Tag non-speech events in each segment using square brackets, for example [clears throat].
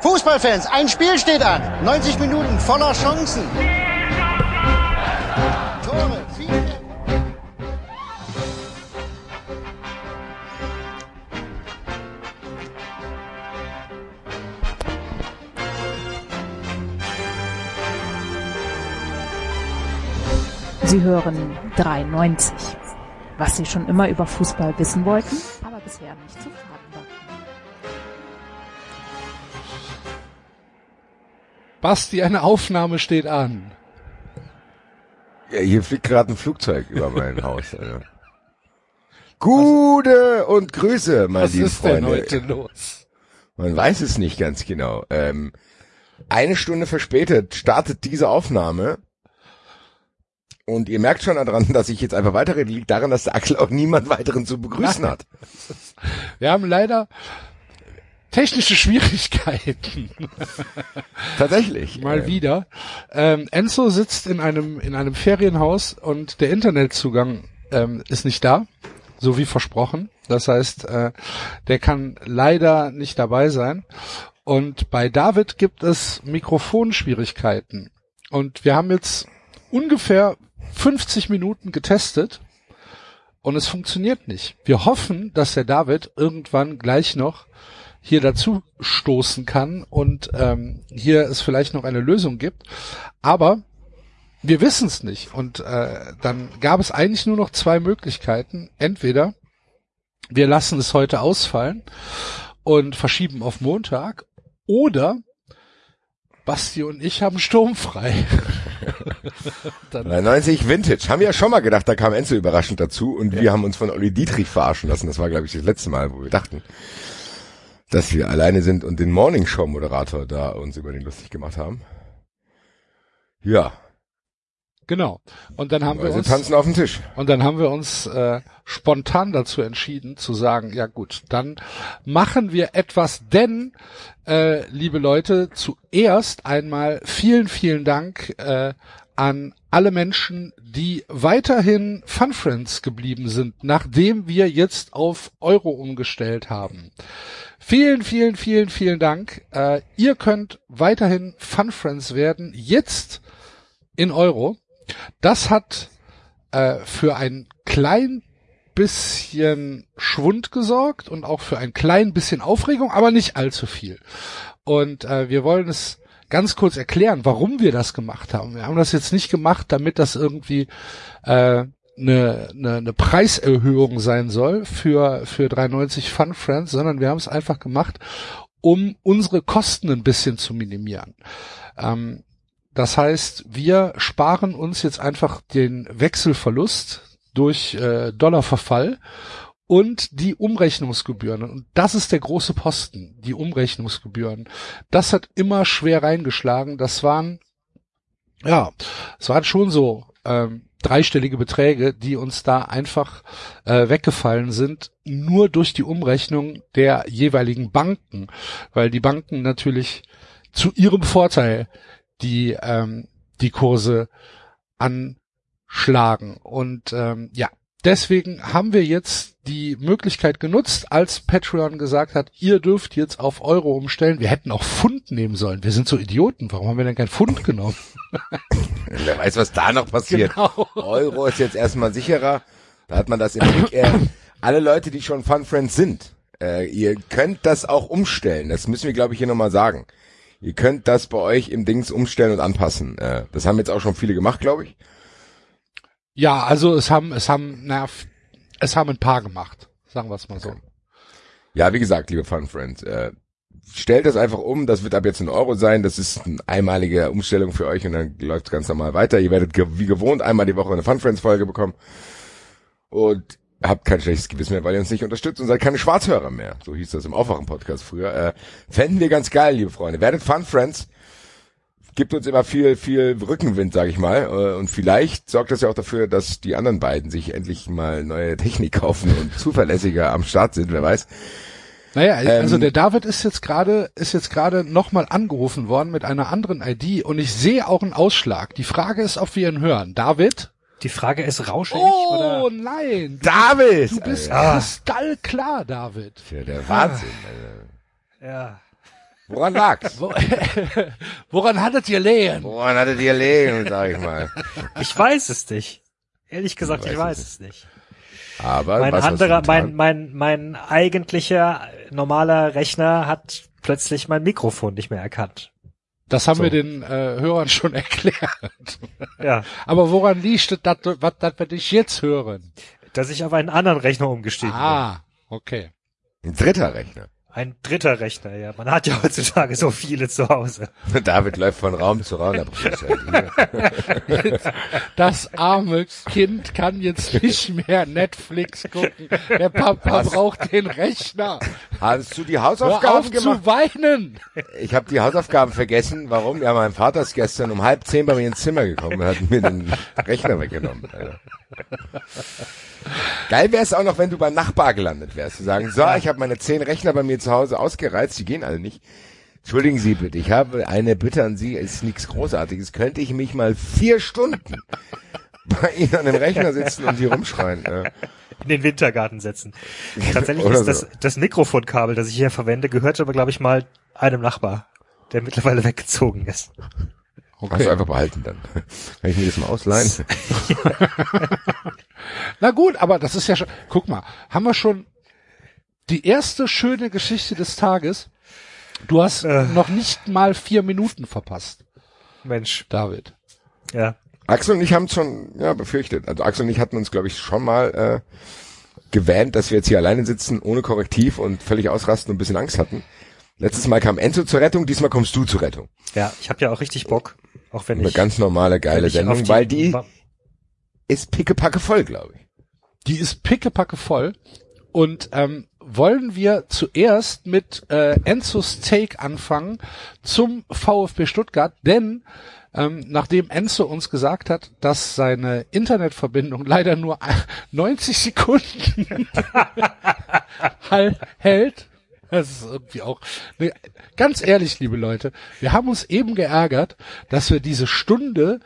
Fußballfans, ein Spiel steht an. 90 Minuten voller Chancen. Tore. Sie hören 93. Was Sie schon immer über Fußball wissen wollten, Basti, eine Aufnahme steht an. Ja, hier fliegt gerade ein Flugzeug über mein [laughs] Haus. Alter. Gute und Grüße, meine Was lieben ist denn Freunde. heute los? Man weiß es nicht ganz genau. Ähm, eine Stunde verspätet startet diese Aufnahme. Und ihr merkt schon daran, dass ich jetzt einfach weiterrede, liegt daran, dass der Axel auch niemand weiteren zu begrüßen hat. Wir haben leider technische Schwierigkeiten. [laughs] Tatsächlich. Mal Ähm, wieder. Ähm, Enzo sitzt in einem, in einem Ferienhaus und der Internetzugang ähm, ist nicht da, so wie versprochen. Das heißt, äh, der kann leider nicht dabei sein. Und bei David gibt es Mikrofonschwierigkeiten. Und wir haben jetzt ungefähr 50 Minuten getestet und es funktioniert nicht. Wir hoffen, dass der David irgendwann gleich noch hier dazu stoßen kann und ähm, hier es vielleicht noch eine Lösung gibt. Aber wir wissen es nicht. Und äh, dann gab es eigentlich nur noch zwei Möglichkeiten. Entweder wir lassen es heute ausfallen und verschieben auf Montag oder Basti und ich haben sturmfrei. [laughs] dann, 93 Vintage. Haben wir ja schon mal gedacht, da kam Enzo überraschend dazu und wir haben uns von Olli Dietrich verarschen lassen. Das war, glaube ich, das letzte Mal, wo wir dachten, dass wir alleine sind und den Morning Show Moderator da uns über den lustig gemacht haben. Ja, genau. Und dann haben wir also uns tanzen auf dem Tisch. Und dann haben wir uns äh, spontan dazu entschieden zu sagen, ja gut, dann machen wir etwas, denn, äh, liebe Leute, zuerst einmal vielen, vielen Dank äh, an alle Menschen, die weiterhin Fun Friends geblieben sind, nachdem wir jetzt auf Euro umgestellt haben. Vielen, vielen, vielen, vielen Dank. Äh, ihr könnt weiterhin Fun Friends werden, jetzt in Euro. Das hat äh, für ein klein bisschen Schwund gesorgt und auch für ein klein bisschen Aufregung, aber nicht allzu viel. Und äh, wir wollen es ganz kurz erklären, warum wir das gemacht haben. Wir haben das jetzt nicht gemacht, damit das irgendwie äh, eine, eine, eine Preiserhöhung sein soll für, für 3,90 Fun Friends, sondern wir haben es einfach gemacht, um unsere Kosten ein bisschen zu minimieren. Ähm, das heißt, wir sparen uns jetzt einfach den Wechselverlust durch äh, Dollarverfall und die Umrechnungsgebühren. Und das ist der große Posten, die Umrechnungsgebühren. Das hat immer schwer reingeschlagen. Das waren, ja, es waren schon so ähm, dreistellige Beträge, die uns da einfach äh, weggefallen sind, nur durch die Umrechnung der jeweiligen Banken, weil die Banken natürlich zu ihrem Vorteil die ähm, die Kurse anschlagen. Und ähm, ja deswegen haben wir jetzt die Möglichkeit genutzt, als Patreon gesagt hat, ihr dürft jetzt auf Euro umstellen. Wir hätten auch Pfund nehmen sollen. Wir sind so Idioten. Warum haben wir denn kein Pfund genommen? [laughs] Wer weiß, was da noch passiert. Genau. Euro ist jetzt erstmal sicherer. Da hat man das im Blick. Äh, alle Leute, die schon Fun Friends sind, äh, ihr könnt das auch umstellen. Das müssen wir, glaube ich, hier nochmal sagen. Ihr könnt das bei euch im Dings umstellen und anpassen. Äh, das haben jetzt auch schon viele gemacht, glaube ich. Ja, also es haben es haben na, es haben ein paar gemacht. Sagen wir es mal so. Ja, wie gesagt, liebe Fun Friends, äh, stellt das einfach um. Das wird ab jetzt ein Euro sein. Das ist eine einmalige Umstellung für euch und dann läuft es ganz normal weiter. Ihr werdet ge wie gewohnt einmal die Woche eine Fun Friends Folge bekommen und habt kein schlechtes Gewissen mehr, weil ihr uns nicht unterstützt und seid keine Schwarzhörer mehr. So hieß das im Aufwachen-Podcast früher. Äh, fänden wir ganz geil, liebe Freunde. Werdet Fun Friends. Gibt uns immer viel, viel Rückenwind, sag ich mal. Äh, Und vielleicht sorgt das ja auch dafür, dass die anderen beiden sich endlich mal neue Technik kaufen und zuverlässiger am Start sind, wer weiß. Naja, also Ähm, der David ist jetzt gerade ist jetzt gerade nochmal angerufen worden mit einer anderen ID und ich sehe auch einen Ausschlag. Die Frage ist, ob wir ihn hören. David? Die Frage ist, rausche ich Oh oder? nein, du, David! du bist Alter. kristallklar, David. Ja, der Wahnsinn. Alter. Ja. Woran lag's? Wo, [laughs] woran hattet ihr lehen? Woran hattet ihr legen, sag ich mal. Ich weiß es nicht. Ehrlich gesagt, ich weißt weiß es nicht. Aber Mein was hast du anderer, mein, mein, mein eigentlicher normaler Rechner hat plötzlich mein Mikrofon nicht mehr erkannt. Das haben So. wir den äh, Hörern schon [laughs] erklärt. Ja, Aber woran liegt es, dass was das wir dich jetzt hören? dass ich auf einen anderen Rechner umgestiegen Ah, okay. Ein dritter Rechner. Ein dritter Rechner, ja. Man hat ja heutzutage so viele zu Hause. [laughs] David läuft von Raum zu Raum. [laughs] Das arme Kind kann jetzt nicht mehr Netflix gucken. Der Papa Was? braucht den Rechner. Hast du die Hör Hausaufgaben auf gemacht? zu weinen. Ich habe die Hausaufgaben vergessen. Warum? Ja, mein Vater ist gestern um halb zehn bei mir ins Zimmer gekommen und hat mir den Rechner weggenommen. Alter. Geil wäre es auch noch, wenn du beim Nachbar gelandet wärst. Zu sagen, so, ich habe meine zehn Rechner bei mir zu Hause ausgereizt, die gehen alle nicht. Entschuldigen Sie bitte, ich habe eine Bitte an Sie, ist nichts Großartiges. Könnte ich mich mal vier Stunden [laughs] bei Ihnen an dem Rechner sitzen und hier rumschreien? Äh, In den Wintergarten setzen. Tatsächlich ist das, so. das Mikrofonkabel, das ich hier verwende, gehört aber, glaube ich, mal einem Nachbar, der mittlerweile weggezogen ist. Hast du Okay. einfach behalten dann. Kann ich mir das mal ausleihen? [laughs] Na gut, aber das ist ja schon, guck mal, haben wir schon die erste schöne Geschichte des Tages. Du hast Äh. noch nicht mal vier Minuten verpasst, Mensch, David. ja. Axel und ich haben es schon ja, befürchtet. Also Axel und ich hatten uns, glaube ich, schon mal äh, gewähnt, dass wir jetzt hier alleine sitzen, ohne Korrektiv und völlig ausrasten und ein bisschen Angst hatten. Letztes Mal kam Enzo zur Rettung, diesmal kommst du zur Rettung. Ja, ich habe ja auch richtig Bock, auch wenn Eine ich, ganz normale, geile Sendung, weil die ist pickepacke voll, glaube ich. Die ist pickepacke voll. Und ähm, wollen wir zuerst mit äh, Enzos Take anfangen zum VfB Stuttgart, denn ähm, nachdem Enzo uns gesagt hat, dass seine Internetverbindung leider nur [laughs] 90 Sekunden [laughs] hält, das ist irgendwie auch, ne, ganz ehrlich, liebe Leute, wir haben uns eben geärgert, dass wir diese Stunde,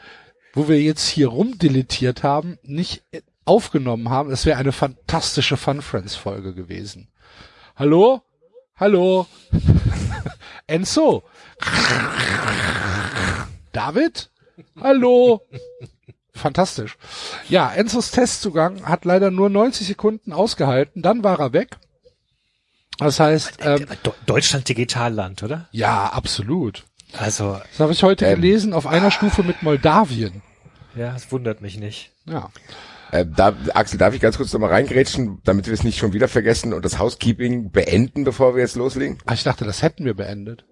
wo wir jetzt hier rumdilettiert haben, nicht aufgenommen haben. Es wäre eine fantastische Fun Friends Folge gewesen. Hallo? Hallo? [laughs] Enzo? David? Hallo? Fantastisch. Ja, Enzos Testzugang hat leider nur 90 Sekunden ausgehalten, dann war er weg. Das heißt, ähm, Do Deutschland Digitalland, oder? ja, absolut. Also, Das habe ich heute Ähm. gelesen, auf einer Stufe mit Moldawien. ja, es wundert mich nicht. Ja. Äh, da, Axel, darf ich ganz kurz nochmal reingrätschen, damit wir es nicht schon wieder vergessen und das Housekeeping beenden, bevor wir jetzt loslegen? Ah, ich dachte, das hätten wir beendet.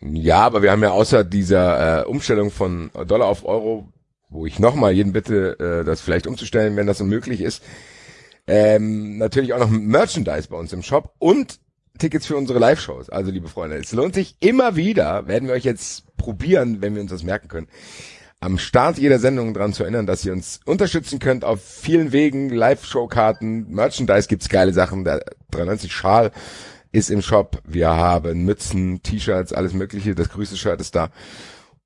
Ja, aber wir haben ja außer dieser äh, Umstellung von Dollar auf Euro, wo ich nochmal jeden bitte, äh, das vielleicht umzustellen, wenn das möglich ist, ähm, natürlich auch noch Merchandise bei uns im Shop und Tickets für unsere Live-Shows. Also, liebe Freunde, es lohnt sich immer wieder, werden wir euch jetzt probieren, wenn wir uns das merken können, am Start jeder Sendung dran zu erinnern, dass ihr uns unterstützen könnt auf vielen Wegen, Live-Show-Karten, Merchandise gibt's geile Sachen, der 93 Schal ist im Shop, wir haben Mützen, T-Shirts, alles mögliche, das größte Shirt ist da.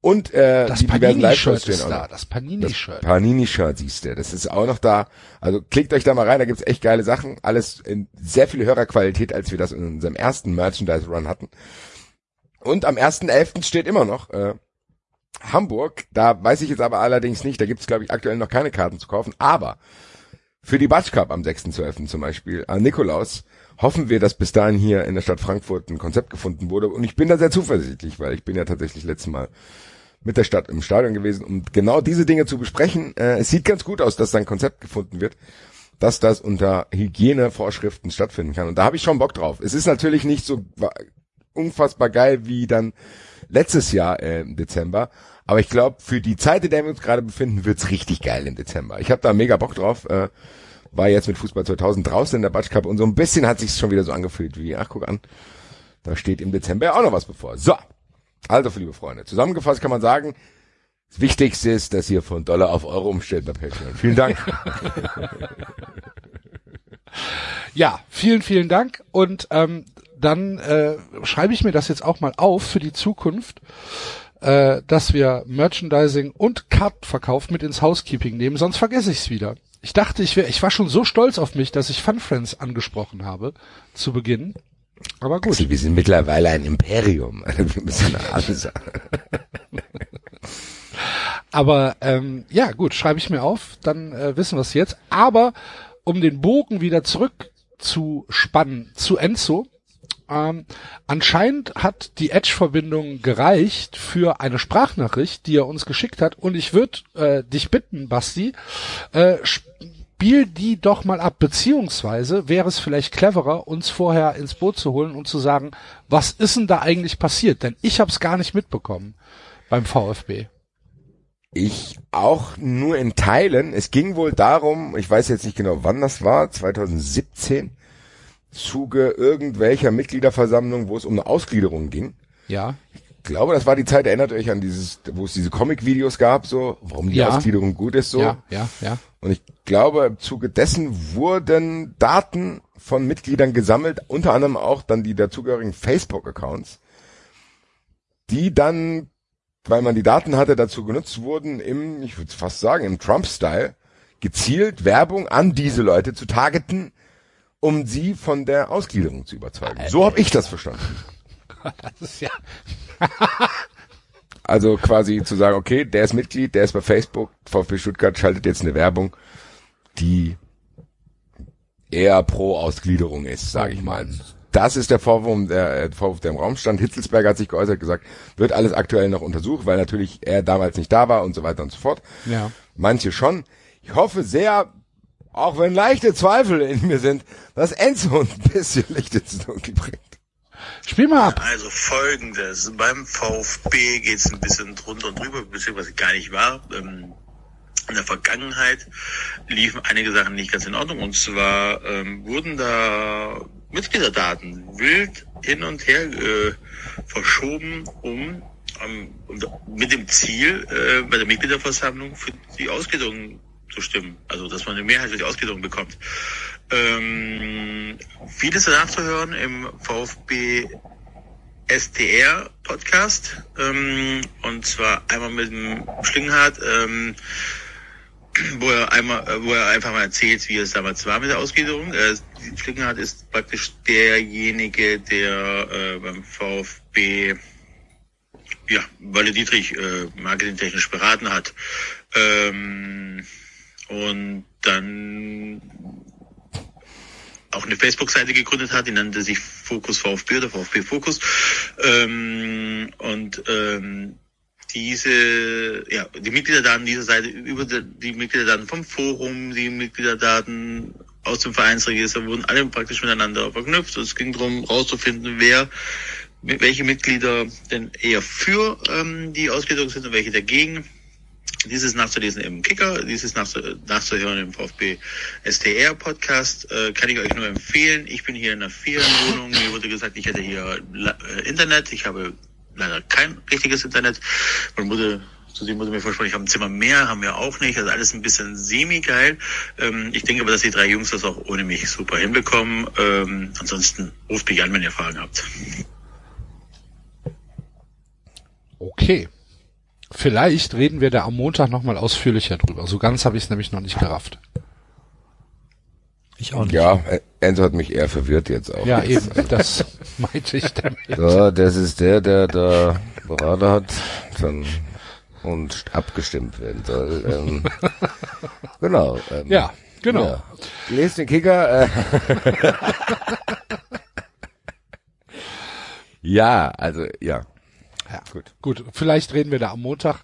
Und äh, Das die diversen Live-Shows stehen auch da, noch. das Panini-Shirt. Panini-Shirt siehst du, das ist auch noch da. Also klickt euch da mal rein, da gibt's echt geile Sachen. Alles in sehr viel höherer Qualität, als wir das in unserem ersten Merchandise-Run hatten. Und am 1.11. steht immer noch äh, Hamburg. Da weiß ich jetzt aber allerdings nicht, da gibt's glaube ich aktuell noch keine Karten zu kaufen. Aber für die Batsch Cup am 6.12. zum Beispiel, an Nikolaus, hoffen wir, dass bis dahin hier in der Stadt Frankfurt ein Konzept gefunden wurde. Und ich bin da sehr zuversichtlich, weil ich bin ja tatsächlich letztes Mal mit der Stadt im Stadion gewesen, um genau diese Dinge zu besprechen. Äh, es sieht ganz gut aus, dass da ein Konzept gefunden wird, dass das unter Hygienevorschriften stattfinden kann. Und da habe ich schon Bock drauf. Es ist natürlich nicht so unfassbar geil wie dann letztes Jahr äh, im Dezember. Aber ich glaube, für die Zeit, in der wir uns gerade befinden, wird's richtig geil im Dezember. Ich habe da mega Bock drauf. Äh, war jetzt mit Fußball 2000 draußen in der Batsch Cup und so ein bisschen hat sich's schon wieder so angefühlt wie, ach guck an, da steht im Dezember ja auch noch was bevor. So, also liebe Freunde, zusammengefasst kann man sagen, das Wichtigste ist, dass ihr von Dollar auf Euro umstellt bei Patreon. Vielen Dank. [laughs] Ja, vielen, vielen Dank. Und ähm, dann äh, schreibe ich mir das jetzt auch mal auf für die Zukunft, äh, dass wir Merchandising und Kartenverkauf mit ins Housekeeping nehmen, sonst vergesse ich es wieder. Ich dachte, ich wäre, ich war schon so stolz auf mich, dass ich Fun Friends angesprochen habe zu Beginn. Aber gut. Also wir sind mittlerweile ein Imperium. [laughs] Wir müssen alles. Aber ähm, ja, gut, schreibe ich mir auf, dann äh, wissen wir es jetzt. Aber um den Bogen wieder zurück zu spannen zu Enzo, ähm, anscheinend hat die Edge-Verbindung gereicht für eine Sprachnachricht, die er uns geschickt hat. Und ich würde äh, dich bitten, Basti, äh, spiel die doch mal ab, beziehungsweise wäre es vielleicht cleverer, uns vorher ins Boot zu holen und zu sagen, was ist denn da eigentlich passiert? Denn ich habe es gar nicht mitbekommen beim VfB. Ich auch nur in Teilen. Es ging wohl darum, ich weiß jetzt nicht genau, wann das war, 2017, Zuge irgendwelcher Mitgliederversammlung, wo es um eine Ausgliederung ging. Ja. Ich glaube, das war die Zeit, erinnert euch an dieses, wo es diese Comic-Videos gab, so, warum die Ja. Ausgliederung gut ist, so. Ja, ja, ja. Und ich glaube, im Zuge dessen wurden Daten von Mitgliedern gesammelt, unter anderem auch dann die dazugehörigen Facebook-Accounts, die dann, weil man die Daten hatte, dazu genutzt wurden, im, ich würde fast sagen, im Trump-Style, gezielt Werbung an diese Leute zu targeten, um sie von der Ausgliederung zu überzeugen. So habe ich das verstanden. [laughs] Das ist ja. [laughs] Also quasi zu sagen, okay, der ist Mitglied, der ist bei Facebook, VfB Stuttgart schaltet jetzt eine Werbung, die eher pro Ausgliederung ist, sage ich mal. Das ist der Vorwurf, der, äh, Vorwurf, der im Raum stand. Hitzelsberger hat sich geäußert, gesagt, wird alles aktuell noch untersucht, weil natürlich er damals nicht da war und so weiter und so fort. Ja. Manche schon. Ich hoffe sehr, auch wenn leichte Zweifel in mir sind, dass Enzo ein bisschen Licht ins Dunkel bringt. Spiel mal ab. Also folgendes, beim VfB geht's ein bisschen drunter und drüber, beziehungsweise gar nicht wahr. Ähm, in der Vergangenheit liefen einige Sachen nicht ganz in Ordnung und zwar ähm, wurden da Mitgliederdaten wild hin und her äh, verschoben, um ähm, mit dem Ziel, äh, bei der Mitgliederversammlung für die Ausgliederung zu stimmen. Also dass man eine Mehrheit für die Ausgliederung bekommt. Ähm, vieles nachzuhören im VfB STR Podcast. Ähm, und zwar einmal mit dem Schlingenhardt, ähm, wo er einmal, äh, wo er einfach mal erzählt, wie es damals war mit der Ausgliederung. Äh, Schlingenhardt ist praktisch derjenige, der äh, beim VfB ja, Walle Dietrich äh, marketingtechnisch beraten hat. Ähm, und dann auch eine Facebook-Seite gegründet hat, die nannte sich Fokus VfB oder VfB Fokus. Ähm, und ähm, diese, ja, die Mitgliederdaten dieser Seite, über die, Mitgliederdaten vom Forum, die Mitgliederdaten aus dem Vereinsregister wurden alle praktisch miteinander verknüpft. Es ging darum, rauszufinden, wer welche Mitglieder denn eher für ähm, die Ausgliederung sind und welche dagegen. Dieses nachzulesen im Kicker, dieses nachzu nachzuhören im VfB STR Podcast, äh, kann ich euch nur empfehlen. Ich bin hier in einer Ferienwohnung. Mir wurde gesagt, ich hätte hier äh, Internet. Ich habe leider kein richtiges Internet. Man wurde Zudem wurde mir versprochen, ich habe ein Zimmer mehr, haben wir auch nicht. Also alles ein bisschen semi-geil. Ähm, ich denke aber, dass die drei Jungs das auch ohne mich super hinbekommen. Ähm, ansonsten ruft mich an, wenn ihr Fragen habt. Okay. Vielleicht reden wir da am Montag nochmal ausführlicher drüber. So ganz habe ich es nämlich noch nicht gerafft. Ich auch nicht. Ja, Enzo hat mich eher verwirrt jetzt auch. Ja, eben. Das [laughs] meinte ich damit. So, das ist der, der da Berater hat dann und abgestimmt werden soll. Ähm, [laughs] genau. Ähm, Ja, genau. Ja. Lest den Kicker. Äh. [laughs] ja, also ja. Ja, gut. Gut, vielleicht reden wir da am Montag.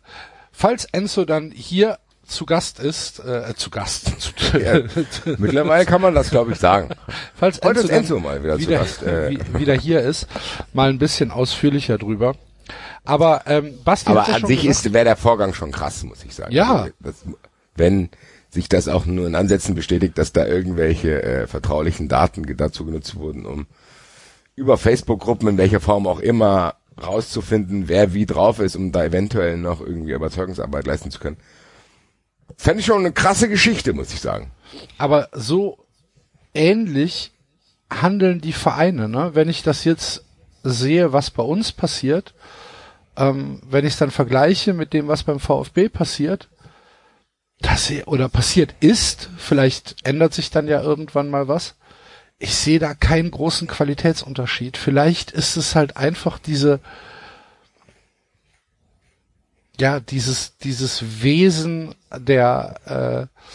Falls Enzo dann hier zu Gast ist, äh, zu Gast, [laughs] zu, Ja, Mittlerweile kann man das, glaube ich, sagen. falls Heute ist dann Enzo mal wieder zu Gast, äh. wie- wieder hier ist, mal ein bisschen ausführlicher drüber. Aber ähm, Basti Aber an sich gesagt. ist wäre der Vorgang schon krass, muss ich sagen. Ja. Also, das, wenn sich das auch nur in Ansätzen bestätigt, dass da irgendwelche äh, vertraulichen Daten dazu genutzt wurden, um über Facebook-Gruppen in welcher Form auch immer rauszufinden, wer wie drauf ist, um da eventuell noch irgendwie Überzeugungsarbeit leisten zu können. Fände ich schon eine krasse Geschichte, muss ich sagen. Aber so ähnlich handeln die Vereine, ne? Wenn ich das jetzt sehe, was bei uns passiert, ähm, wenn ich es dann vergleiche mit dem, was beim VfB passiert, das hier- oder passiert ist, vielleicht ändert sich dann ja irgendwann mal was, ich sehe da keinen großen Qualitätsunterschied. Vielleicht ist es halt einfach diese, ja, dieses, dieses Wesen der, äh,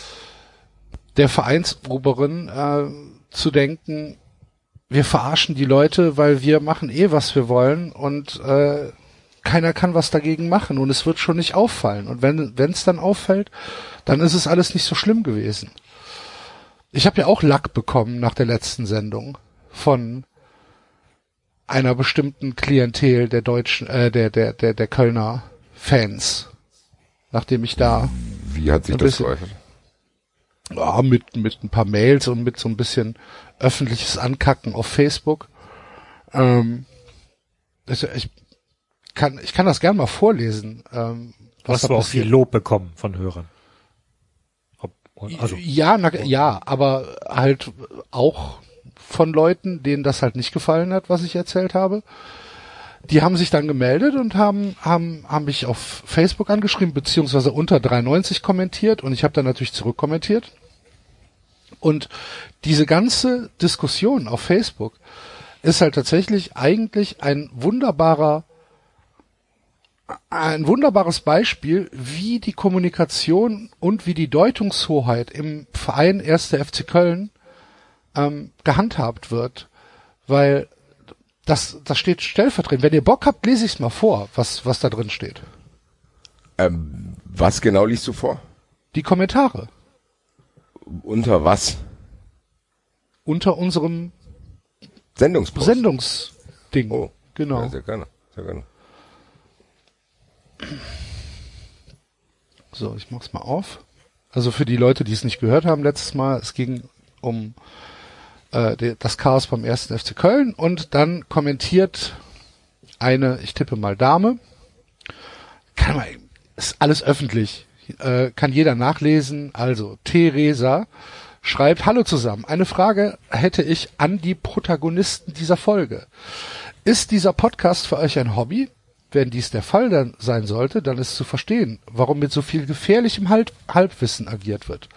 der Vereinsoberin äh, zu denken, wir verarschen die Leute, weil wir machen eh, was wir wollen und äh, keiner kann was dagegen machen und es wird schon nicht auffallen. Und wenn es dann auffällt, dann ist es alles nicht so schlimm gewesen. Ich habe ja auch Lack bekommen nach der letzten Sendung von einer bestimmten Klientel der deutschen, äh, der, der, der, der Kölner Fans. Nachdem ich da. Wie hat sich das geäußert? Ja, mit, mit ein paar Mails und mit so ein bisschen öffentliches Ankacken auf Facebook. Ähm, also ich kann, ich kann das gern mal vorlesen. Ähm, was Hast du auch viel Lob bekommen von Hörern? Also. Ja, na, ja, aber halt auch von Leuten, denen das halt nicht gefallen hat, was ich erzählt habe. Die haben sich dann gemeldet und haben, haben, haben mich auf Facebook angeschrieben, beziehungsweise unter 93 kommentiert und ich habe dann natürlich zurückkommentiert. Und diese ganze Diskussion auf Facebook ist halt tatsächlich eigentlich ein wunderbarer ein wunderbares Beispiel, wie die Kommunikation und wie die Deutungshoheit im Verein 1. FC Köln ähm, gehandhabt wird. Weil das, das steht stellvertretend. Wenn ihr Bock habt, lese ich es mal vor, was, was da drin steht. Ähm, was genau liest du vor? Die Kommentare. Unter was? Unter unserem Sendungspost. Sendungsding. Oh, genau. Ja, sehr gerne, sehr gerne. So, ich mach's mal auf. Also für die Leute, die es nicht gehört haben letztes Mal, es ging um äh, das Chaos beim ersten FC Köln und dann kommentiert eine, ich tippe mal Dame, kann man, ist alles öffentlich, äh, kann jeder nachlesen. Also Theresa schreibt, hallo zusammen, eine Frage hätte ich an die Protagonisten dieser Folge. Ist dieser Podcast für euch ein Hobby? Wenn dies der Fall dann sein sollte, dann ist zu verstehen, warum mit so viel gefährlichem Halb Halbwissen agiert wird.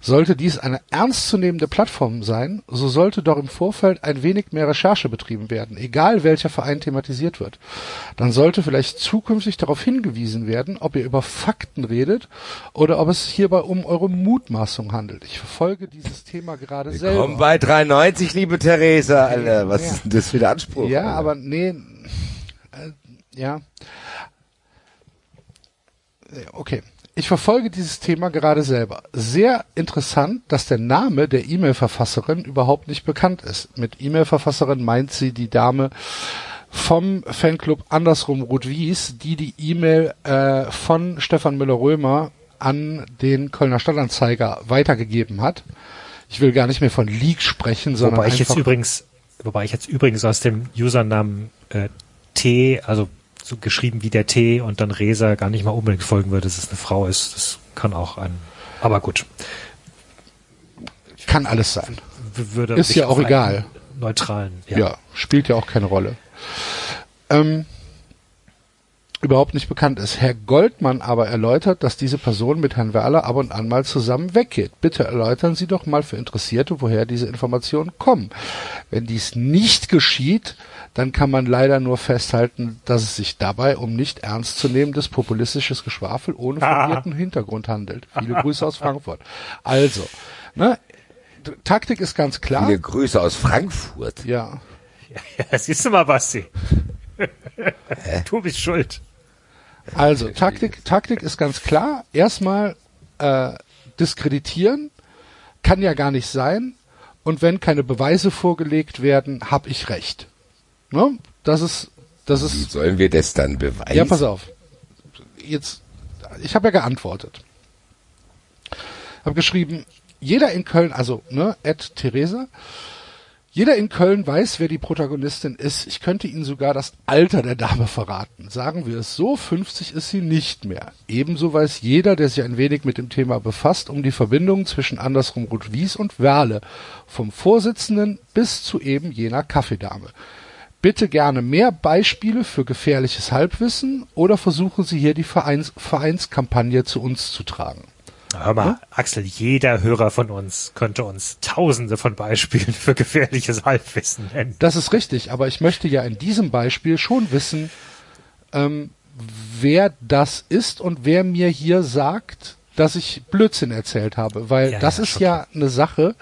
Sollte dies eine ernstzunehmende Plattform sein, so sollte doch im Vorfeld ein wenig mehr Recherche betrieben werden, egal welcher Verein thematisiert wird. Dann sollte vielleicht zukünftig darauf hingewiesen werden, ob ihr über Fakten redet oder ob es hierbei um eure Mutmaßung handelt. Ich verfolge dieses Thema gerade Wir selber. Kommen bei 93, liebe Theresa, Alter. Was ja. ist denn das für ein Anspruch? Ja, Alter? aber nee, ja. Okay. Ich verfolge dieses Thema gerade selber. Sehr interessant, dass der Name der E-Mail-Verfasserin überhaupt nicht bekannt ist. Mit E-Mail-Verfasserin meint sie die Dame vom Fanclub Andersrum Ruth Wies, die die E-Mail äh, von Stefan Müller-Römer an den Kölner Stadtanzeiger weitergegeben hat. Ich will gar nicht mehr von Leak sprechen, sondern wobei ich jetzt übrigens, wobei ich jetzt übrigens aus dem Usernamen äh, T, also so geschrieben wie der T und dann Resa gar nicht mal unbedingt folgen würde, dass es eine Frau ist. Das kann auch ein, aber gut. Kann alles sein. Würde ist ja auch egal. Neutralen. Ja. ja. spielt ja auch keine Rolle. Ähm, überhaupt nicht bekannt ist. Herr Goldmann aber erläutert, dass diese Person mit Herrn Werler ab und an mal zusammen weggeht. Bitte erläutern Sie doch mal für Interessierte, woher diese Informationen kommen. Wenn dies nicht geschieht, dann kann man leider nur festhalten, dass es sich dabei um nicht ernstzunehmendes populistisches Geschwafel ohne fundierten Hintergrund handelt. Viele Grüße aus Frankfurt. Also, ne, Taktik ist ganz klar. Viele Grüße aus Frankfurt. Ja. Ja, ja siehst du mal, Basti. du bist schuld. Also, Taktik, Taktik ist ganz klar. Erstmal äh, diskreditieren kann ja gar nicht sein. Und wenn keine Beweise vorgelegt werden, habe ich recht. Ne? Das ist, das ist. Wie sollen wir das dann beweisen? Ja, pass auf. Jetzt, ich habe ja geantwortet. Habe geschrieben, jeder in Köln, also ne, Ed Theresa, jeder in Köln weiß, wer die Protagonistin ist. Ich könnte Ihnen sogar das Alter der Dame verraten. Sagen wir es so, 50 ist sie nicht mehr. Ebenso weiß jeder, der sich ein wenig mit dem Thema befasst, um die Verbindung zwischen andersrum Ruth Wies und Werle, vom Vorsitzenden bis zu eben jener Kaffeedame. Bitte gerne mehr Beispiele für gefährliches Halbwissen oder versuchen Sie hier die Vereins Vereinskampagne zu uns zu tragen. Hör mal, Axel, jeder Hörer von uns könnte uns tausende von Beispielen für gefährliches Halbwissen nennen. Das ist richtig, aber ich möchte ja in diesem Beispiel schon wissen, ähm, wer das ist und wer mir hier sagt, dass ich Blödsinn erzählt habe, weil Ja, das ja, ist ja eine Sache,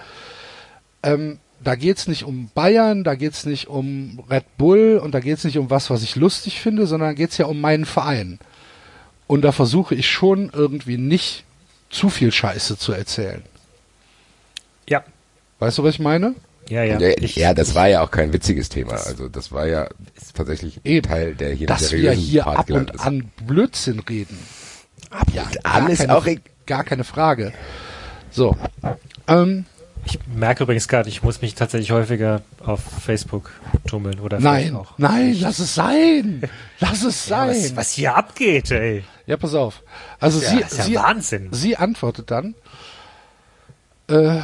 ähm, da geht's nicht um Bayern, da geht's nicht um Red Bull und da geht's nicht um was, was ich lustig finde, sondern da geht's ja um meinen Verein. Und da versuche ich schon irgendwie nicht zu viel Scheiße zu erzählen. Ja, Weißt du, was ich meine? ja, ja. Ja, Ich- ja, das war ja auch kein witziges Thema. Also das war ja tatsächlich Eben. Teil der hier Dass wir hier Part ab und ist. an Blödsinn reden. Ab Ja, und gar an ist keine- auch e- Gar keine Frage. So. Ähm, Ich merke übrigens gerade, ich muss mich tatsächlich häufiger auf Facebook tummeln oder nein, auch. nein, lass es sein. Lass es [laughs] Ja, sein. was, was hier abgeht, ey. Ja, pass auf. Also Ja, sie, ja sie, Wahnsinn. sie antwortet dann, äh,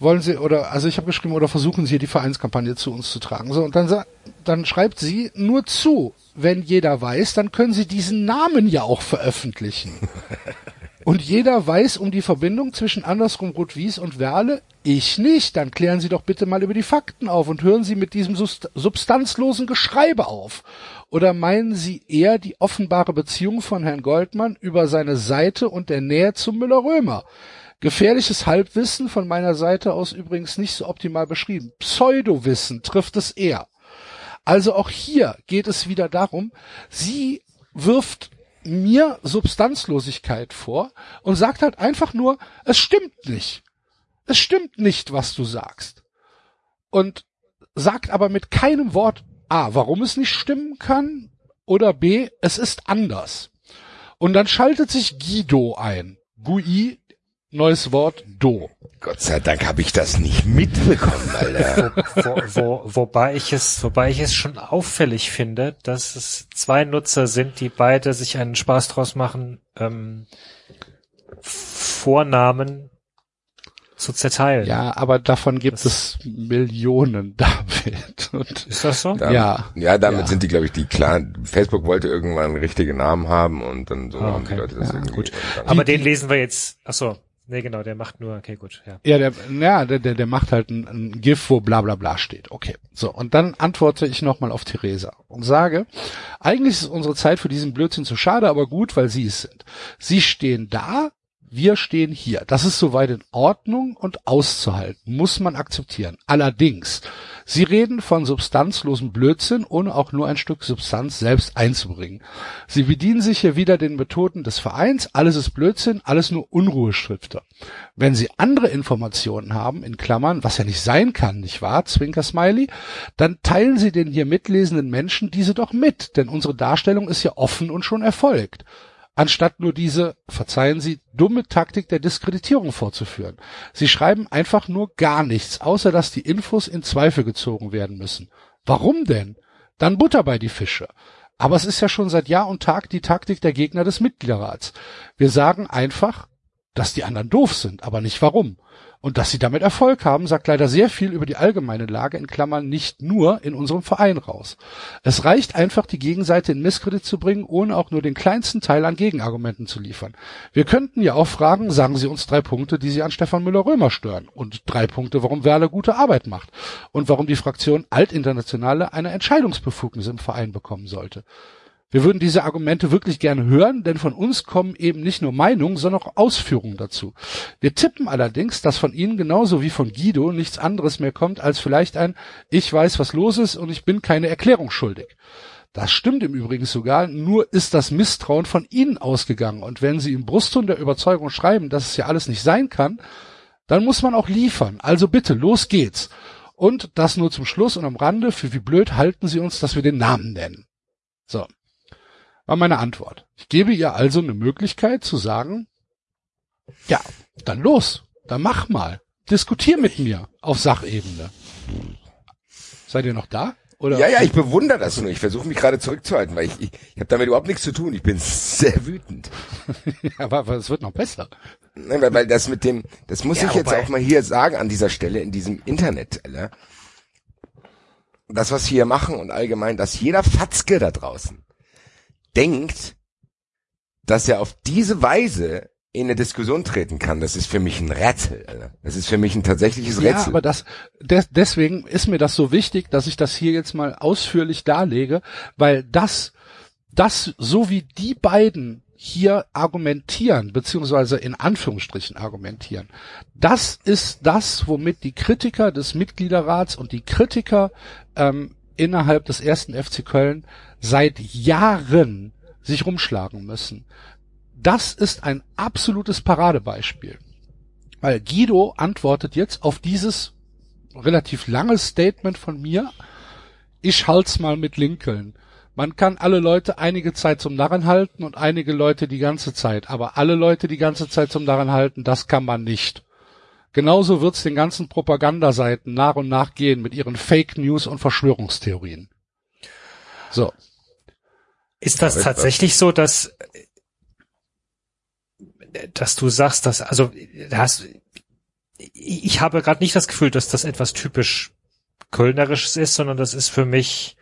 wollen Sie, oder, also ich habe geschrieben, oder versuchen Sie die Vereinskampagne zu uns zu tragen. So, und dann, dann schreibt sie nur zu, wenn jeder weiß, dann können Sie diesen Namen ja auch veröffentlichen. [laughs] Und jeder weiß um die Verbindung zwischen andersrum Rot-Wies und Werle. Ich nicht. Dann klären Sie doch bitte mal über die Fakten auf und hören Sie mit diesem substanzlosen Geschreibe auf. Oder meinen Sie eher die offenbare Beziehung von Herrn Goldmann über seine Seite und der Nähe zum Müller-Römer? Gefährliches Halbwissen von meiner Seite aus übrigens nicht so optimal beschrieben. Pseudowissen trifft es eher. Also auch hier geht es wieder darum, sie wirft mir Substanzlosigkeit vor und sagt halt einfach nur, es stimmt nicht. Es stimmt nicht, was du sagst. Und sagt aber mit keinem Wort A, warum es nicht stimmen kann oder B, es ist anders. Und dann schaltet sich Guido ein. Gui, neues Wort, Do. Gott sei Dank habe ich das nicht mitbekommen, Alter. wo, wo, wobei ich es, wobei ich es schon auffällig finde, dass es zwei Nutzer sind, die beide sich einen Spaß draus machen, ähm, Vornamen zu zerteilen. Ja, aber davon gibt Das- es Millionen, [laughs] David. Und Ist das so? Damit, Ja. ja, damit Ja. sind die, glaube ich, die klar. Facebook wollte irgendwann richtige Namen haben und dann so Ah, haben die okay. Leute das Ja, irgendwie. gut. Aber Die- den lesen wir jetzt. Ach so, nee, genau, der macht nur. Okay, gut, ja. ja, der, ja, der, der, der macht halt ein, ein GIF, wo bla bla bla steht. Okay. So, und dann antworte ich nochmal auf Theresa und sage, eigentlich ist unsere Zeit für diesen Blödsinn zu schade, aber gut, weil sie es sind. Sie stehen da, wir stehen hier. Das ist soweit in Ordnung und auszuhalten, muss man akzeptieren. Allerdings, Sie reden von substanzlosem Blödsinn, ohne auch nur ein Stück Substanz selbst einzubringen. Sie bedienen sich hier wieder den Methoden des Vereins, alles ist Blödsinn, alles nur Unruhestifter. Wenn Sie andere Informationen haben, in Klammern, was ja nicht sein kann, nicht wahr, Zwinker Smiley, dann teilen Sie den hier mitlesenden Menschen diese doch mit, denn unsere Darstellung ist ja offen und schon erfolgt anstatt nur diese, verzeihen Sie, dumme Taktik der Diskreditierung vorzuführen. Sie schreiben einfach nur gar nichts, außer dass die Infos in Zweifel gezogen werden müssen. Warum denn? Dann Butter bei die Fische. Aber es ist ja schon seit Jahr und Tag die Taktik der Gegner des Mitgliederrats. Wir sagen einfach, dass die anderen doof sind, aber nicht warum. Und dass sie damit Erfolg haben, sagt leider sehr viel über die allgemeine Lage in Klammern nicht nur in unserem Verein raus. Es reicht einfach, die Gegenseite in Misskredit zu bringen, ohne auch nur den kleinsten Teil an Gegenargumenten zu liefern. Wir könnten ja auch fragen, sagen Sie uns drei Punkte, die Sie an Stefan Müller-Römer stören und drei Punkte, warum Werle gute Arbeit macht und warum die Fraktion Altinternationale eine Entscheidungsbefugnis im Verein bekommen sollte. Wir würden diese Argumente wirklich gerne hören, denn von uns kommen eben nicht nur Meinungen, sondern auch Ausführungen dazu. Wir tippen allerdings, dass von Ihnen genauso wie von Guido nichts anderes mehr kommt als vielleicht ein Ich weiß, was los ist und ich bin keine Erklärung schuldig. Das stimmt im Übrigen sogar, nur ist das Misstrauen von Ihnen ausgegangen und wenn Sie im Brustton der Überzeugung schreiben, dass es ja alles nicht sein kann, dann muss man auch liefern. Also bitte, los geht's. Und das nur zum Schluss und am Rande, für wie blöd halten Sie uns, dass wir den Namen nennen. So war meine Antwort. Ich gebe ihr also eine Möglichkeit zu sagen, ja, dann los, dann mach mal. Diskutier mit mir auf Sachebene. Seid ihr noch da? Oder? Ja, ja, ich bewundere das nur. Ich versuche mich gerade zurückzuhalten, weil ich, ich, ich habe damit überhaupt nichts zu tun. Ich bin sehr wütend. [laughs] aber, aber es wird noch besser. Nein, weil, weil das mit dem, das muss Ja, ich jetzt auch mal hier sagen an dieser Stelle in diesem Internet, Alter. Das, was wir hier machen und allgemein, dass jeder Fatzke da draußen denkt, dass er auf diese Weise in eine Diskussion treten kann, das ist für mich ein Rätsel. Das ist für mich ein tatsächliches Ja, Rätsel. aber das, des, deswegen ist mir das so wichtig, dass ich das hier jetzt mal ausführlich darlege, weil das, das, so wie die beiden hier argumentieren, beziehungsweise in Anführungsstrichen argumentieren, das ist das, womit die Kritiker des Mitgliederrats und die Kritiker ähm, innerhalb des ersten FC Köln seit Jahren sich rumschlagen müssen. Das ist ein absolutes Paradebeispiel. Weil Guido antwortet jetzt auf dieses relativ lange Statement von mir. Ich halt's mal mit Lincoln. Man kann alle Leute einige Zeit zum Narren halten und einige Leute die ganze Zeit. Aber alle Leute die ganze Zeit zum Narren halten, das kann man nicht. Genauso wird's den ganzen Propagandaseiten nach und nach gehen mit ihren Fake News und Verschwörungstheorien. So. Ist das tatsächlich so, dass dass du sagst, dass also hast ich habe gerade nicht das Gefühl, dass das etwas typisch Kölnerisches ist, sondern das ist für mich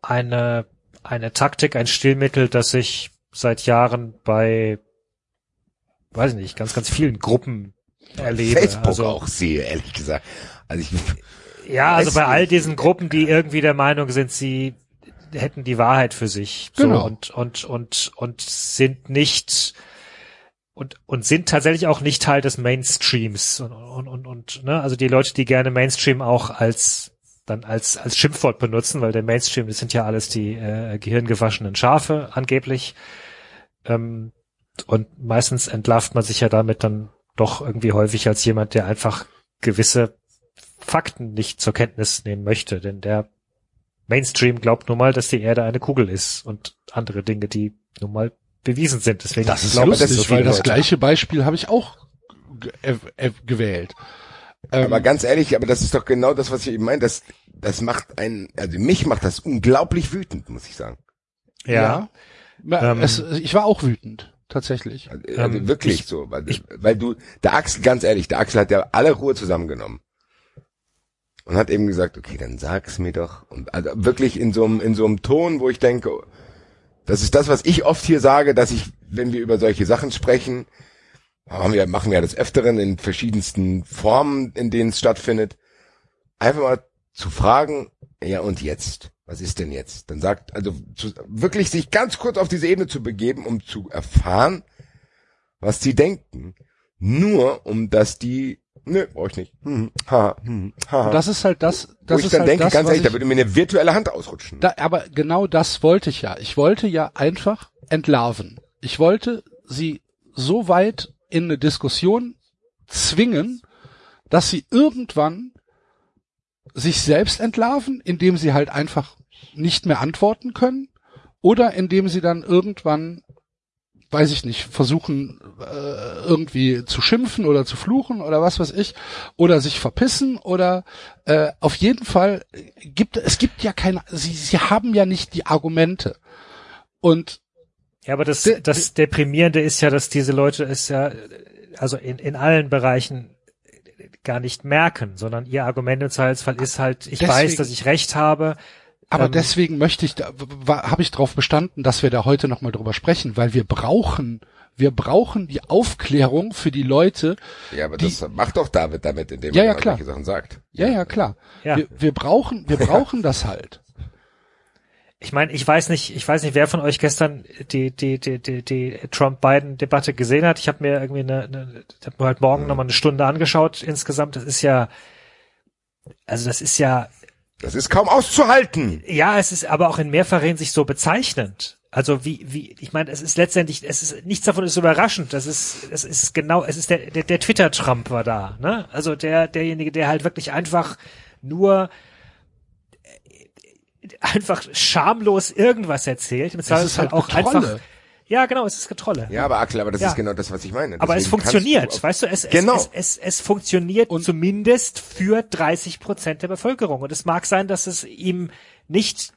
eine eine Taktik, ein Stilmittel, das ich seit Jahren bei weiß ich nicht, ganz, ganz vielen Gruppen erlebe. Facebook also, auch sehe, ehrlich gesagt. Also ich, Ja, also bei all diesen Gruppen, die irgendwie der Meinung sind, sie hätten die Wahrheit für sich. So, Genau. und, und, und, und sind nicht, und, und sind tatsächlich auch nicht Teil des Mainstreams. Und, und, und, und ne? also die Leute, die gerne Mainstream auch als, dann als, als Schimpfwort benutzen, weil der Mainstream, das sind ja alles die äh, gehirngewaschenen Schafe angeblich. Ähm, und meistens entlarvt man sich ja damit dann doch irgendwie häufig als jemand, der einfach gewisse Fakten nicht zur Kenntnis nehmen möchte, denn der Mainstream glaubt nun mal, dass die Erde eine Kugel ist und andere Dinge, die nun mal bewiesen sind. Deswegen Das ist glauben lustig, so viele weil das Leute. gleiche Beispiel habe ich auch äh, äh, gewählt. Ähm, aber ganz ehrlich, aber das ist doch genau das, was ich eben meine. Das, das macht einen, also mich macht das unglaublich wütend, muss ich sagen. Ja, ja. Ähm, es, ich war auch wütend, tatsächlich. Also, also Ähm, wirklich ich- so, weil, ich- weil du, der Axel, ganz ehrlich, der Axel hat ja alle Ruhe zusammengenommen. Und hat eben gesagt, okay, dann sag's mir doch. Und also wirklich in so einem, in so einem Ton, wo ich denke, das ist das, was ich oft hier sage, dass ich, wenn wir über solche Sachen sprechen, haben wir, machen wir das öfteren in verschiedensten Formen, in denen es stattfindet, einfach mal zu fragen, ja und jetzt? Was ist denn jetzt? Dann sagt, also zu, wirklich sich ganz kurz auf diese Ebene zu begeben, um zu erfahren, was die denken. Nur um dass die, nö, brauch ich nicht. Hm, ha, hm, ha. Und das ist halt das, Wo das ich ist dann halt denke, das, ganz ehrlich, da ich, würde mir eine virtuelle Hand ausrutschen. da, aber genau das wollte ich ja. Ich wollte ja einfach entlarven. Ich wollte sie so weit in eine Diskussion zwingen, dass sie irgendwann sich selbst entlarven, indem sie halt einfach nicht mehr antworten können oder indem sie dann irgendwann, weiß ich nicht, versuchen äh, irgendwie zu schimpfen oder zu fluchen oder was weiß ich oder sich verpissen oder äh, auf jeden Fall gibt es gibt ja keine, sie sie haben ja nicht die Argumente. Und Ja, aber das, das Deprimierende ist ja, dass diese Leute es ja, also in, in allen Bereichen gar nicht merken, sondern ihr Argument im Zweifelsfall ist halt, ich Deswegen- weiß, dass ich recht habe. Aber Ähm, deswegen möchte ich, da, habe ich darauf bestanden, dass wir da heute nochmal drüber sprechen, weil wir brauchen, wir brauchen die Aufklärung für die Leute. ja, aber die- das macht doch David damit, indem Ja, er ja, klar. solche Sachen sagt. Ja, ja, klar. Ja. Wir, wir brauchen, wir [laughs] brauchen das halt. Ich meine, ich weiß nicht, ich weiß nicht, wer von euch gestern die die die die, die Trump-Biden-Debatte gesehen hat. Ich habe mir irgendwie eine, eine ich habe mir halt morgen nochmal eine Stunde angeschaut insgesamt. Das ist ja, also das ist ja, Das ist kaum auszuhalten. ja, es ist aber auch in mehrfacher Hinsicht so bezeichnend. Also wie wie ich meine, es ist letztendlich, es ist nichts davon ist überraschend. Das ist es ist genau, es ist der der, der Twitter-Trump war da, ne? Also der derjenige, der halt wirklich einfach nur einfach schamlos irgendwas erzählt. Im Es ist Zweifelsfall halt auch Getrolle. einfach. Ja, genau, es ist Getrolle. Ja, aber Axel, aber das Ja. ist genau das, was ich meine. Aber es Deswegen funktioniert, du weißt du, es, Genau. es, es, es, es funktioniert Und- zumindest für 30 Prozent der Bevölkerung. Und es mag sein, dass es ihm nicht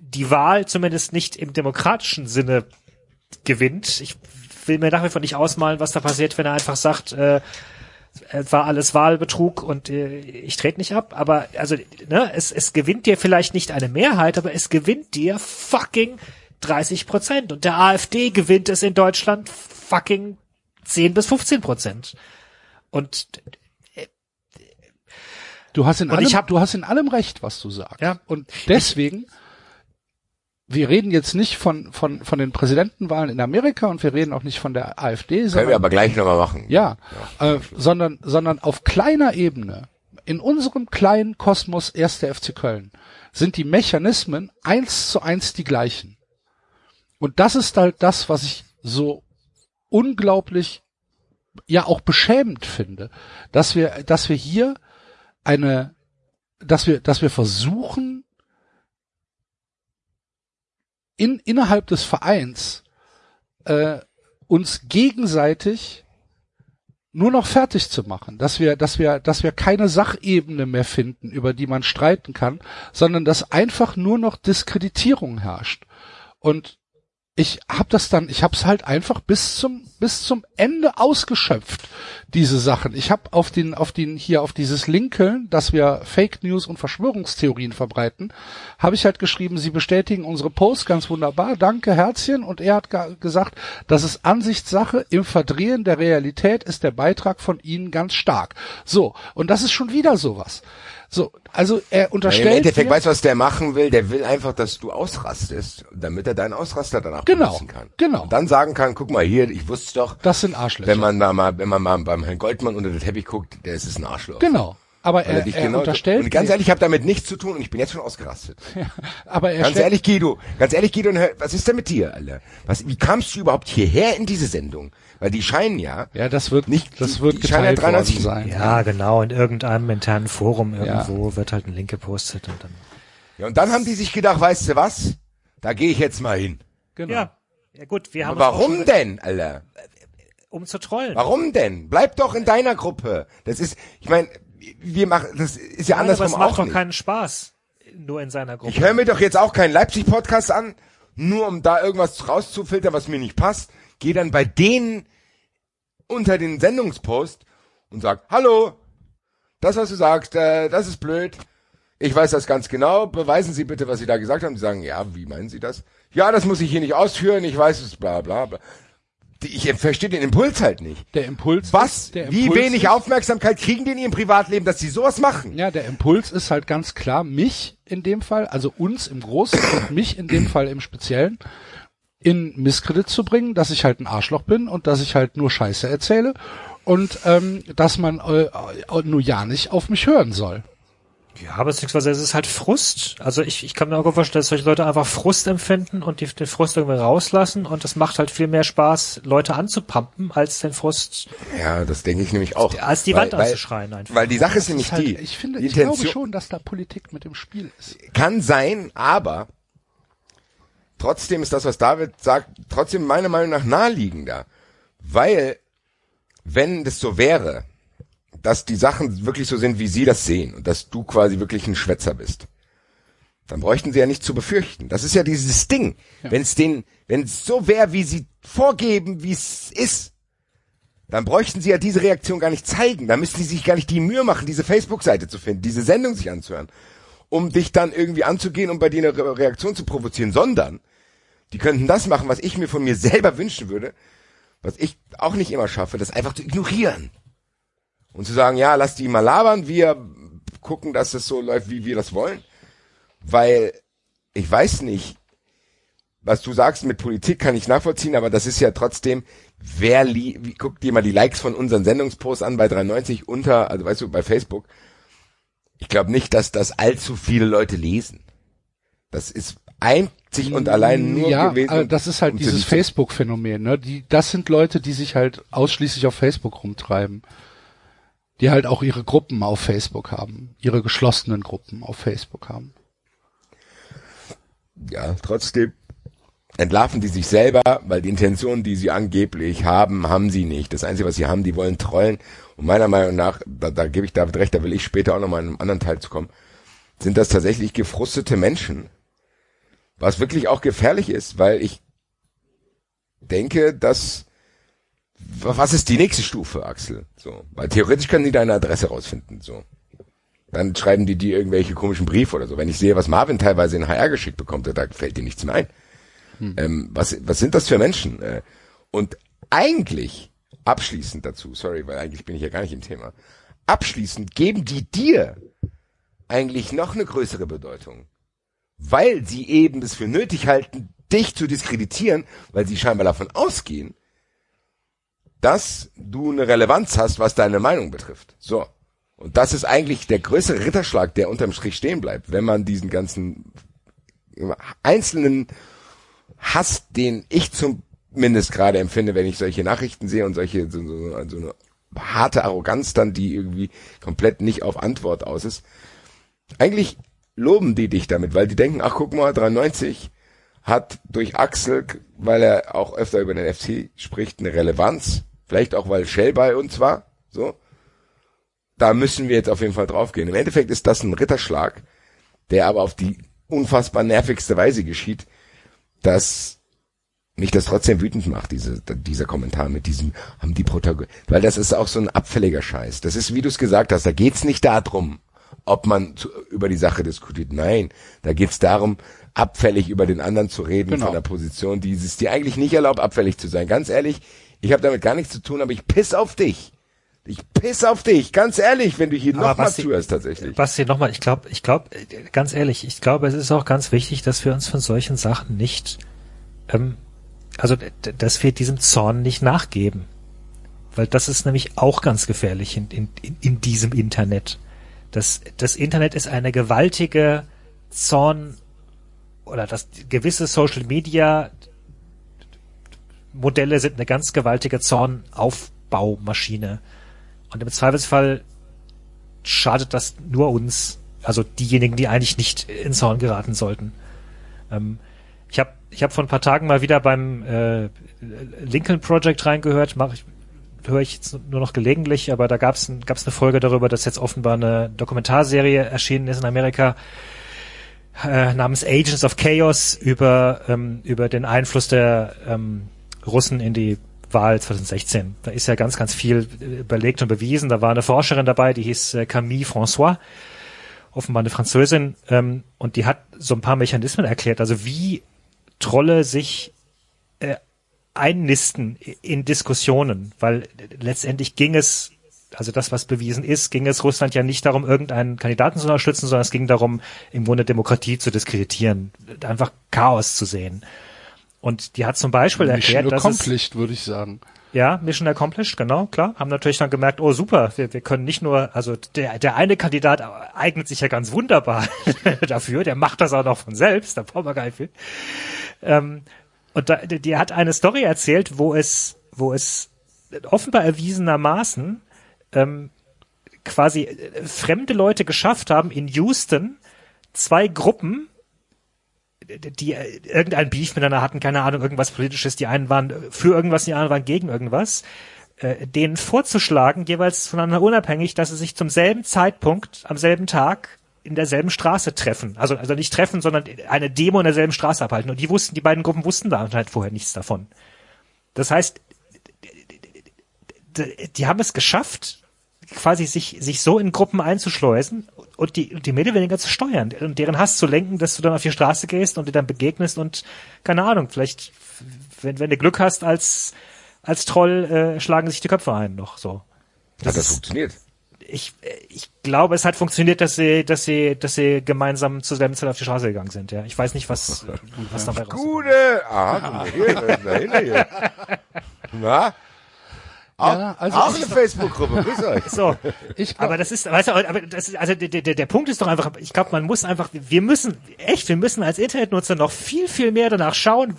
die Wahl, zumindest nicht im demokratischen Sinne, gewinnt. Ich will mir nach wie vor nicht ausmalen, was da passiert, wenn er einfach sagt, äh, es war alles Wahlbetrug und äh, ich trete nicht ab. Aber also, ne, es, es gewinnt dir vielleicht nicht eine Mehrheit, aber es gewinnt dir fucking 30 Prozent. Und der AfD gewinnt es in Deutschland fucking 10 bis 15 Prozent. Und Du hast in allem, ich hab- du hast in allem recht, was du sagst. Ja. Und deswegen, wir reden jetzt nicht von, von, von den Präsidentenwahlen in Amerika und wir reden auch nicht von der AfD, Können wir aber gleich nochmal machen. ja, äh, sondern, sondern auf kleiner Ebene, in unserem kleinen Kosmos 1. FC Köln, sind die Mechanismen eins zu eins die gleichen. Und das ist halt das, was ich so unglaublich, ja auch beschämend finde, dass wir, dass wir hier eine, dass wir, dass wir versuchen, in, innerhalb des Vereins äh, uns gegenseitig nur noch fertig zu machen, dass wir, dass wir, dass wir keine Sachebene mehr finden, über die man streiten kann, sondern dass einfach nur noch Diskreditierung herrscht. Und ich hab das dann, ich hab's halt einfach bis zum bis zum Ende ausgeschöpft diese Sachen. Ich hab auf den auf den hier auf dieses Linkeln, dass wir Fake News und Verschwörungstheorien verbreiten, habe ich halt geschrieben, sie bestätigen unsere Post ganz wunderbar, danke Herzchen und er hat gesagt, das ist Ansichtssache, im Verdrehen der Realität ist der Beitrag von ihnen ganz stark. So, und das ist schon wieder sowas. So, also er Weil Im unterstellt Endeffekt mir- weißt du, was der machen will? Der will einfach, dass du ausrastest, damit er deinen Ausraster danach Genau, benutzen kann. genau. Und dann sagen kann, guck mal hier, ich wusste doch, das sind Arschlöcher. wenn man mal, mal, wenn man mal beim Herrn Goldmann unter den Teppich guckt, der ist es ein Arschloch. Genau. Aber er, er genau- unterstellt, Und ganz ehrlich, ich habe damit nichts zu tun und ich bin jetzt schon ausgerastet. [laughs] aber er Ganz ehrlich, Guido, ganz ehrlich, Guido, was ist denn mit dir, Alter? Was, wie kamst du überhaupt hierher in diese Sendung? Weil die scheinen ja, ja, das wird Nicht- das die- wird die ja geteilt worden 93 sein. ja, genau, in irgendeinem internen Forum irgendwo wird halt ein Link gepostet und dann. ja, und dann haben die sich gedacht, weißt du was? Da gehe ich jetzt mal hin. genau. Ja. Ja gut, wir haben Aber warum schon, denn, Alter? um zu trollen. Warum denn? Bleib doch in deiner Gruppe. Das ist, ich meine, wir machen, das ist ja Nein, aber es andersrum macht auch doch nicht. keinen Spaß. Nur in seiner Gruppe. Ich höre mir doch jetzt auch keinen Leipzig-Podcast an, nur um da irgendwas rauszufiltern, was mir nicht passt. Geh dann bei denen unter den Sendungspost und sag, hallo, das, was du sagst, äh, das ist blöd. Ich weiß das ganz genau. Beweisen Sie bitte, was Sie da gesagt haben. Die sagen, ja, wie meinen Sie das? Ja, das muss ich hier nicht ausführen. Ich weiß es, bla, bla, bla. Ich verstehe den Impuls halt nicht. Der Impuls Was? Der Wie Impuls wenig ist, Aufmerksamkeit kriegen die in ihrem Privatleben, dass sie sowas machen? Ja, der Impuls ist halt ganz klar, mich in dem Fall, also uns im Großen und mich in dem Fall im Speziellen, in Misskredit zu bringen, dass ich halt ein Arschloch bin und dass ich halt nur Scheiße erzähle und ähm, dass man äh, äh, nur ja nicht auf mich hören soll. Ja, aber beziehungsweise es ist halt Frust. Also ich, ich kann mir auch gut vorstellen, dass solche Leute einfach Frust empfinden und die, den Frust irgendwie rauslassen und es macht halt viel mehr Spaß, Leute anzupumpen, als den Frust, Ja, das denke ich nämlich auch. als die Weil- Wand weil- anzuschreien einfach. Weil die Sache ist nämlich halt, die, ich finde, die ich glaube Intention schon, dass da Politik mit im Spiel ist. kann sein, aber trotzdem ist das, was David sagt, trotzdem meiner Meinung nach naheliegender. Weil, wenn das so wäre, dass die Sachen wirklich so sind, wie sie das sehen und dass du quasi wirklich ein Schwätzer bist, dann bräuchten sie ja nicht zu befürchten. Das ist ja dieses Ding. Wenn es den, wenn es so wäre, wie sie vorgeben, wie es ist, dann bräuchten sie ja diese Reaktion gar nicht zeigen. Dann müssten sie sich gar nicht die Mühe machen, diese Facebook-Seite zu finden, diese Sendung sich anzuhören, um dich dann irgendwie anzugehen und bei dir eine Re Reaktion zu provozieren, sondern die könnten das machen, was ich mir von mir selber wünschen würde, was ich auch nicht immer schaffe, das einfach zu ignorieren. Und zu sagen, ja, lass die mal labern, wir gucken, dass es so läuft, wie wir das wollen. Weil ich weiß nicht, was du sagst mit Politik kann ich nachvollziehen, aber das ist ja trotzdem, wer li wie, guck dir mal die Likes von unseren Sendungsposts an bei 93 unter, also weißt du, bei Facebook. Ich glaube nicht, dass das allzu viele Leute lesen. Das ist einzig und allein nur ja, gewesen. also das ist halt um dieses Facebook-Phänomen. Ne? Die, das sind Leute, die sich halt ausschließlich auf Facebook rumtreiben. Die halt auch ihre Gruppen auf Facebook haben. Ihre geschlossenen Gruppen auf Facebook haben. ja, trotzdem entlarven die sich selber, weil die Intentionen, die sie angeblich haben, haben sie nicht. Das Einzige, was sie haben, die wollen trollen. Und meiner Meinung nach, da, da gebe ich David recht, da will ich später auch nochmal in einem anderen Teil zu kommen, sind das tatsächlich gefrustete Menschen. Was wirklich auch gefährlich ist, weil ich denke, dass was ist die nächste Stufe, Axel? So, weil theoretisch können die deine Adresse rausfinden, so. Dann schreiben die dir irgendwelche komischen Briefe oder so. Wenn ich sehe, was Marvin teilweise in HR geschickt bekommt, da fällt dir nichts mehr ein. Ähm, was, was sind das für Menschen? Äh, Und eigentlich abschließend dazu, sorry, weil eigentlich bin ich ja gar nicht im Thema. Abschließend geben die dir eigentlich noch eine größere Bedeutung, weil sie eben es für nötig halten, dich zu diskreditieren, weil sie scheinbar davon ausgehen, dass du eine Relevanz hast, was deine Meinung betrifft. So. Und das ist eigentlich der größere Ritterschlag, der unterm Strich stehen bleibt, wenn man diesen ganzen einzelnen Hass, den ich zumindest gerade empfinde, wenn ich solche Nachrichten sehe und solche so, so, so eine harte Arroganz dann, die irgendwie komplett nicht auf Antwort aus ist. Eigentlich loben die dich damit, weil die denken, ach guck mal, 93 hat durch Axel, weil er auch öfter über den FC spricht, eine Relevanz. Vielleicht auch, weil Shell bei uns war. So. Da müssen wir jetzt auf jeden Fall draufgehen. Im Endeffekt ist das ein Ritterschlag, der aber auf die unfassbar nervigste Weise geschieht, dass mich das trotzdem wütend macht, diese, dieser Kommentar mit diesem, haben die Protagonisten, weil das ist auch so ein abfälliger Scheiß. Das ist, wie du es gesagt hast, da geht's nicht darum, ob man zu, über die Sache diskutiert. Nein, da geht's darum, abfällig über den anderen zu reden genau. von einer Position, die es dir eigentlich nicht erlaubt, abfällig zu sein. Ganz ehrlich, ich habe damit gar nichts zu tun, aber ich piss auf dich. Ich piss auf dich, ganz ehrlich, wenn du hier nochmal zuhörst tatsächlich. Basti, nochmal, ich glaube, ich glaube, ganz ehrlich, ich glaube, es ist auch ganz wichtig, dass wir uns von solchen Sachen nicht, ähm, also dass wir diesem Zorn nicht nachgeben. Weil das ist nämlich auch ganz gefährlich in, in, in diesem Internet. Das, das Internet ist eine gewaltige Zorn oder das gewisse Social Media Modelle sind eine ganz gewaltige Zornaufbaumaschine. Und im Zweifelsfall schadet das nur uns, also diejenigen, die eigentlich nicht in Zorn geraten sollten. Ähm, ich habe ich hab vor ein paar Tagen mal wieder beim äh, Lincoln Project reingehört, mache ich höre ich jetzt nur noch gelegentlich, aber da gab es gab's eine Folge darüber, dass jetzt offenbar eine Dokumentarserie erschienen ist in Amerika äh, namens Agents of Chaos über ähm, über den Einfluss der ähm, Russen in die Wahl 2016. Da ist ja ganz, ganz viel überlegt und bewiesen. Da war eine Forscherin dabei, die hieß äh, Camille François, offenbar eine Französin, ähm, und die hat so ein paar Mechanismen erklärt, also wie Trolle sich äh, einnisten in Diskussionen, weil letztendlich ging es, also das, was bewiesen ist, ging es Russland ja nicht darum, irgendeinen Kandidaten zu unterstützen, sondern es ging darum, im Grunde Demokratie zu diskreditieren, einfach Chaos zu sehen. Und die hat zum Beispiel Mission erklärt, dass accomplished, würde ich sagen. Ja, Mission accomplished, genau, klar. Haben natürlich dann gemerkt, oh super, wir, wir können nicht nur, also der, der eine Kandidat eignet sich ja ganz wunderbar [laughs] dafür, der macht das auch noch von selbst, da brauchen wir gar nicht viel. Ähm, und da, die hat eine Story erzählt, wo es, wo es offenbar erwiesenermaßen ähm, quasi äh, fremde Leute geschafft haben, in Houston zwei Gruppen die äh, irgendein Beef miteinander hatten, keine Ahnung, irgendwas politisches, die einen waren für irgendwas, die anderen waren gegen irgendwas, äh, denen vorzuschlagen, jeweils voneinander unabhängig, dass sie sich zum selben Zeitpunkt, am selben Tag in derselben Straße treffen. Also, also nicht treffen, sondern eine Demo in derselben Straße abhalten. Und die wussten, die beiden Gruppen wussten da halt vorher nichts davon. Das heißt, die haben es geschafft, quasi sich, sich so in Gruppen einzuschleusen und die, die oder weniger zu steuern und deren Hass zu lenken, dass du dann auf die Straße gehst und dir dann begegnest und keine Ahnung, vielleicht, wenn, wenn du Glück hast als, als Troll, äh, schlagen sich die Köpfe ein noch so. Das hat das ist, funktioniert? Ich, ich glaube, es hat funktioniert, dass sie, dass sie, dass sie gemeinsam zu selben Zeit auf die Straße gegangen sind. Ja, ich weiß nicht, was, was dabei [laughs] rauskommt. Gute, ah, [laughs] hier, Na? Ja, also auch eine Facebook-Gruppe, grüß euch. [laughs] So, ich glaub, aber das ist, weißt du, aber das ist, also der, der, der Punkt ist doch einfach, ich glaube, man muss einfach, wir müssen, echt, wir müssen als Internetnutzer noch viel, viel mehr danach schauen,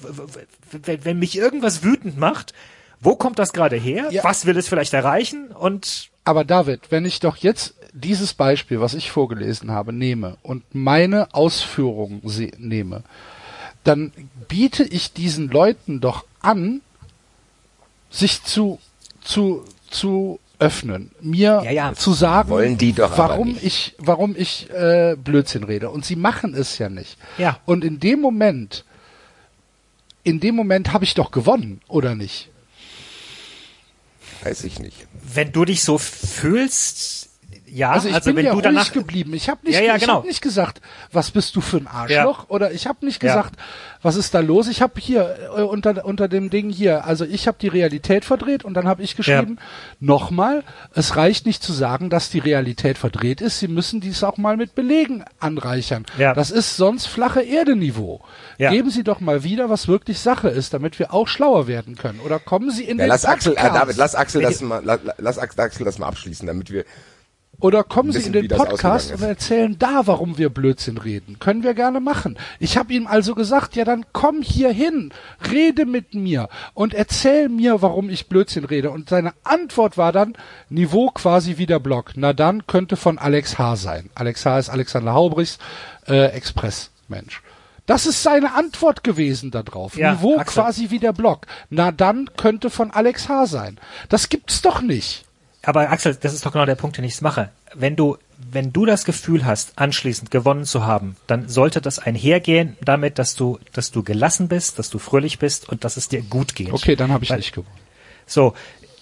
wenn, wenn mich irgendwas wütend macht, wo kommt das gerade her? Ja. Was will es vielleicht erreichen? Und aber David, wenn ich doch jetzt dieses Beispiel, was ich vorgelesen habe, nehme und meine Ausführungen nehme, dann biete ich diesen Leuten doch an, sich zu zu, zu öffnen, mir ja, ja. zu sagen, Wollen die doch warum ich, warum ich äh, Blödsinn rede. Und sie machen es ja nicht. Ja. Und in dem Moment, in dem Moment habe ich doch gewonnen, oder nicht? Weiß ich nicht. Wenn du dich so fühlst, ja, Also also, ich bin wenn ja du ruhig danach, geblieben. Ich habe nicht, Ja, ja, ich genau. hab nicht gesagt, was bist du für ein Arschloch? Oder ich habe nicht gesagt, was ist da los? Ich habe hier äh, unter unter dem Ding hier, also ich habe die Realität verdreht und dann habe ich geschrieben, nochmal, es reicht nicht zu sagen, dass die Realität verdreht ist. Sie müssen dies auch mal mit Belegen anreichern. Ja. Das ist sonst flache Erdeniveau. Ja. Geben Sie doch mal wieder, was wirklich Sache ist, damit wir auch schlauer werden können. Oder kommen Sie in Ja, den lass Axel, äh. David, lass Axel das mal, la- la- lass Axel das mal abschließen, damit wir, Oder kommen Sie wissen, in den Podcast und erzählen da, warum wir Blödsinn reden. Können wir gerne machen. Ich habe ihm also gesagt, ja dann komm hier hin, rede mit mir und erzähl mir, warum ich Blödsinn rede. Und seine Antwort war dann, Niveau quasi wie der Blog. Na dann könnte von Alex H. sein. Alex H. ist Alexander Haubrichs, äh, Express-Mensch. Das ist seine Antwort gewesen darauf. Ja, Niveau Axel. quasi wie der Blog. Na dann könnte von Alex H. sein. Das gibt's doch nicht. Aber Axel, das ist doch genau der Punkt, den ich mache. Wenn du, wenn du das Gefühl hast, anschließend gewonnen zu haben, dann sollte das einhergehen damit, dass du, dass du gelassen bist, dass du fröhlich bist und dass es dir gut geht. Okay, dann habe ich Weil- nicht gewonnen. So.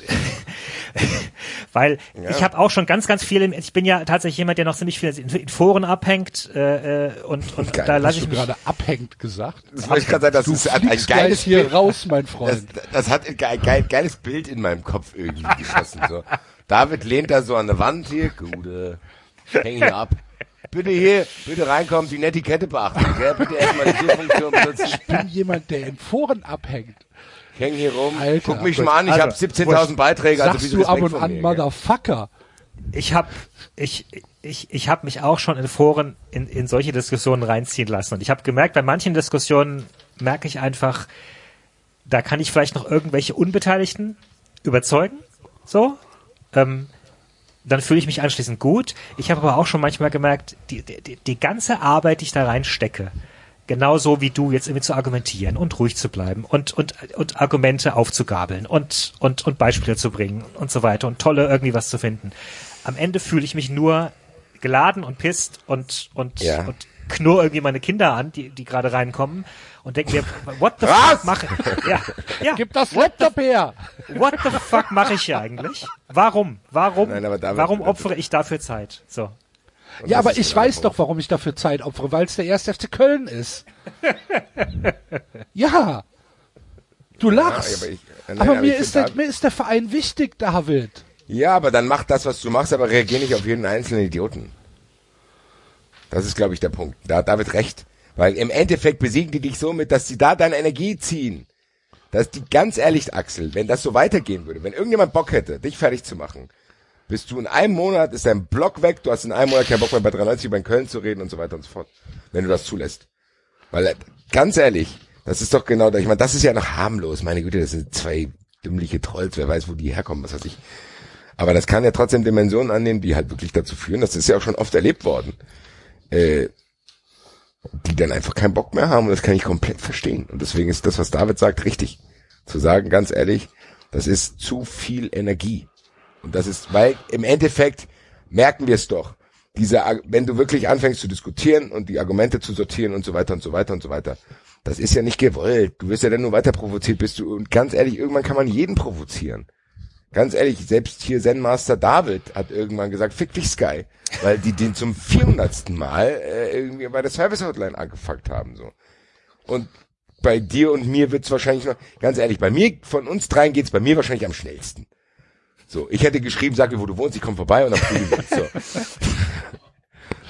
[laughs] [laughs] Weil ich habe auch schon ganz, ganz viele, ich bin ja tatsächlich jemand, der noch ziemlich viel in, in Foren abhängt äh, äh, und, und Geil, da Hast lasse du ich mich, gerade abhängt gesagt? das wollte ich gerade sagen, das Du ist ein, ein geiles hier Bild. raus, mein Das, Freund. das hat ein geil, geil, geiles Bild in meinem Kopf irgendwie geschossen. So. David lehnt da so an der Wand hier, Gude, häng hier ab. Bitte hier, bitte reinkommen, die Netiquette beachten, gell? Bitte erstmal die Suchfunktion benutzen. Ich bin jemand, der in Foren abhängt. Ich häng hier rum, Alter, guck mich mal an, ich Also, habe 17.000 Beiträge, also Sagst du ab und an mir? Motherfucker? ich habe ich ich ich habe mich auch schon in Foren in, in solche Diskussionen reinziehen lassen und ich habe gemerkt, bei manchen Diskussionen merke ich einfach, da kann ich vielleicht noch irgendwelche Unbeteiligten überzeugen, so. Ähm, dann fühle ich mich anschließend gut. Ich habe aber auch schon manchmal gemerkt, die, die, die ganze Arbeit, die ich da reinstecke, genauso wie du jetzt irgendwie zu argumentieren und ruhig zu bleiben und, und, und Argumente aufzugabeln und, und, und Beispiele zu bringen und so weiter und tolle irgendwie was zu finden. Am Ende fühle ich mich nur geladen und pisst und, und, Ja. und knurr irgendwie meine Kinder an, die, die gerade reinkommen und denke mir, what the Was? fuck mache ja, ja, Gib das Laptop her! what the fuck mache ich hier eigentlich? Warum? Warum? Nein, aber David- warum opfere ich dafür Zeit? So. Und Ja, aber ich genau weiß doch, warum ich dafür Zeit opfere, weil es der erste FC Köln ist. [laughs] ja. Du lachst. aber ich- nein, aber aber mir, ist der, mir ist der Verein wichtig, David. Ja, aber dann mach das, was du machst, aber reagier nicht auf jeden einzelnen Idioten. Das ist, glaube ich, der Punkt. Da hat David recht. Weil im Endeffekt besiegen die dich so mit, dass sie da deine Energie ziehen. Dass die, ganz ehrlich, Axel, wenn das so weitergehen würde, wenn irgendjemand Bock hätte, dich fertig zu machen, bist du in einem Monat, ist dein Block weg, du hast in einem Monat keinen Bock mehr bei 93 über Köln zu reden und so weiter und so fort. Wenn du das zulässt. Weil, äh, ganz ehrlich, das ist doch genau. Ich meine, das ist ja noch harmlos. Meine Güte, das sind zwei dümmliche Trolls, wer weiß, wo die herkommen, was weiß ich. Aber das kann ja trotzdem Dimensionen annehmen, die halt wirklich dazu führen, das ist ja auch schon oft erlebt worden, äh, die dann einfach keinen Bock mehr haben und das kann ich komplett verstehen. Und deswegen ist das, was David sagt, richtig. Zu sagen, ganz ehrlich, das ist zu viel Energie. Und das ist, weil im Endeffekt merken wir es doch. Diese, wenn du wirklich anfängst zu diskutieren und die Argumente zu sortieren und so weiter und so weiter und so weiter, das ist ja nicht gewollt. Du wirst ja dann nur weiter provoziert, bist du, und ganz ehrlich, irgendwann kann man jeden provozieren. Ganz ehrlich, selbst hier Zen Master David hat irgendwann gesagt, fick dich Sky, weil die den zum 400. Mal äh, irgendwie bei der Service Hotline angefuckt haben so. Und bei dir und mir wird's wahrscheinlich noch, ganz ehrlich, bei mir, von uns dreien geht's bei mir wahrscheinlich am schnellsten. So, ich hätte geschrieben, sag mir, wo du wohnst, ich komme vorbei und dann prügeln wir uns. So. [laughs]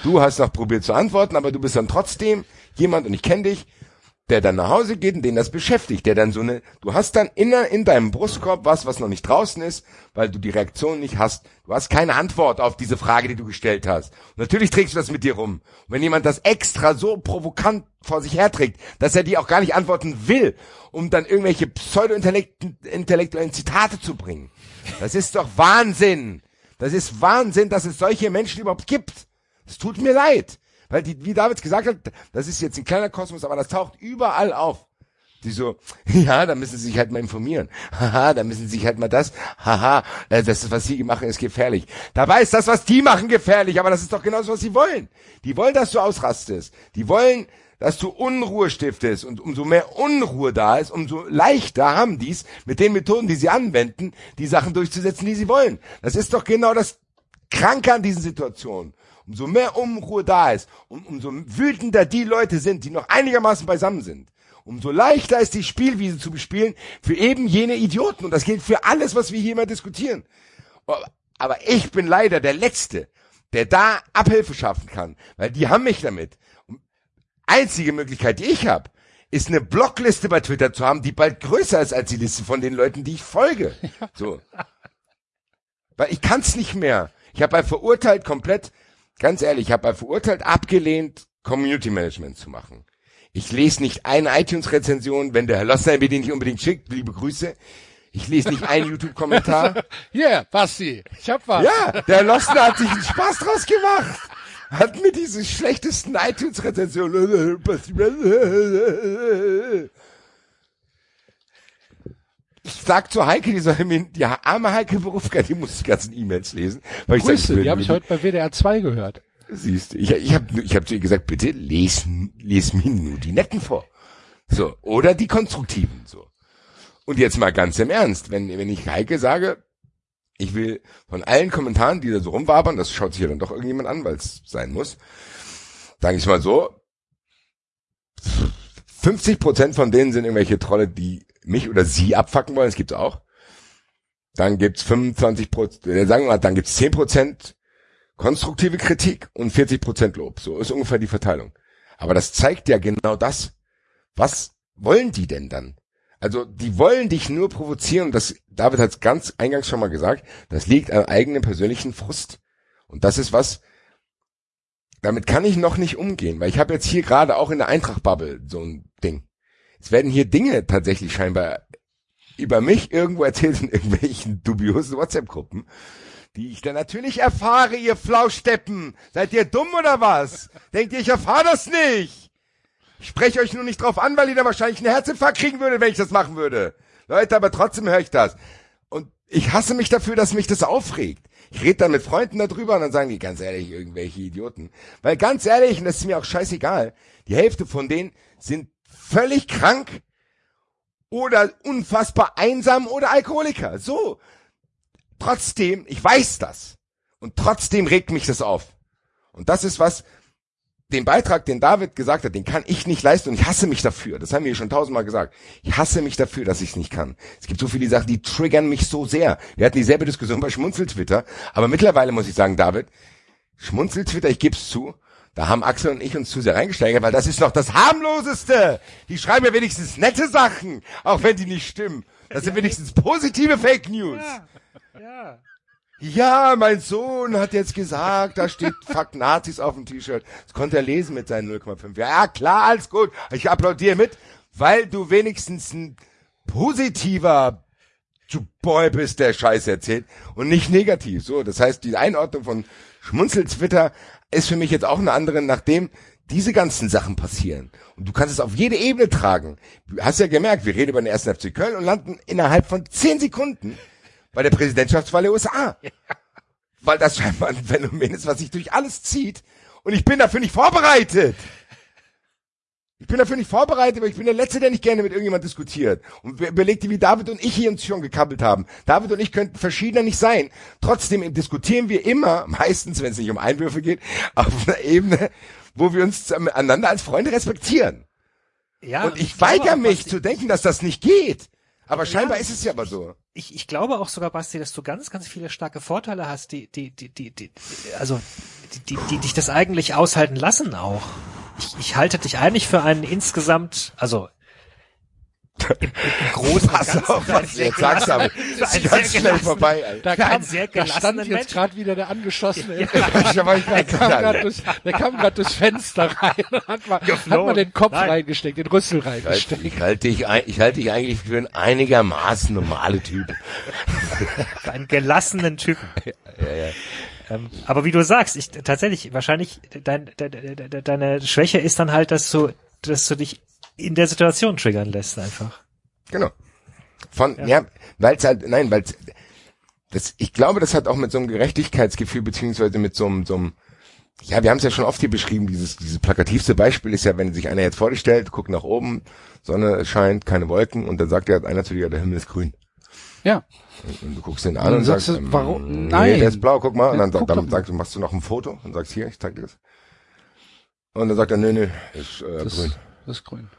Du hast noch probiert zu antworten, aber du bist dann trotzdem jemand, und ich kenne dich, der dann nach Hause geht und den das beschäftigt, der dann so eine, du hast dann in, in deinem Brustkorb was, was noch nicht draußen ist, weil du die Reaktion nicht hast. Du hast keine Antwort auf diese Frage, die du gestellt hast. Und natürlich trägst du das mit dir rum. Und wenn jemand das extra so provokant vor sich herträgt, dass er dir auch gar nicht antworten will, um dann irgendwelche pseudo-intellektuellen Zitate zu bringen. Das ist doch Wahnsinn. Das ist Wahnsinn, dass es solche Menschen überhaupt gibt. Es tut mir leid. Weil die, wie David gesagt hat, das ist jetzt ein kleiner Kosmos, aber das taucht überall auf. Die so, [laughs] ja, da müssen sie sich halt mal informieren. Haha, da müssen sie sich halt mal das. Haha, äh, das was sie machen, ist gefährlich. Dabei ist das, was die machen, gefährlich, aber das ist doch genau das, was sie wollen. Die wollen, dass du ausrastest. Die wollen, dass du Unruhe stiftest. Und umso mehr Unruhe da ist, umso leichter haben die's mit den Methoden, die sie anwenden, die Sachen durchzusetzen, die sie wollen. Das ist doch genau das kranker an diesen Situationen, umso mehr Unruhe da ist und umso wütender die Leute sind, die noch einigermaßen beisammen sind, umso leichter ist die Spielwiese zu bespielen für eben jene Idioten. Und das gilt für alles, was wir hier mal diskutieren. Aber ich bin leider der Letzte, der da Abhilfe schaffen kann, weil die haben mich damit. Einzige Möglichkeit, die ich habe, ist eine Blockliste bei Twitter zu haben, die bald größer ist als die Liste von den Leuten, die ich folge. [laughs] So. Weil ich kann's nicht mehr. Ich habe bei verurteilt komplett, ganz ehrlich, ich habe bei verurteilt abgelehnt, Community Management zu machen. Ich lese nicht eine iTunes-Rezension, wenn der Herr Lossner mir den nicht unbedingt schickt, liebe Grüße. Ich lese nicht einen [laughs] YouTube-Kommentar. Yeah, Basti, ich hab was. Ja, der Lossner hat sich einen Spaß draus gemacht. Hat mir diese schlechtesten iTunes-Rezensionen. Ich sag zu Heike, die soll mir, die arme Heike Berufka, die muss die ganzen E-Mails lesen. Weil ich Grüße, sag, die habe ich heute bei WDR 2 gehört. Siehst du, ich, ich habe ich hab zu ihr gesagt, bitte les, les mir nur die netten vor. So, oder die konstruktiven, so. Und jetzt mal ganz im Ernst, wenn, wenn ich Heike sage, ich will von allen Kommentaren, die da so rumwabern, das schaut sich ja dann doch irgendjemand an, weil es sein muss, sage ich mal so, 50 Prozent von denen sind irgendwelche Trolle, die mich oder sie abfacken wollen, das gibt's auch. Dann gibt's 25 Prozent, äh, sagen wir mal, dann gibt's 10 Prozent konstruktive Kritik und 40 Prozent Lob. So ist ungefähr die Verteilung. Aber das zeigt ja genau das. Was wollen die denn dann? Also die wollen dich nur provozieren das, David hat es ganz eingangs schon mal gesagt, das liegt am eigenen persönlichen Frust. Und das ist was, damit kann ich noch nicht umgehen, weil ich habe jetzt hier gerade auch in der Eintracht-Bubble so ein Ding. Es werden hier Dinge tatsächlich scheinbar über mich irgendwo erzählt in irgendwelchen dubiosen WhatsApp-Gruppen, die ich dann natürlich erfahre, ihr Flausteppen. Seid ihr dumm oder was? Denkt ihr, ich erfahre das nicht? Ich spreche euch nur nicht drauf an, weil ihr da wahrscheinlich einen Herzinfarkt kriegen würdet, wenn ich das machen würde. Leute, aber trotzdem höre ich das. Und ich hasse mich dafür, dass mich das aufregt. Ich rede dann mit Freunden darüber und dann sagen die ganz ehrlich, irgendwelche Idioten. Weil ganz ehrlich, und das ist mir auch scheißegal, die Hälfte von denen sind völlig krank oder unfassbar einsam oder Alkoholiker. So. Trotzdem, ich weiß das. Und trotzdem regt mich das auf. Und das ist was, den Beitrag, den David gesagt hat, den kann ich nicht leisten und ich hasse mich dafür. Das haben wir schon tausendmal gesagt. Ich hasse mich dafür, dass ich es nicht kann. Es gibt so viele Sachen, die triggern mich so sehr. Wir hatten dieselbe Diskussion bei Schmunzeltwitter, aber mittlerweile muss ich sagen, David, Schmunzeltwitter, ich geb's zu, da haben Axel und ich uns zu sehr reingesteigert, weil das ist noch das harmloseste. Die schreiben ja wenigstens nette Sachen, auch wenn die nicht stimmen. Das sind wenigstens positive Fake News. Ja. ja. Ja, mein Sohn hat jetzt gesagt, da steht [laughs] Fuck Nazis auf dem T-Shirt. Das konnte er lesen mit seinen 0,5. Ja, klar, alles gut. Ich applaudiere mit, weil du wenigstens ein positiver Boy bist, der Scheiße erzählt und nicht negativ. So, das heißt, die Einordnung von Schmunzel-Twitter ist für mich jetzt auch eine andere, nachdem diese ganzen Sachen passieren. Und du kannst es auf jede Ebene tragen. Du hast ja gemerkt, wir reden über den ersten FC Köln und landen innerhalb von zehn Sekunden bei der Präsidentschaftswahl der USA. Ja. Weil das scheinbar ein Phänomen ist, was sich durch alles zieht. Und ich bin dafür nicht vorbereitet. Ich bin dafür nicht vorbereitet, weil ich bin der Letzte, der nicht gerne mit irgendjemand diskutiert. Und überleg dir, wie David und ich hier uns schon gekabbelt haben. David und ich könnten verschiedener nicht sein. Trotzdem diskutieren wir immer, meistens, wenn es nicht um Einwürfe geht, auf einer Ebene, wo wir uns einander als Freunde respektieren. Ja, und ich weigere mich zu denken, dass das nicht geht. Aber scheinbar ja, ist es ja aber so. Ich, ich glaube auch sogar, Basti, dass du ganz, ganz viele starke Vorteile hast, die, die, die, die, die also die, die, die dich das eigentlich aushalten lassen auch. Ich, ich halte dich eigentlich für einen insgesamt, also im, im großen Pass Ganzen auf, was du jetzt sagst, aber ist ganz schnell vorbei. Alter. Da, kam, da stand jetzt gerade wieder der angeschossene. Ja. der kam gerade durch, der kam gerade durchs Fenster rein und hat mal, hat mal den Kopf Nein. reingesteckt, den Rüssel reingesteckt. Ich halte dich, ich halte dich eigentlich für einen einigermaßen normale Typ. [laughs] Für einen gelassenen Typen. Ja, ja, ja. Ähm, aber wie du sagst, ich tatsächlich wahrscheinlich dein, de, de, de, deine Schwäche ist dann halt, dass du, dass du dich in der Situation triggern lässt einfach. Genau. Von, ja, ja weil es halt, nein, weil das, ich glaube, das hat auch mit so einem Gerechtigkeitsgefühl beziehungsweise mit so einem, so einem ja, wir haben es ja schon oft hier beschrieben, dieses, dieses plakativste Beispiel ist ja, wenn sich einer jetzt vor dich stellt, guckt nach oben, Sonne scheint, keine Wolken und dann sagt ja einer zu dir, der Himmel ist grün. Ja. Und, und du guckst den Und an dann und sagst sagst, du, ähm, warum- Nee, nein. der ist blau, guck mal. Und dann, dann, dann sagst du, machst du noch ein Foto und sagst, hier, ich zeig dir das. Und dann sagt er, nee, nee, ist äh, Das, grün. das ist grün.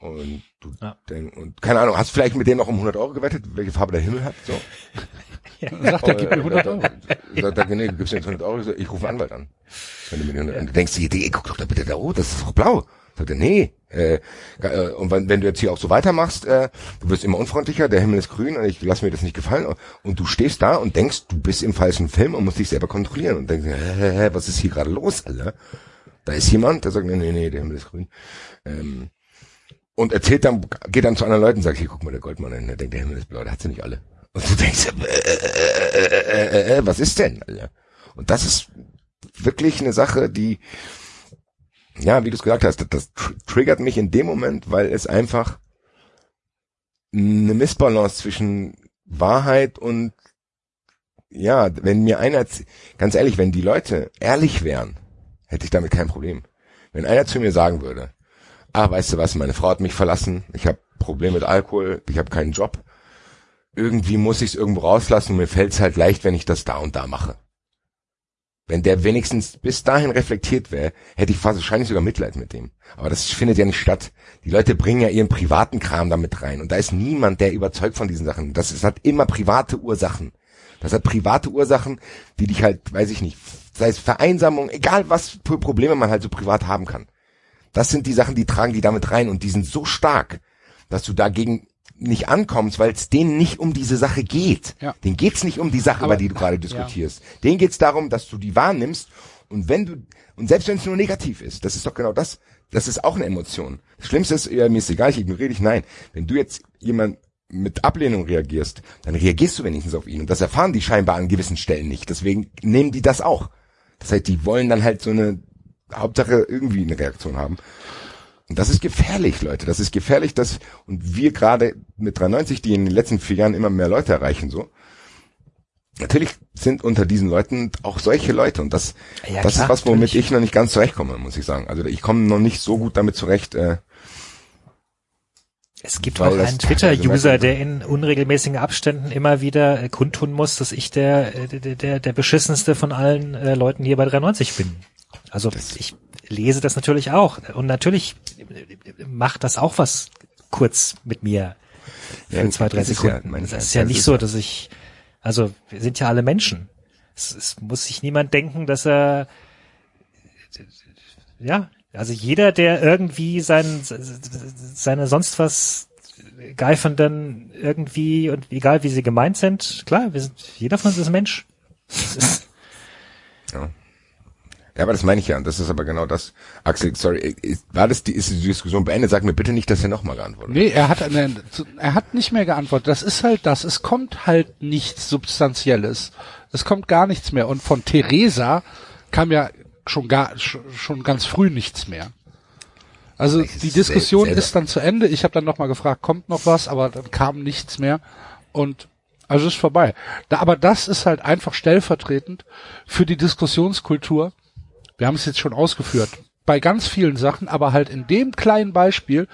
Und du Ja. denk, und keine Ahnung, hast du vielleicht mit dem noch um 100 Euro gewettet, welche Farbe der Himmel hat? So. [laughs] Dann sagt er, gib mir 100 Euro. Sagt er, nee, du gibst mir jetzt 100 Euro. Ich, rufe einen Anwalt an. Wenn du mir die 100, und du denkst dir, ey, guck doch da bitte da rot, das ist doch blau. Sagt er, nee. Äh, äh, und wenn, wenn du jetzt hier auch so weitermachst, äh, du wirst immer unfreundlicher, der Himmel ist grün und ich lass mir das nicht gefallen. Und du stehst da und denkst, du bist im falschen Film und musst dich selber kontrollieren und denkst, hä, hä, was ist hier gerade los, Alter? Da ist jemand, der sagt, nee, nee, nee, der Himmel ist grün. Ähm, und erzählt dann, geht dann zu anderen Leuten und sagt, hier, guck mal, der Goldmann, der denkt, der Himmel ist blau, der hat sie nicht alle. Und du denkst, äh, äh, äh, äh, äh, was ist denn, Alter? Und das ist wirklich eine Sache, die, ja, wie du es gesagt hast, das, das tr triggert mich in dem Moment, weil es einfach eine Missbalance zwischen Wahrheit und ja, wenn mir einer, ganz ehrlich, wenn die Leute ehrlich wären, hätte ich damit kein Problem. Wenn einer zu mir sagen würde, ah, weißt du was, meine Frau hat mich verlassen, ich habe Probleme mit Alkohol, ich habe keinen Job, irgendwie muss ich es irgendwo rauslassen und mir fällt es halt leicht, wenn ich das da und da mache. Wenn der wenigstens bis dahin reflektiert wäre, hätte ich wahrscheinlich sogar Mitleid mit dem. Aber das findet ja nicht statt. Die Leute bringen ja ihren privaten Kram damit rein. Und da ist niemand, der überzeugt von diesen Sachen. Das, ist, hat immer private Ursachen. Das hat private Ursachen, die dich halt, weiß ich nicht, sei es Vereinsamung, egal was für Probleme man halt so privat haben kann. Das sind die Sachen, die tragen die damit rein und die sind so stark, dass du dagegen nicht ankommst, weil es denen nicht um diese Sache geht. Ja. Denen geht's nicht um die Sache, Aber- über die du gerade diskutierst. Denen geht's darum, dass du die wahrnimmst und wenn du und selbst wenn es nur negativ ist, das ist doch genau das. Das ist auch eine Emotion. Das Schlimmste ist, ja, mir ist egal, ich ignoriere dich. Nein, wenn du jetzt jemand mit Ablehnung reagierst, dann reagierst du wenigstens auf ihn. Und das erfahren die scheinbar an gewissen Stellen nicht. Deswegen nehmen die das auch. Das heißt, die wollen dann halt so eine Hauptsache irgendwie eine Reaktion haben. Und das ist gefährlich, Leute. Das ist gefährlich, dass, und wir gerade mit 93, die in den letzten vier Jahren immer mehr Leute erreichen, so. Natürlich sind unter diesen Leuten auch solche Leute und das, Ja, das klar, ist was, womit natürlich. ich noch nicht ganz zurechtkomme, muss ich sagen. Also ich komme noch nicht so gut damit zurecht, äh, Es gibt Weil auch einen Twitter-User, der in unregelmäßigen Abständen immer wieder äh, kundtun muss, dass ich der, äh, der, der, der beschissenste von allen äh, Leuten hier bei 93 bin. Also ich lese das natürlich auch. Und natürlich macht das auch was kurz mit mir für Ja, zwei, drei das ja- Sekunden. mein- Es ist das ja nicht ja- so, dass ich, also wir sind ja alle Menschen. Es, es muss sich niemand denken, dass er ja, also jeder, der irgendwie sein, seine sonst was Geifernden irgendwie und egal wie sie gemeint sind, klar, wir sind, jeder von uns ist ein Mensch. Das [laughs] Ja. Ja, aber das meine ich ja. Und das ist aber genau das. Axel, sorry, ist, war das die, ist die Diskussion beendet? Sag mir bitte nicht, dass er nochmal geantwortet hat. Nee, er hat, eine, er hat nicht mehr geantwortet. Das ist halt das. Es kommt halt nichts Substanzielles. Es kommt gar nichts mehr. Und von Theresa kam ja schon gar, schon, ganz früh nichts mehr. Also die Diskussion selber- ist dann zu Ende. Ich habe dann nochmal gefragt, kommt noch was, aber dann kam nichts mehr. Und also ist vorbei. Da, aber das ist halt einfach stellvertretend für die Diskussionskultur. Wir haben es jetzt schon ausgeführt. Bei ganz vielen Sachen, aber halt in dem kleinen Beispiel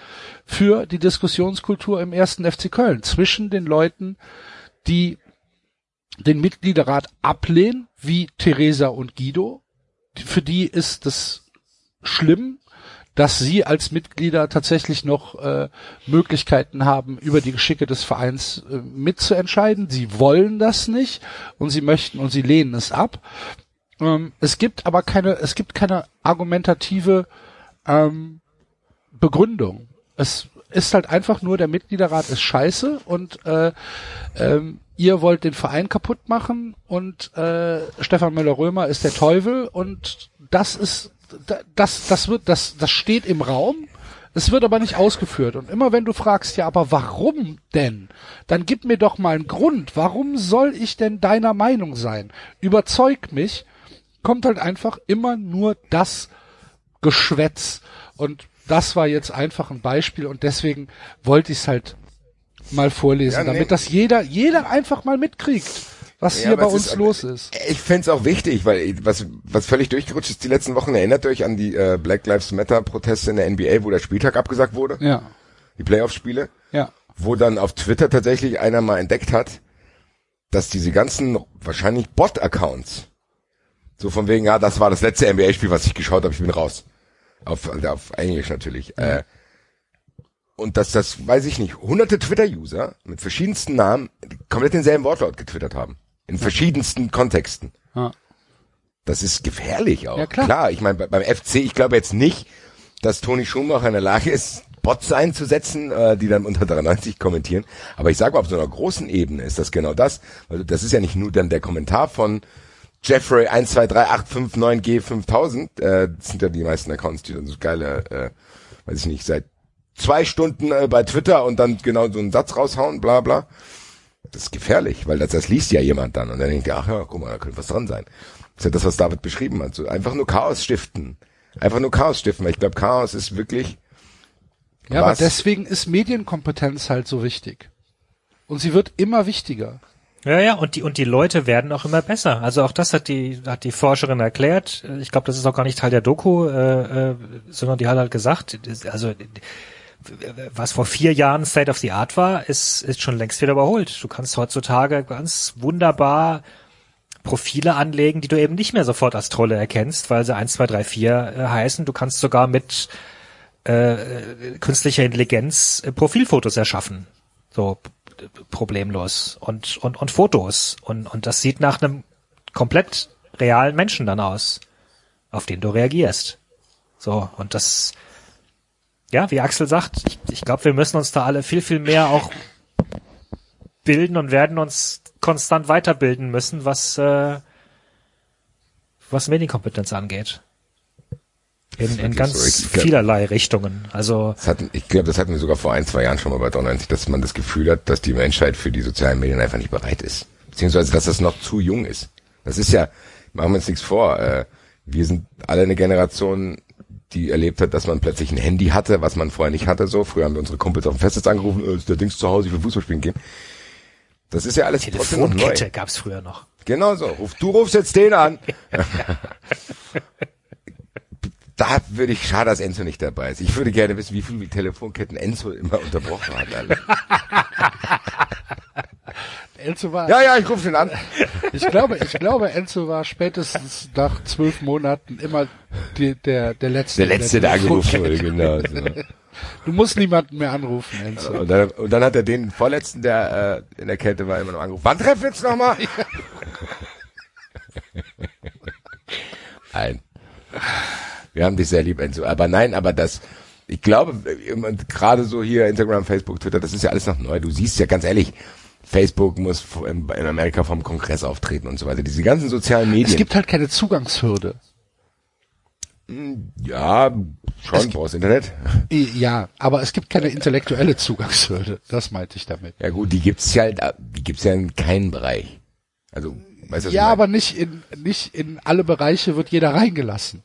für die Diskussionskultur im ersten FC Köln zwischen den Leuten, die den Mitgliederrat ablehnen, wie Theresa und Guido. Für die ist das schlimm, dass sie als Mitglieder tatsächlich noch äh, Möglichkeiten haben, über die Geschicke des Vereins äh, mitzuentscheiden. Sie wollen das nicht und sie möchten und sie lehnen es ab. Ähm, es gibt aber keine, es gibt keine argumentative ähm, Begründung. Es ist halt einfach nur, der Mitgliederrat ist scheiße und äh, ähm, ihr wollt den Verein kaputt machen und äh, Stefan Müller-Römer ist der Teufel und das ist da- das das wird das das steht im Raum. Es wird aber nicht ausgeführt. Und immer wenn du fragst, ja, aber warum denn? Dann gib mir doch mal einen Grund. Warum soll ich denn deiner Meinung sein? Überzeug mich. Kommt halt einfach immer nur das Geschwätz. Und das war jetzt einfach ein Beispiel und deswegen wollte ich es halt mal vorlesen, Ja, nee. damit das jeder, jeder einfach mal mitkriegt, was Ja, hier bei es uns ist- los ist. Ich fänd's auch wichtig, weil was, was völlig durchgerutscht ist die letzten Wochen, erinnert euch an die äh, Black Lives Matter Proteste in der NBA, wo der Spieltag abgesagt wurde, Ja, die Playoff-Spiele. ja, wo dann auf Twitter tatsächlich einer mal entdeckt hat, dass diese ganzen wahrscheinlich Bot-Accounts, so von wegen, ja, das war das letzte NBA-Spiel, was ich geschaut habe, ich bin raus. Auf, auf Englisch natürlich. Äh, und dass das, weiß ich nicht, hunderte Twitter-User mit verschiedensten Namen komplett denselben Wortlaut getwittert haben. In verschiedensten Kontexten. Ja. Das ist gefährlich auch. Ja, klar. klar ich meine, beim FC, ich glaube jetzt nicht, dass Toni Schumacher in der Lage ist, Bots einzusetzen, äh, die dann unter 93 kommentieren. Aber ich sage mal, auf so einer großen Ebene ist das genau das. Also das ist ja nicht nur dann der Kommentar von Jeffrey 123859G5000, äh, das sind ja die meisten Accounts, die dann so geile, äh, weiß ich nicht, seit zwei Stunden äh, bei Twitter und dann genau so einen Satz raushauen, bla bla. Das ist gefährlich, weil das, das liest ja jemand dann und dann denkt er, ach ja, guck mal, da könnte was dran sein. Das ist ja das, was David beschrieben hat. So einfach nur Chaos stiften. Einfach nur Chaos stiften, weil ich glaube, Chaos ist wirklich. Ja, aber was- deswegen ist Medienkompetenz halt so wichtig. Und sie wird immer wichtiger. Ja, ja, und die, und die Leute werden auch immer besser. Also auch das hat die, hat die Forscherin erklärt. Ich glaube, das ist auch gar nicht Teil der Doku, äh, äh, sondern die hat halt gesagt, also was vor vier Jahren State of the Art war, ist, ist schon längst wieder überholt. Du kannst heutzutage ganz wunderbar Profile anlegen, die du eben nicht mehr sofort als Trolle erkennst, weil sie 1, 2, 3, 4 äh, heißen. Du kannst sogar mit äh, künstlicher Intelligenz äh, Profilfotos erschaffen. So problemlos. Und, und, und Fotos. Und, und das sieht nach einem komplett realen Menschen dann aus, auf den du reagierst. So, und das, ja, wie Axel sagt, ich, ich glaube, wir müssen uns da alle viel, viel mehr auch bilden und werden uns konstant weiterbilden müssen, was, äh, was Medienkompetenz angeht. In, in ganz so. Vielerlei Richtungen. Also, hatten, ich glaube, das hatten wir sogar vor ein, zwei Jahren schon mal bei 93, dass man das Gefühl hat, dass die Menschheit für die sozialen Medien einfach nicht bereit ist. Beziehungsweise, dass das noch zu jung ist. Das ist ja, machen wir uns nichts vor, äh, wir sind alle eine Generation, die erlebt hat, dass man plötzlich ein Handy hatte, was man vorher nicht hatte, so. Früher haben wir unsere Kumpels auf dem Festnetz angerufen, äh, ist der Dings zu Hause, ich will Fußball spielen gehen. Das ist ja alles. Telefonkette gab's früher noch. Genau so. Ruf, du rufst jetzt den an. [laughs] [laughs] da würde ich, schade, dass Enzo nicht dabei ist. Ich würde gerne wissen, wie viele Telefonketten Enzo immer unterbrochen hat. [laughs] Enzo war, Ja, ja, ich rufe den an. [laughs] ich glaube, ich glaube, Enzo war spätestens nach zwölf Monaten immer die, der, der letzte. Der letzte, in der angerufen wurde, [laughs] genau. So. Du musst niemanden mehr anrufen, Enzo. Und, dann, und dann hat er den vorletzten, der äh, in der Kälte war, immer noch angerufen. Wann treffen wir uns nochmal? Nein. Wir haben dich sehr lieb, Enzo. Aber nein, aber das, ich glaube, gerade so hier Instagram, Facebook, Twitter, das ist ja alles noch neu. Du siehst ja ganz ehrlich, Facebook muss in Amerika vom Kongress auftreten und so weiter. Diese ganzen sozialen Medien. Es gibt halt keine Zugangshürde. ja, schon, brauchst Internet. Ja, aber es gibt keine intellektuelle Zugangshürde. Das meinte ich damit. Ja gut, die gibt's ja, die gibt's ja in keinem Bereich. Also, weißt du, Ja, aber nicht in, nicht in alle Bereiche wird jeder reingelassen.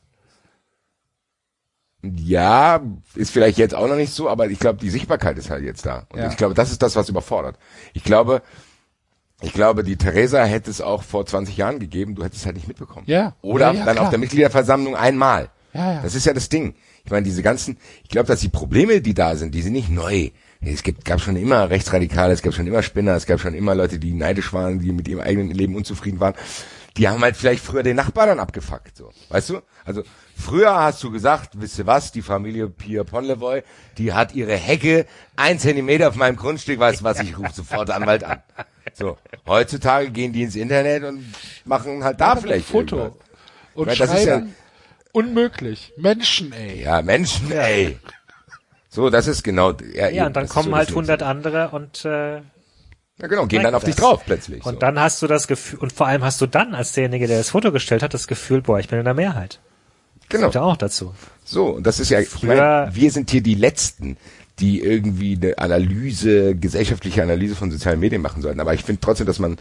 Ja, ist vielleicht jetzt auch noch nicht so, aber ich glaube, die Sichtbarkeit ist halt jetzt da. Und Ja. ich glaube, das ist das, was überfordert. Ich glaube, ich glaube, die Theresa hätte es auch vor 20 Jahren gegeben, du hättest es halt nicht mitbekommen. Ja. Oder Ja, ja, dann klar. auf der Mitgliederversammlung einmal. Ja, ja. Das ist ja das Ding. Ich meine, diese ganzen, ich glaube, dass die Probleme, die da sind, die sind nicht neu. Es gibt, gab schon immer Rechtsradikale, es gab schon immer Spinner, es gab schon immer Leute, die neidisch waren, die mit ihrem eigenen Leben unzufrieden waren. Die haben halt vielleicht früher den Nachbarn dann abgefuckt, so. Weißt du? Also, früher hast du gesagt, wisst ihr was, die Familie Pierre Ponlevoy, die hat ihre Hecke ein Zentimeter auf meinem Grundstück, weißt du was, ich rufe sofort den Anwalt an. So. Heutzutage gehen die ins Internet und machen halt da Machen vielleicht ein Foto. irgendwas. Und Weil das ist ja- schreiben, unmöglich. Menschen, ey. Ja, Menschen, ey. So, das ist genau. Ja, Ja, eben, und dann kommen so halt 100 andere und äh, Ja, genau, gehen dann auf dich das. drauf plötzlich. und so. dann hast du das Gefühl und vor allem hast du dann als derjenige, der das Foto gestellt hat, das Gefühl, boah, ich bin in der Mehrheit. Genau. Kommt ja auch dazu. So, und das ist ja, ich meine, wir sind hier die Letzten, die irgendwie eine Analyse, gesellschaftliche Analyse von sozialen Medien machen sollten. Aber ich finde trotzdem, dass man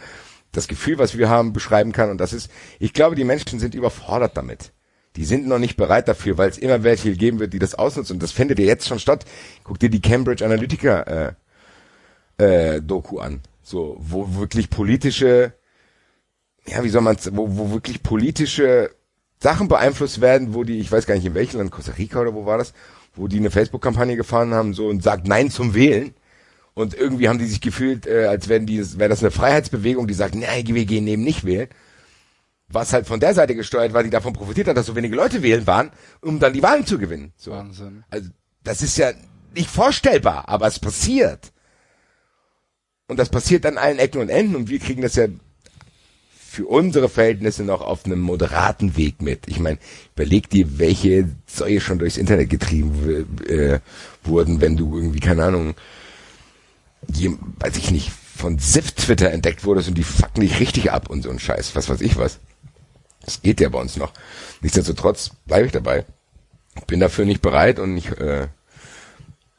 das Gefühl, was wir haben, beschreiben kann. Und das ist, ich glaube, die Menschen sind überfordert damit. Die sind noch nicht bereit dafür, weil es immer welche geben wird, die das ausnutzen. Und das findet ja jetzt schon statt. Guck dir die Cambridge Analytica äh, äh, Doku an. So, wo wirklich politische, ja, wie soll man wo, wo wirklich politische Sachen beeinflusst werden, wo die, ich weiß gar nicht in welchem Land, Costa Rica oder wo war das, wo die eine Facebook-Kampagne gefahren haben, so und sagt Nein zum Wählen. Und irgendwie haben die sich gefühlt, äh, als wären die, wäre das eine Freiheitsbewegung, die sagt, nein, wir gehen eben nicht wählen. Was halt von der Seite gesteuert war, die davon profitiert hat, dass so wenige Leute wählen waren, um dann die Wahlen zu gewinnen. So. Wahnsinn. Also, das ist ja nicht vorstellbar, aber es passiert. Und das passiert an allen Ecken und Enden und wir kriegen das ja für unsere Verhältnisse noch auf einem moderaten Weg mit. Ich meine, überleg dir, welche Säue schon durchs Internet getrieben äh, wurden, wenn du irgendwie, keine Ahnung, je, weiß ich nicht, von Ziff Twitter entdeckt wurdest und die fucken dich richtig ab und so ein Scheiß, was weiß ich was. Das geht ja bei uns noch. Nichtsdestotrotz bleibe ich dabei. Bin dafür nicht bereit und ich, äh,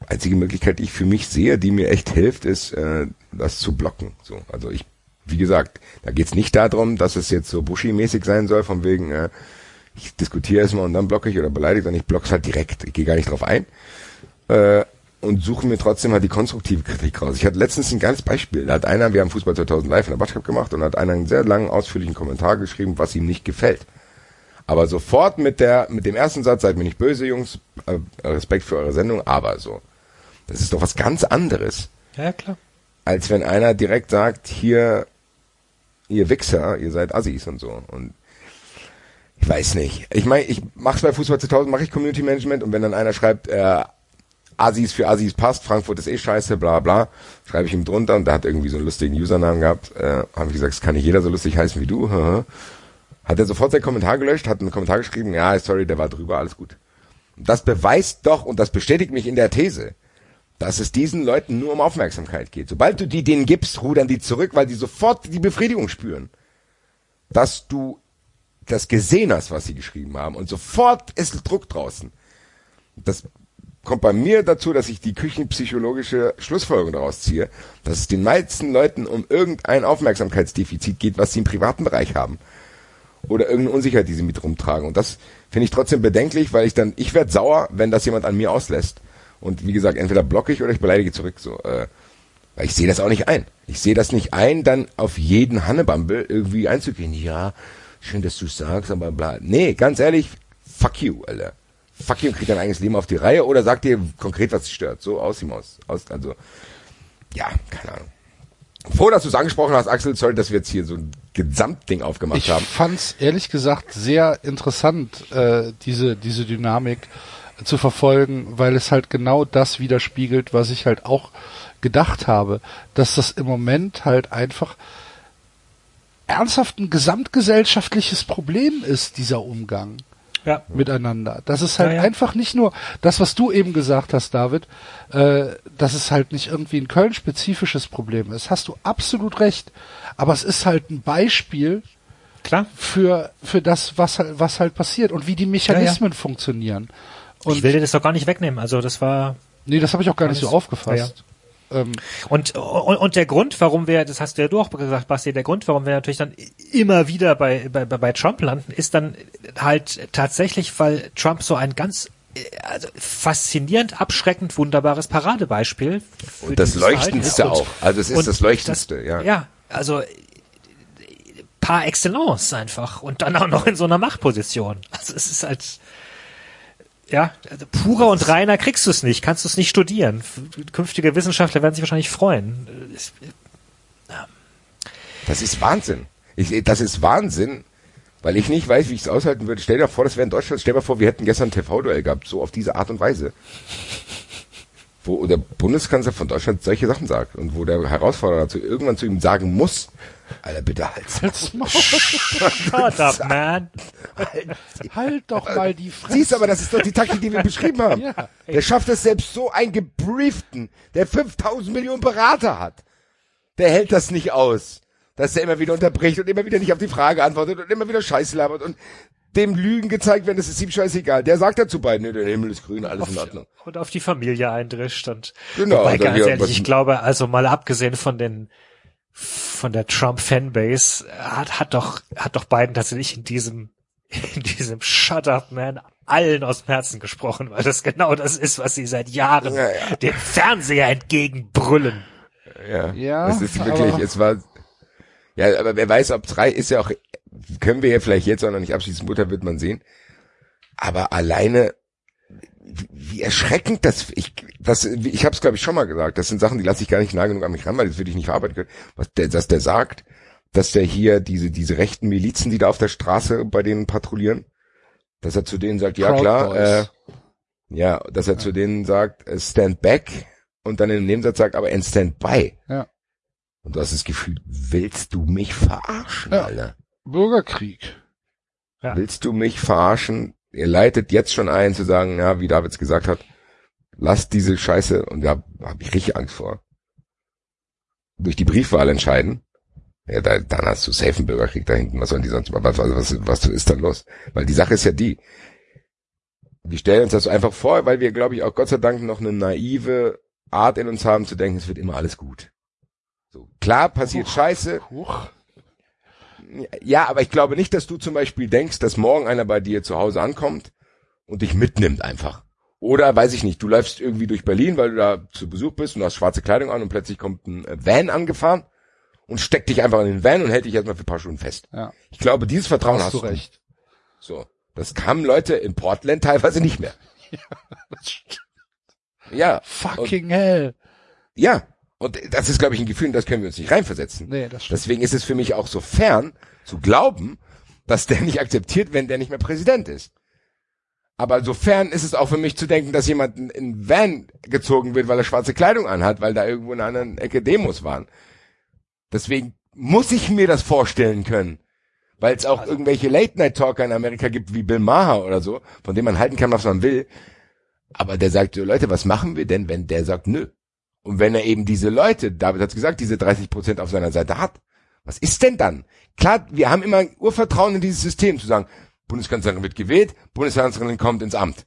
einzige Möglichkeit, die ich für mich sehe, die mir echt hilft, ist, äh, das zu blocken. So, also ich, wie gesagt, da geht's nicht darum, dass es jetzt so Bushy-mäßig sein soll, von wegen, äh, ich diskutiere erstmal und dann blocke ich oder beleidige, sondern ich block's halt direkt. Ich gehe gar nicht drauf ein. Äh, und suche mir trotzdem halt die konstruktive Kritik raus. Ich hatte letztens ein geiles Beispiel. Da hat einer, wir haben Fußball 2000 live in der Batschkap gemacht und hat einer einen sehr langen, ausführlichen Kommentar geschrieben, was ihm nicht gefällt. Aber sofort mit der, mit dem ersten Satz, seid mir nicht böse, Jungs, äh, Respekt für eure Sendung, aber so. Das ist doch was ganz anderes, Ja, klar. als wenn einer direkt sagt, hier, ihr Wichser, ihr seid Assis und so. Und ich weiß nicht. Ich meine, ich mach's bei Fußball 2000, mache ich Community Management und wenn dann einer schreibt, äh, Assis für Assis passt, Frankfurt ist eh scheiße, bla bla, schreibe ich ihm drunter und der hat irgendwie so einen lustigen Usernamen gehabt, äh, habe ich gesagt, es kann nicht jeder so lustig heißen wie du, [laughs] hat er sofort seinen Kommentar gelöscht, hat einen Kommentar geschrieben, ja, sorry, der war drüber, alles gut. Das beweist doch, und das bestätigt mich in der These, dass es diesen Leuten nur um Aufmerksamkeit geht. Sobald du die denen gibst, rudern die zurück, weil die sofort die Befriedigung spüren. Dass du das gesehen hast, was sie geschrieben haben und sofort ist Druck draußen. Das kommt bei mir dazu, dass ich die küchenpsychologische Schlussfolgerung daraus ziehe, dass es den meisten Leuten um irgendein Aufmerksamkeitsdefizit geht, was sie im privaten Bereich haben. Oder irgendeine Unsicherheit, die sie mit rumtragen. Und das finde ich trotzdem bedenklich, weil ich dann, ich werde sauer, wenn das jemand an mir auslässt. Und wie gesagt, entweder blocke ich oder ich beleidige zurück. So, äh, weil ich sehe das auch nicht ein. Ich sehe das nicht ein, dann auf jeden Hannebumble irgendwie einzugehen. Ja, schön, dass du sagst, aber bla. Nee, ganz ehrlich, fuck you, Alter. Fuck you und krieg dein eigenes Leben auf die Reihe oder sag dir konkret, was dich stört. So aus ihm aus. aus also, ja, keine Ahnung. Froh, dass du es angesprochen hast, Axel. Sorry, dass wir jetzt hier so ein Gesamtding aufgemacht Ich haben. fand's ehrlich gesagt sehr interessant, äh, diese, diese Dynamik zu verfolgen, weil es halt genau das widerspiegelt, was ich halt auch gedacht habe, dass das im Moment halt einfach ernsthaft ein gesamtgesellschaftliches Problem ist, dieser Umgang Ja. miteinander. Das ist halt Ja, ja. einfach nicht nur das, was du eben gesagt hast, David, äh, dass es halt nicht irgendwie ein Köln-spezifisches Problem ist. Hast du absolut recht. Aber es ist halt ein Beispiel Klar. für, für das, was halt, was halt passiert und wie die Mechanismen funktionieren. Und ich will dir das doch gar nicht wegnehmen. Also das war nee, das habe ich auch gar nicht so aufgefasst. Ähm, Und, und, und der Grund, warum wir, das hast du ja du auch gesagt, Basti, der Grund, warum wir natürlich dann immer wieder bei, bei, bei Trump landen, ist dann halt tatsächlich, weil Trump so ein ganz äh, also faszinierend, abschreckend, wunderbares Paradebeispiel Und das Leuchtendste ist. Und- auch. Also es ist und das Leuchtendste, ja. Ja, also äh, par excellence einfach und dann auch noch in so einer Machtposition. Also es ist halt ja, also purer und reiner kriegst du es nicht, kannst du es nicht studieren. Künftige Wissenschaftler werden sich wahrscheinlich freuen. Das ist Wahnsinn. Ich, das ist Wahnsinn, weil ich nicht weiß, wie ich es aushalten würde. Stell dir vor, das wäre in Deutschland. Stell dir vor, wir hätten gestern ein TV-Duell gehabt, so auf diese Art und Weise. Wo der Bundeskanzler von Deutschland solche Sachen sagt und wo der Herausforderer zu irgendwann zu ihm sagen muss, Alter, bitte halt's. halt's Maul. Shut up, man. halt doch mal die Fresse. Siehst aber, das ist doch die Taktik, die wir beschrieben haben. [laughs] Ja. Der schafft es selbst so einen gebrieften, der 5000 Millionen Berater hat. Der hält das nicht aus. Dass er immer wieder unterbricht und immer wieder nicht auf die Frage antwortet und immer wieder Scheiße labert und dem Lügen gezeigt werden, das ist ihm scheißegal. Der sagt dazu beiden, nee, der Himmel ist grün, alles in Ordnung. Und auf die Familie eindrischt und Genau, wobei dann ganz ehrlich, ich glaube, also mal abgesehen von den von der Trump Fanbase hat hat doch hat doch Biden tatsächlich in diesem [laughs] in diesem Shut up man allen aus dem Herzen gesprochen, weil das genau das ist, was sie seit Jahren Ja, ja. dem Fernseher entgegenbrüllen. Ja, Ja, es ist wirklich, aber- es war, ja, aber wer weiß, ob drei ist ja auch, können wir ja vielleicht jetzt auch noch nicht abschließen, Mutter wird man sehen. Aber alleine, wie erschreckend das, ich, das, ich habe es glaube ich schon mal gesagt, das sind Sachen, die lasse ich gar nicht nah genug an mich ran, weil das würde ich nicht verarbeiten können, was der, dass der sagt, dass der hier diese, diese rechten Milizen, die da auf der Straße bei denen patrouillieren, dass er zu denen sagt, ja Proud klar, Boys. äh, ja, dass er zu denen sagt, äh, stand back und dann in dem Nebensatz sagt, aber and stand by. Ja. Und du hast das Gefühl, willst du mich verarschen, Ja. Alter? Bürgerkrieg. Ja. Willst du mich verarschen? Ihr leitet jetzt schon ein zu sagen, ja, wie Davids gesagt hat, lasst diese Scheiße, und da habe ich richtig Angst vor, durch die Briefwahl entscheiden. Ja, da, dann hast du safe einen Bürgerkrieg da hinten. Was sollen die sonst, was, was, was, was ist dann los? Weil die Sache ist ja die, wir stellen uns das so einfach vor, weil wir, glaube ich, auch Gott sei Dank noch eine naive Art in uns haben zu denken, es wird immer alles gut. So, klar passiert Scheiße, Huch. Ja, aber ich glaube nicht, dass du zum Beispiel denkst, dass morgen einer bei dir zu Hause ankommt und dich mitnimmt einfach. Oder weiß ich nicht, du läufst irgendwie durch Berlin, weil du da zu Besuch bist und hast schwarze Kleidung an und plötzlich kommt ein äh, Van angefahren und steckt dich einfach in den Van und hält dich erstmal für ein paar Stunden fest. Ja, Ich glaube, dieses Vertrauen hast hast, du recht. So. Das kamen Leute in Portland teilweise nicht mehr. [laughs] Ja, Fucking hell. ja. Und das ist, glaube ich, ein Gefühl, das können wir uns nicht reinversetzen. Nee, das stimmt. Deswegen ist es für mich auch so fern zu glauben, dass der nicht akzeptiert, wenn der nicht mehr Präsident ist. Aber sofern ist es auch für mich zu denken, dass jemand in Van gezogen wird, weil er schwarze Kleidung anhat, weil da irgendwo in einer anderen Ecke Demos waren. Deswegen muss ich mir das vorstellen können. Weil es auch irgendwelche Late-Night-Talker in Amerika gibt, wie Bill Maher oder so, von dem man halten kann, was man will. Aber der sagt so, Leute, was machen wir denn, wenn der sagt, nö? Und wenn er eben diese Leute, David hat's gesagt, diese 30 Prozent auf seiner Seite hat, was ist denn dann? Klar, wir haben immer Urvertrauen in dieses System, zu sagen, Bundeskanzlerin wird gewählt, Bundeskanzlerin kommt ins Amt.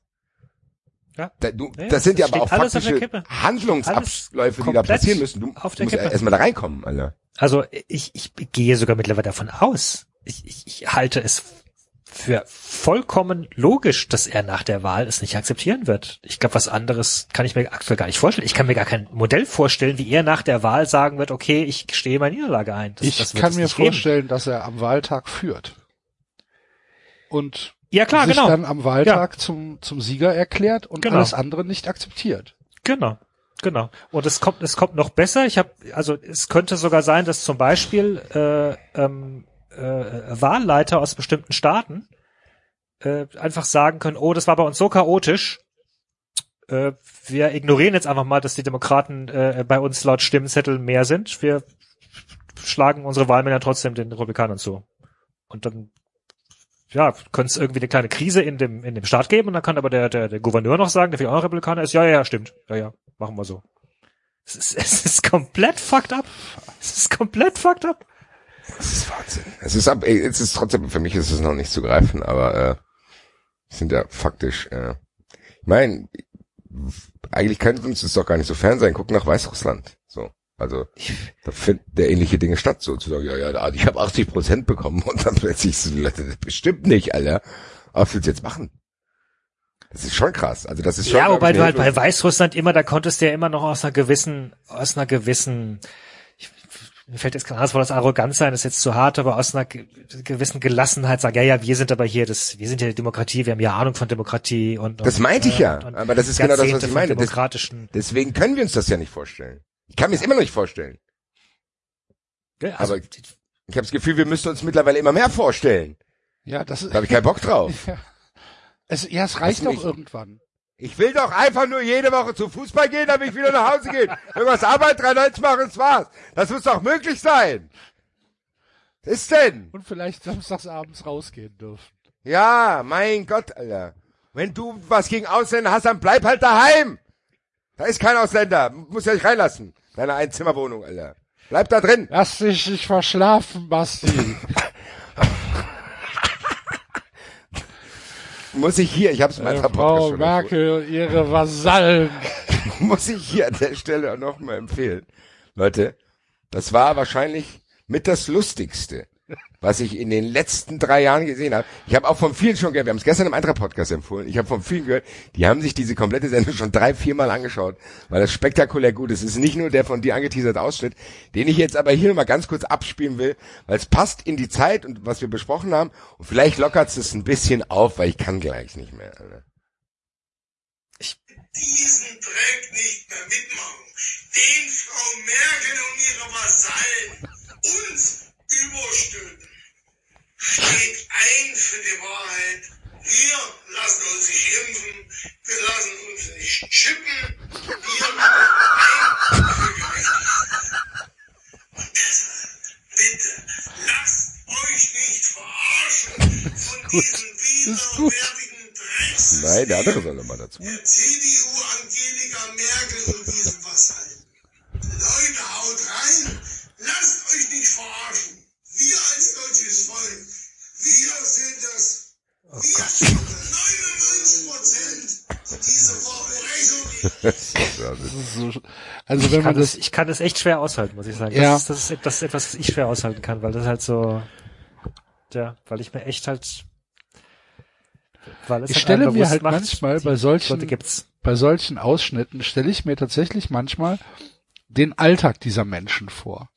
Ja. Da, du, Ja, das sind ja steht aber auch faktische. Handlungsabläufe, die da passieren müssen. Du, auf du musst Kippe. erstmal da reinkommen, Alter. Also ich, ich gehe sogar mittlerweile davon aus. Ich, ich, ich halte es für vollkommen logisch, dass er nach der Wahl es nicht akzeptieren wird. Ich glaube, was anderes kann ich mir aktuell gar nicht vorstellen. Ich kann mir gar kein Modell vorstellen, wie er nach der Wahl sagen wird, okay, ich stehe meine Niederlage ein. Das, Ich das kann mir nicht geben. vorstellen, dass er am Wahltag führt. Und Ja klar, sich genau. dann am Wahltag zum, zum Sieger erklärt und Genau. alles andere nicht akzeptiert. Genau, genau. Und es kommt, es kommt noch besser. Ich habe, also es könnte sogar sein, dass zum Beispiel äh, ähm, äh, Wahlleiter aus bestimmten Staaten äh, einfach sagen können: Oh, das war bei uns so chaotisch. Äh, wir ignorieren jetzt einfach mal, dass die Demokraten äh, bei uns laut Stimmzettel mehr sind. Wir schlagen unsere Wahlmänner trotzdem den Republikanern zu. Und dann ja, könnte es irgendwie eine kleine Krise in dem, in dem Staat geben und dann kann aber der, der, der Gouverneur noch sagen, der vielleicht auch noch Republikaner ist, ja, ja, ja, stimmt. Ja, ja, machen wir so. Es ist, [laughs] es ist komplett fucked up. Es ist komplett fucked up. Das ist Wahnsinn. Es ist ab, ey, es ist trotzdem, für mich ist es noch nicht zu greifen, aber äh, sind ja faktisch, äh, ich meine, eigentlich könnte uns das doch gar nicht so fern sein. Guck nach Weißrussland. So. Also da finden der ähnliche Dinge statt, sozusagen. Ja, ja, da- ich habe 80 Prozent bekommen und dann plötzlich so, Leute, das bestimmt nicht, Alter. Aber was willst du jetzt machen? Das ist schon krass. Also das ist schon. Ja, wobei du halt bei Weißrussland immer, da konntest du ja immer noch aus einer gewissen, aus einer gewissen, mir fällt jetzt kein anderes Wort Arroganz sein, das ist jetzt zu hart, aber aus einer ge gewissen Gelassenheit sagen, ja, ja, wir sind aber hier, das, wir sind ja die Demokratie, wir haben ja Ahnung von Demokratie und, und Das meinte ich ja, und, und aber das ist genau das, was ich meine. Das- Demokratischen, Deswegen können wir uns das ja nicht vorstellen. Ich kann mir es immer noch nicht vorstellen. Ja, also, aber- Ich habe das Gefühl, wir müssen uns mittlerweile immer mehr vorstellen. Ja, das ist, Da habe ich keinen Bock drauf. [laughs] es, ja, es reicht doch irgendwann. Ich will doch einfach nur jede Woche zum Fußball gehen, damit ich wieder nach Hause gehe. Irgendwas Arbeit 93 machen, das war's. Das muss doch möglich sein. Was ist denn? Und vielleicht samstags abends rausgehen dürfen. Ja, mein Gott, Alter. Wenn du was gegen Ausländer hast, dann bleib halt daheim. Da ist kein Ausländer. Muss ja nicht reinlassen. Deine Einzimmerwohnung, Alter. Bleib da drin. Lass dich nicht verschlafen, Basti. [laughs] Muss ich hier, ich hab's in Äh, meiner Frau Podcast schon Merkel ihre Vasallen. [laughs] muss ich hier an der Stelle auch noch mal empfehlen. Leute, das war wahrscheinlich mit das Lustigste, was ich in den letzten drei Jahren gesehen habe. Ich habe auch von vielen schon gehört, wir haben es gestern im Eintracht-Podcast empfohlen, ich habe von vielen gehört, die haben sich diese komplette Sendung schon drei, viermal angeschaut, weil das spektakulär gut ist. Es ist nicht nur der von dir angeteaserte Ausschnitt, den ich jetzt aber hier noch mal ganz kurz abspielen will, weil es passt in die Zeit und was wir besprochen haben und vielleicht lockert es ein bisschen auf, weil ich kann gleich nicht mehr. Alter. diesen Dreck nicht mehr mitmachen. Den Frau Merkel und ihre Vasallen uns überstülpen. Steht ein für die Wahrheit. Wir lassen uns nicht impfen. Wir lassen uns nicht chippen. Wir machen ein für Gerechtigkeit. Und deshalb, bitte, lasst euch nicht verarschen von diesen widerwärtigen Drecks. Nein, der andere soll nochmal dazu. Der CDU Angelika Merkel und diesen Vasallen. Leute, haut rein. Lasst euch nicht verarschen. Wir als deutsches Volk, wir sind das. wir sind 99 Prozent dieser Verbrechung. So, also wenn Ich man kann, das, das, ich kann das echt schwer aushalten, muss ich sagen. Ja. Das, ist, das, ist, das ist etwas, was ich schwer aushalten kann, weil das halt so, ja, weil ich mir echt halt, weil es ich halt stelle mir halt macht, manchmal bei solchen, bei solchen Ausschnitten stelle ich mir tatsächlich manchmal den Alltag dieser Menschen vor.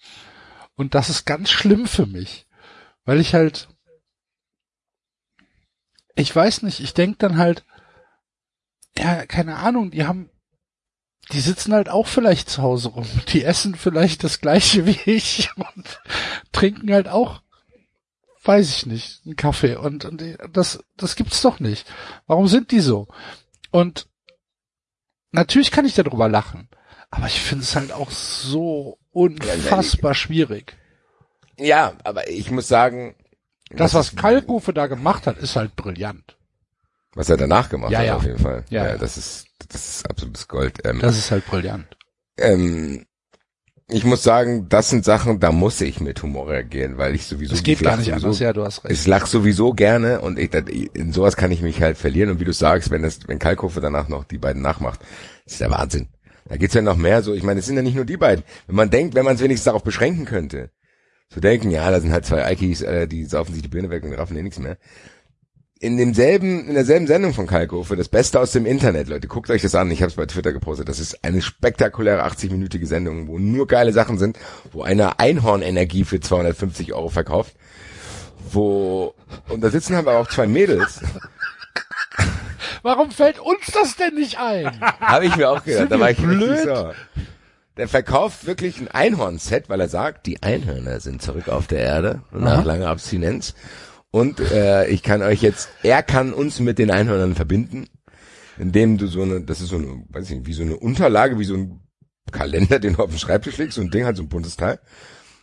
Und das ist ganz schlimm für mich, weil ich halt, ich weiß nicht, ich denk dann halt, ja, keine Ahnung, die haben, die sitzen halt auch vielleicht zu Hause rum, [laughs] die essen vielleicht das gleiche wie ich [laughs] und trinken halt auch, weiß ich nicht, einen Kaffee und, und das, das gibt's doch nicht. Warum sind die so? Und natürlich kann ich darüber lachen, aber ich finde es halt auch so unfassbar schwierig. Ja, aber ich muss sagen, Das, was Kalkofe da gemacht hat, ist halt brillant. was er danach gemacht Ja, hat, ja. auf jeden Fall. Ja, Ja, das ist, das ist absolutes Gold. Ähm, Das ist halt brillant. ähm, ich muss sagen, das sind Sachen, da muss ich mit Humor reagieren, weil ich sowieso Das geht gar nicht sowieso, anders. Ja, du hast recht. Ich lach sowieso gerne und ich, in sowas kann ich mich halt verlieren. Und wie du sagst, wenn das, wenn Kalkofe danach noch die beiden nachmacht, ist der Wahnsinn. Da geht's ja noch mehr so. Ich meine, es sind ja nicht nur die beiden. Wenn man denkt, wenn man es wenigstens darauf beschränken könnte, zu denken, ja, da sind halt zwei Eikis, äh, die saufen sich die Birne weg und raffen eh nichts mehr. In demselben, in derselben Sendung von Kalkofe, das Beste aus dem Internet, Leute, guckt euch das an. Ich habe es bei Twitter gepostet. Das ist eine spektakuläre 80-minütige Sendung, wo nur geile Sachen sind, wo einer Einhornenergie für 250 Euro verkauft, wo und da sitzen aber auch zwei Mädels. Warum fällt uns das denn nicht ein? Habe ich mir auch gedacht. Da war wir ich blöd? sauer. Der verkauft wirklich ein Einhorn-Set, weil er sagt, die Einhörner sind zurück auf der Erde nach langer Abstinenz. Und äh, ich kann euch jetzt, er kann uns mit den Einhörnern verbinden, indem du so eine, das ist so eine, weiß ich nicht, wie so eine Unterlage, wie so ein Kalender, [laughs] den du auf den Schreibtisch legst, so ein Ding, halt so ein buntes Teil.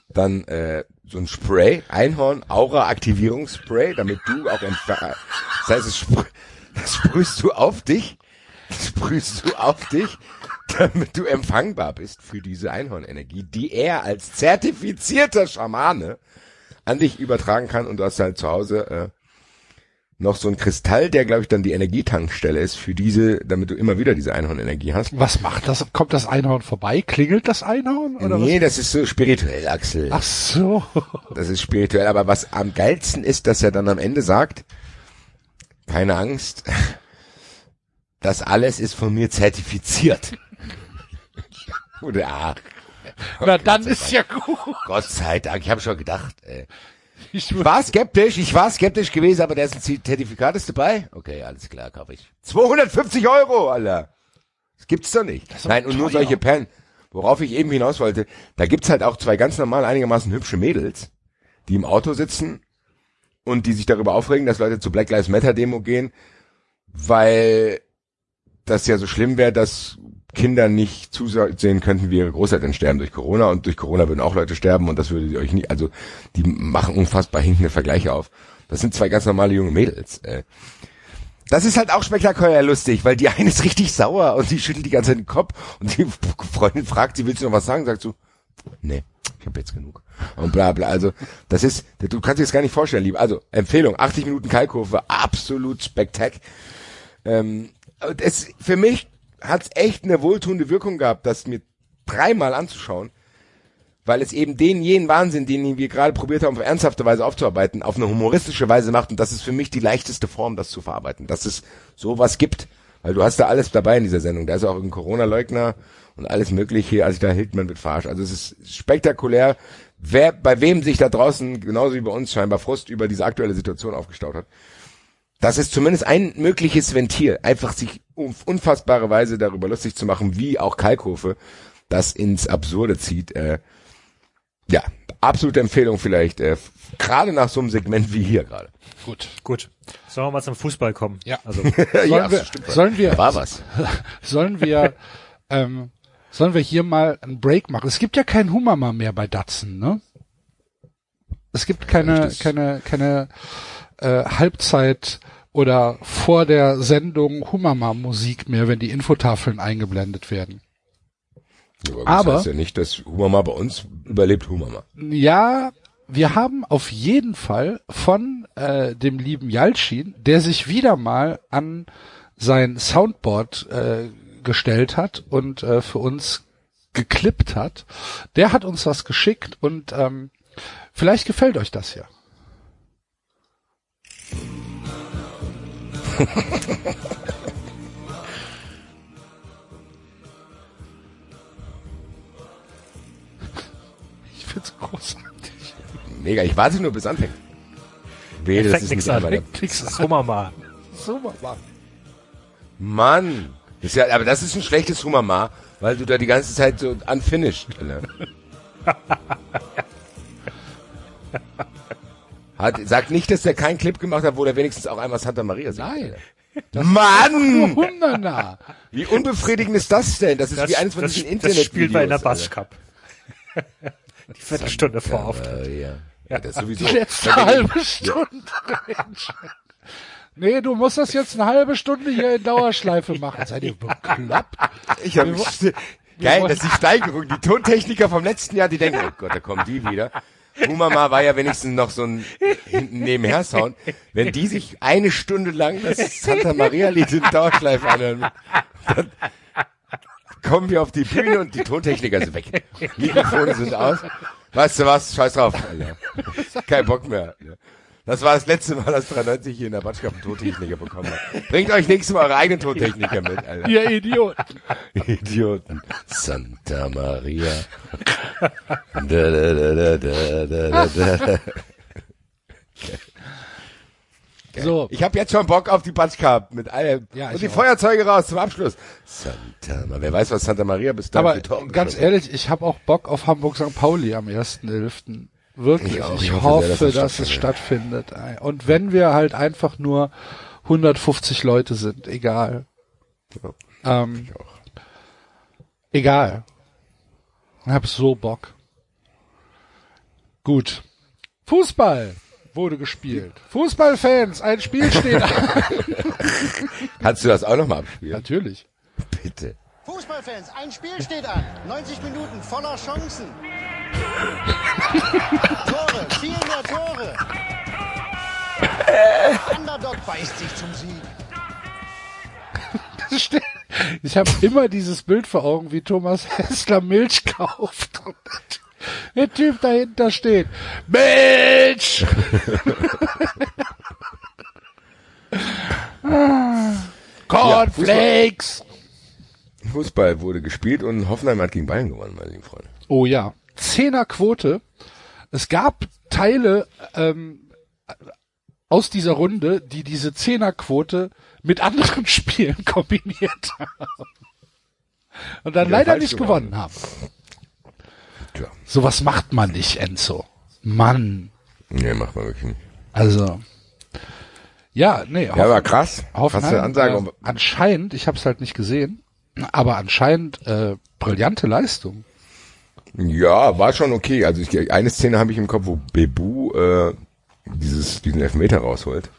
Dann äh, so ein Spray, Einhorn, Aura-Aktivierungsspray, damit du auch entfer- Das heißt, spr [laughs] das sprühst du auf dich, das [laughs] sprühst du auf dich, [laughs] damit du empfangbar bist für diese Einhornenergie, die er als zertifizierter Schamane an dich übertragen kann und du hast halt zu Hause äh, noch so ein Kristall, der glaube ich dann die Energietankstelle ist für diese, damit du immer wieder diese Einhornenergie hast. Was macht das? Kommt das Einhorn vorbei? Klingelt das Einhorn? Oder nee, das ist so spirituell, Axel. was? Ach so. [laughs] Das ist spirituell, aber was am geilsten ist, dass er dann am Ende sagt, keine Angst, [laughs] das alles ist von mir zertifiziert. Oder, ah, Na, dann ist ja gut. Gott sei Dank, ich habe schon gedacht, ey. Ich Ich war skeptisch, ich war skeptisch gewesen, aber der ist ein Zertifikat ist dabei. Okay, alles klar, kaufe ich. 250 Euro, Alter. Das gibt's doch nicht. Nein, und nur solche Perlen. Worauf ich eben hinaus wollte, da gibt's halt auch zwei ganz normal einigermaßen hübsche Mädels, die im Auto sitzen und die sich darüber aufregen, dass Leute zur Black Lives Matter Demo gehen, weil das ja so schlimm wäre, dass Kinder nicht zusehen könnten, wie ihre Großeltern sterben durch Corona und durch Corona würden auch Leute sterben und das würde sie euch nicht, also die machen unfassbar hinkende Vergleiche auf. Das sind zwei ganz normale junge Mädels. Äh. Das ist halt auch spektakulär lustig, weil die eine ist richtig sauer und sie schüttelt die ganze Zeit den Kopf und die Freundin fragt sie, willst du noch was sagen? Sagt so, nee, ich habe jetzt genug. Und bla bla. Also das ist, du kannst dir das gar nicht vorstellen, lieb. Also Empfehlung, 80 Minuten Kalkurve, absolut spektak. Ähm, es, für mich hat's echt eine wohltuende Wirkung gehabt, das mir dreimal anzuschauen, weil es eben den jenen Wahnsinn, den wir gerade probiert haben, auf ernsthafte Weise aufzuarbeiten, auf eine humoristische Weise macht. Und das ist für mich die leichteste Form, das zu verarbeiten, dass es sowas gibt. Weil du hast da alles dabei in dieser Sendung. Da ist auch ein Corona-Leugner und alles mögliche. Also da hielt man mit verarscht. Also es ist spektakulär, wer, bei wem sich da draußen, genauso wie bei uns scheinbar Frust über diese aktuelle Situation aufgestaut hat. Das ist zumindest ein mögliches Ventil, einfach sich auf unfassbare Weise darüber lustig zu machen, wie auch Kalkofe das ins Absurde zieht. Äh, ja, absolute Empfehlung vielleicht, äh, gerade nach so einem Segment wie hier gerade. Gut. Gut. Sollen wir mal zum Fußball kommen? Ja. Also, [laughs] Sollen, wir, sollen wir, war was. [laughs] sollen wir, ähm, sollen wir hier mal einen Break machen? Es gibt ja keinen Hummermann mehr bei Datsen, ne? Es gibt keine, keine, keine äh, Halbzeit oder vor der Sendung Hummermann Musik mehr, wenn die Infotafeln eingeblendet werden. Ja, aber Aber- das heißt ja nicht, dass Humama bei uns überlebt Humama. Ja, wir haben auf jeden Fall von äh, dem lieben Yalcin, der sich wieder mal an sein Soundboard äh, gestellt hat und äh, für uns geklippt hat, der hat uns was geschickt und ähm, vielleicht gefällt euch das ja. [laughs] ich find's großartig. Mega, ich warte nur bis anfängt. Wehe, das ist nix nicht an. Nix so mal. Mann. Das ist ja, aber das ist ein schlechtes Humama, weil du da die ganze Zeit so unfinished. Alter. [laughs] Hat, sagt nicht, dass der keinen Clip gemacht hat, wo der wenigstens auch einmal Santa Maria singt. Nein. Mann! [laughs] Wunderbar. Wie unbefriedigend ist das denn? Das ist Das, wie eines von das, diesen das spielt man in der Internetvideos, Bass Cup. [laughs] Die Viertelstunde vor auf. Alter. Äh, ja. ja, das ist sowieso. Die letzte halbe Stunde. Nee, du musst das jetzt eine halbe Stunde hier in Dauerschleife machen. Seid ihr bekloppt? Ich hab Wir mich, wo- [laughs] geil, das ist die Steigerung. Die Tontechniker vom letzten Jahr, die denken, oh Gott, da kommen die wieder. Umama war ja wenigstens noch so ein hinten nebenher Sound. Wenn die sich eine Stunde lang das Santa Maria Lied in Dauerschleife anhören, dann kommen wir auf die Bühne und die Tontechniker sind weg. Mikrofone sind aus. Weißt du was? Scheiß drauf, Alter. Kein Bock mehr. Das war das letzte Mal, dass 93 hier in der Batschka einen Tontechniker bekommen hat. Bringt euch nächstes Mal eure eigenen Tontechniker mit, Alter. Ihr Idioten. Idioten. Santa Maria. Da, da, da, da, da, da, da, da. [laughs] So, Ich habe jetzt schon Bock auf die Batschka mit allem. Ja, Und die auch. Feuerzeuge raus zum Abschluss. Santa Maria. Wer weiß, was Santa Maria bis dahin aber ganz ehrlich, ich habe auch Bock auf Hamburg St. Pauli am 1.11. Wirklich. Ich auch. Ich hoffe, hoffe sehr, dass, es stattfindet. Und wenn wir halt einfach nur 150 Leute sind, egal. Ähm, Ich auch. egal. Ich hab so Bock. Gut. Fußball wurde gespielt. Fußballfans, ein Spiel steht an. [laughs] Kannst du das auch nochmal abspielen? Natürlich. Bitte. Fußballfans, ein Spiel steht an. 90 Minuten voller Chancen. Tore, viel mehr Tore. Underdog beißt sich zum Sieg. Ich habe immer dieses Bild vor Augen, wie Thomas Hessler Milch kauft. Und der Typ dahinter steht. Milch! Cornflakes! Fußball wurde gespielt und Hoffenheim hat gegen Bayern gewonnen, meine lieben Freunde. Oh ja. Zehnerquote. Es gab Teile ähm, aus dieser Runde, die diese Zehnerquote mit anderen [laughs] Spielen kombiniert haben. Und dann Ja, leider nicht gewonnen haben. Tja. Sowas macht man nicht, Enzo. Mann. Nee, macht man wirklich nicht. Also. Ja, nee. Ja, aber krass. Krasse Ansage. äh, anscheinend, ich habe es halt nicht gesehen, aber anscheinend äh, brillante Leistung. Ja, war schon okay. Also ich, eine Szene habe ich im Kopf, wo Bebu äh, dieses, diesen Elfmeter rausholt.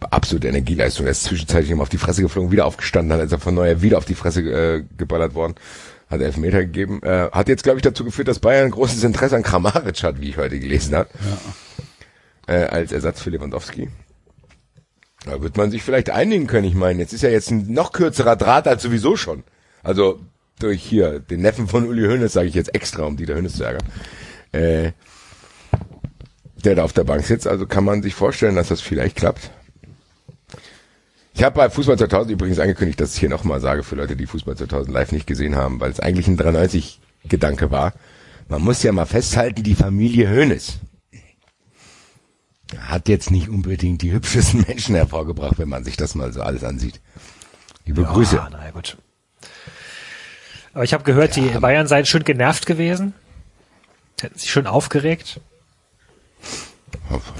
Absolute Energieleistung. Er ist zwischenzeitlich immer auf die Fresse geflogen, wieder aufgestanden, hat als er von neuer wieder auf die Fresse äh, geballert worden, hat Elfmeter gegeben. Äh, hat jetzt, glaube ich, dazu geführt, dass Bayern ein großes Interesse an Kramaric hat, wie ich heute gelesen habe. Äh, als Ersatz für Lewandowski. Da wird man sich vielleicht einigen können. Ich meine, jetzt ist ja jetzt ein noch kürzerer Draht als sowieso schon. Also durch hier den Neffen von Uli Hoeneß, sage ich jetzt extra, um Dieter Hoeneß zu ärgern. Äh, der da auf der Bank sitzt. Also kann man sich vorstellen, dass das vielleicht klappt. Ich habe bei Fußball 2000 übrigens angekündigt, dass ich hier nochmal sage für Leute, die Fußball 2000 live nicht gesehen haben, weil es eigentlich ein 93-Gedanke war. Man muss ja mal festhalten, die Familie Hoeneß. hat jetzt nicht unbedingt die hübschesten [laughs] Menschen hervorgebracht, wenn man sich das mal so alles ansieht. Liebe Grüße. Ja, na gut. Aber ich habe gehört, die Bayern seien schön genervt gewesen. Hätten sich schön aufgeregt.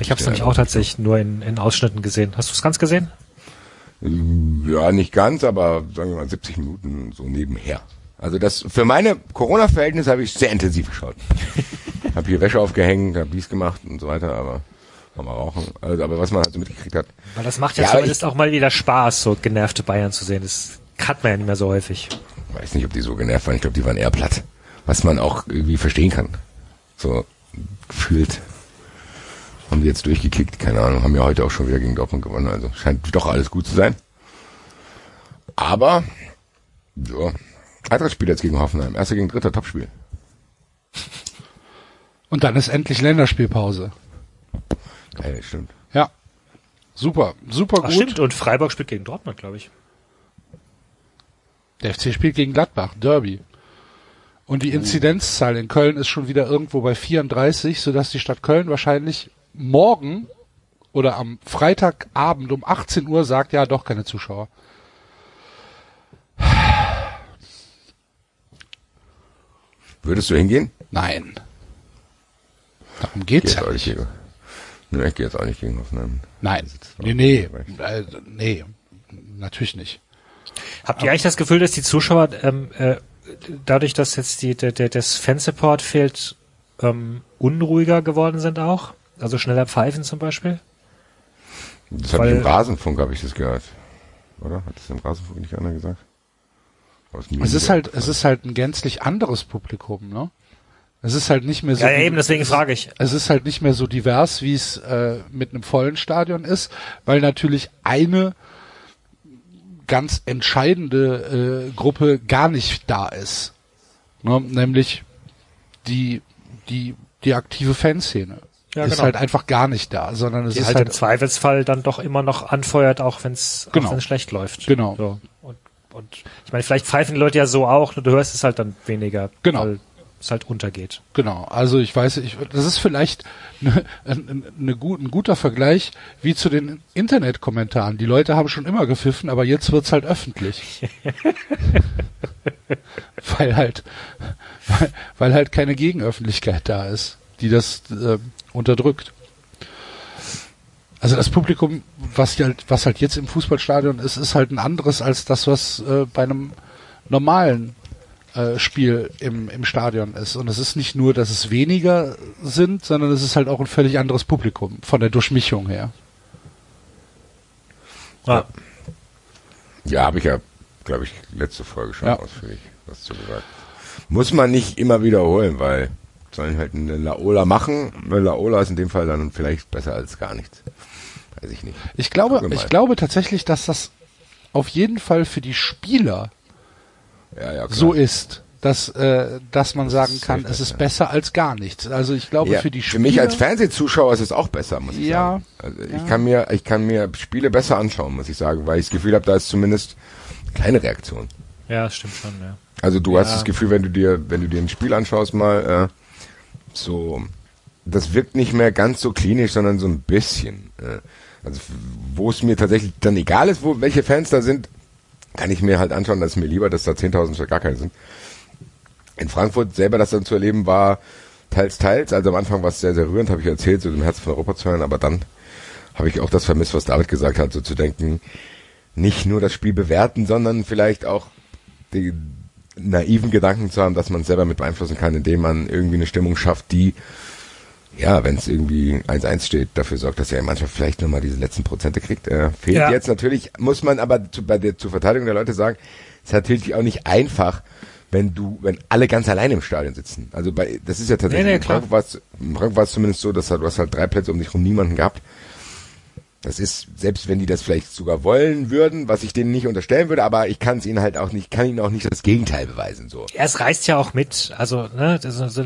Ich habe es nämlich auch tatsächlich nur in, in Ausschnitten gesehen. Hast du es ganz gesehen? Ja, nicht ganz, aber sagen wir mal 70 Minuten so nebenher. Also das für meine Corona-Verhältnisse habe ich sehr intensiv geschaut. [laughs] hab hier Wäsche aufgehängt, hab dies gemacht und so weiter, aber kann man rauchen. Also, aber was man halt so mitgekriegt hat. Weil das macht ja, Ja, zumindest auch mal wieder Spaß, so genervte Bayern zu sehen. Das hat man ja nicht mehr so häufig. Weiß nicht, ob die so genervt waren. Ich glaube, die waren eher platt. Was man auch irgendwie verstehen kann. So gefühlt. Haben die jetzt durchgekickt, keine Ahnung. Haben ja heute auch schon wieder gegen Dortmund gewonnen. Also scheint doch alles gut zu sein. Aber, ja. Weiteres Spiel jetzt gegen Hoffenheim. Erster gegen dritter Topspiel. Und dann ist endlich Länderspielpause. Geil, stimmt. Ja. Super, super Ach, gut. stimmt. Und Freiburg spielt gegen Dortmund, glaube ich. Der FC spielt gegen Gladbach, Derby. Und die Inzidenzzahl in Köln ist schon wieder irgendwo bei 34, sodass die Stadt Köln wahrscheinlich morgen oder am Freitagabend um 18 Uhr sagt, ja, doch keine Zuschauer. Würdest du hingehen? Nein. Darum geht's Geht ja nicht gegen. Ich gehe jetzt auch nicht gegen Hoffenheim. Nein. Nee, nee, äh, nee, natürlich nicht. Habt ihr eigentlich das Gefühl, dass die Zuschauer ähm, äh, dadurch, dass jetzt die, der, der, das Fansupport fehlt, ähm, unruhiger geworden sind auch? Also schneller pfeifen zum Beispiel? Das habe ich im Rasenfunk, habe ich das gehört. Oder? Hat das im Rasenfunk nicht einer gesagt? Es ist halt, es ist halt ein gänzlich anderes Publikum, ne? Es ist halt nicht mehr so. Ja, eben, deswegen frage ich. Es ist halt nicht mehr so divers, wie es äh, mit einem vollen Stadion ist, weil natürlich eine ganz entscheidende äh, Gruppe gar nicht da ist, ne? nämlich die die die aktive Fanszene Ja, ist genau. halt einfach gar nicht da, sondern es Die ist halt, halt, im Zweifelsfall dann doch immer noch anfeuert, auch wenn es Genau. schlecht läuft. Genau. So. Und, und ich meine, vielleicht pfeifen die Leute ja so auch, nur du hörst es halt dann weniger, Genau. weil es halt untergeht. Genau, also ich weiß, ich, das ist vielleicht ne, ein, eine gut, ein guter Vergleich wie zu den Internetkommentaren. Die Leute haben schon immer gepfiffen, aber jetzt wird's halt öffentlich. [laughs] weil halt, weil, weil halt keine Gegenöffentlichkeit da ist, die das äh, unterdrückt. Also das Publikum, was halt, was halt jetzt im Fußballstadion ist, ist halt ein anderes als das, was äh, bei einem normalen Spiel im, im Stadion ist. Und es ist nicht nur, dass es weniger sind, sondern es ist halt auch ein völlig anderes Publikum von der Durchmischung her. Ja. Ja, habe ich ja, glaube ich, letzte Folge schon Ja. ausführlich was zu gesagt. Muss man nicht immer wiederholen, weil sollen halt eine Laola machen. Eine Laola ist in dem Fall dann vielleicht besser als gar nichts. Weiß ich nicht. Ich glaube, ich glaube tatsächlich, dass das auf jeden Fall für die Spieler Ja, ja, so ist, dass, äh, dass man sagen ist kann, es ist besser. als gar nichts. Also ich glaube, ja, für die für Spieler. mich als Fernsehzuschauer ist es auch besser, muss ich Ja, sagen. Also ich kann mir, ich kann mir Spiele besser anschauen, muss ich sagen, weil ich das Gefühl habe, da ist zumindest keine Reaktion. Ja, das stimmt schon, ja. Also du hast das Gefühl, wenn du dir, wenn du dir ein Spiel anschaust mal, äh, so, das wirkt nicht mehr ganz so klinisch, sondern so ein bisschen. Äh, also wo es mir tatsächlich dann egal ist, wo welche Fans da sind, kann ich mir halt anschauen, dass mir lieber, dass da 10.000 statt gar keine sind. In Frankfurt selber das dann zu erleben war teils, teils. Also am Anfang war es sehr, sehr rührend, habe ich erzählt, so dem Herz von Europa zu hören, aber dann habe ich auch das vermisst, was David gesagt hat, so zu denken, nicht nur das Spiel bewerten, sondern vielleicht auch die naiven Gedanken zu haben, dass man es selber mit beeinflussen kann, indem man irgendwie eine Stimmung schafft, die, ja, wenn es irgendwie 1-1 steht, dafür sorgt, dass ja die Mannschaft vielleicht nochmal diese letzten Prozente kriegt. Äh, fehlt Ja. jetzt natürlich, muss man aber zu, bei der, zur Verteidigung der Leute sagen, es ist natürlich auch nicht einfach, wenn du, wenn alle ganz alleine im Stadion sitzen. Also bei, das ist ja tatsächlich, Nee, nee, in klar. Frankfurt war es, in Frankfurt war es zumindest so, dass du hast halt drei Plätze um dich rum niemanden gehabt. Das ist, selbst wenn die das vielleicht sogar wollen würden, was ich denen nicht unterstellen würde, aber ich kann es ihnen halt auch nicht, kann ihnen auch nicht das Gegenteil beweisen, so. Ja, es reißt ja auch mit. Also, ne, das, ist so-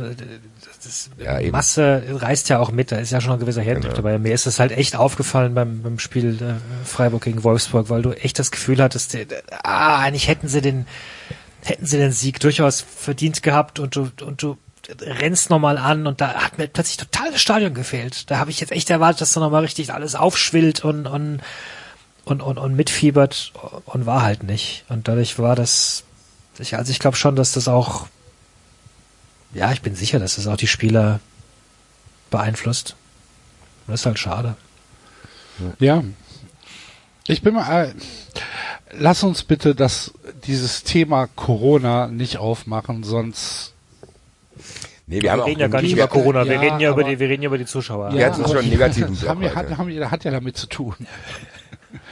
das, Ja, eben. Masse reißt ja auch mit. Da ist ja schon ein gewisser Herdruck Genau. dabei. Mir ist das halt echt aufgefallen beim, beim Spiel äh, Freiburg gegen Wolfsburg, weil du echt das Gefühl hattest, äh, ah, eigentlich hätten sie den, hätten sie den Sieg durchaus verdient gehabt und du, und du rennst nochmal an und da hat mir plötzlich total das Stadion gefehlt. Da habe ich jetzt echt erwartet, dass da nochmal richtig alles aufschwillt und, und, und, und, und mitfiebert und war halt nicht. Und dadurch war das, ich, also ich glaube schon, dass das auch, ja, ich bin sicher, dass das auch die Spieler beeinflusst. Und das ist halt schade. Ja. Ich bin mal, äh, lass uns bitte das, dieses Thema Corona nicht aufmachen, sonst Nee, wir haben wir auch reden ja gar nicht über Corona, wir ja, reden ja über die, wir reden ja über die Zuschauer. Wir hatten schon einen negativen das [laughs] haben Block wir, hat, haben wir, hat ja damit zu tun.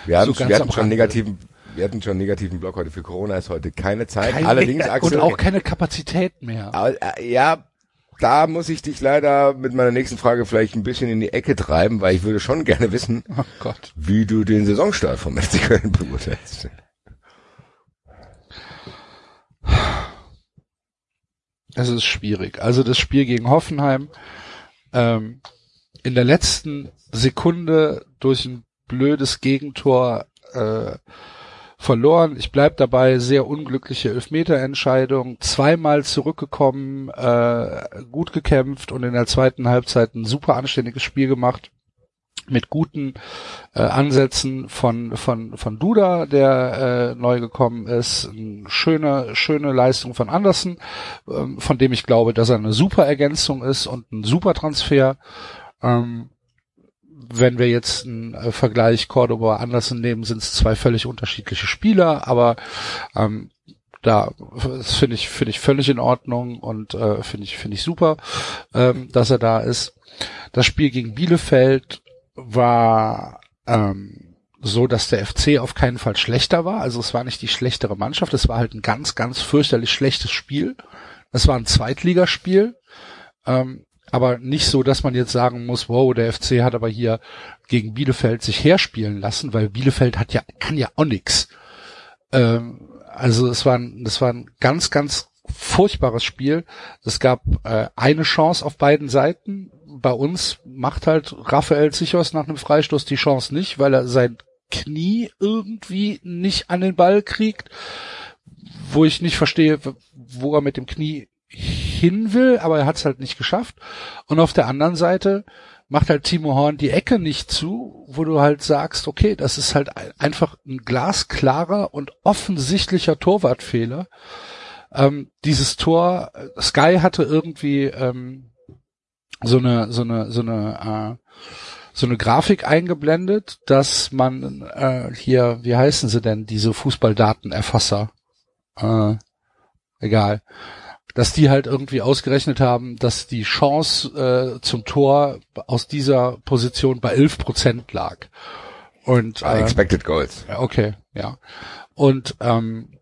Wir, haben, so wir hatten schon Rande. negativen, wir hatten schon einen negativen Block heute. Für Corona ist heute keine Zeit. Kein- Allerdings, Axel, und auch keine Kapazität mehr. Äh, ja, da muss ich dich leider mit meiner nächsten Frage vielleicht ein bisschen in die Ecke treiben, weil ich würde schon gerne wissen, Oh wie du den Saisonstart vom FC Köln beurteilst. Es ist schwierig. Also das Spiel gegen Hoffenheim ähm, in der letzten Sekunde durch ein blödes Gegentor äh, verloren. Ich bleib dabei, sehr unglückliche Elfmeterentscheidung, zweimal zurückgekommen, äh, gut gekämpft und in der zweiten Halbzeit ein super anständiges Spiel gemacht mit guten äh, Ansätzen von von von Duda, der äh, neu gekommen ist, eine schöne schöne Leistung von Andersen, ähm, von dem ich glaube, dass er eine super Ergänzung ist und ein super Transfer. Ähm, wenn wir jetzt einen äh, Vergleich Cordoba Andersen nehmen, sind es zwei völlig unterschiedliche Spieler, aber ähm, da finde ich finde ich völlig in Ordnung und äh, finde ich finde ich super, ähm, dass er da ist. Das Spiel gegen Bielefeld war ähm, so, dass der FC auf keinen Fall schlechter war. Also es war nicht die schlechtere Mannschaft, es war halt ein ganz, ganz fürchterlich schlechtes Spiel. Es war ein Zweitligaspiel, ähm, aber nicht so, dass man jetzt sagen muss, wow, der FC hat aber hier gegen Bielefeld sich herspielen lassen, weil Bielefeld hat ja kann ja auch nix. Ähm, also es war ein, das war ein ganz, ganz furchtbares Spiel. Es gab äh, eine Chance auf beiden Seiten. Bei uns macht halt Raphael Zichos nach einem Freistoß die Chance nicht, weil er sein Knie irgendwie nicht an den Ball kriegt, wo ich nicht verstehe, wo er mit dem Knie hin will, aber er hat es halt nicht geschafft. Und auf der anderen Seite macht halt Timo Horn die Ecke nicht zu, wo du halt sagst, okay, das ist halt ein- einfach ein glasklarer und offensichtlicher Torwartfehler. Ähm, dieses Tor, äh, Sky hatte irgendwie ähm, so eine so eine so eine äh, so eine Grafik eingeblendet, dass man äh, hier, wie heißen sie denn, diese Fußballdatenerfasser? Äh, egal. Dass die halt irgendwie ausgerechnet haben, dass die Chance äh, zum Tor aus dieser Position bei 11 Prozent lag. Und Ah, äh, Expected Goals. okay, ja. Und ähm,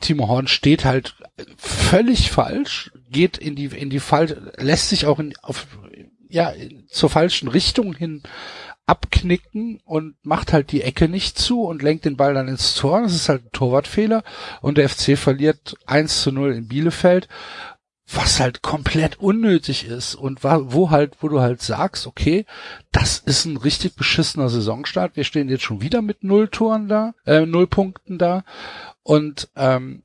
Timo Horn steht halt völlig falsch, geht in die in die Fall, lässt sich auch in auf ja zur falschen Richtung hin abknicken und macht halt die Ecke nicht zu und lenkt den Ball dann ins Tor. Das ist halt ein Torwartfehler und der FC verliert 1 zu 0 in Bielefeld, was halt komplett unnötig ist und wo halt, wo du halt sagst, okay, das ist ein richtig beschissener Saisonstart. Wir stehen jetzt schon wieder mit null Toren da, äh, null Punkten da und ähm,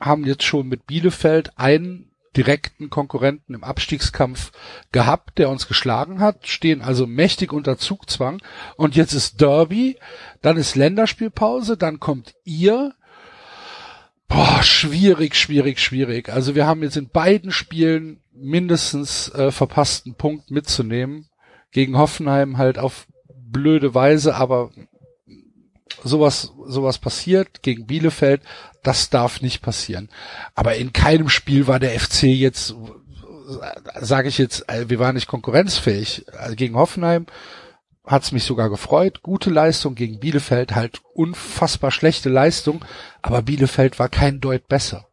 haben jetzt schon mit Bielefeld einen direkten Konkurrenten im Abstiegskampf gehabt, der uns geschlagen hat, stehen also mächtig unter Zugzwang und jetzt ist Derby, dann ist Länderspielpause, dann kommt ihr. Boah, schwierig, schwierig, schwierig. Also wir haben jetzt in beiden Spielen mindestens äh, verpassten Punkt mitzunehmen. Gegen Hoffenheim halt auf blöde Weise, aber sowas, sowas passiert gegen Bielefeld, das darf nicht passieren. Aber in keinem Spiel war der FC jetzt, sage ich jetzt, äh, wir waren nicht konkurrenzfähig. Also gegen Hoffenheim hat's mich sogar gefreut. Gute Leistung gegen Bielefeld, halt unfassbar schlechte Leistung, aber Bielefeld war kein Deut besser.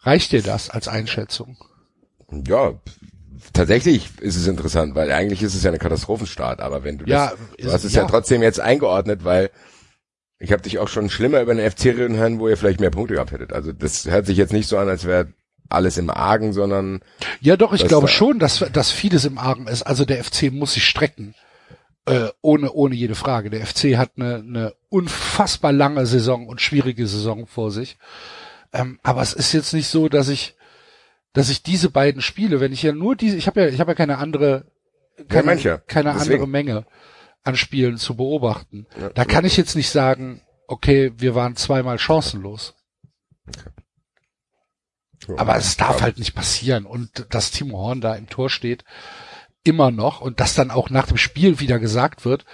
Reicht dir das als Einschätzung? Ja, tatsächlich ist es interessant, weil eigentlich ist es ja eine Katastrophenstart, aber wenn du Ja, das, du ist- hast es ja. ja. trotzdem jetzt eingeordnet, weil ich habe dich auch schon schlimmer über den FC reden hören, wo ihr vielleicht mehr Punkte gehabt hättet. Also das hört sich jetzt nicht so an, als wäre alles im Argen, sondern Ja, doch, ich glaube da- schon, dass, dass vieles im Argen ist. Also der FC muss sich strecken. Äh, ohne, ohne jede Frage. Der FC hat eine, eine unfassbar lange Saison und schwierige Saison vor sich. Ähm, aber es ist jetzt nicht so, dass ich, dass ich diese beiden Spiele, wenn ich ja nur diese, ich habe ja, ich habe ja keine andere, keine, mancher. keine Deswegen. andere Menge an Spielen zu beobachten. Ja, da kann ich jetzt nicht sagen, okay, wir waren zweimal chancenlos. So, Aber es darf halt nicht passieren. Und dass Timo Horn da im Tor steht, immer noch, und dass dann auch nach dem Spiel wieder gesagt wird,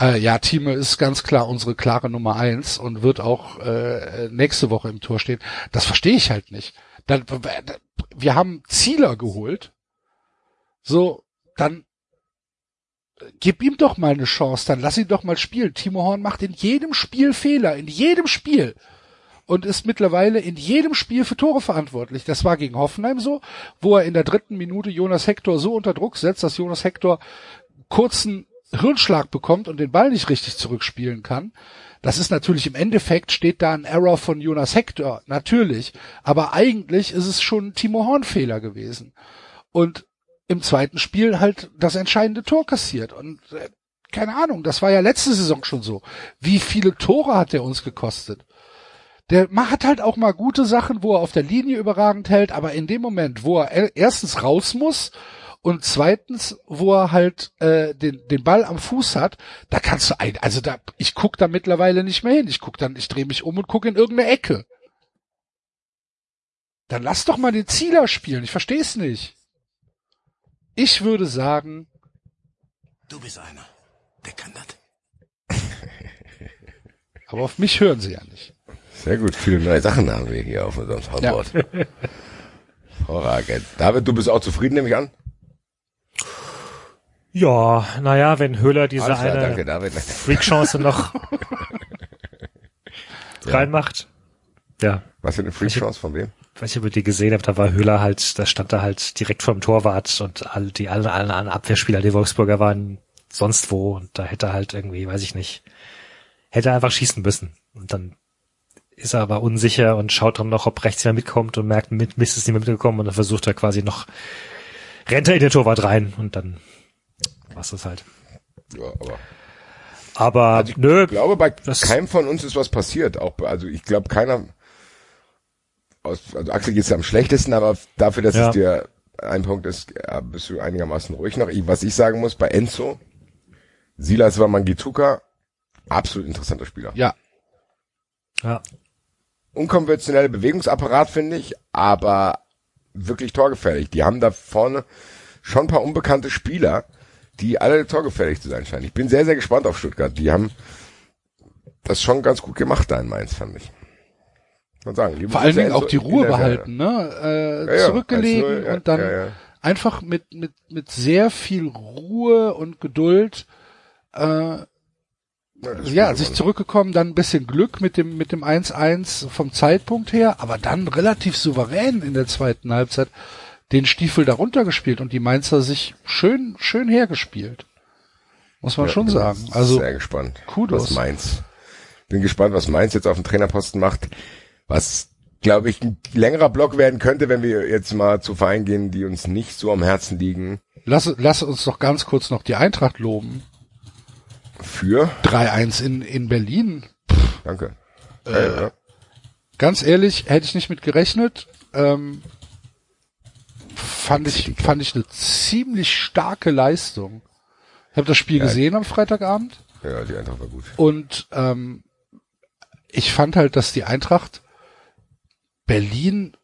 äh, ja, Timo ist ganz klar unsere klare Nummer eins und wird auch äh, nächste Woche im Tor stehen, das verstehe ich halt nicht. Dann, wir haben Zieler geholt, so, dann gib ihm doch mal eine Chance, dann lass ihn doch mal spielen. Timo Horn macht in jedem Spiel Fehler, in jedem Spiel und ist mittlerweile in jedem Spiel für Tore verantwortlich. Das war gegen Hoffenheim so, wo er in der dritten Minute Jonas Hector so unter Druck setzt, dass Jonas Hector kurzen Hirnschlag bekommt und den Ball nicht richtig zurückspielen kann. Das ist natürlich im Endeffekt steht da ein Error von Jonas Hector, natürlich. Aber eigentlich ist es schon Timo Horn Fehler gewesen. Und im zweiten Spiel halt das entscheidende Tor kassiert. Und äh, keine Ahnung, das war ja letzte Saison schon so. Wie viele Tore hat er uns gekostet? Der hat halt auch mal gute Sachen, wo er auf der Linie überragend hält, aber in dem Moment, wo er erstens raus muss und zweitens, wo er halt äh, den, den Ball am Fuß hat, da kannst du ein, also da, ich guck da mittlerweile nicht mehr hin. Ich guck dann, ich drehe mich um und guck in irgendeine Ecke. Dann lass doch mal den Zieler spielen. Ich verstehe es nicht. Ich würde sagen, Du bist einer. Der kann das. [laughs] aber auf mich hören sie ja nicht. Sehr gut, viele neue Sachen haben wir hier auf unserem Soundboard. Hervorragend. David, du bist auch zufrieden, nehme ich an? Ja, naja, wenn Höhler diese klar, eine danke, David. Freak-Chance noch [laughs] reinmacht. Ja, Was für eine Free-Chance von wem? weiß nicht, ob ihr die gesehen habt, da war Höhler halt, da stand er halt direkt vorm Torwart und all, die alle alle anderen Abwehrspieler, die Wolfsburger waren sonst wo und da hätte er halt irgendwie, weiß ich nicht, hätte er einfach schießen müssen. Und dann ist er aber unsicher und schaut dann noch, ob rechts jemand mitkommt und merkt, mit Mist ist nicht mehr mitgekommen und dann versucht er quasi noch, rennt er in den Torwart rein und dann war's das halt. Ja, aber Aber Also ich nö, glaube, bei das- keinem von uns ist was passiert. Auch, also ich glaube, keiner, aus, also Axel geht's ja am schlechtesten, aber dafür, dass Ja. es dir ein Punkt ist, bist du einigermaßen ruhig noch. Ich, was ich sagen muss, bei Enzo, Silas Wamangituka, absolut interessanter Spieler. Ja, ja, Unkonventioneller Bewegungsapparat, finde ich, aber wirklich torgefährlich. Die haben da vorne schon ein paar unbekannte Spieler, die alle torgefährlich zu sein scheinen. Ich bin sehr, sehr gespannt auf Stuttgart. Die haben das schon ganz gut gemacht da in Mainz, fand ich. Man sagen, vor allen Dingen auch die Ruhe behalten, ne? Äh, Ja, ja, zurückgelegen 1-0, ja, und dann einfach mit, mit, mit sehr viel Ruhe und Geduld äh, Ja, sich zurückgekommen, dann ein bisschen Glück mit dem mit dem 1-1 vom Zeitpunkt her, aber dann relativ souverän in der zweiten Halbzeit den Stiefel darunter gespielt und die Mainzer sich schön schön hergespielt. Muss man Ja, schon sagen. Also sehr gespannt. Kudos. Was Mainz. Bin gespannt, was Mainz jetzt auf dem Trainerposten macht. Was, glaube ich, ein längerer Block werden könnte, wenn wir jetzt mal zu Vereinen gehen, die uns nicht so am Herzen liegen. lass, lass uns doch ganz kurz noch die Eintracht loben. Für, 3-1 in in Berlin. danke. Äh, Ja, ja. Ganz ehrlich, hätte ich nicht mit gerechnet. Ähm, fand ich fand ich eine ziemlich starke Leistung. Ich habe das Spiel gesehen am Freitagabend. ja, die Eintracht war gut. Und ähm, ich fand halt, dass die Eintracht Berlin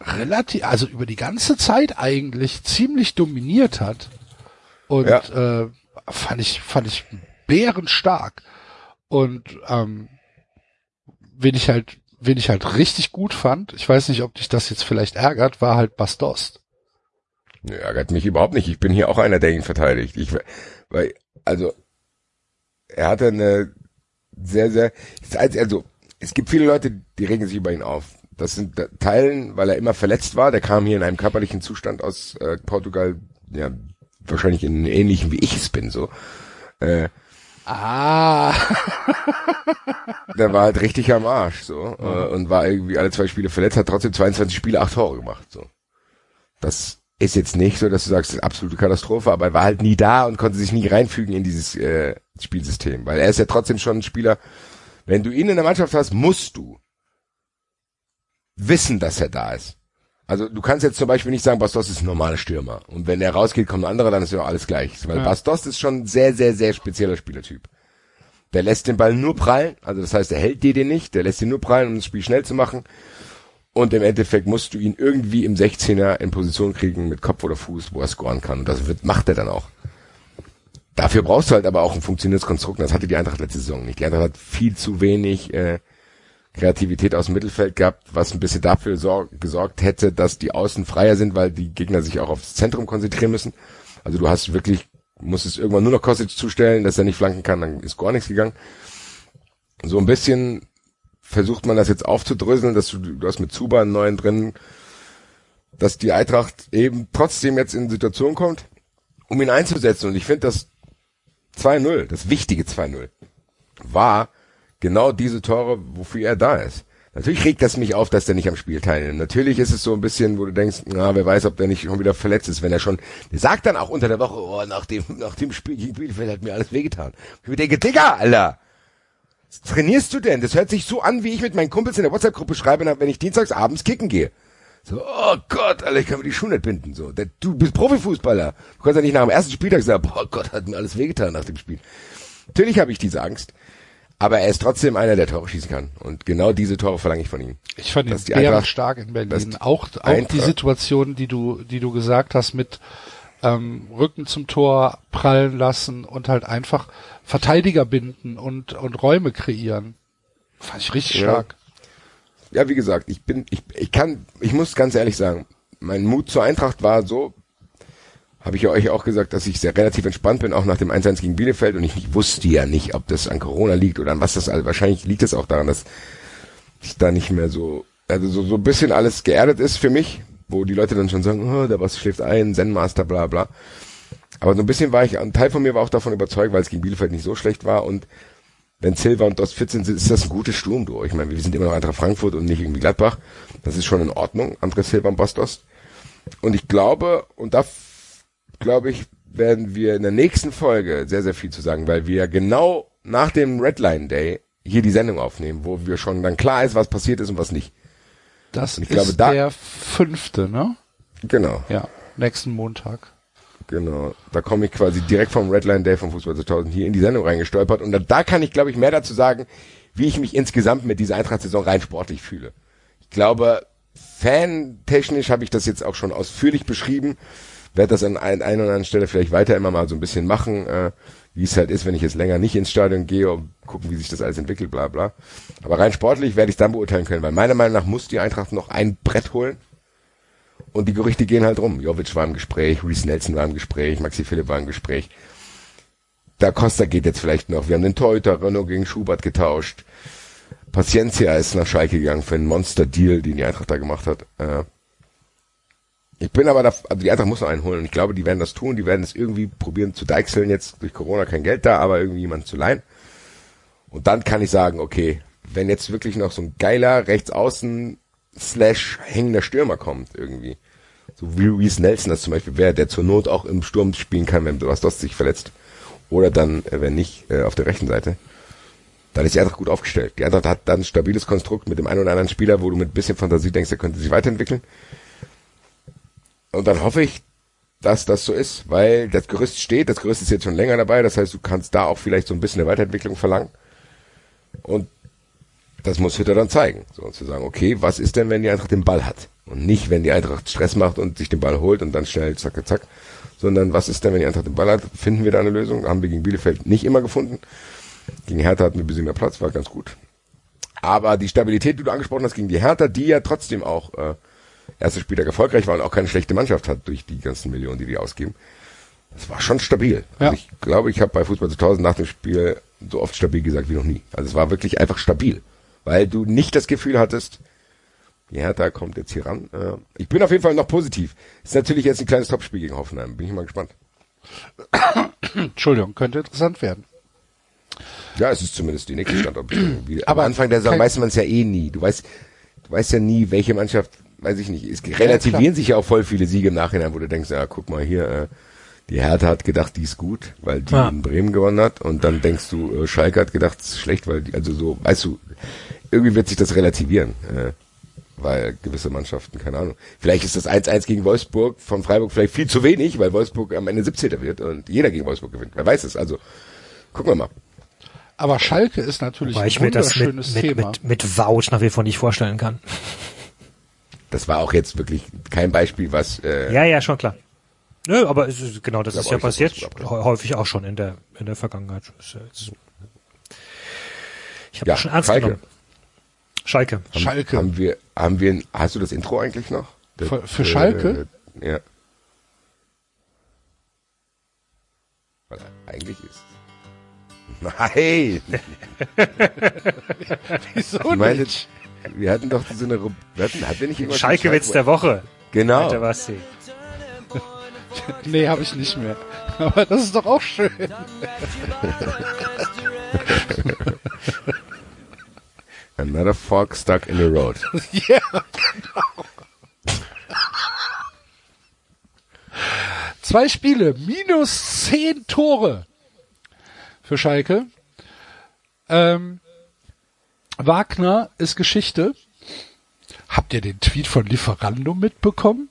relativ, also über die ganze Zeit eigentlich ziemlich dominiert hat. Und äh, fand ich, fand ich bärenstark. Und ähm, wen ich halt, wen ich halt richtig gut fand, ich weiß nicht, ob dich das jetzt vielleicht ärgert, war halt Bastost. Nö, ärgert mich überhaupt nicht. Ich bin hier auch einer, der ihn verteidigt. Ich, weil, also, er hatte eine sehr, sehr, also, es gibt viele Leute, die regen sich über ihn auf. Das sind Teilen, weil er immer verletzt war. Der kam hier in einem körperlichen Zustand aus äh, Portugal, ja, wahrscheinlich in ähnlichen wie ich es bin, so. Äh, Ah, der war halt richtig am Arsch, so, äh, und war irgendwie alle zwei Spiele verletzt, hat trotzdem 22 Spiele, acht Tore gemacht, so. Das ist jetzt nicht so, dass du sagst, das ist absolute Katastrophe, aber er war halt nie da und konnte sich nie reinfügen in dieses äh, Spielsystem, weil er ist ja trotzdem schon ein Spieler, wenn du ihn in der Mannschaft hast, musst du wissen, dass er da ist. Also du kannst jetzt zum Beispiel nicht sagen, Bastos ist ein normaler Stürmer. Und wenn er rausgeht, kommt ein anderer, dann ist ja alles gleich. Weil Ja. Bastos ist schon ein sehr, sehr, sehr spezieller Spielertyp. Der lässt den Ball nur prallen, also das heißt, er hält dir den nicht, der lässt ihn nur prallen, um das Spiel schnell zu machen. Und im Endeffekt musst du ihn irgendwie im 16er in Position kriegen mit Kopf oder Fuß, wo er scoren kann. Und das wird, macht er dann auch. Dafür brauchst du halt aber auch ein funktionierendes Konstrukt. Und das hatte die Eintracht letzte Saison nicht. Die Eintracht hat viel zu wenig äh, Kreativität aus dem Mittelfeld gehabt, was ein bisschen dafür sor gesorgt hätte, dass die Außen freier sind, weil die Gegner sich auch aufs Zentrum konzentrieren müssen. Also du hast wirklich, musstest irgendwann nur noch Kostic zustellen, dass er nicht flanken kann, dann ist gar nichts gegangen. So ein bisschen versucht man das jetzt aufzudröseln, dass du, du hast mit Zuba einen neuen drin, dass die Eintracht eben trotzdem jetzt in Situation kommt, um ihn einzusetzen. Und ich finde das 2-0, das wichtige 2-0, war genau diese Tore, wofür er da ist. Natürlich regt das mich auf, dass der nicht am Spiel teilnimmt. Natürlich ist es so ein bisschen, wo du denkst, na, wer weiß, ob der nicht schon wieder verletzt ist, wenn er schon, der sagt dann auch unter der Woche, oh, nach dem, nach dem Spiel gegen Bielefeld hat mir alles wehgetan. Ich mir denke, Digga, Alter, was trainierst du denn? Das hört sich so an, wie ich mit meinen Kumpels in der WhatsApp-Gruppe schreibe, wenn ich dienstags abends kicken gehe. So, oh Gott, Alter, ich kann mir die Schuhe nicht binden. So, der, du bist Profifußballer. Du kannst ja nicht nach dem ersten Spieltag sagen, boah Gott, hat mir alles wehgetan nach dem Spiel. Natürlich habe ich diese Angst. Aber er ist trotzdem einer, der Tore schießen kann. Und genau diese Tore verlange ich von ihm. Ich fand ihn Dass die Eintracht- stark in Berlin. Auch, auch die Situation, die du, die du gesagt hast mit ähm, Rücken zum Tor prallen lassen und halt einfach Verteidiger binden und, und Räume kreieren. Fand ich richtig Ja. stark. Ja, wie gesagt, ich bin, ich, ich kann, ich muss ganz ehrlich sagen, mein Mut zur Eintracht war so, habe ich ja euch auch gesagt, dass ich sehr relativ entspannt bin, auch nach dem 1-1 gegen Bielefeld und ich wusste ja nicht, ob das an Corona liegt oder an was das, also wahrscheinlich liegt es auch daran, dass ich da nicht mehr so, also so, so ein bisschen alles geerdet ist für mich, wo die Leute dann schon sagen, oh, der was schläft ein, Zen-Master, bla bla. Aber so ein bisschen war ich, ein Teil von mir war auch davon überzeugt, weil es gegen Bielefeld nicht so schlecht war und wenn Silva und Dost fit sind, ist das ein gutes Sturmduo. Ich meine, wir sind immer noch Eintracht Frankfurt und nicht irgendwie Gladbach. Das ist schon in Ordnung, André Silva und Bastos. Und ich glaube, und da glaube ich, werden wir in der nächsten Folge sehr, sehr viel zu sagen, weil wir genau nach dem Redline Day hier die Sendung aufnehmen, wo wir schon dann klar ist, was passiert ist und was nicht. Das ist glaube, da- der fünfte, ne? Genau, Ja, nächsten Montag. genau. Da komme ich quasi direkt vom Redline Day vom Fußball 2000 hier in die Sendung reingestolpert und da, da kann ich, glaube ich, mehr dazu sagen, wie ich mich insgesamt mit dieser Eintracht-Saison rein sportlich fühle. Ich glaube, fantechnisch habe ich das jetzt auch schon ausführlich beschrieben. Werde das an ein, einer oder anderen Stelle vielleicht weiter immer mal so ein bisschen machen, äh, wie es halt ist, wenn ich jetzt länger nicht ins Stadion gehe und gucken, wie sich das alles entwickelt, bla bla. Aber rein sportlich werde ich dann beurteilen können, weil meiner Meinung nach muss die Eintracht noch ein Brett holen. Und die Gerüchte gehen halt rum. Jovic war im Gespräch, Reese Nelson war im Gespräch, Maxi Philipp war im Gespräch. Da Costa geht jetzt vielleicht noch. Wir haben den Torhüter Renault gegen Schubert getauscht. Paciencia ist nach Schalke gegangen für einen Monster-Deal, den die Eintracht da gemacht hat. Äh, ich bin aber da, also die Eintracht muss noch einen holen und ich glaube, die werden das tun. Die werden es irgendwie probieren zu deichseln. Jetzt durch Corona kein Geld da, aber irgendwie jemanden zu leihen. Und dann kann ich sagen, okay, wenn jetzt wirklich noch so ein geiler Rechtsaußen slash hängender Stürmer kommt irgendwie. So wie Reese Nelson das zum Beispiel wäre, der zur Not auch im Sturm spielen kann, wenn Bastos sich verletzt. Oder dann, äh, wenn nicht, äh, auf der rechten Seite. Dann ist die Eintracht gut aufgestellt. Die Eintracht hat dann ein stabiles Konstrukt mit dem einen oder anderen Spieler, wo du mit ein bisschen Fantasie denkst, der könnte sich weiterentwickeln. Und dann hoffe ich, dass das so ist, weil das Gerüst steht, das Gerüst ist jetzt schon länger dabei, das heißt, du kannst da auch vielleicht so ein bisschen eine Weiterentwicklung verlangen. Und das muss Hütter dann zeigen. So, und zu sagen, okay, was ist denn, wenn die Eintracht den Ball hat? Und nicht, wenn die Eintracht Stress macht und sich den Ball holt und dann schnell zack, zack, sondern was ist denn, wenn die Eintracht den Ball hat? Finden wir da eine Lösung? Haben wir gegen Bielefeld nicht immer gefunden. Gegen Hertha hatten wir ein bisschen mehr Platz, war ganz gut. Aber die Stabilität, die du angesprochen hast, gegen die Hertha, die ja trotzdem auch äh, erste Spieltag erfolgreich war und auch keine schlechte Mannschaft hat durch die ganzen Millionen, die die ausgeben, das war schon stabil. Ja. Also ich glaube, ich habe bei Fußball 2000 nach dem Spiel so oft stabil gesagt wie noch nie. Also es war wirklich einfach stabil, weil du nicht das Gefühl hattest, die Hertha kommt jetzt hier ran. Äh, ich bin auf jeden Fall noch positiv. Ist natürlich jetzt ein kleines Topspiel gegen Hoffenheim. Bin ich mal gespannt. [coughs] Entschuldigung, könnte interessant werden. Ja, es ist zumindest die nächste. Wie- Aber Am Anfang der Saison weiß man es ja eh nie. Du weißt, du weißt ja nie, welche Mannschaft, weiß ich nicht. Es relativieren sich ja auch voll viele Siege im Nachhinein, wo du denkst, ja, guck mal hier, äh, die Hertha hat gedacht, die ist gut, weil die Ja. in Bremen gewonnen hat. Und dann denkst du, äh, Schalke hat gedacht, es ist schlecht, weil die, also so, weißt du, irgendwie wird sich das relativieren. Äh, weil gewisse Mannschaften, keine Ahnung. Vielleicht ist das 1-1 gegen Wolfsburg von Freiburg vielleicht viel zu wenig, weil Wolfsburg am Ende 17. wird und jeder gegen Wolfsburg gewinnt. Wer weiß es. Also gucken wir mal. Aber Schalke ist natürlich Weil ein ich mir das mit, mit, Thema. mit, mit Vouch nach wie vor nicht vorstellen kann. Das war auch jetzt wirklich kein Beispiel, was äh, Ja, ja, schon klar. Nö, aber es ist, genau, das ist ja passiert. Häufig auch schon in der, in der Vergangenheit. Ich habe ja, das schon ernst Schalke. genommen. Schalke. Schalke. Haben wir, haben wir, hast du das Intro eigentlich noch? Das, Für- für Schalke? Äh, ja. Weil eigentlich ist. [laughs] Nein! [laughs] Wieso Ich meine, nicht? Wir hatten doch so eine, wir hatten, hatten wir nicht irgendwas mit Schalke-Witz der Woche. Genau. Alter, was sie. Nee, habe ich nicht mehr. [laughs] Aber das ist doch auch schön. [laughs] Another fork stuck in the road. [laughs] Ja, genau. Zwei Spiele, minus zehn Tore für Schalke. Ähm, Wagner ist Geschichte. Habt ihr den Tweet von Lieferando mitbekommen?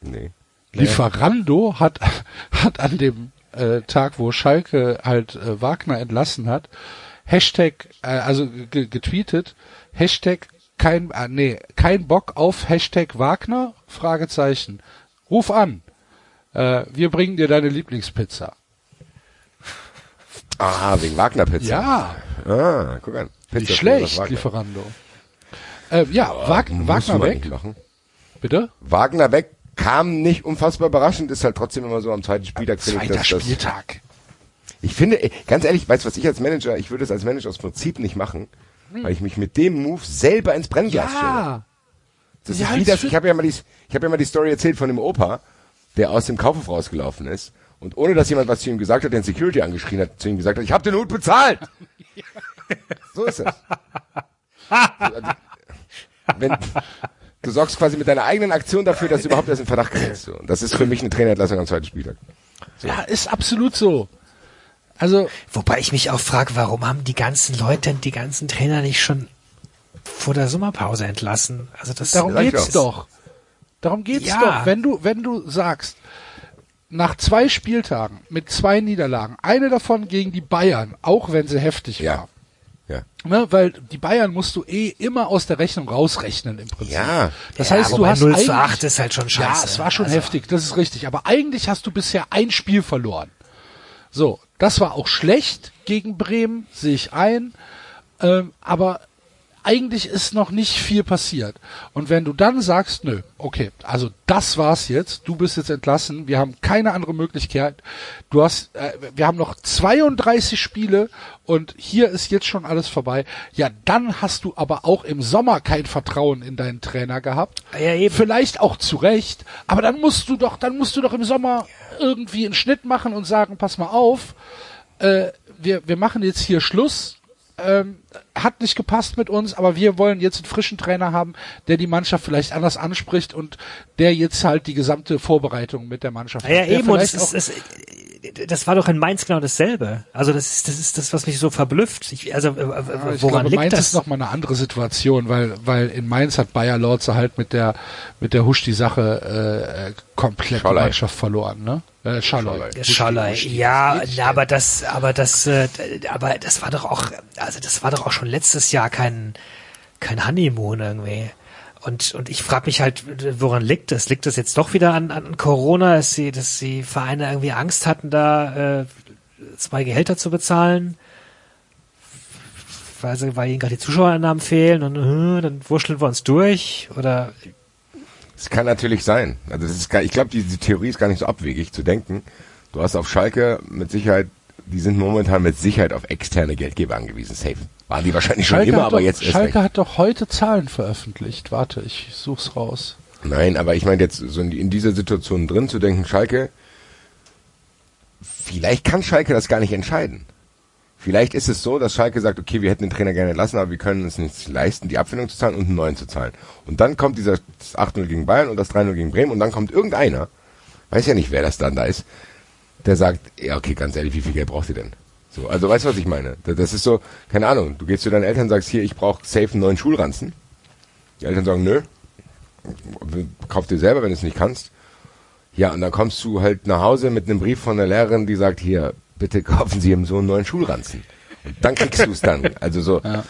Nee. Lieferando hat, hat an dem äh, Tag, wo Schalke halt äh, Wagner entlassen hat, Hashtag, äh, also ge- getweetet, Hashtag kein, äh, nee, kein Bock auf Hashtag Wagner, Fragezeichen. Ruf an. Äh, wir bringen dir deine Lieblingspizza. Ah, wegen Wagner Pizza. Ja, Ah, guck an. Pizza nicht schlecht, Wagner. Lieferando. Äh, ja, Wag Muss Wagner weg, nicht machen. bitte. Wagner weg kam nicht unfassbar überraschend, ist halt trotzdem immer so am zweiten Spieltag. ich, Zweiter das- Spieltag. Ich finde, ganz ehrlich, weißt du, was ich als Manager, ich würde es als Manager aus Prinzip nicht machen, weil ich mich mit dem Move selber ins Brennglas stelle. Ja, Das Ja, ist wie das, ich habe ja mal die, ich habe ja mal die Story erzählt von dem Opa, der aus dem Kaufhof rausgelaufen ist und ohne dass jemand was zu ihm gesagt hat, den Security angeschrien hat, zu ihm gesagt hat, ich habe den Hut bezahlt. [laughs] so ist es. Wenn, du sorgst quasi mit deiner eigenen Aktion dafür, dass du überhaupt erst in Verdacht gerätst. So. Und das ist für mich eine Trainerentlassung am zweiten Spieltag. ja, ist absolut so. Also, Wobei ich mich auch frage, warum haben die ganzen Leute, die ganzen Trainer nicht schon vor der Sommerpause entlassen? Also das Darum geht's doch. Darum geht's Ja. doch. Wenn du, wenn du sagst, nach zwei Spieltagen mit zwei Niederlagen, eine davon gegen die Bayern, auch wenn sie heftig Ja. war, Ja. ne, weil die Bayern musst du eh immer aus der Rechnung rausrechnen im Prinzip. Ja. Das Ja, heißt, du hast 0 zu eigentlich- 8 ist halt schon scheiße. Ja, es war schon Also- heftig, das ist richtig. Aber eigentlich hast du bisher ein Spiel verloren. So, das war auch schlecht gegen Bremen, sehe ich ein. Ähm, aber eigentlich ist noch nicht viel passiert. Und wenn du dann sagst, nö, okay, also das war's jetzt, du bist jetzt entlassen, wir haben keine andere Möglichkeit. Du hast, äh, wir haben noch 32 Spiele und hier ist jetzt schon alles vorbei. Ja, dann hast du aber auch im Sommer kein Vertrauen in deinen Trainer gehabt. Ja, eben. Vielleicht auch zu Recht, aber dann musst du doch, dann musst du doch im Sommer irgendwie einen Schnitt machen und sagen, pass mal auf, äh, wir, wir machen jetzt hier Schluss. Ähm, hat nicht gepasst mit uns, aber wir wollen jetzt einen frischen Trainer haben, der die Mannschaft vielleicht anders anspricht und der jetzt halt die gesamte Vorbereitung mit der Mannschaft Ja, hat. Der eben, und das, vielleicht ist, das, das war doch in Mainz genau dasselbe. Also das ist das, ist das was mich so verblüfft. Ich, also äh, Ja, äh, ich woran glaube, liegt Mainz das? ist noch mal eine andere Situation, weil weil in Mainz hat Bayer Lorze halt mit der mit der Husch die Sache äh, komplett die Mannschaft verloren, ne? Äh, Schalai. Schalai. Ja, na, aber das, aber das, äh, aber das war doch auch, also das war doch auch schon letztes Jahr kein, kein Honeymoon irgendwie. Und, und ich frage mich halt, woran liegt das? Liegt das jetzt doch wieder an, an Corona, dass sie, dass die Vereine irgendwie Angst hatten, da äh, zwei Gehälter zu bezahlen? Weil, sie, weil ihnen gerade die Zuschauereinnahmen fehlen und äh, dann wurschteln wir uns durch? Oder Es kann natürlich sein. Also das ist gar, ich glaube, diese Theorie ist gar nicht so abwegig zu denken. Du hast auf Schalke mit Sicherheit, die sind momentan mit Sicherheit auf externe Geldgeber angewiesen. Safe. Waren die wahrscheinlich schon Schalke, immer, hat, aber doch, jetzt Schalke recht. hat doch heute Zahlen veröffentlicht. Warte, ich such's raus. Nein, aber ich meine jetzt so in, in dieser Situation drin zu denken, Schalke, vielleicht kann Schalke das gar nicht entscheiden. Vielleicht ist es so, dass Schalke sagt, okay, wir hätten den Trainer gerne entlassen, aber wir können es nicht leisten, die Abfindung zu zahlen und einen neuen zu zahlen. Und dann kommt dieser das 8-0 gegen Bayern und das 3-0 gegen Bremen und dann kommt irgendeiner, weiß ja nicht, wer das dann da ist, der sagt, ja, okay, ganz ehrlich, wie viel Geld braucht ihr denn? So, also weißt du, was ich meine? Das- Das ist so, keine Ahnung, du gehst zu deinen Eltern, sagst hier, ich brauche safe einen neuen Schulranzen. Die Eltern sagen, nö, kauf dir selber, wenn du es nicht kannst. Ja, und dann kommst du halt nach Hause mit einem Brief von der Lehrerin, die sagt, hier, bitte kaufen Sie Ihrem Sohn einen neuen Schulranzen. Und dann kriegst du es dann. Also so. Ja.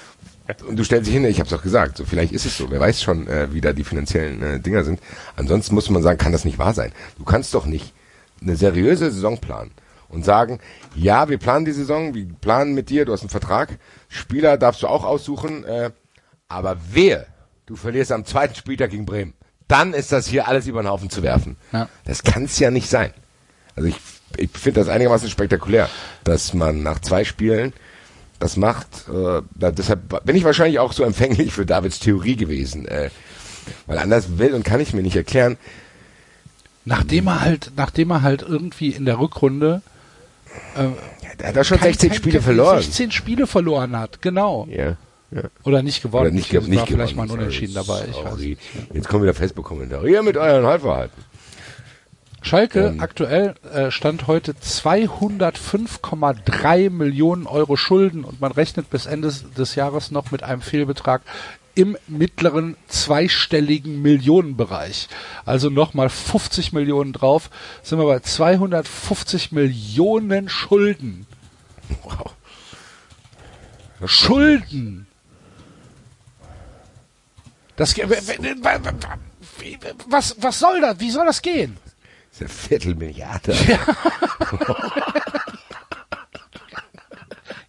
Und du stellst dich hin, ich habe es auch gesagt, so vielleicht ist es so, wer weiß schon, äh, wie da die finanziellen äh, Dinger sind. Ansonsten muss man sagen, kann das nicht wahr sein. Du kannst doch nicht eine seriöse Saison planen und sagen, ja, wir planen die Saison, wir planen mit dir, du hast einen Vertrag, Spieler darfst du auch aussuchen, äh, aber wehe, du verlierst am zweiten Spieltag gegen Bremen, dann ist das hier alles über den Haufen zu werfen. Ja. Das kann es ja nicht sein. Also ich, ich finde das einigermaßen spektakulär, dass man nach zwei Spielen das macht. Äh, da, deshalb bin ich wahrscheinlich auch so empfänglich für Davids Theorie gewesen, äh, weil anders will und kann ich mir nicht erklären. Nachdem er halt, nachdem er halt irgendwie in der Rückrunde äh, Der hat doch schon kein- 16 kein- Spiele kein- verloren. 16 Spiele verloren hat, genau. Ja. ja. Oder nicht gewonnen. Oder nicht, Es nicht war vielleicht mal gewonnen. ein Unentschieden dabei. Ich weiß. Sorry. Jetzt kommen wieder Facebook-Kommentare. Ihr mit euren Halbverhalten. Schalke Ähm. aktuell äh, stand heute 205,3 Millionen Euro Schulden und man rechnet bis Ende des- Jahres noch mit einem Fehlbetrag im mittleren zweistelligen Millionenbereich. Also nochmal 50 Millionen drauf, sind wir bei 250 Millionen Schulden. Wow. Schulden! Das, was, was soll das? Wie soll das gehen? Das ist eine Viertelmilliarde. [laughs]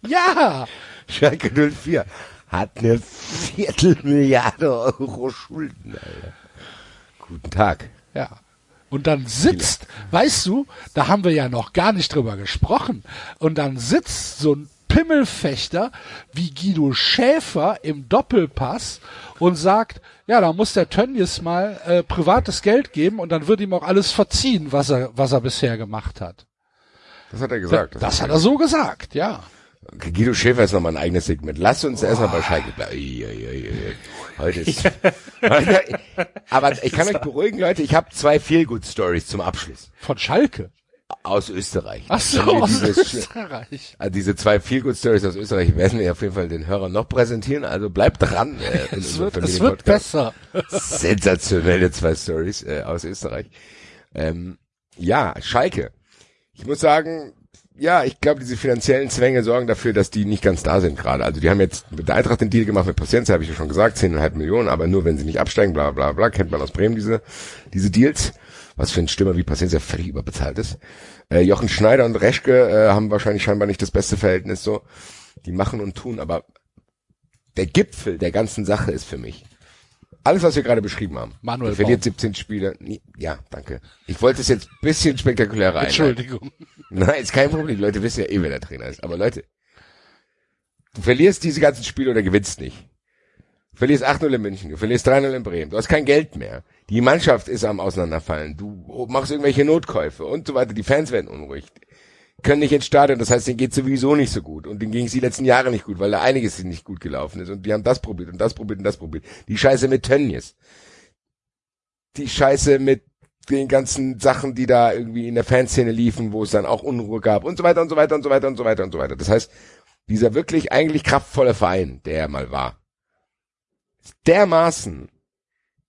Ja! Schalke 04 hat eine Viertelmilliarde Euro Schulden, Alter. Guten Tag. Ja. Und dann sitzt, weißt du, da haben wir ja noch gar nicht drüber gesprochen. Und dann sitzt so ein Pimmelfechter wie Guido Schäfer im Doppelpass und sagt, ja, da muss der Tönnies mal äh, privates Geld geben und dann wird ihm auch alles verziehen, was er, was er bisher gemacht hat. Das hat er gesagt. Das hat er so gesagt, ja. Guido Schäfer ist nochmal ein eigenes Segment. Lass uns erstmal bei Schalke bleiben. Ei, ei, ei, ei. Heute ist. [laughs] Aber ich kann euch beruhigen, Leute, ich habe zwei Feelgood-Stories zum Abschluss. Von Schalke. Aus Österreich. Ach so, aus dieses- Österreich. Also diese zwei Feelgood-Stories aus Österreich werden wir auf jeden Fall den Hörern noch präsentieren. Also bleibt dran. Äh, in [laughs] Es wird, es wird besser. [laughs] Sensationelle zwei Stories äh, aus Österreich. Ähm, ja, Schalke. Ich muss sagen, ja, ich glaube, diese finanziellen Zwänge sorgen dafür, dass die nicht ganz da sind gerade. Also die haben jetzt mit der Eintracht den Deal gemacht mit Paciencia, habe ich ja schon gesagt, 10,5 Millionen, aber nur wenn sie nicht absteigen, bla bla bla, kennt man aus Bremen diese, diese Deals. Was für ein Stürmer wie Paciencia völlig überbezahlt ist. Äh, Jochen Schneider und Reschke äh, haben wahrscheinlich scheinbar nicht das beste Verhältnis so. Die machen und tun, aber der Gipfel der ganzen Sache ist für mich alles, was wir gerade beschrieben haben. Manuel Er verliert Baum. 17 Spiele. Ja, danke. Ich wollte es jetzt ein bisschen spektakulärer einleiten. Entschuldigung. Nein, ist kein Problem. Die Leute wissen ja eh, wer der Trainer ist. Aber Leute, du verlierst diese ganzen Spiele oder gewinnst nicht. Du verlierst 8-0 in München, du verlierst 3-0 in Bremen, du hast kein Geld mehr. Die Mannschaft ist am Auseinanderfallen, du machst irgendwelche Notkäufe und so weiter, die Fans werden unruhig. Können nicht ins Stadion, das heißt, denen geht sowieso nicht so gut. Und denen ging es die letzten Jahre nicht gut, weil da einiges nicht gut gelaufen ist. Und die haben das probiert und das probiert und das probiert. Die Scheiße mit Tönnies. Die Scheiße mit den ganzen Sachen, die da irgendwie in der Fanszene liefen, wo es dann auch Unruhe gab und so weiter und so weiter und so weiter und so weiter und so weiter. Das heißt, dieser wirklich eigentlich kraftvolle Verein, der er mal war, dermaßen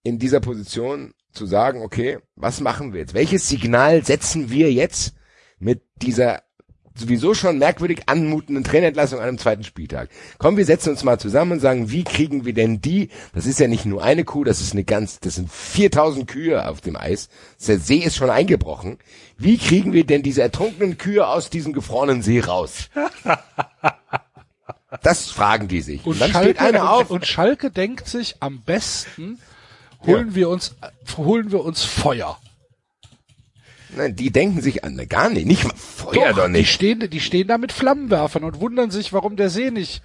in dieser Position zu sagen, okay, was machen wir jetzt? Welches Signal setzen wir jetzt mit dieser sowieso schon merkwürdig anmutenden Trainerentlassung an einem zweiten Spieltag? Komm, wir setzen uns mal zusammen und sagen, wie kriegen wir denn die? Das ist ja nicht nur eine Kuh, das ist eine ganz, das sind 4000 Kühe auf dem Eis. Der See ist schon eingebrochen. Wie kriegen wir denn diese ertrunkenen Kühe aus diesem gefrorenen See raus? Das fragen die sich. Und, Und dann Schalke, steht einer auf. Und Schalke denkt sich, am besten holen wir uns, holen wir uns Feuer. Nein, die denken sich an, ne, gar nicht, nicht mal Feuer doch, Die nicht. stehen, die stehen da mit Flammenwerfern und wundern sich, warum der See nicht,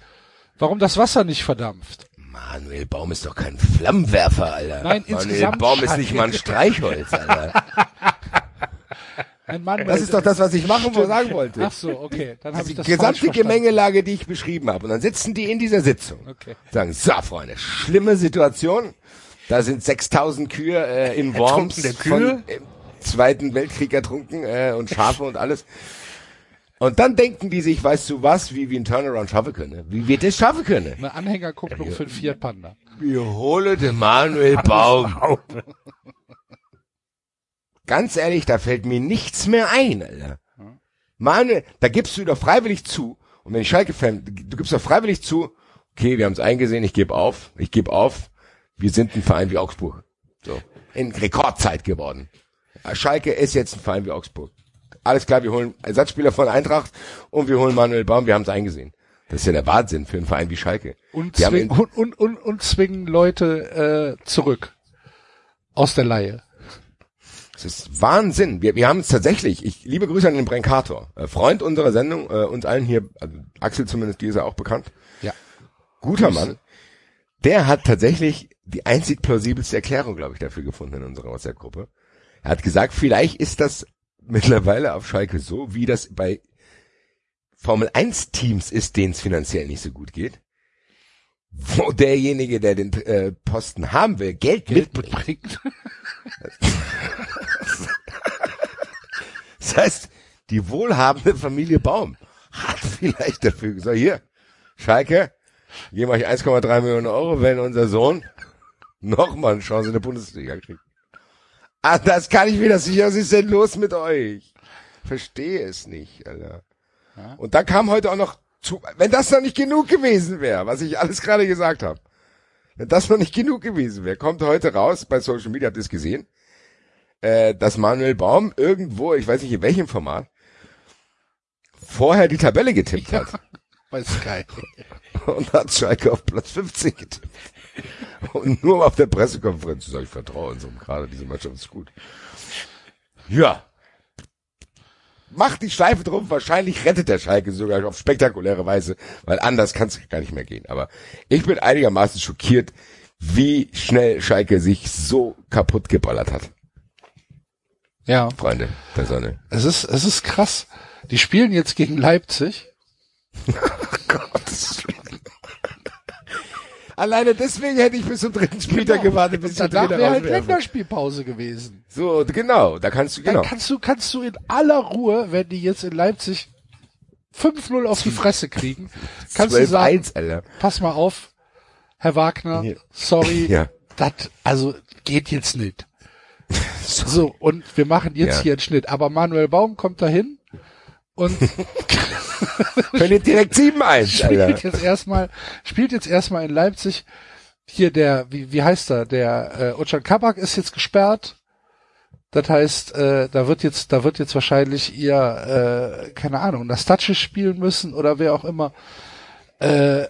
warum das Wasser nicht verdampft. Manuel Baum ist doch kein Flammenwerfer, Alter. Nein, Manuel insgesamt Baum ist nicht mal ein Streichholz, Alter. [laughs] Ein Mann, Das ist doch das, was ich machen wo sagen wollte. Ach so, okay, dann habe Die ich das gesamte. Gemengelage, die ich beschrieben habe. Und dann sitzen die in dieser Sitzung. Okay. Sagen, so, Freunde, schlimme Situation. Da sind 6000 Kühe äh, in Worms Ertrunkene von Kühe? im Zweiten Weltkrieg ertrunken äh, und Schafe und alles. Und dann denken die sich, weißt du was, wie wir einen Turnaround schaffen können? Wie wir das schaffen können? Eine Anhängerkupplung für den Fiat Panda. Wir holen den Manuel Baum. [laughs] Ganz ehrlich, da fällt mir nichts mehr ein, Alter. Manuel, da gibst du doch freiwillig zu. Und wenn ich Schalke-Fan, du gibst doch freiwillig zu, okay, wir haben es eingesehen, ich gebe auf, ich gebe auf, wir sind ein Verein wie Augsburg. So. In Rekordzeit geworden. Schalke ist jetzt ein Verein wie Augsburg. Alles klar, wir holen Ersatzspieler von Eintracht und wir holen Manuel Baum, wir haben es eingesehen. Das ist ja der Wahnsinn für einen Verein wie Schalke. Und, zwing, in- und, und, und, und zwingen Leute äh, zurück. Aus der Laie. Das ist Wahnsinn. Wir, wir haben es tatsächlich, ich liebe Grüße an den Brenkator, äh, Freund unserer Sendung, äh, uns allen hier, also Axel zumindest, die ist ja auch bekannt. Ja. Guter Mann. Der hat tatsächlich die einzig plausibelste Erklärung, glaube ich, dafür gefunden in unserer WhatsApp-Gruppe. Er hat gesagt, vielleicht ist das mittlerweile auf Schalke so, wie das bei Formel 1 Teams ist, denen es finanziell nicht so gut geht. Wo derjenige, der den äh, Posten haben will, Geld, Geld mitbringt. [laughs] Das heißt, die wohlhabende Familie Baum hat vielleicht dafür gesagt, hier, Schalke, geben euch 1,3 Millionen Euro, wenn unser Sohn nochmal eine Chance in der Bundesliga kriegt. Ah, das kann ich mir das sicher. Was ist denn los mit euch? Verstehe es nicht, Alter. Und dann kam heute auch noch zu, wenn das noch nicht genug gewesen wäre, was ich alles gerade gesagt habe, wenn das noch nicht genug gewesen wäre, kommt heute raus bei Social Media, habt ihr es gesehen, äh, dass Manuel Baum irgendwo, ich weiß nicht in welchem Format, vorher die Tabelle getippt hat Bei Sky. [laughs] und hat Schalke auf Platz 15 getippt. [laughs] Und nur auf der Pressekonferenz zu sagen, ich vertraue unserem gerade, diese Mannschaft ist gut. Ja. Macht die Schleife drum, wahrscheinlich rettet der Schalke sogar auf spektakuläre Weise, weil anders kann es gar nicht mehr gehen. Aber ich bin einigermaßen schockiert, wie schnell Schalke sich so kaputt geballert hat. Ja. Freunde der Sonne. Es ist, es ist krass. Die spielen jetzt gegen Leipzig. [laughs] Alleine deswegen hätte ich bis zum dritten Spieltag gewartet, bis Danach Trainer wäre halt. Länderspielpause gewesen. So, genau, da kannst du, Dann genau. kannst du, kannst du in aller Ruhe, wenn die jetzt in Leipzig 5-0 auf die Fresse kriegen, [laughs] kannst du sagen, 12-1, Alter. pass mal auf, Herr Wagner, Ja. sorry, [laughs] Ja. das, also geht jetzt nicht. [laughs] So, und wir machen jetzt Ja. hier einen Schnitt. Aber Manuel Baum kommt dahin und [laughs] Verliert direkt 7-1, [laughs] Alter. spielt jetzt erstmal, spielt jetzt erstmal in Leipzig. Hier der, wie, wie heißt er? Der äh, Ocan Kabak ist jetzt gesperrt. Das heißt, äh, da wird jetzt, da wird jetzt wahrscheinlich ihr, äh, keine Ahnung, Nastacic spielen müssen oder wer auch immer. Äh,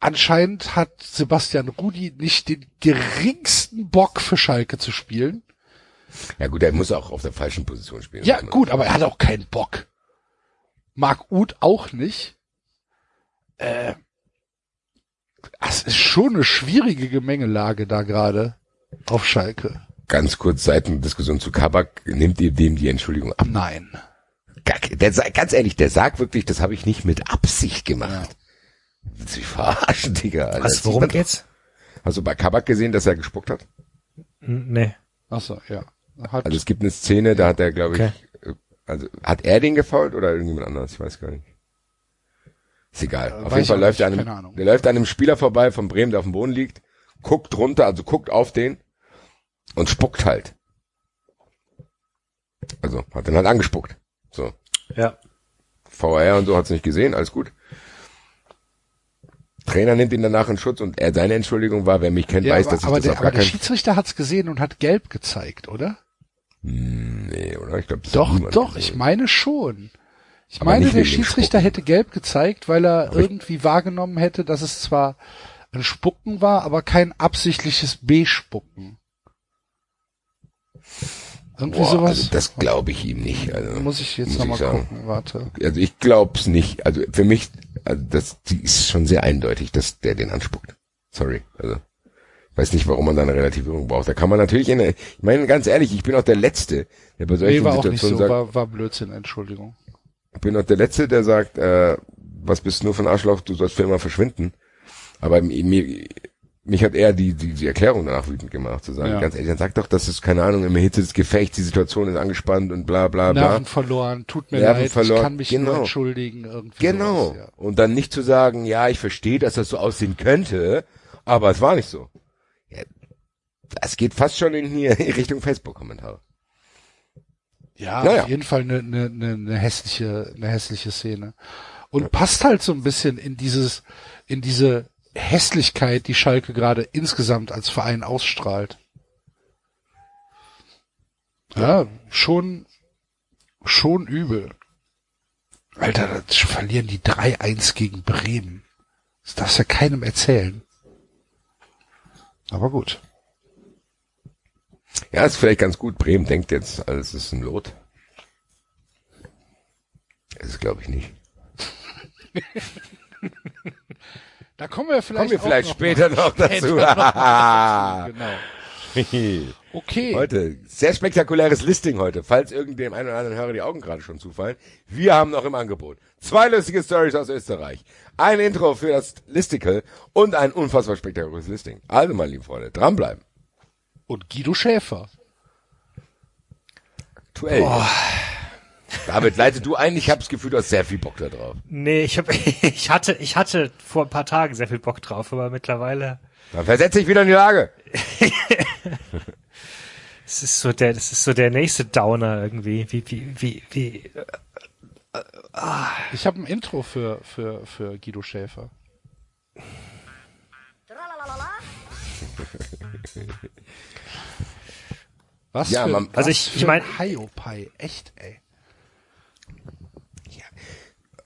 anscheinend hat Sebastian Rudi nicht den geringsten Bock für Schalke zu spielen. Ja gut, er muss auch auf der falschen Position spielen. Ja, gut, aber er hat auch keinen Bock. Marc Uth auch nicht. Äh, das ist schon eine schwierige Gemengelage da gerade auf Schalke. Ganz kurz Seitendiskussion zu Kabak. Nimmt ihr dem die Entschuldigung ab? Nein. Der, ganz ehrlich, der sagt wirklich, das habe ich nicht mit Absicht gemacht. Willst du mich verarschen, Digga? Alter. Was, Das worum geht's? Hast du bei Kabak gesehen, dass er gespuckt hat? Nee. Ach so, ja. Hat, Also es gibt eine Szene, da hat er, glaube ich, Okay. äh, also hat er den gefault oder irgendjemand anderes? Ich weiß gar nicht. Ist egal. Auf jeden Fall läuft er an einem, der läuft an einem Spieler vorbei von Bremen, der auf dem Boden liegt, guckt runter, also guckt auf den und spuckt halt. Also hat den halt angespuckt. So. Ja. VR und so hat's nicht gesehen, alles gut. Trainer nimmt ihn danach in Schutz und er, seine Entschuldigung war, wer mich kennt, ja, weiß, aber, dass ich aber das der, auf aber gar der. Schiedsrichter hat's gesehen und hat gelb gezeigt, oder? Nee, oder? Ich glaube, Doch, doch, ich meine schon. Ich Aber meine, der Schiedsrichter hätte gelb gezeigt, weil er Aber irgendwie wahrgenommen hätte, dass es zwar ein Spucken war, aber kein absichtliches B-Spucken. Irgendwie Boah, sowas. also das glaube ich ihm nicht. Also, muss ich jetzt nochmal gucken, warte. Also ich glaub's nicht. Also für mich, also das die ist schon sehr eindeutig, dass der den anspuckt. Sorry. Also weiß nicht, warum man da eine Relativierung braucht. Da kann man natürlich in, ich meine ganz ehrlich, ich bin auch der Letzte, der bei solchen Nee, war auch nicht Situationen so, sagt, war, war Blödsinn, Entschuldigung. ich bin auch der Letzte, der sagt, äh, was bist du nur für ein Arschloch, du sollst für immer verschwinden. Aber mir, mich hat eher die, die, die Erklärung danach wütend gemacht, zu sagen, Ja. ganz ehrlich, dann sag doch, dass es, keine Ahnung, im Hitze des Gefechts, die Situation ist angespannt und bla bla bla. Nerven verloren, tut mir Nerven leid, verloren, ich kann mich nur genau. entschuldigen. Irgendwie Genau. sowas, ja. Und dann nicht zu sagen, ja, ich verstehe, dass das so aussehen könnte, aber es war nicht so. Ja, das geht fast schon in hier in Richtung Facebook-Kommentare. Ja, Naja. auf jeden Fall eine, eine, eine, eine hässliche, eine hässliche Szene. Und passt halt so ein bisschen in dieses, in diese Hässlichkeit, die Schalke gerade insgesamt als Verein ausstrahlt. Ja, schon, schon übel. Alter, das verlieren die 3-1 gegen Bremen. Das darfst ja keinem erzählen. Aber gut. Ja, ist vielleicht ganz gut. Bremen denkt jetzt, alles ist ein Lot. Das ist glaube ich nicht. Da kommen wir vielleicht, Kommen wir vielleicht noch später mal. noch dazu. Genau. [laughs] Okay. Heute, sehr spektakuläres Listing heute, falls irgendeinem einen oder anderen Hörer die Augen gerade schon zufallen. Wir haben noch im Angebot zwei lustige Stories aus Österreich, ein Intro für das Listicle und ein unfassbar spektakuläres Listing. Also, meine lieben Freunde, dranbleiben. Und Guido Schäfer. Aktuell. David, leite du ein. Ich habe das Gefühl, du hast sehr viel Bock da drauf. Nee, ich, hab, [laughs] ich hatte, ich hatte vor ein paar Tagen sehr viel Bock drauf, aber mittlerweile, Dann versetze ich wieder in die Lage. [laughs] es ist so der, das ist so der nächste Downer irgendwie, wie, wie, wie, wie, Ich habe ein Intro für, für, für Guido Schäfer. [laughs] Was Ja, für, man- was Also ich- ich mein- ein Hiopai, echt, ey.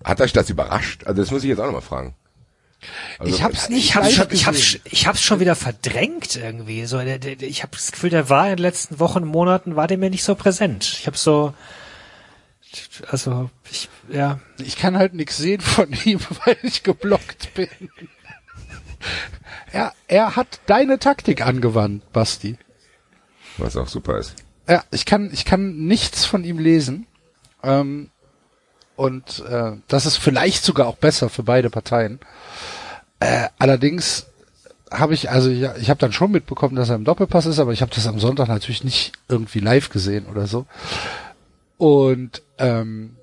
Hat euch das überrascht? Also, das muss ich jetzt auch nochmal fragen. Also, ich hab's nicht ich hab's schon, ich hab's, ich hab's schon wieder verdrängt irgendwie. So, der, der, ich habe das Gefühl, der war in den letzten Wochen, Monaten, war der mir nicht so präsent. Ich habe so, also, ich, ja, Ich kann halt nichts sehen von ihm, [laughs] weil ich geblockt bin. Er, er hat deine Taktik angewandt, Basti. Was auch super ist. Ja, ich kann, ich kann nichts von ihm lesen. Ähm, und äh, das ist vielleicht sogar auch besser für beide Parteien. Äh, allerdings habe ich, also ja, ich habe dann schon mitbekommen, dass er im Doppelpass ist, aber ich habe das am Sonntag natürlich nicht irgendwie live gesehen oder so. Und ähm,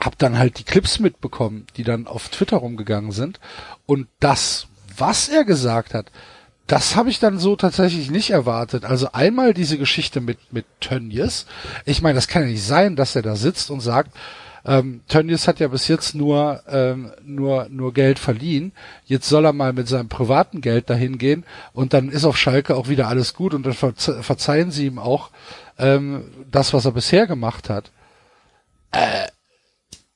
habe dann halt die Clips mitbekommen, die dann auf Twitter rumgegangen sind. Und das, was er gesagt hat, das habe ich dann so tatsächlich nicht erwartet. Also einmal diese Geschichte mit, mit Tönnies. Ich meine, das kann ja nicht sein, dass er da sitzt und sagt, ähm, Tönnies hat ja bis jetzt nur, ähm, nur, nur Geld verliehen. Jetzt soll er mal mit seinem privaten Geld dahin gehen und dann ist auf Schalke auch wieder alles gut und dann verze verzeihen sie ihm auch ähm, das, was er bisher gemacht hat. Äh,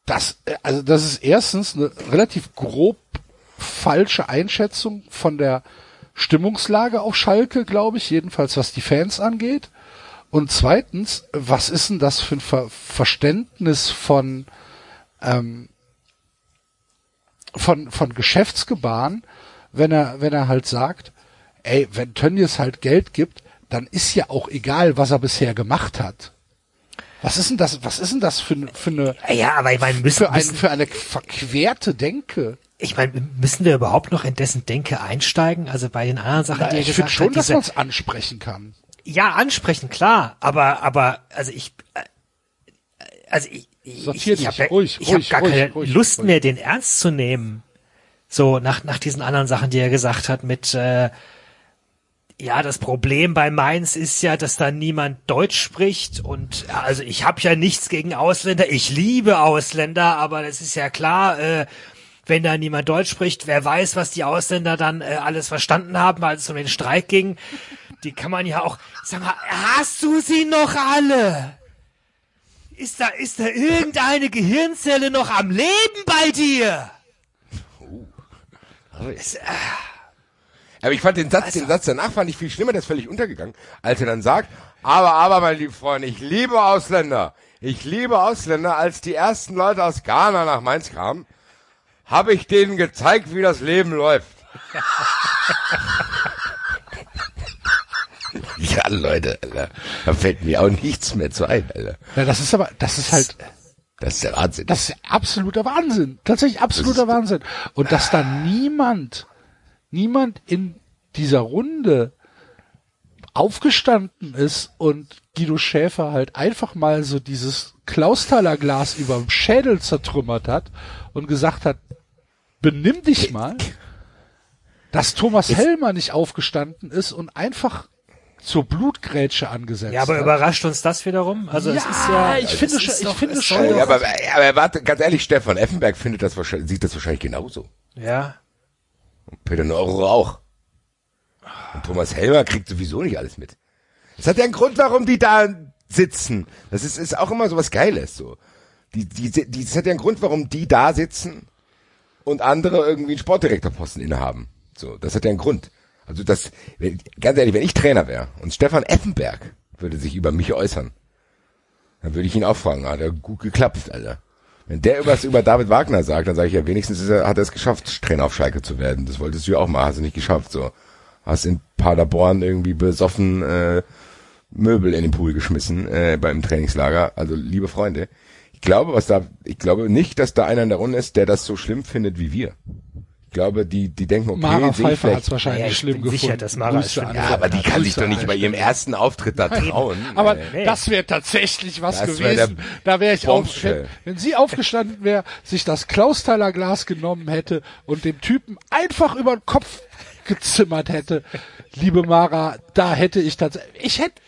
das, äh, also das ist erstens eine relativ grob falsche Einschätzung von der Stimmungslage auf Schalke, glaube ich, jedenfalls was die Fans angeht. Und zweitens, was ist denn das für ein Ver Verständnis von, ähm, von, von Geschäftsgebaren, wenn er, wenn er halt sagt, ey, wenn Tönnies halt Geld gibt, dann ist ja auch egal, was er bisher gemacht hat. Was ist denn das, was ist denn das für, eine- für eine, ja, aber ich meine, müssen, für, ein, für eine verquerte Denke? Ich meine, müssen wir überhaupt noch in dessen Denke einsteigen? Also bei den anderen Sachen, Na, die er ich finde gesagt schon, hat, dass diese, man es ansprechen kann. ja, ansprechen, klar, aber, aber, also ich, äh, also ich, ich, Sortier ich habe ich hab ruhig, gar ruhig, keine ruhig, Lust ruhig. mehr, den ernst zu nehmen. So nach nach diesen anderen Sachen, die er gesagt hat, mit äh, ja, das Problem bei Mainz ist ja, dass da niemand Deutsch spricht und also ich habe ja nichts gegen Ausländer, ich liebe Ausländer, aber das ist ja klar, äh, wenn da niemand Deutsch spricht, wer weiß, was die Ausländer dann äh, alles verstanden haben, als es um den Streik ging. Die kann man ja auch, sag mal, hast du sie noch alle? Ist da, ist da irgendeine Gehirnzelle noch am Leben bei dir? Es, äh, Aber ich fand den Satz, den Satz danach fand ich viel schlimmer, der ist völlig untergegangen, als er dann sagt, aber, aber, mein lieber Freund, ich liebe Ausländer. Ich liebe Ausländer. Als die ersten Leute aus Ghana nach Mainz kamen, habe ich denen gezeigt, wie das Leben läuft. [laughs] ja, Leute, Alter. Da fällt mir auch nichts mehr zu ein, Alter. Ja, das ist aber, das ist halt, Das ist der Wahnsinn. das ist absoluter Wahnsinn. Tatsächlich absoluter Wahnsinn. Und dass da niemand niemand in dieser Runde aufgestanden ist und Guido Schäfer halt einfach mal so dieses Klausthaler Glas überm Schädel zertrümmert hat und gesagt hat, benimm dich mal, dass Thomas Helmer nicht aufgestanden ist und einfach zur Blutgrätsche angesetzt Ja, aber hat. überrascht uns das wiederum? Also es Ja, ist ja, ich finde es schon- ist ich doch- finde es schon- Ja, aber, aber warte, ganz ehrlich, Stefan Effenberg findet das wahrscheinlich, sieht das wahrscheinlich genauso. ja. Peter Neuro auch. Und Thomas Helmer kriegt sowieso nicht alles mit. Das hat ja einen Grund, warum die da sitzen. Das ist, ist auch immer so was Geiles, so. Die, die, die, das hat ja einen Grund, warum die da sitzen und andere irgendwie einen Sportdirektorposten innehaben. So, das hat ja einen Grund. Also das, ganz ehrlich, wenn ich Trainer wäre und Stefan Effenberg würde sich über mich äußern, dann würde ich ihn auch fragen, hat er gut geklappt, Alter. Wenn der was über David Wagner sagt, dann sage ich ja, wenigstens er, hat er es geschafft, Trainer auf Schalke zu werden. Das wolltest du ja auch mal, hast du nicht geschafft. So, hast in Paderborn irgendwie besoffen äh, Möbel in den Pool geschmissen äh, beim Trainingslager. Also liebe Freunde, ich glaube, was da, ich glaube nicht, dass da einer in der Runde ist, der das so schlimm findet wie wir. Ich glaube, die, die denken, okay, Mara Pfeiffer hat es wahrscheinlich ich schlimm bin gefunden. sicher, dass Mara Grüße schlimm Ja, aber die kann sich doch nicht bei ihrem ersten Auftritt da trauen. Aber Äh, das wäre tatsächlich was Das wär gewesen. der Da wäre ich auch, wenn, wenn sie aufgestanden wäre, sich das Klausthaler Glas genommen hätte und dem Typen einfach über den Kopf gezimmert hätte. Liebe Mara, da hätte ich tatsächlich, ich hätte,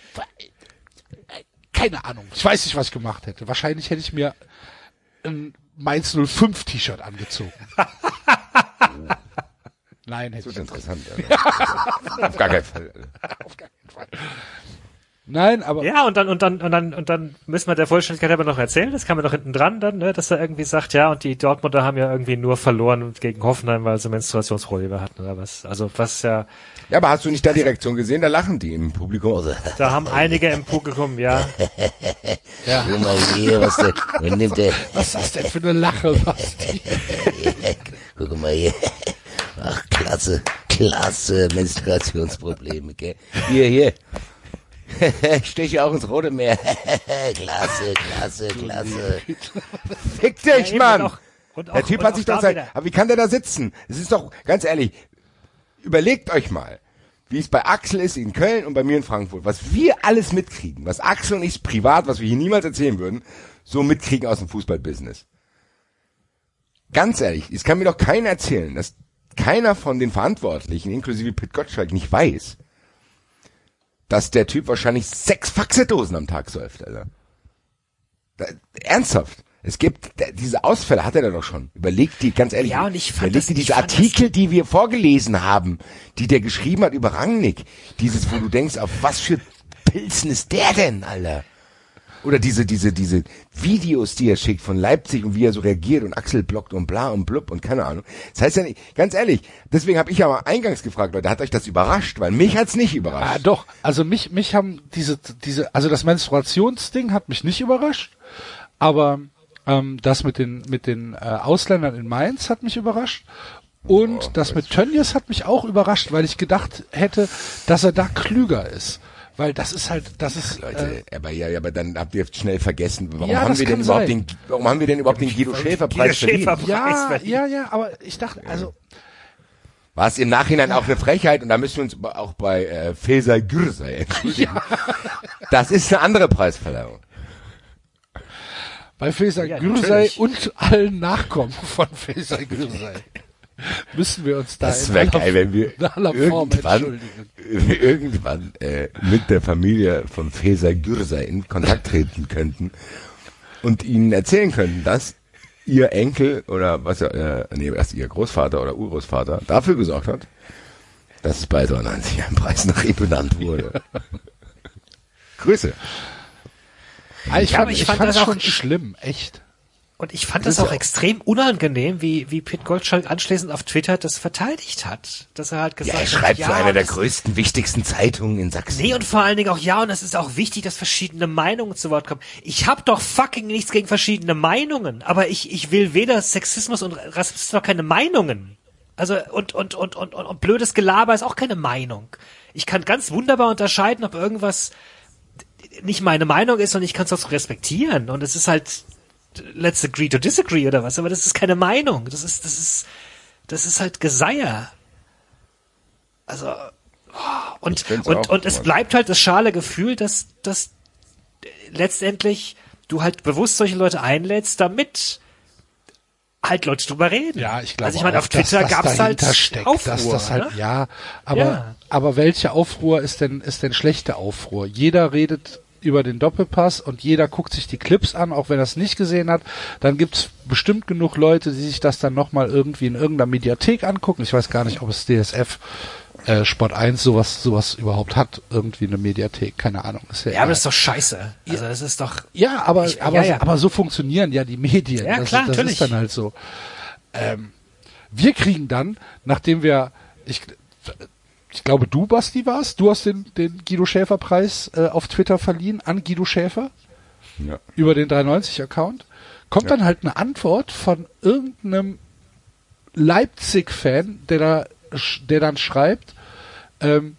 keine Ahnung, ich weiß nicht, was ich gemacht hätte. Wahrscheinlich hätte ich mir ein Mainz 05 T-Shirt angezogen. [laughs] Nein, hätte das ich nicht. interessant. [laughs] Auf gar keinen Fall. [laughs] Auf gar keinen Fall. Nein, aber Ja, und dann, und dann, und dann, und dann müssen wir der Vollständigkeit aber noch erzählen, das kam ja noch hinten dran dann, ne, dass er irgendwie sagt, ja, und die Dortmunder haben ja irgendwie nur verloren gegen Hoffenheim, weil sie Menstruationsprobleme hatten oder was. Also was ja, Ja, aber hast du nicht da die Reaktion gesehen? Da lachen die im Publikum. Also, [laughs] da haben einige im Publikum, ja, Guck mal hier, was der, wer nimmt der, was ist das denn für eine Lache, Basti? [laughs] guck mal hier. Ach, klasse, klasse Menstruationsprobleme, gell? Hier, hier. [laughs] Steche auch ins Rote Meer. [laughs] klasse, klasse, klasse. Fick dich, eben, Mann! auch- auch- der Typ hat sich da doch sein, aber wie kann der da sitzen? Es ist doch, ganz ehrlich, überlegt euch mal, wie es bei Axel ist in Köln und bei mir in Frankfurt, was wir alles mitkriegen, was Axel und ich privat, was wir hier niemals erzählen würden, so mitkriegen aus dem Fußballbusiness. Ganz ehrlich, es kann mir doch keiner erzählen, dass keiner von den Verantwortlichen, inklusive Pit Gottschalk, nicht weiß, dass der Typ wahrscheinlich sechs Faxedosen am Tag säuft, Alter. Da, ernsthaft. Es gibt, diese Ausfälle hat er da doch schon. Überlegt die, ganz ehrlich. Ja, und ich fand überlegt ich diese Artikel, die wir vorgelesen haben, die der geschrieben hat über Rangnick. Dieses, wo du denkst, auf was für Pilzen ist der denn, Alter? Oder diese, diese, diese Videos, die er schickt von Leipzig und wie er so reagiert und Axel blockt und bla und blub und keine Ahnung. Das heißt ja nicht, ganz ehrlich, deswegen habe ich ja mal eingangs gefragt, Leute, hat euch das überrascht? Weil mich hat's nicht Ah, überrascht. doch. Also mich, mich haben diese, diese, also das Menstruationsding hat mich nicht überrascht, aber ähm, das mit den, mit den äh, Ausländern in Mainz hat mich überrasascht. Und Oh, das mit Tönnies hat mich auch überrascht, weil ich gedacht hätte, dass er da klüger ist. Weil das ist halt, das ist, Leute, äh, aber ja, ja, aber dann habt ihr schnell vergessen, warum Ja, haben wir denn überhaupt sein. den, warum haben wir denn überhaupt den Guido Schäfer Preis verdient? ja, Preis ja, ja, aber ich dachte, also, War es im Nachhinein auch eine Frechheit und da müssen wir uns auch bei äh, Feser Gürsey entschuldigen. Das ist eine andere Preisverleihung. bei Faisal Ja, Gürsey und allen Nachkommen von Faisal Gürsey [laughs] [laughs] müssen wir uns da Das in aller- geil, wenn wir [laughs] in aller Form irgendwann, entschuldigen. irgendwann äh, mit der Familie von Feser Gürsey in Kontakt treten könnten und ihnen erzählen könnten, dass ihr Enkel oder was ja, äh, nee, erst ihr Großvater oder Urgroßvater dafür gesorgt hat, dass es bei 93 ein Preis nach ihm benannt wurde. [laughs] Grüße. Ah, ich Ja, fand, ich ich fand das das auch- schon schlimm, echt. Und ich fand Das das auch ja extrem unangenehm, wie, wie Pete Goldschalk anschließend auf Twitter das verteidigt hat. Dass er halt gesagt Ja, er hat, schreibt ja, für eine der größten, wichtigsten Zeitungen in Sachsen. Nee, und vor allen Dingen auch, ja, und es ist auch wichtig, dass verschiedene Meinungen zu Wort kommen. Ich habe doch fucking nichts gegen verschiedene Meinungen, aber ich, ich will weder Sexismus und Rassismus noch keine Meinungen. Also, und, und, und, und, und, und blödes Gelaber ist auch keine Meinung. Ich kann ganz wunderbar unterscheiden, ob irgendwas nicht meine Meinung ist und ich kann es auch respektieren. Und es ist halt, let's agree to disagree oder was, aber das ist keine Meinung. Das ist, das ist, das ist halt Geseier. Also oh, und und und es bleibt halt das schale Gefühl, dass dass letztendlich du halt bewusst solche Leute einlädst, damit halt Leute drüber reden. Ja, ich glaube Also ich meine, auf Twitter das gab's halt steckt, Aufruhr, dass das halt, ne? ja, aber, Ja. aber welche Aufruhr ist denn, ist denn schlechte Aufruhr? Jeder redet über den Doppelpass und jeder guckt sich die Clips an, auch wenn er es nicht gesehen hat. Dann gibt's bestimmt genug Leute, die sich das dann nochmal irgendwie in irgendeiner Mediathek angucken. Ich weiß gar nicht, ob es DSF äh, Sport 1 sowas, sowas überhaupt hat, irgendwie eine Mediathek, keine Ahnung. Ist ja, Ja, aber das ist doch scheiße. Also das ist doch Ja, aber, Ich- aber, ja, ja. aber so funktionieren ja die Medien. Ja, das, klar, ist, das natürlich. ist dann halt so. Ähm, wir kriegen dann, nachdem wir, ich, ich glaube, du, Basti, warst, du hast den, den Guido Schäfer Preis äh, auf Twitter verliehen an Guido Schäfer Ja. über den 390-Account, kommt dann halt eine Antwort von irgendeinem Leipzig-Fan, der da, der dann schreibt, ähm,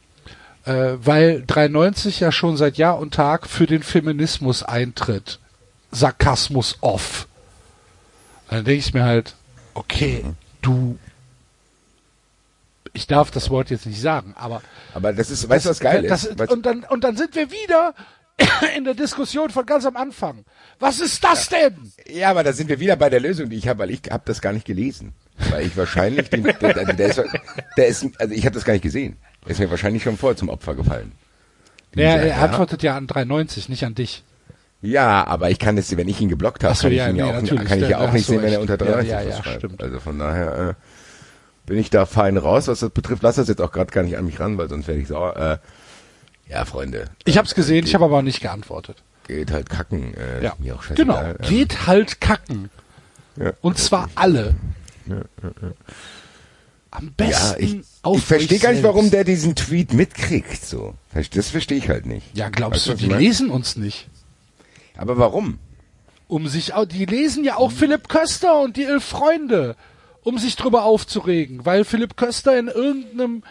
äh, weil 390 ja schon seit Jahr und Tag für den Feminismus eintritt. Sarkasmus off. Dann denke ich mir halt, okay, du, ich darf das Wort jetzt nicht sagen, aber Aber das ist, weißt du, was geil das, ist? Und, dann, und dann sind wir wieder [coughs] in der Diskussion von ganz am Anfang. Was ist das denn? Ja, aber da sind wir wieder bei der Lösung, die ich habe, weil ich habe das gar nicht gelesen. Weil ich wahrscheinlich, den, der, der, der, ist, der ist, also ich habe das gar nicht gesehen. Der ist mir wahrscheinlich schon vorher zum Opfer gefallen. Ja, er antwortet ja an 390, nicht an dich. Ja, aber ich kann das, wenn ich ihn geblockt habe, so, kann ich ja, ihn ja nee, auch, natürlich, kann ich ja auch nicht sehen, wenn er unter Ja, 30 ja, ja, schreibt. stimmt. Also von daher äh, bin ich da fein raus, was das betrifft. Lass das jetzt auch gerade gar nicht an mich ran, weil sonst werde ich sauer. Äh, ja, Freunde, Ich habe es gesehen, ich habe aber nicht geantwortet. geht halt kacken. Äh, Ja, mir auch genau. Ähm, Geht halt kacken. Ja. Und zwar alle. Am besten ja, ich, auf ich verstehe gar nicht, warum der diesen Tweet mitkriegt. So, das verstehe ich halt nicht. Ja, glaubst Weißt du, die lesen uns nicht? Aber warum? Um sich, die lesen ja auch Philipp Köster und die Elf Freunde, um sich drüber aufzuregen, weil Philipp Köster in irgendeinem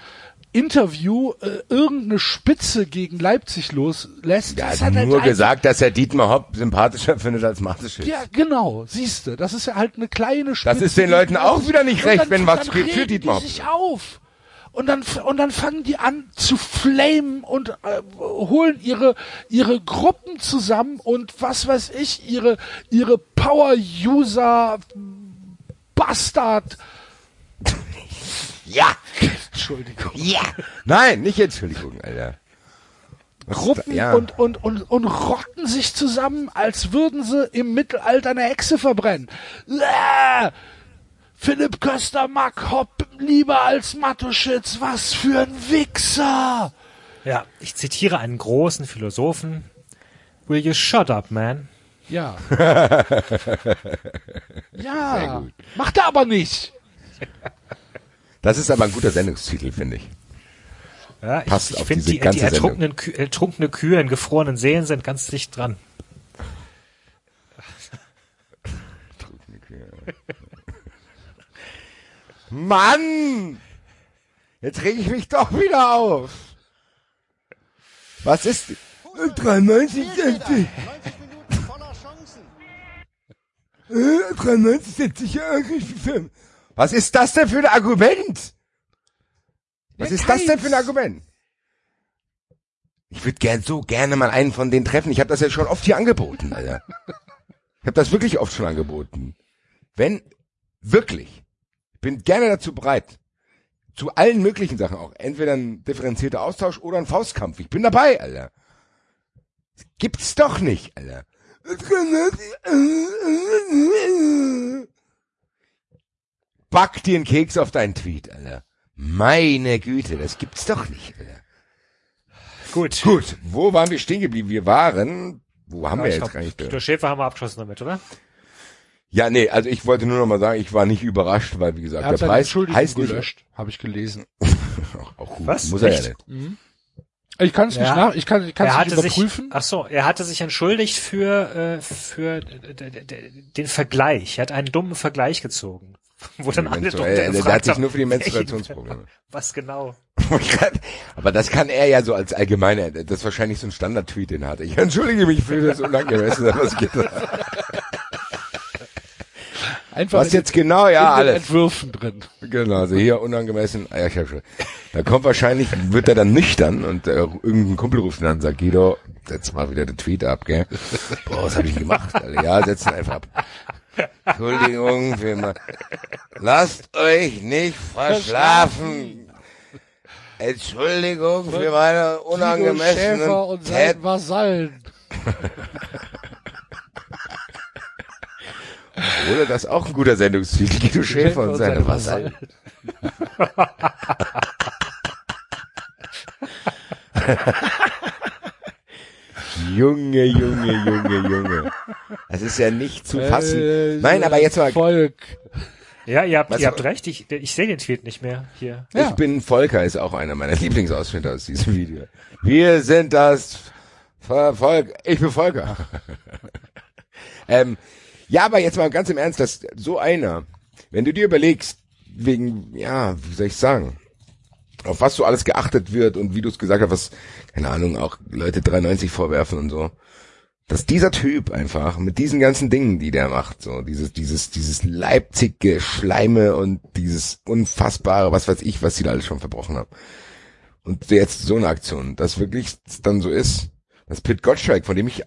Interview äh, irgendeine Spitze gegen Leipzig loslässt. Der Das hat halt nur einfach- gesagt, dass er Dietmar Hopp sympathischer findet als Mateschitz. Ja, genau, siehste, das ist ja halt eine kleine Spitze. Das ist den Leuten auch wieder nicht recht, dann- wenn was für- für Dietmar die Hopp sich auf. Und dann, und dann fangen die an zu flamen und äh, holen ihre, ihre Gruppen zusammen und was weiß ich, ihre, ihre Power-User Bastard. Ja! Entschuldigung. Ja! Nein, nicht Entschuldigung, Alter. Da- ja. und, und, und, und rotten sich zusammen, als würden sie im Mittelalter eine Hexe verbrennen. Äh, Philipp Köster mag Hopp lieber als Matuschitz. Was für ein Wichser! Ja, ich zitiere einen großen Philosophen. Will you shut up, man? Ja. [laughs] ja. Macht er aber nicht. Das ist aber ein guter Sendungstitel, finde ich. Ja, Passt ich, ich auf finde, diese die, ganze die ertrunkenen, Kü ertrunkene Kühe in gefrorenen Seen sind ganz dicht dran. Mann! Jetzt reg ich mich doch wieder auf. Was ist... 93 90 Was ist das denn für ein Argument? Was ist das denn für ein. Argument? Ich würde gern so gerne mal einen von denen treffen. Ich habe das ja schon oft hier angeboten, Alter. Ich habe das wirklich oft schon angeboten. Wenn wirklich, ich bin gerne dazu bereit, zu allen möglichen Sachen auch, entweder ein differenzierter Austausch oder ein Faustkampf. Ich bin dabei, Alter. Gibt's doch nicht, Alter. Back dir einen Keks auf deinen Tweet, Alter. Meine Güte, das gibt's doch nicht, Alter. Gut. Gut, wo waren wir stehen geblieben? Wir waren, wo haben Ja, wir jetzt glaub, gar nicht? Guido Schäfer haben wir abgeschlossen damit, oder? Ja, nee, also ich wollte nur noch mal sagen, ich war nicht überrascht, weil wie gesagt, Er der Preis heißt gelöscht, habe ich gelesen. auch, [laughs] auch gut, Was? muss er ja Echt? nicht. Ich kann es nicht Ja. nach, ich kann, ich kann er es hatte nicht sich, überprüfen. ach so, er hatte sich entschuldigt für, äh, für den Vergleich. Er hat einen dummen Vergleich gezogen. [laughs] Wo dann alle drunter äh, der hat sich nur für die [laughs] Menstruationsprobleme. Was genau? [laughs] Aber das kann er ja so als allgemeiner, das ist wahrscheinlich so ein Standard-Tweet, den er hatte. Ich entschuldige mich für das Unangemessene, was geht. Einfach Was in den- jetzt genau, ja, alles. Entwürfen drin. Genau, also hier unangemessen, ah, ja, ich hab schon. Da kommt wahrscheinlich, wird er dann nüchtern und äh, irgendein Kumpel ruft ihn an und sagt, Guido, setz mal wieder den Tweet ab, gell? Boah, was habe ich gemacht? Alter? Ja, setz ihn einfach ab. Entschuldigung, für mal. Lasst euch nicht verschlafen. Entschuldigung für meine Guido unangemessenen Schäfer und Tät sein Vasallen. [laughs] Oder das ist auch ein guter Sendungstitel. Guido Schäfer und seine Vasallen. Junge, Junge, Junge, Junge. Das ist ja nicht zu fassen. Äh, Nein, aber jetzt mal, Volk. Ja, ihr habt, Was- ihr habt recht, ich, ich sehe den Tweet nicht mehr hier. Ja. ich bin Volker, ist auch einer meiner Lieblingsausschnitte aus diesem Video. Wir sind das Volk, ich bin Volker. [laughs] ähm, ja, aber jetzt mal ganz im Ernst, dass so einer, wenn du dir überlegst, wegen, ja, wie soll ich sagen, auf was so alles geachtet wird und wie du es gesagt hast, was, keine Ahnung, auch Leute 93 vorwerfen und so, dass dieser Typ einfach mit diesen ganzen Dingen, die der macht, so dieses, dieses, dieses leipzige Schleime und dieses unfassbare, was weiß ich, was sie da alles schon verbrochen haben. Und jetzt so eine Aktion, dass wirklich dann so ist, dass Pit Gottschalk, von dem ich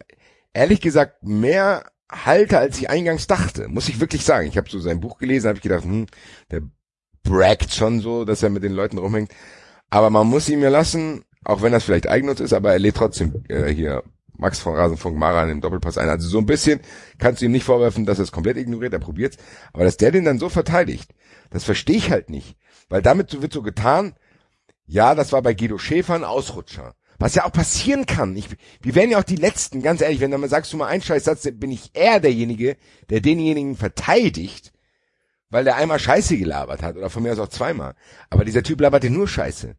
ehrlich gesagt mehr halte, als ich eingangs dachte, muss ich wirklich sagen. Ich habe so sein Buch gelesen, habe ich gedacht, hm, der braggt schon so, dass er mit den Leuten rumhängt. Aber man muss ihn mir lassen, auch wenn das vielleicht Eigennutz ist, aber er lädt trotzdem äh, hier Max von Rasenfunk Mara in dem Doppelpass ein. Also so ein bisschen kannst du ihm nicht vorwerfen, dass er es komplett ignoriert, er probiert's. Aber dass der den dann so verteidigt, das verstehe ich halt nicht. Weil damit wird so getan, ja, das war bei Guido Schäfer ein Ausrutscher. Was ja auch passieren kann. Ich, wir wären ja auch die Letzten, ganz ehrlich, wenn du mal sagst du mal einen Scheißsatz, bin ich eher derjenige, der denjenigen verteidigt, weil der einmal Scheiße gelabert hat oder von mir aus auch zweimal. Aber dieser Typ labert dir nur Scheiße.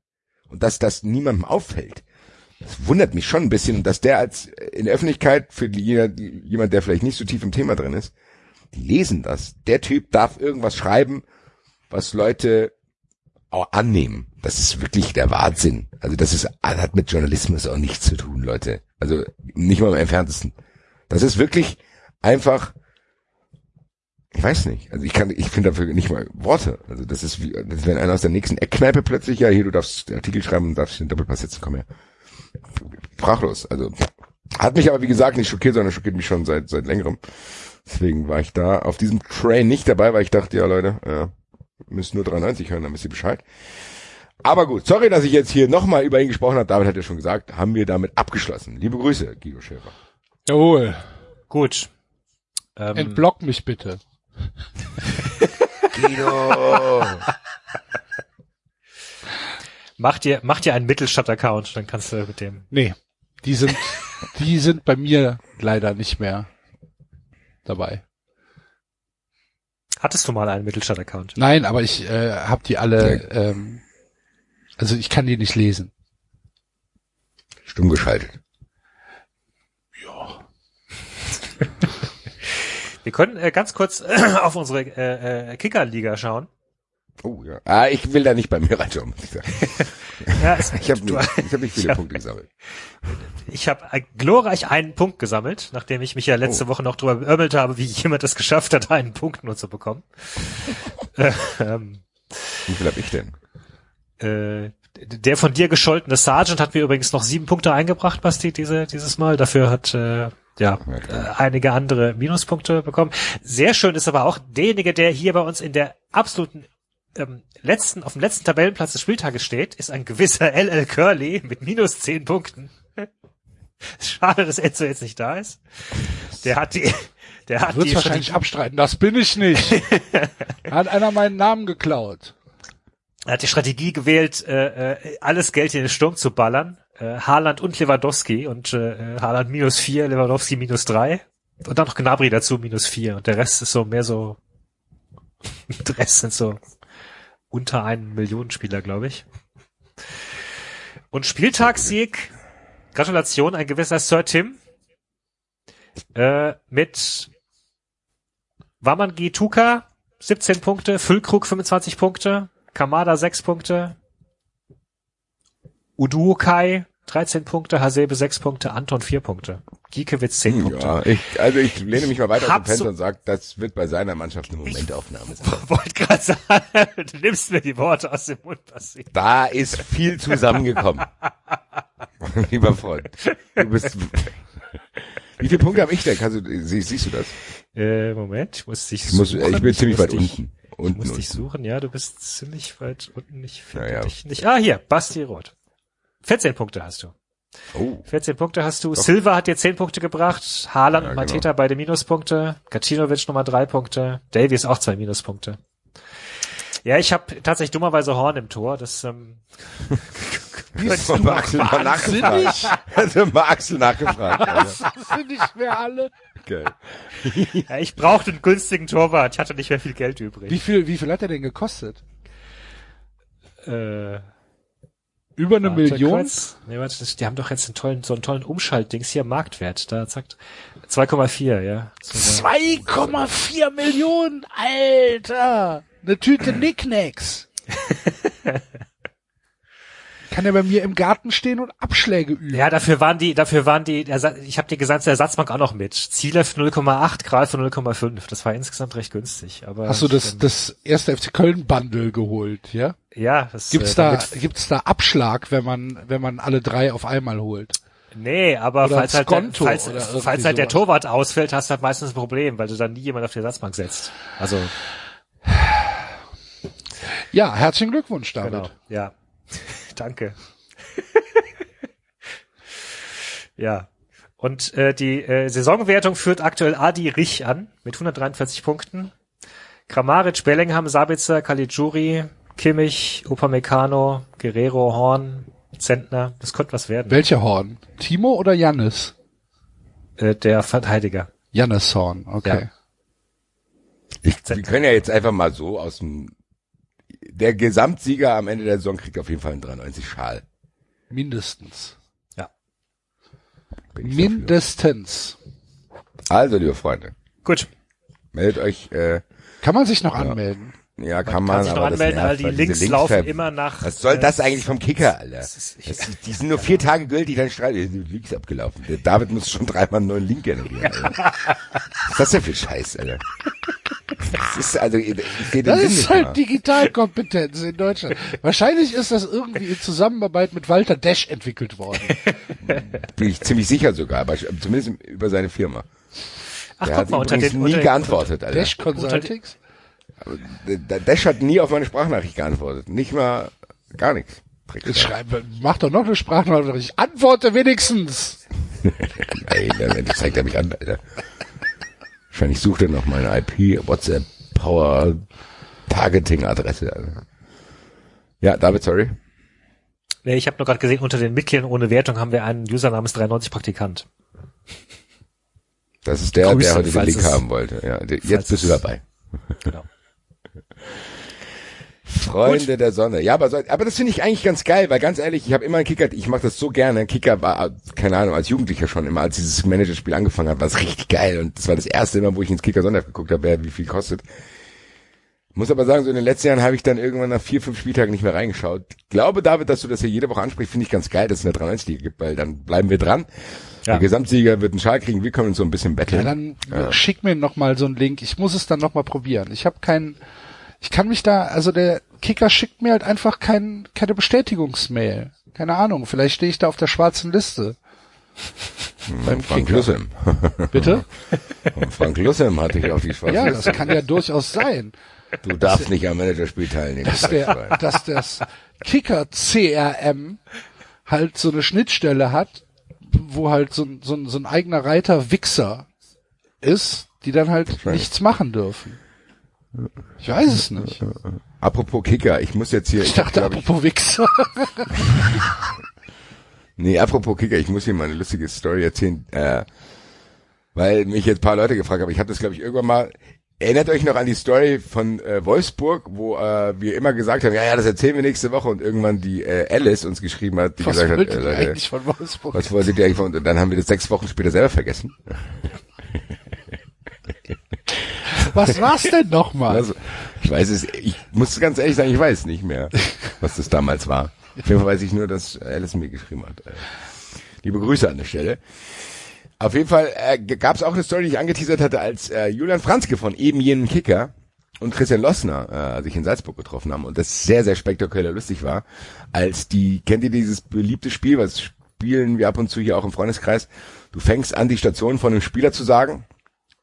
Und dass das niemandem auffällt. Das wundert mich schon ein bisschen, dass der als in der Öffentlichkeit für jemand, der vielleicht nicht so tief im Thema drin ist, die lesen das. Der Typ darf irgendwas schreiben, was Leute auch annehmen. Das ist wirklich der Wahnsinn. Also das ist, hat mit Journalismus auch nichts zu tun, Leute. Also nicht mal im entferntesten. Das ist wirklich einfach, ich weiß nicht. Also ich kann, ich finde dafür nicht mal Worte. Also das ist wie, das wenn einer aus der nächsten Eckkneipe plötzlich, ja, hier, du darfst Artikel schreiben und darfst den Doppelpass setzen, komm her. Sprachlos. Also hat mich aber wie gesagt nicht schockiert, sondern schockiert mich schon seit seit längerem. Deswegen war ich da auf diesem Train nicht dabei, weil ich dachte, ja Leute, ja, müsst nur 93 hören, dann wisst ihr Bescheid. Aber gut, sorry, dass ich jetzt hier nochmal über ihn gesprochen habe. David hat ja schon gesagt, haben wir damit abgeschlossen. Liebe Grüße, Guido Schäfer. Jawohl. Gut. Ähm, Entblock mich bitte. [laughs] Guido! mach dir, mach dir einen Mittelstadt-Account, dann kannst du mit dem. Nee. Die sind, die sind bei mir leider nicht mehr dabei. Hattest du mal einen Mittelstadt-Account? Nein, aber ich äh, habe die alle, ähm, also ich kann die nicht lesen. Stumm geschaltet. Ja. [laughs] Wir können äh, ganz kurz auf unsere äh, äh, Kicker-Liga schauen. Oh ja. Ah, ich will da nicht bei mir reinschauen, muss ich sagen. [laughs] Ja, es, Ich habe hab nicht viele Ja. Punkte gesammelt. Ich habe glorreich einen Punkt gesammelt, nachdem ich mich ja letzte Oh. Woche noch drüber beömmelt habe, wie jemand es geschafft hat, einen Punkt nur zu bekommen. ähm, [laughs] Wie viel habe ich denn? Äh, der von dir gescholtene Sergeant hat mir übrigens noch sieben Punkte eingebracht, Basti, diese, dieses Mal. Dafür hat äh, ja, äh, einige andere Minuspunkte bekommen. Sehr schön ist aber auch derjenige, der hier bei uns in der absoluten ähm, letzten, auf dem letzten Tabellenplatz des Spieltages steht, ist ein gewisser [laughs] LL Curly mit minus zehn Punkten. [laughs] Schade, dass Enzo jetzt nicht da ist. Der hat die, der hat die wahrscheinlich abstreiten. Das bin ich nicht. [laughs] Hat einer meinen Namen geklaut. Er hat die Strategie gewählt, äh, äh, alles Geld in den Sturm zu ballern. Äh, Haaland und Lewandowski und äh, Haaland minus vier, Lewandowski minus drei. Und dann noch Gnabry dazu minus vier. Und der Rest ist so mehr so, [laughs] der Rest sind so unter einen Millionenspieler, glaube ich. Und Spieltagssieg, Gratulation, ein gewisser Sir Tim. Äh, mit Wamangi Tuka 17 Punkte, Füllkrug 25 Punkte, Kamada 6 Punkte, Uduokai 13 Punkte, Hasebe 6 Punkte, Anton 4 Punkte. Giekewitz 10 Punkte. Ja, ich, also ich lehne mich mal weiter auf den Fenster so- und sage, das wird bei seiner Mannschaft eine Momentaufnahme sein. [laughs] Wollte gerade sagen, du nimmst mir die Worte aus dem Mund, Basti. Da ist viel zusammengekommen. [laughs] Lieber Freund. Du bist, [laughs] wie viele Punkte habe ich denn? Kannst du, sie- siehst du das? Äh, Moment, ich muss dich Ich, muss, ich bin ziemlich weit dich, unten. Ich unten, muss dich suchen, ja, du bist ziemlich weit unten. Ich finde Ja, ja. dich nicht. Ah, hier, Basti Roth. 14 Punkte hast du. Oh, 14 Punkte hast du. Silva hat dir 10 Punkte gebracht. Haaland Ja, und genau. Mateta beide Minuspunkte. Gacinovic nochmal 3 Punkte. Davies auch zwei Minuspunkte. Ja, ich habe tatsächlich dummerweise Horn im Tor. Das ähm, [laughs] Bist Mal du Axel mal wahnsinnig? nachgefragt. Also mal Axel nachgefragt. [laughs] Alter. Das sind nicht mehr alle. Geil. [laughs] ja, ich brauchte einen günstigen Torwart. Ich hatte nicht mehr viel Geld übrig. Wie viel, wie viel hat er denn gekostet? Äh, Über eine warte Million? kurz. Nee, warte, das- die haben doch jetzt einen tollen, so einen tollen Umschaltdings hier, Marktwert. Da sagt 2,4, ja. So, 2,4 Millionen, Alter! Eine Tüte Nicknacks. [laughs] Kann er bei mir im Garten stehen und Abschläge üben. Ja, dafür waren die, dafür waren die, ich habe die gesamte Ersatzbank auch noch mit. Zielef 0,8, Graf 0,5. Das war insgesamt recht günstig. Aber Hast du das, ähm, das erste FC Köln Bundle geholt, ja? ja, das, Gibt's äh, da, gibt's da Abschlag, wenn man, wenn man alle drei auf einmal holt? Nee, aber Oder falls halt, der, Skonto falls, falls halt der sowas. Torwart ausfällt, hast du halt meistens ein Problem, weil du dann nie jemand auf die Ersatzbank setzt. Also, Ja, herzlichen Glückwunsch, David. genau, ja. Danke. [laughs] ja. Und äh, die äh, Saisonwertung führt aktuell Adi Rich an mit 143 Punkten. Kramaric, Bellingham, Sabitzer, Caligiuri, Kimmich, Upamecano, Guerrero, Horn, Zentner. Das könnte was werden. Welcher Horn? Timo oder Jannis? Äh, der Verteidiger. Jannis Horn, okay. Ja. Ich, wir können ja jetzt einfach mal so aus dem, der Gesamtsieger am Ende der Saison kriegt auf jeden Fall einen 93 Schal. Mindestens. Bin ich dafür. Mindestens. Also, liebe Freunde, Gut. meldet euch, äh, Kann man sich noch anmelden? ja, kann Kann man, sich noch aber das anmelden, nervt, weil die diese Links laufen ver- immer nach. Was soll äh, das eigentlich vom Kicker, Alter? das ist- Das, die sind nur vier Tage gültig, dann strahlt die Links abgelaufen. Der David muss schon dreimal einen neuen Link generieren. Alter. [laughs] Was ist das denn für Scheiß, Alter? Das ist also, Das ist halt. Digitalkompetenz in Deutschland. Wahrscheinlich ist das irgendwie in Zusammenarbeit mit Walter Desch entwickelt worden. [laughs] Bin ich ziemlich sicher sogar, aber zumindest über seine Firma. Ach, Der guck hat mal, unter den, nie unter geantwortet, Alter. Desch Consultings? Dash hat nie auf meine Sprachnachricht geantwortet. Nicht mal, gar nichts. Jetzt schreibe, mach doch noch eine Sprachnachricht. Ich antworte wenigstens. [laughs] Ey, dann zeigt er mich an, Alter. Wahrscheinlich sucht er noch meine IP, WhatsApp, Power, Targeting-Adresse. Ja, David, sorry. nee, ich habe nur gerade gesehen, unter den Mitgliedern ohne Wertung haben wir einen User namens 93 Praktikant. Das ist der, Grüße, der heute den Link haben wollte. Ja, jetzt bist du dabei. Genau. Freunde der Sonne. Ja, aber, so, aber das finde ich eigentlich ganz geil, weil ganz ehrlich, ich habe immer einen Kicker, ich mache das so gerne. Kicker war, keine Ahnung, als Jugendlicher schon immer, als dieses Managerspiel angefangen hat, war es richtig geil. Und das war das erste immer, wo ich ins Kicker Sonntag geguckt habe, wer wie viel kostet. Muss aber sagen, so in den letzten Jahren habe ich dann irgendwann nach vier, fünf Spieltagen nicht mehr reingeschaut. Ich glaube, David, dass du das hier jede Woche ansprichst, finde ich ganz geil, dass es eine 93 Liga gibt, weil dann bleiben wir dran. Ja. Der Gesamtsieger wird einen Schal kriegen, wir können uns so ein bisschen Ja, betteln. dann schick mir noch mal so einen Link. Ich muss es dann noch mal probieren. Ich habe keinen, ich kann mich da, also der Kicker schickt mir halt einfach kein, keine Bestätigungsmail. Keine Ahnung, vielleicht stehe ich da auf der schwarzen Liste. Beim Frank Kicker. Lussem. [laughs] Bitte? Frank Lussem hatte ich auf die schwarze Ja, Liste. das kann ja durchaus sein. Du darfst nicht am Managerspiel teilnehmen. dass der, dass das Kicker CRM halt so eine Schnittstelle hat, wo halt so, ein- so, ein- so ein eigener Reiter Wichser ist, die dann halt nichts machen dürfen. Ich weiß es nicht. Apropos Kicker, ich muss jetzt hier, Ich ich dachte, glaub ich, apropos Wichser. [laughs] nee, apropos Kicker, ich muss hier mal eine lustige Story erzählen, äh, weil mich jetzt ein paar Leute gefragt haben, ich habe das glaube ich irgendwann mal, erinnert euch noch an die Story von äh, Wolfsburg, wo äh, wir immer gesagt haben, ja, ja, das erzählen wir nächste Woche und irgendwann die äh, Alice uns geschrieben hat, die Was gesagt hat, äh, Leute, eigentlich von Wolfsburg? was wolltet ihr eigentlich von, und dann haben wir das sechs Wochen später selber vergessen. [laughs] Was war's denn nochmal? Also, ich weiß es, ich muss ganz ehrlich sagen, ich weiß nicht mehr, was das damals war. Auf jeden Fall weiß ich nur, dass Alice mir geschrieben hat. Äh, Liebe Grüße an der Stelle. Auf jeden Fall äh, gab es auch eine Story, die ich angeteasert hatte, als äh, Julian Franzke von eben jenen Kicker und Christian Lossner äh, sich in Salzburg getroffen haben und das sehr, sehr spektakulär lustig war, als die, kennt ihr dieses beliebte Spiel, was spielen wir ab und zu hier auch im Freundeskreis, du fängst an, die Station von einem Spieler zu sagen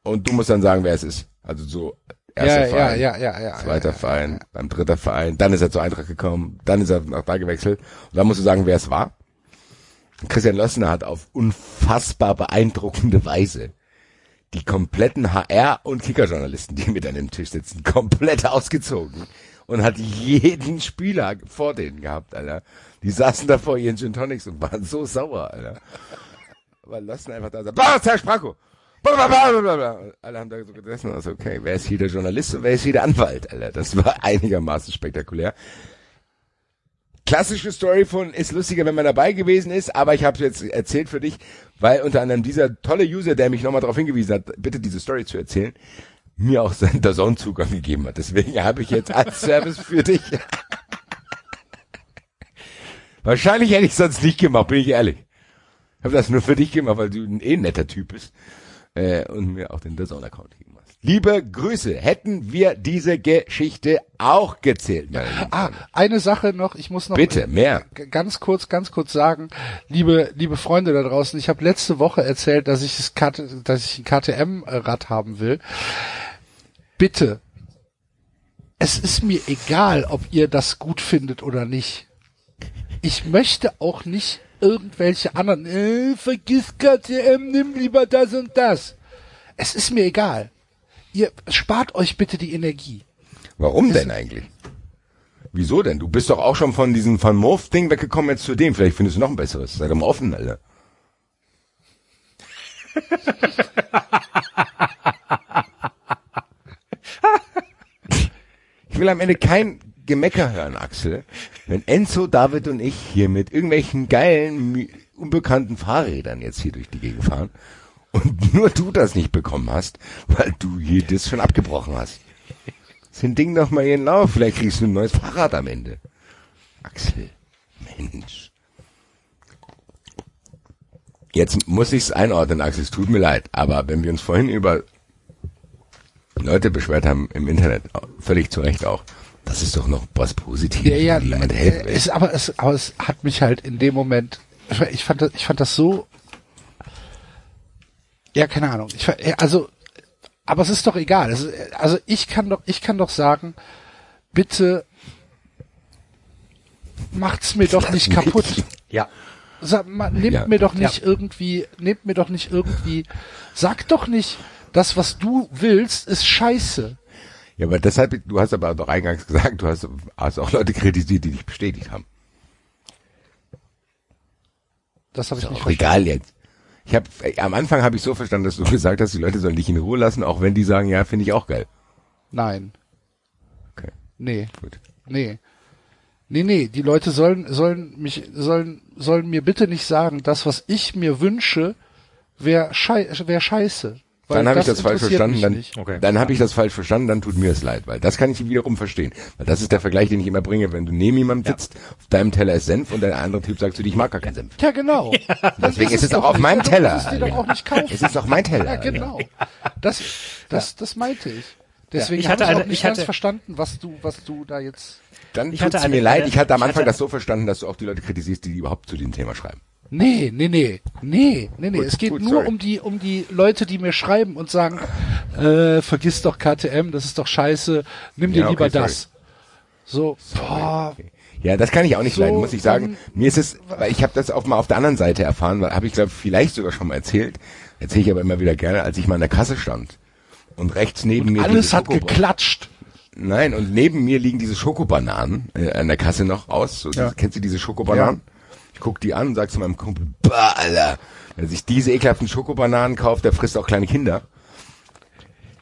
und du musst dann sagen, wer es ist. Also so erster Ja, ja, Verein, ja, ja, ja. zweiter ja, ja. Verein, beim dritter Verein, dann ist er zur Eintracht gekommen, dann ist er nach da gewechselt und dann musst du sagen, wer es war. Christian Lossner hat auf unfassbar beeindruckende Weise die kompletten HR- und Kickerjournalisten, die mit an dem Tisch sitzen, komplett ausgezogen und hat jeden Spieler vor denen gehabt, Alter. Die saßen da vor ihren Gin Tonics und waren so sauer, Alter. Weil Lossner einfach da sagt, was, Herr Spracko? Blablabla. Alle haben da so gesessen und so, okay, wer ist hier der Journalist und wer ist hier der Anwalt, Alter? Das war [laughs] einigermaßen spektakulär klassische Story von ist lustiger, wenn man dabei gewesen ist, aber ich habe es jetzt erzählt für dich, weil unter anderem dieser tolle User, der mich nochmal darauf hingewiesen hat, bitte diese Story zu erzählen, mir auch [laughs] seinen Dazone-Zugang gegeben hat. Deswegen habe ich jetzt als [laughs] Service für dich. Wahrscheinlich hätte ich sonst nicht gemacht, bin ich ehrlich. Ich habe das nur für dich gemacht, weil du ein eh netter Typ bist äh, und mir auch den Dazone-Account gegeben hast. Liebe Grüße, hätten wir diese Geschichte auch gezählt. Ah, eine Sache noch, ich muss noch Bitte, mehr. ganz kurz, ganz kurz sagen, liebe, liebe Freunde da draußen, ich habe letzte Woche erzählt, dass ich das KT, dass ich ein KTM-Rad haben will. Bitte, es ist mir egal, ob ihr das gut findet oder nicht. Ich möchte auch nicht irgendwelche anderen, äh, vergiss KTM, nimm lieber das und das. Es ist mir egal. Ihr spart euch bitte die Energie. Warum denn eigentlich? Wieso denn? Du bist doch auch schon von diesem Van Moof-Ding weggekommen jetzt zu dem. Vielleicht findest du noch ein besseres. Sei doch mal offen, Alter. [laughs] Ich will am Ende kein Gemecker hören, Axel. Wenn Enzo, David und ich hier mit irgendwelchen geilen, unbekannten Fahrrädern jetzt hier durch die Gegend fahren und nur du das nicht bekommen hast, weil du hier das schon abgebrochen hast. Sind Ding doch mal ihren Lauf. Vielleicht kriegst du ein neues Fahrrad am Ende. Axel, Mensch. Jetzt muss ich's einordnen, Axel. Es tut mir leid. Aber wenn wir uns vorhin über Leute beschwert haben im Internet, völlig zu Recht auch, das ist doch noch was Positives, Ja, ja, jemand äh, helfen will. es, aber es, aber es hat mich halt in dem Moment, ich, fand das, ich fand das so, ja, keine Ahnung, ich, äh, also, aber es ist doch egal, es, ist- also ich kann doch, ich kann doch sagen, bitte macht's mir doch nicht kaputt. Ja. Sag, mal, nehmt Ja. mir doch nicht irgendwie, nehmt mir doch nicht irgendwie, sag doch nicht, das, was du willst, ist scheiße. Ja, aber deshalb, du hast aber doch eingangs gesagt, du hast, hast auch Leute kritisiert, die dich bestätigt haben. Das habe ich nicht auch egal jetzt. Ich habe am Anfang habe ich so verstanden, dass du [laughs] gesagt hast, die Leute sollen dich in Ruhe lassen, auch wenn die sagen, ja, finde ich auch geil. Nein. Okay, Nee. gut. Nee. Nee, nee, die Leute sollen, sollen mich, sollen, sollen mir bitte nicht sagen, das, was ich mir wünsche, wäre schei wär scheiße. Dann habe ich das falsch verstanden, dann. Okay. dann habe ich das falsch verstanden, dann tut mir es leid, weil das kann ich wiederum verstehen. Weil das ist der Vergleich, den ich immer bringe, wenn du neben jemandem sitzt, auf deinem Teller ist Senf und der andere Typ sagt zu dir, ich mag gar keinen Senf. Ja, genau. [laughs] Dann Deswegen ist es doch auch auf meinem Teller. es. Es ist auch mein Teller. Ja, genau. Das, das, das meinte ich. Deswegen ich ich hatte habe ich eine- auch nicht ich ganz hatte- verstanden, was du, was du da jetzt. Dann Ich tut's hatte eine- mir leid, ich hatte am Anfang hatte- das so verstanden, dass du auch die Leute kritisierst, die überhaupt zu dem Thema schreiben. Nee, nee, nee, nee, nee, nee. Gut, es geht gut, nur sorry. um die, um die Leute, die mir schreiben und sagen, äh, vergiss doch KTM, das ist doch scheiße, nimm dir Ja, okay, lieber sorry. das. So, boah, Ja, das kann ich auch nicht So, leiden, muss ich sagen. dann- Mir ist es, weil ich habe das auch mal auf der anderen Seite erfahren, weil habe ich glaube vielleicht sogar schon mal erzählt. Erzähle ich aber immer wieder gerne, als ich mal an der Kasse stand und rechts neben mir alles hat geklatscht. Nein, und neben mir liegen diese Schokobananen äh, an der Kasse noch aus. So, Ja. diese, kennst du diese Schokobananen? Ich guck die an und sag zu meinem Kumpel, bah, Alter, wer sich diese ekelhaften Schokobananen kauft, der frisst auch kleine Kinder.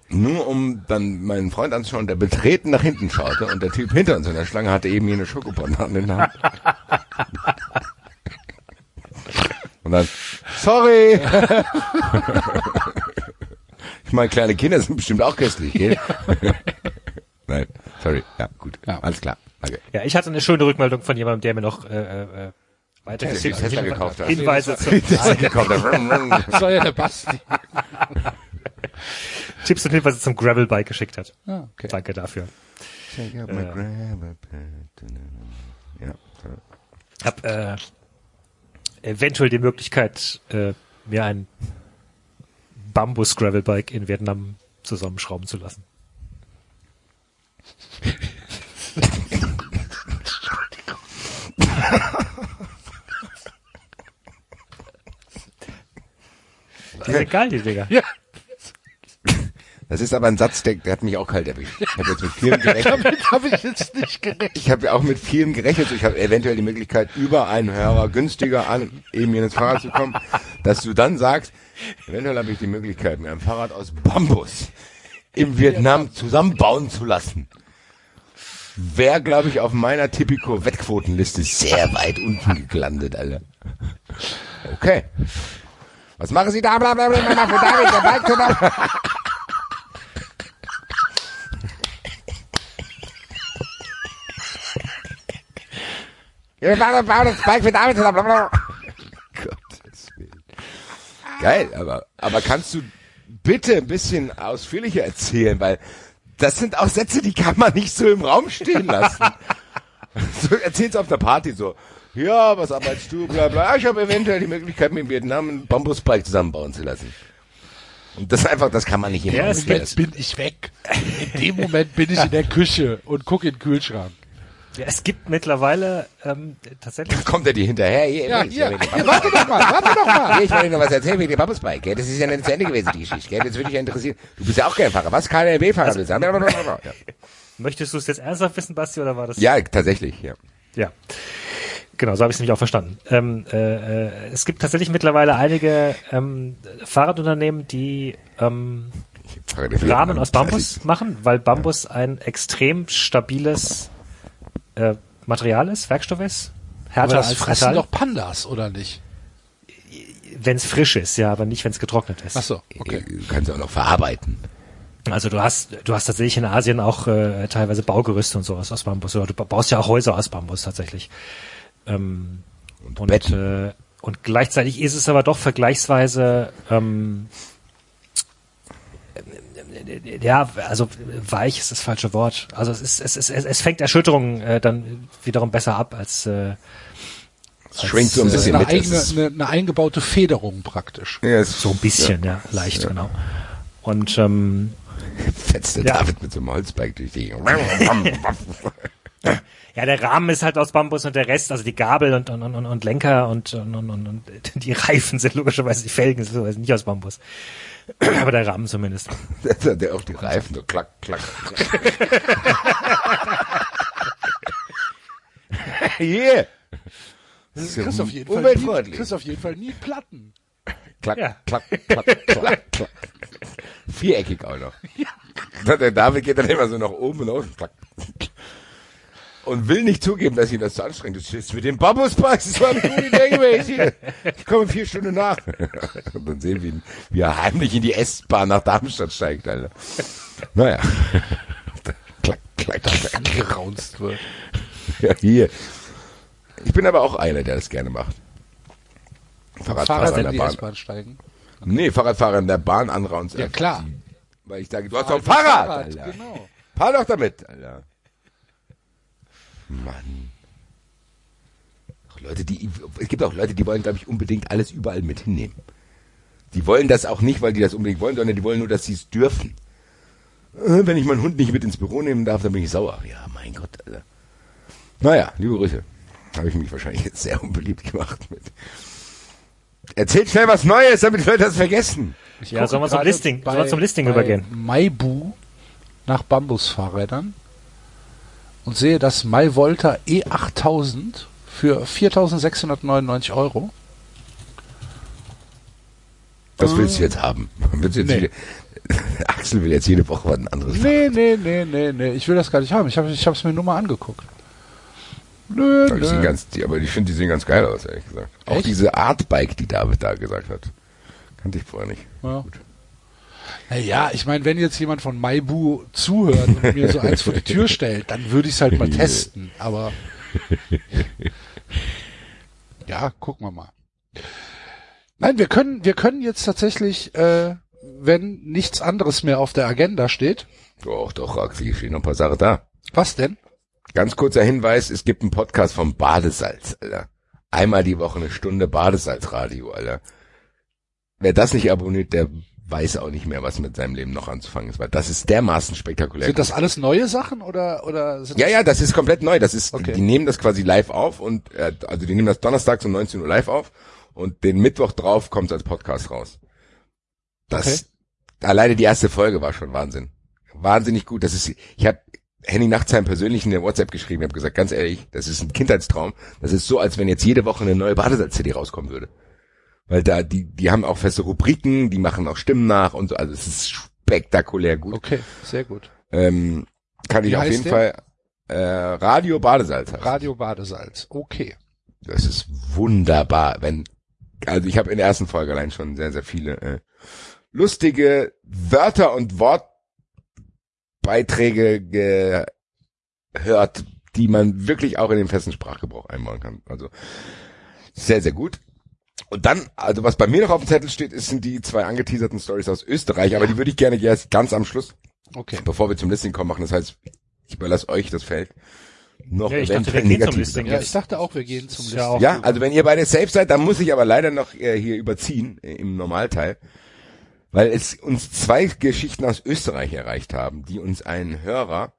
Nur um dann meinen Freund anzuschauen, der betreten nach hinten schaute und der Typ hinter uns in der Schlange hatte eben hier eine Schokobanane in der Hand. Und dann, sorry! [laughs] ich meine, kleine Kinder sind bestimmt auch köstlich, gell? [laughs] Nein, sorry. Ja, gut. Ja. Alles klar. Danke. Ja, ich hatte eine schöne Rückmeldung von jemandem, der mir noch äh, äh, sich Tesla gekauft hat. Hinweise hat. Das war ja der Basti. [laughs] Tipps und Hinweise zum Gravelbike geschickt hat. Ah, okay. Danke dafür. Take up my gravel pad. Ja. Hab äh, eventuell die Möglichkeit, äh, mir ein Bambus Gravelbike in Vietnam zusammenschrauben zu lassen. [laughs] Das ist geil, die Dinger. Ja, Das ist aber ein Satz, der, der hat mich auch kalt erwischt. Ich habe jetzt mit vielem [laughs] gerechnet. damit habe ich jetzt nicht gerechnet. Ich habe ja auch mit vielem gerechnet. Ich habe eventuell die Möglichkeit, über einen Hörer günstiger an eben ins Fahrrad zu kommen, dass du dann sagst, eventuell habe ich die Möglichkeit, mir ein Fahrrad aus Bambus im Vietnam zusammenbauen zu lassen. Wäre, glaube ich, auf meiner Tipico-Wettquotenliste sehr weit unten gelandet, Alter. Okay. Was machen Sie da? Blablabla, Mama, für David, der Bike zusammen. Wir bauen das Bike für David zusammen. Blablabla. Gottes Willen. Geil, aber, aber kannst du bitte ein bisschen ausführlicher erzählen, weil das sind auch Sätze, die kann man nicht so im Raum stehen lassen. [laughs] so erzähl's auf der Party so. Ja, was arbeitest du, bla bla. Ja, Ich habe eventuell die Möglichkeit, mir in Vietnam ein Bambusbike zusammenbauen zu lassen. Und das ist einfach, das kann man nicht im Ja, Jetzt lassen. bin ich weg. In dem Moment bin ich in der Küche und gucke in den Kühlschrank. Ja, es gibt mittlerweile ähm, tatsächlich Kommt er dir hinterher? Hier, Ja, hier, hier, warte doch mal, warte doch mal. Hier, ich wollte dir noch was erzählen wegen dem Bambusbike. gell? Das ist ja nicht zu Ende gewesen, die Geschichte. gell? Das würde dich ja interessieren. Du bist ja auch kein Fahrer. Was? KLB-Fahrer willst du haben? [laughs] Ja. Möchtest du es jetzt ernsthaft wissen, Basti, oder war das? ja, tatsächlich, ja. Ja. Genau, so habe ich es nämlich auch verstanden. Ähm, äh, äh, es gibt tatsächlich mittlerweile einige ähm, Fahrradunternehmen, die ähm, Rahmen aus Bambus machen, weil Bambus ein extrem stabiles äh, Material ist, Werkstoff ist. Aber Härter das als fressen Metall. doch Pandas, oder nicht? Wenn es frisch ist, ja, aber nicht, wenn es getrocknet ist. Ach so, okay. Du kannst auch noch verarbeiten. Also du hast, du hast tatsächlich in Asien auch äh, teilweise Baugerüste und sowas aus Bambus. Oder du ba- baust ja auch Häuser aus Bambus tatsächlich. Ähm, Und, und, äh, und gleichzeitig ist es aber doch vergleichsweise ähm, äh, ja, also weich ist das falsche Wort. Also es ist, es ist, es, es fängt Erschütterungen äh, dann wiederum besser ab als äh, Es schwingt so ein Das ist bisschen eine, mit. eigene, eine, eine eingebaute Federung praktisch. ja, es so ein bisschen, ja, leicht, genau. Und ähm, fetzt der Ja. David mit so einem Holzbike durch die. [laughs] Ja, der Rahmen ist halt aus Bambus und der Rest, also die Gabel und, und, und, und Lenker und, und, und, und, und [laughs] die Reifen sind logischerweise, die Felgen sind logischerweise nicht aus Bambus. [clears throat] Aber der Rahmen zumindest. [laughs] der, der auf die Reifen so klack, klack, klack. yeah. Du ist ja kriegst auf jeden Fall nie, auf jeden Fall nie Platten. Klack, Ja. klack, klack, klack, klack. Viereckig auch noch. [laughs] Der David geht dann immer so nach oben und unten. Klack. Und will nicht zugeben, dass ihn das zu anstrengend ist. Jetzt mit dem Bambuspark, das war eine gute Idee gewesen. Ich [laughs] komme vier Stunden nach. Und [laughs] dann sehen wir ihn, wie er heimlich in die S-Bahn nach Darmstadt steigt, Alter. Naja. Klack, klack, klack. Angeraunzt wird. [laughs] Ja, hier. Ich bin aber auch einer, der das gerne macht. Fahrradfahrer Fahrrad in der Bahn. S-Bahn steigen. Nee, Fahrradfahrer in der Bahn anraunst. Ja, klar. Weil ich sage, du hast doch ein Fahrrad, Alter. Genau. Fahr doch damit, Alter. Mann. Auch Leute, die, es gibt auch Leute, die wollen, glaube ich, unbedingt alles überall mit hinnehmen. Die wollen das auch nicht, weil die das unbedingt wollen, sondern die wollen nur, dass sie es dürfen. Äh, Wenn ich meinen Hund nicht mit ins Büro nehmen darf, dann bin ich sauer. Ja, mein Gott, Alter. Naja, liebe Grüße. Habe ich mich wahrscheinlich jetzt sehr unbeliebt gemacht mit. Erzählt schnell was Neues, damit Leute das vergessen. Ich Ja, sollen wir zum Listing- sollen wir zum Listing bei übergehen? Maibu nach Bambusfahrrädern und sehe das Maivolta E8000 für 4.699 Euro. Das willst du jetzt haben. [laughs] Willst du jetzt Nee. [laughs] Axel will jetzt jede Woche was anderes Nee, nee, nee, nee, nee, ich will das gar nicht haben. Ich habe es mir nur mal angeguckt. Nö, Aber, nö. ganz, die, aber ich finde, die sehen ganz geil aus, ehrlich gesagt. Auch Echt? diese Artbike, die David da gesagt hat. Kannte ich vorher nicht. Ja. Naja, ich meine, wenn jetzt jemand von Maibu zuhört und mir so eins vor die Tür stellt, dann würde ich es halt mal [laughs] testen. Aber Ja, gucken wir mal. Nein, wir können, wir können jetzt tatsächlich, äh, wenn nichts anderes mehr auf der Agenda steht. Doch, doch, Roxy, stehen noch ein paar Sachen da. Was denn? Ganz kurzer Hinweis, es gibt einen Podcast vom Badesalz, Alter. Einmal die Woche eine Stunde Badesalzradio, Alter. Wer das nicht abonniert, der weiß auch nicht mehr, was mit seinem Leben noch anzufangen ist, weil das ist dermaßen spektakulär. Sind das alles neue Sachen oder oder Ja, ja, das ist komplett neu. Das ist, Okay. die nehmen das quasi live auf und äh, also die nehmen das donnerstags um 19 Uhr live auf und den Mittwoch drauf kommt als Podcast raus. Das alleine die erste Folge war schon Wahnsinn. Wahnsinnig gut. Das ist, ich habe Henny Nachtsheim persönlich in der WhatsApp geschrieben, habe gesagt, ganz ehrlich, das ist ein Kindheitstraum. Das ist so, als wenn jetzt jede Woche eine neue Badesalz-CD rauskommen würde. Weil da, die, die haben auch feste Rubriken, die machen auch Stimmen nach und so, also es ist spektakulär gut. Okay, sehr gut. Ähm, kann ich Wie auf heißt jeden der? Fall äh, Radio Badesalz heißt. Radio Badesalz. Okay. Das ist wunderbar, wenn also ich habe in der ersten Folge allein schon sehr sehr viele äh, lustige Wörter und Wortbeiträge gehört, die man wirklich auch in den festen Sprachgebrauch einbauen kann. Also sehr sehr gut. Und dann, also was bei mir noch auf dem Zettel steht, ist, sind die zwei angeteaserten Stories aus Österreich, aber die würde ich gerne erst ganz am Schluss, Okay. bevor wir zum Listing kommen, machen. Das heißt, ich überlasse euch das Feld. Noch Ja, ich dachte, wir gehen zum. Listing. Ja, ich dachte auch, wir gehen zum Ist ja Listing. auch- Ja, also wenn ihr beide safe seid, dann muss ich aber leider noch äh, hier überziehen äh, im Normalteil, weil es uns zwei Geschichten aus Österreich erreicht haben, die uns ein Hörer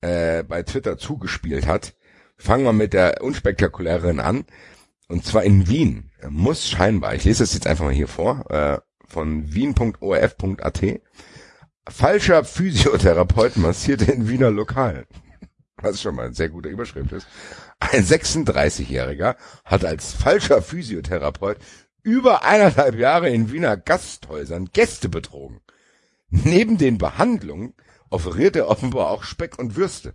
äh, bei Twitter zugespielt hat. Fangen wir mit der unspektakulären an. Und zwar in Wien. Muss scheinbar, ich lese das jetzt einfach mal hier vor, äh, von wien.orf.at. Falscher Physiotherapeut massierte in Wiener Lokal. Was schon mal eine sehr gute Überschrift ist. Ein 36-Jähriger hat als falscher Physiotherapeut über eineinhalb Jahre in Wiener Gasthäusern Gäste betrogen. Neben den Behandlungen offeriert er offenbar auch Speck und Würste.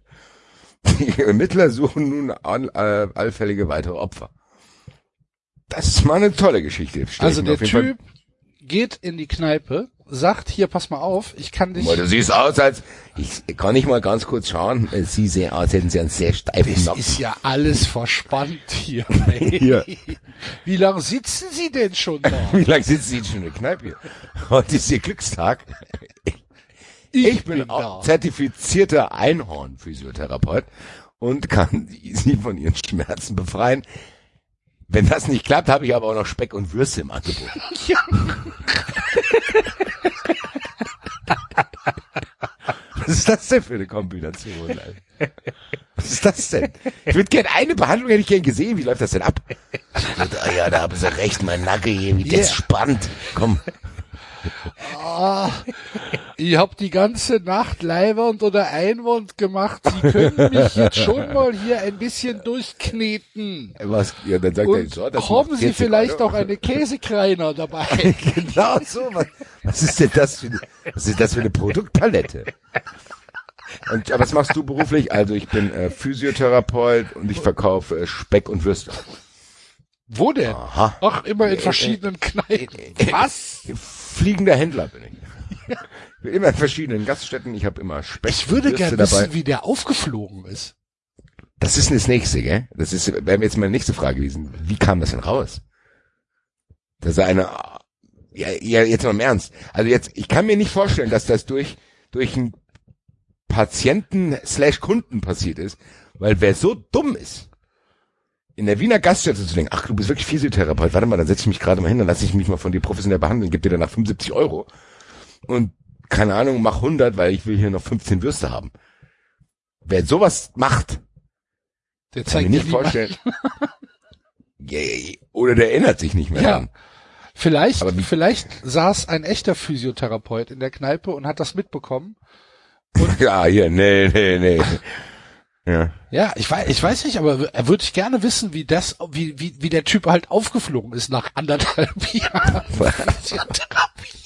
Die Ermittler suchen nun all, all, allfällige weitere Opfer. Das ist mal eine tolle Geschichte. Also ich der Typ geht in die Kneipe, sagt, hier, pass mal auf, ich kann dich... Fall, Boah, du siehst aus, als ich kann ich mal ganz kurz schauen. Sie sehen aus, hätten sie einen sehr steifen Das Nacken. ist ja alles verspannt hier. [laughs] Hier. Wie lange sitzen Sie denn schon da? [laughs] Wie lange sitzen Sie schon in der Kneipe hier? Heute ist Ihr Glückstag. Ich, bin, auch zertifizierter Einhorn-Physiotherapeut und kann Sie von Ihren Schmerzen befreien. Wenn das nicht klappt, habe ich aber auch noch Speck und Würste im Angebot. [laughs] Was ist das denn für eine Kombination? Alter? Was ist das denn? Ich würde gerne eine Behandlung hätte ich gern gesehen. Wie läuft das denn ab? Ah ja, da haben Sie recht, mein Nacken hier, wie das Yeah. spannt. Komm. Ich hab die ganze Nacht leibernd oder Einwand gemacht. Sie können mich jetzt schon mal hier ein bisschen durchkneten. Was? Ja, dann sagt er, so, haben Sie 40 vielleicht Euro. auch eine Käsekreiner dabei? [laughs] genau so. Was, was ist denn das für eine, was ist das für eine Produktpalette? Und was machst du beruflich? Also ich bin äh, Physiotherapeut und ich verkaufe äh, Speck und Würste. Wo denn? Aha. Ach, immer in verschiedenen Kneipen. Was? Fliegender Händler bin ich. Ich bin immer in verschiedenen Gaststätten. Ich habe immer Speck Ich würde gerne wissen, wie der aufgeflogen ist. Das ist das nächste, gell? Das ist, wäre jetzt meine nächste Frage gewesen. Wie kam das denn raus? Das ist eine, ja, ja, jetzt mal im Ernst. Also jetzt, ich kann mir nicht vorstellen, dass das durch, durch einen Patienten slash Kunden passiert ist, weil wer so dumm ist, in der Wiener Gaststätte zu denken, ach, du bist wirklich Physiotherapeut, warte mal, dann setze ich mich gerade mal hin, dann lasse ich mich mal von dir professionell behandeln, gib dir danach 75 Euro und keine Ahnung, mach 100, weil ich will hier noch 15 Würste haben. Wer sowas macht, Der kann zeigt mir nicht vorstellen. Ja. [laughs] Oder der erinnert sich nicht mehr Ja. dran. Vielleicht, vielleicht saß ein echter Physiotherapeut in der Kneipe und hat das mitbekommen. [laughs] Ja, hier, nee, nee, nee. Ja. Ja, ich weiß, ich weiß nicht, aber er würde ich gerne wissen, wie das, wie, wie, wie der Typ halt aufgeflogen ist nach anderthalb [laughs] Jahren Physiotherapie.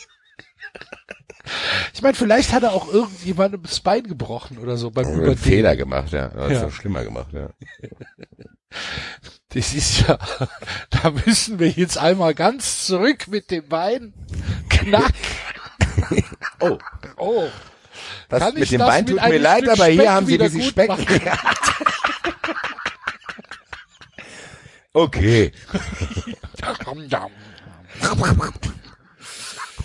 Ich meine, vielleicht hat er auch irgendjemandem das Bein gebrochen oder so beim Einen Überdehnen. Fehler gemacht, ja. Das Ja. ist noch schlimmer gemacht, ja. Das ist ja, da müssen wir jetzt einmal ganz zurück mit dem Bein. Knack. [laughs] Oh, Oh. Das Kann mit ich dem das Bein tut mir leid, Stück aber hier Speck haben sie diesen Speck. [laughs] Okay. [laughs]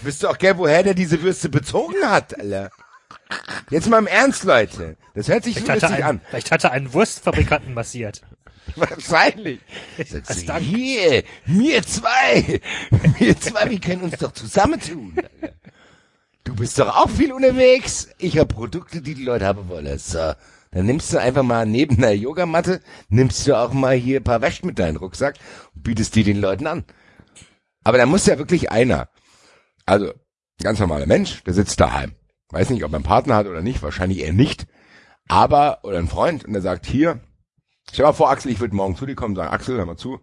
Wisst ihr auch gell, woher der diese Würste bezogen hat, Alter? Jetzt mal im Ernst, Leute. Das hört sich Vielleicht lustig er an. einen, vielleicht hat er einen Wurstfabrikanten massiert. [laughs] Wahrscheinlich. Sagst Als du, Dank. hier, mir zwei. Wir zwei, wir können uns doch zusammentun. Alter. Du bist doch auch viel unterwegs. Ich habe Produkte, die die Leute haben wollen. So, dann nimmst du einfach mal neben einer Yogamatte, nimmst du auch mal hier ein paar Wäsche mit deinem Rucksack und bietest die den Leuten an. Aber da muss ja wirklich einer. Also, ganz normaler Mensch, der sitzt daheim. Weiß nicht, ob er einen Partner hat oder nicht, wahrscheinlich eher nicht. Aber, oder ein Freund, und der sagt, hier, stell mal vor, Axel, ich würde morgen zu dir kommen sagen, Axel, hör mal zu.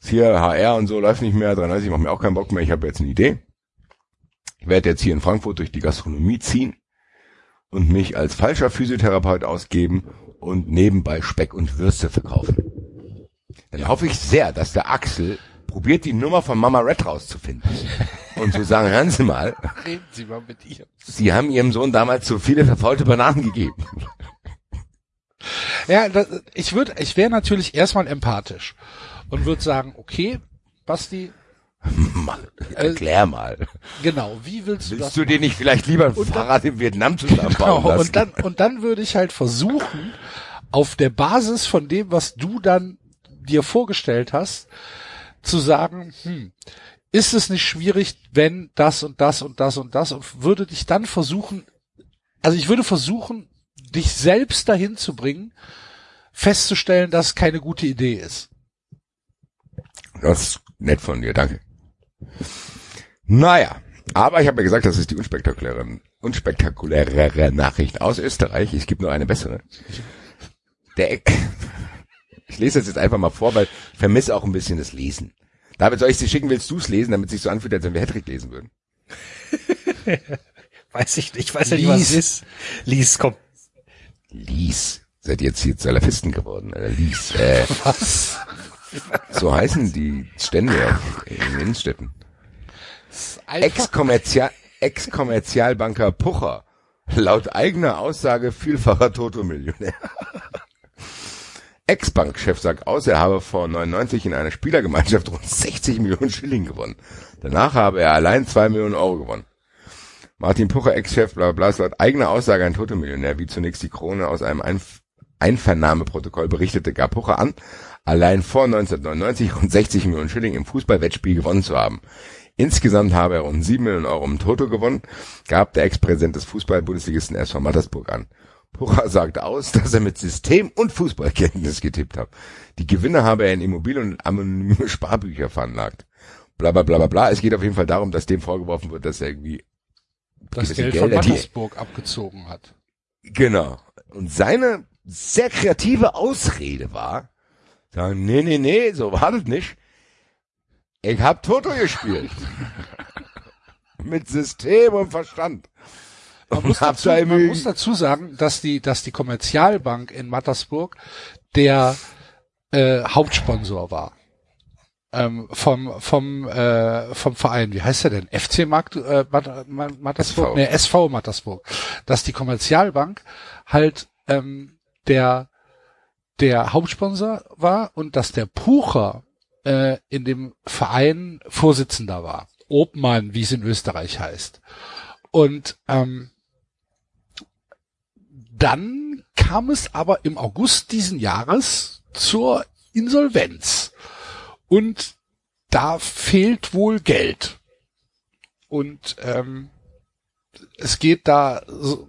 Ist hier HR und so läuft nicht mehr, 33, ich mache mir auch keinen Bock mehr, ich habe jetzt eine Idee. Ich werde jetzt hier in Frankfurt durch die Gastronomie ziehen und mich als falscher Physiotherapeut ausgeben und nebenbei Speck und Würste verkaufen. Dann hoffe ich sehr, dass der Axel probiert, die Nummer von Mama Red rauszufinden. Und zu sagen, hören Sie mal, Reden Sie mal mit ihr. Sie haben Ihrem Sohn damals zu viele verfaulte Bananen gegeben. Ja, das, ich würde, ich wäre natürlich erstmal empathisch und würde sagen, okay, Basti, Mal, erklär mal. genau, wie willst du das Willst du dir nicht vielleicht lieber ein Und dann- Fahrrad in Vietnam [laughs] zusammenbauen Genau, lassen? und dann, und dann würde ich halt versuchen, auf der Basis von dem, was du dann dir vorgestellt hast, zu sagen, hm, ist es nicht schwierig, wenn das und das und das und das und würde dich dann versuchen, also ich würde versuchen, dich selbst dahin zu bringen, festzustellen, dass es keine gute Idee ist. Das ist nett von dir, danke. Naja, aber ich habe ja gesagt, das ist die unspektakuläre, unspektakulärere Nachricht aus Österreich. Es gibt nur eine bessere. Der, Eck- [laughs] ich lese das jetzt einfach mal vor, weil ich vermisse auch ein bisschen das Lesen. David, soll ich sie schicken, willst du es lesen, damit es sich so anfühlt, als wenn wir Hedrick lesen würden? [laughs] Weiß ich nicht, ich weiß ja nicht, was es Lies. ist. Lies, komm. Lies. Seid ihr jetzt hier Salafisten geworden, oder Lies. Äh, [laughs] Was? [laughs] so heißen die Stände in Innenstädten. Einfach, Ex-Kommerzial, Ex-Kommerzialbanker Pucher. Laut eigener Aussage vielfacher Toto-Millionär. [laughs] Ex-Bankchef sagt aus, er habe vor 99 in einer Spielergemeinschaft rund 60 Millionen Schilling gewonnen. Danach habe er allein 2 Millionen Euro gewonnen. Martin Pucher, Ex-Chef, bla bla, ist laut eigener Aussage ein Toto-Millionär, wie zunächst die Krone aus einem Einf Einvernahmeprotokoll berichtete, gab Pucher an, allein vor 1999 rund 60 Millionen Schilling im Fußballwettspiel gewonnen zu haben. Insgesamt habe er rund 7 Millionen Euro im Toto gewonnen, gab der Ex-Präsident des Fußball-Bundesligisten SV Mattersburg an. Pucher sagte aus, dass er mit System- und Fußballkenntnis getippt hat. Die Gewinne habe er in Immobilien und anonyme Sparbücher veranlagt. Bla bla bla bla bla. Es geht auf jeden Fall darum, dass dem vorgeworfen wird, dass er irgendwie das Geld von Gelder, die- Mattersburg abgezogen hat. Genau. Und seine sehr kreative Ausrede war, sagen, nee, nee, nee, so war das nicht. Ich hab Toto gespielt. [laughs] Mit System und Verstand. Man Und muss, dazu, da man muss dazu sagen, dass die, dass die Kommerzialbank in Mattersburg der äh, Hauptsponsor war. Ähm, vom, vom, äh, vom Verein. Wie heißt der denn? FC Markt, äh, Mat Ma- Mattersburg? SV. Nee, SV Mattersburg. Dass die Kommerzialbank halt ähm, der, der Hauptsponsor war und dass der Pucher äh, in dem Verein Vorsitzender war. Obmann, wie es in Österreich heißt. Und ähm, dann kam es aber im August diesen Jahres zur Insolvenz. Und da fehlt wohl Geld. Und ähm, es geht da so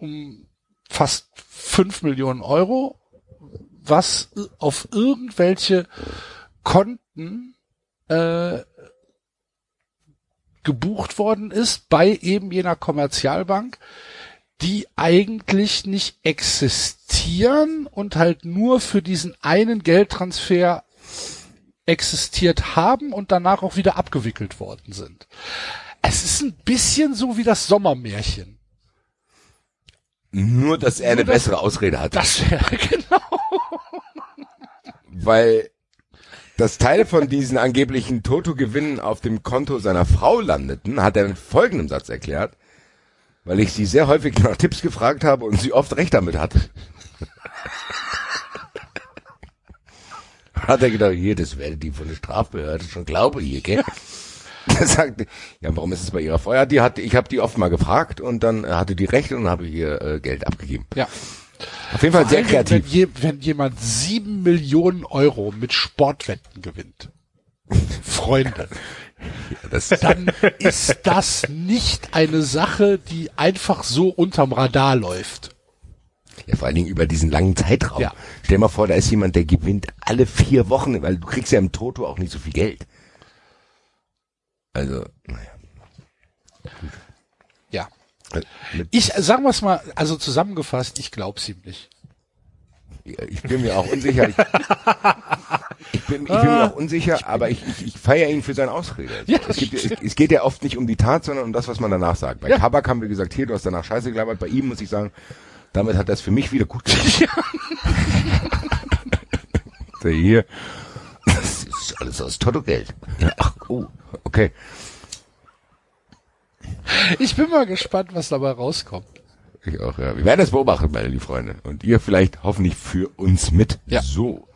um fast fünf Millionen Euro, was auf irgendwelche Konten äh, gebucht worden ist bei eben jener Kommerzialbank, die eigentlich nicht existieren und halt nur für diesen einen Geldtransfer existiert haben und danach auch wieder abgewickelt worden sind. Es ist ein bisschen so wie das Sommermärchen. Nur, dass er eine Nur, dass- bessere Ausrede hatte. Das wäre [laughs] genau. weil dass Teile von diesen angeblichen Toto-Gewinnen auf dem Konto seiner Frau landeten, hat er mit folgendem Satz erklärt, weil ich sie sehr häufig nach Tipps gefragt habe und sie oft recht damit hatte. [laughs] Hat er gedacht, hier, das werde die von der Strafbehörde schon glauben hier, gell? [laughs] Er sagte, ja, warum ist es bei ihrer Frau? Ja, die hat, ich habe die oft mal gefragt und dann hatte die Recht und habe hier äh, Geld abgegeben. Ja. Auf jeden Fall sehr kreativ. Wenn, je, wenn jemand sieben Millionen Euro mit Sportwetten gewinnt, Freunde, [laughs] Das, dann ist das nicht eine Sache, die einfach so unterm Radar läuft. ja, vor allen Dingen über diesen langen Zeitraum. Ja. Stell mal vor, da ist jemand, der gewinnt alle vier Wochen, weil du kriegst ja im Toto auch nicht so viel Geld. Also, naja. Ja. Ich, sagen wir es mal, also zusammengefasst, ich glaub's ihm nicht. ich bin mir auch unsicher. Ich, ich, bin, ich bin mir auch unsicher, aber ich, ich, ich feiere ihn für seine Ausrede. Ja, es, gibt, es, es geht ja oft nicht um die Tat, sondern um das, was man danach sagt. Bei Ja. Kabak haben wir gesagt, hier, du hast danach Scheiße gelabert. Bei ihm muss ich sagen, damit hat es für mich wieder gut gemacht. [laughs] So, hier, das alles aus Toto-Geld. Ja, ach, oh, okay. Ich bin mal gespannt, was dabei rauskommt. Ich auch, ja. Wir werden es beobachten, meine lieben Freunde. Und ihr vielleicht hoffentlich für uns mit. Ja. So.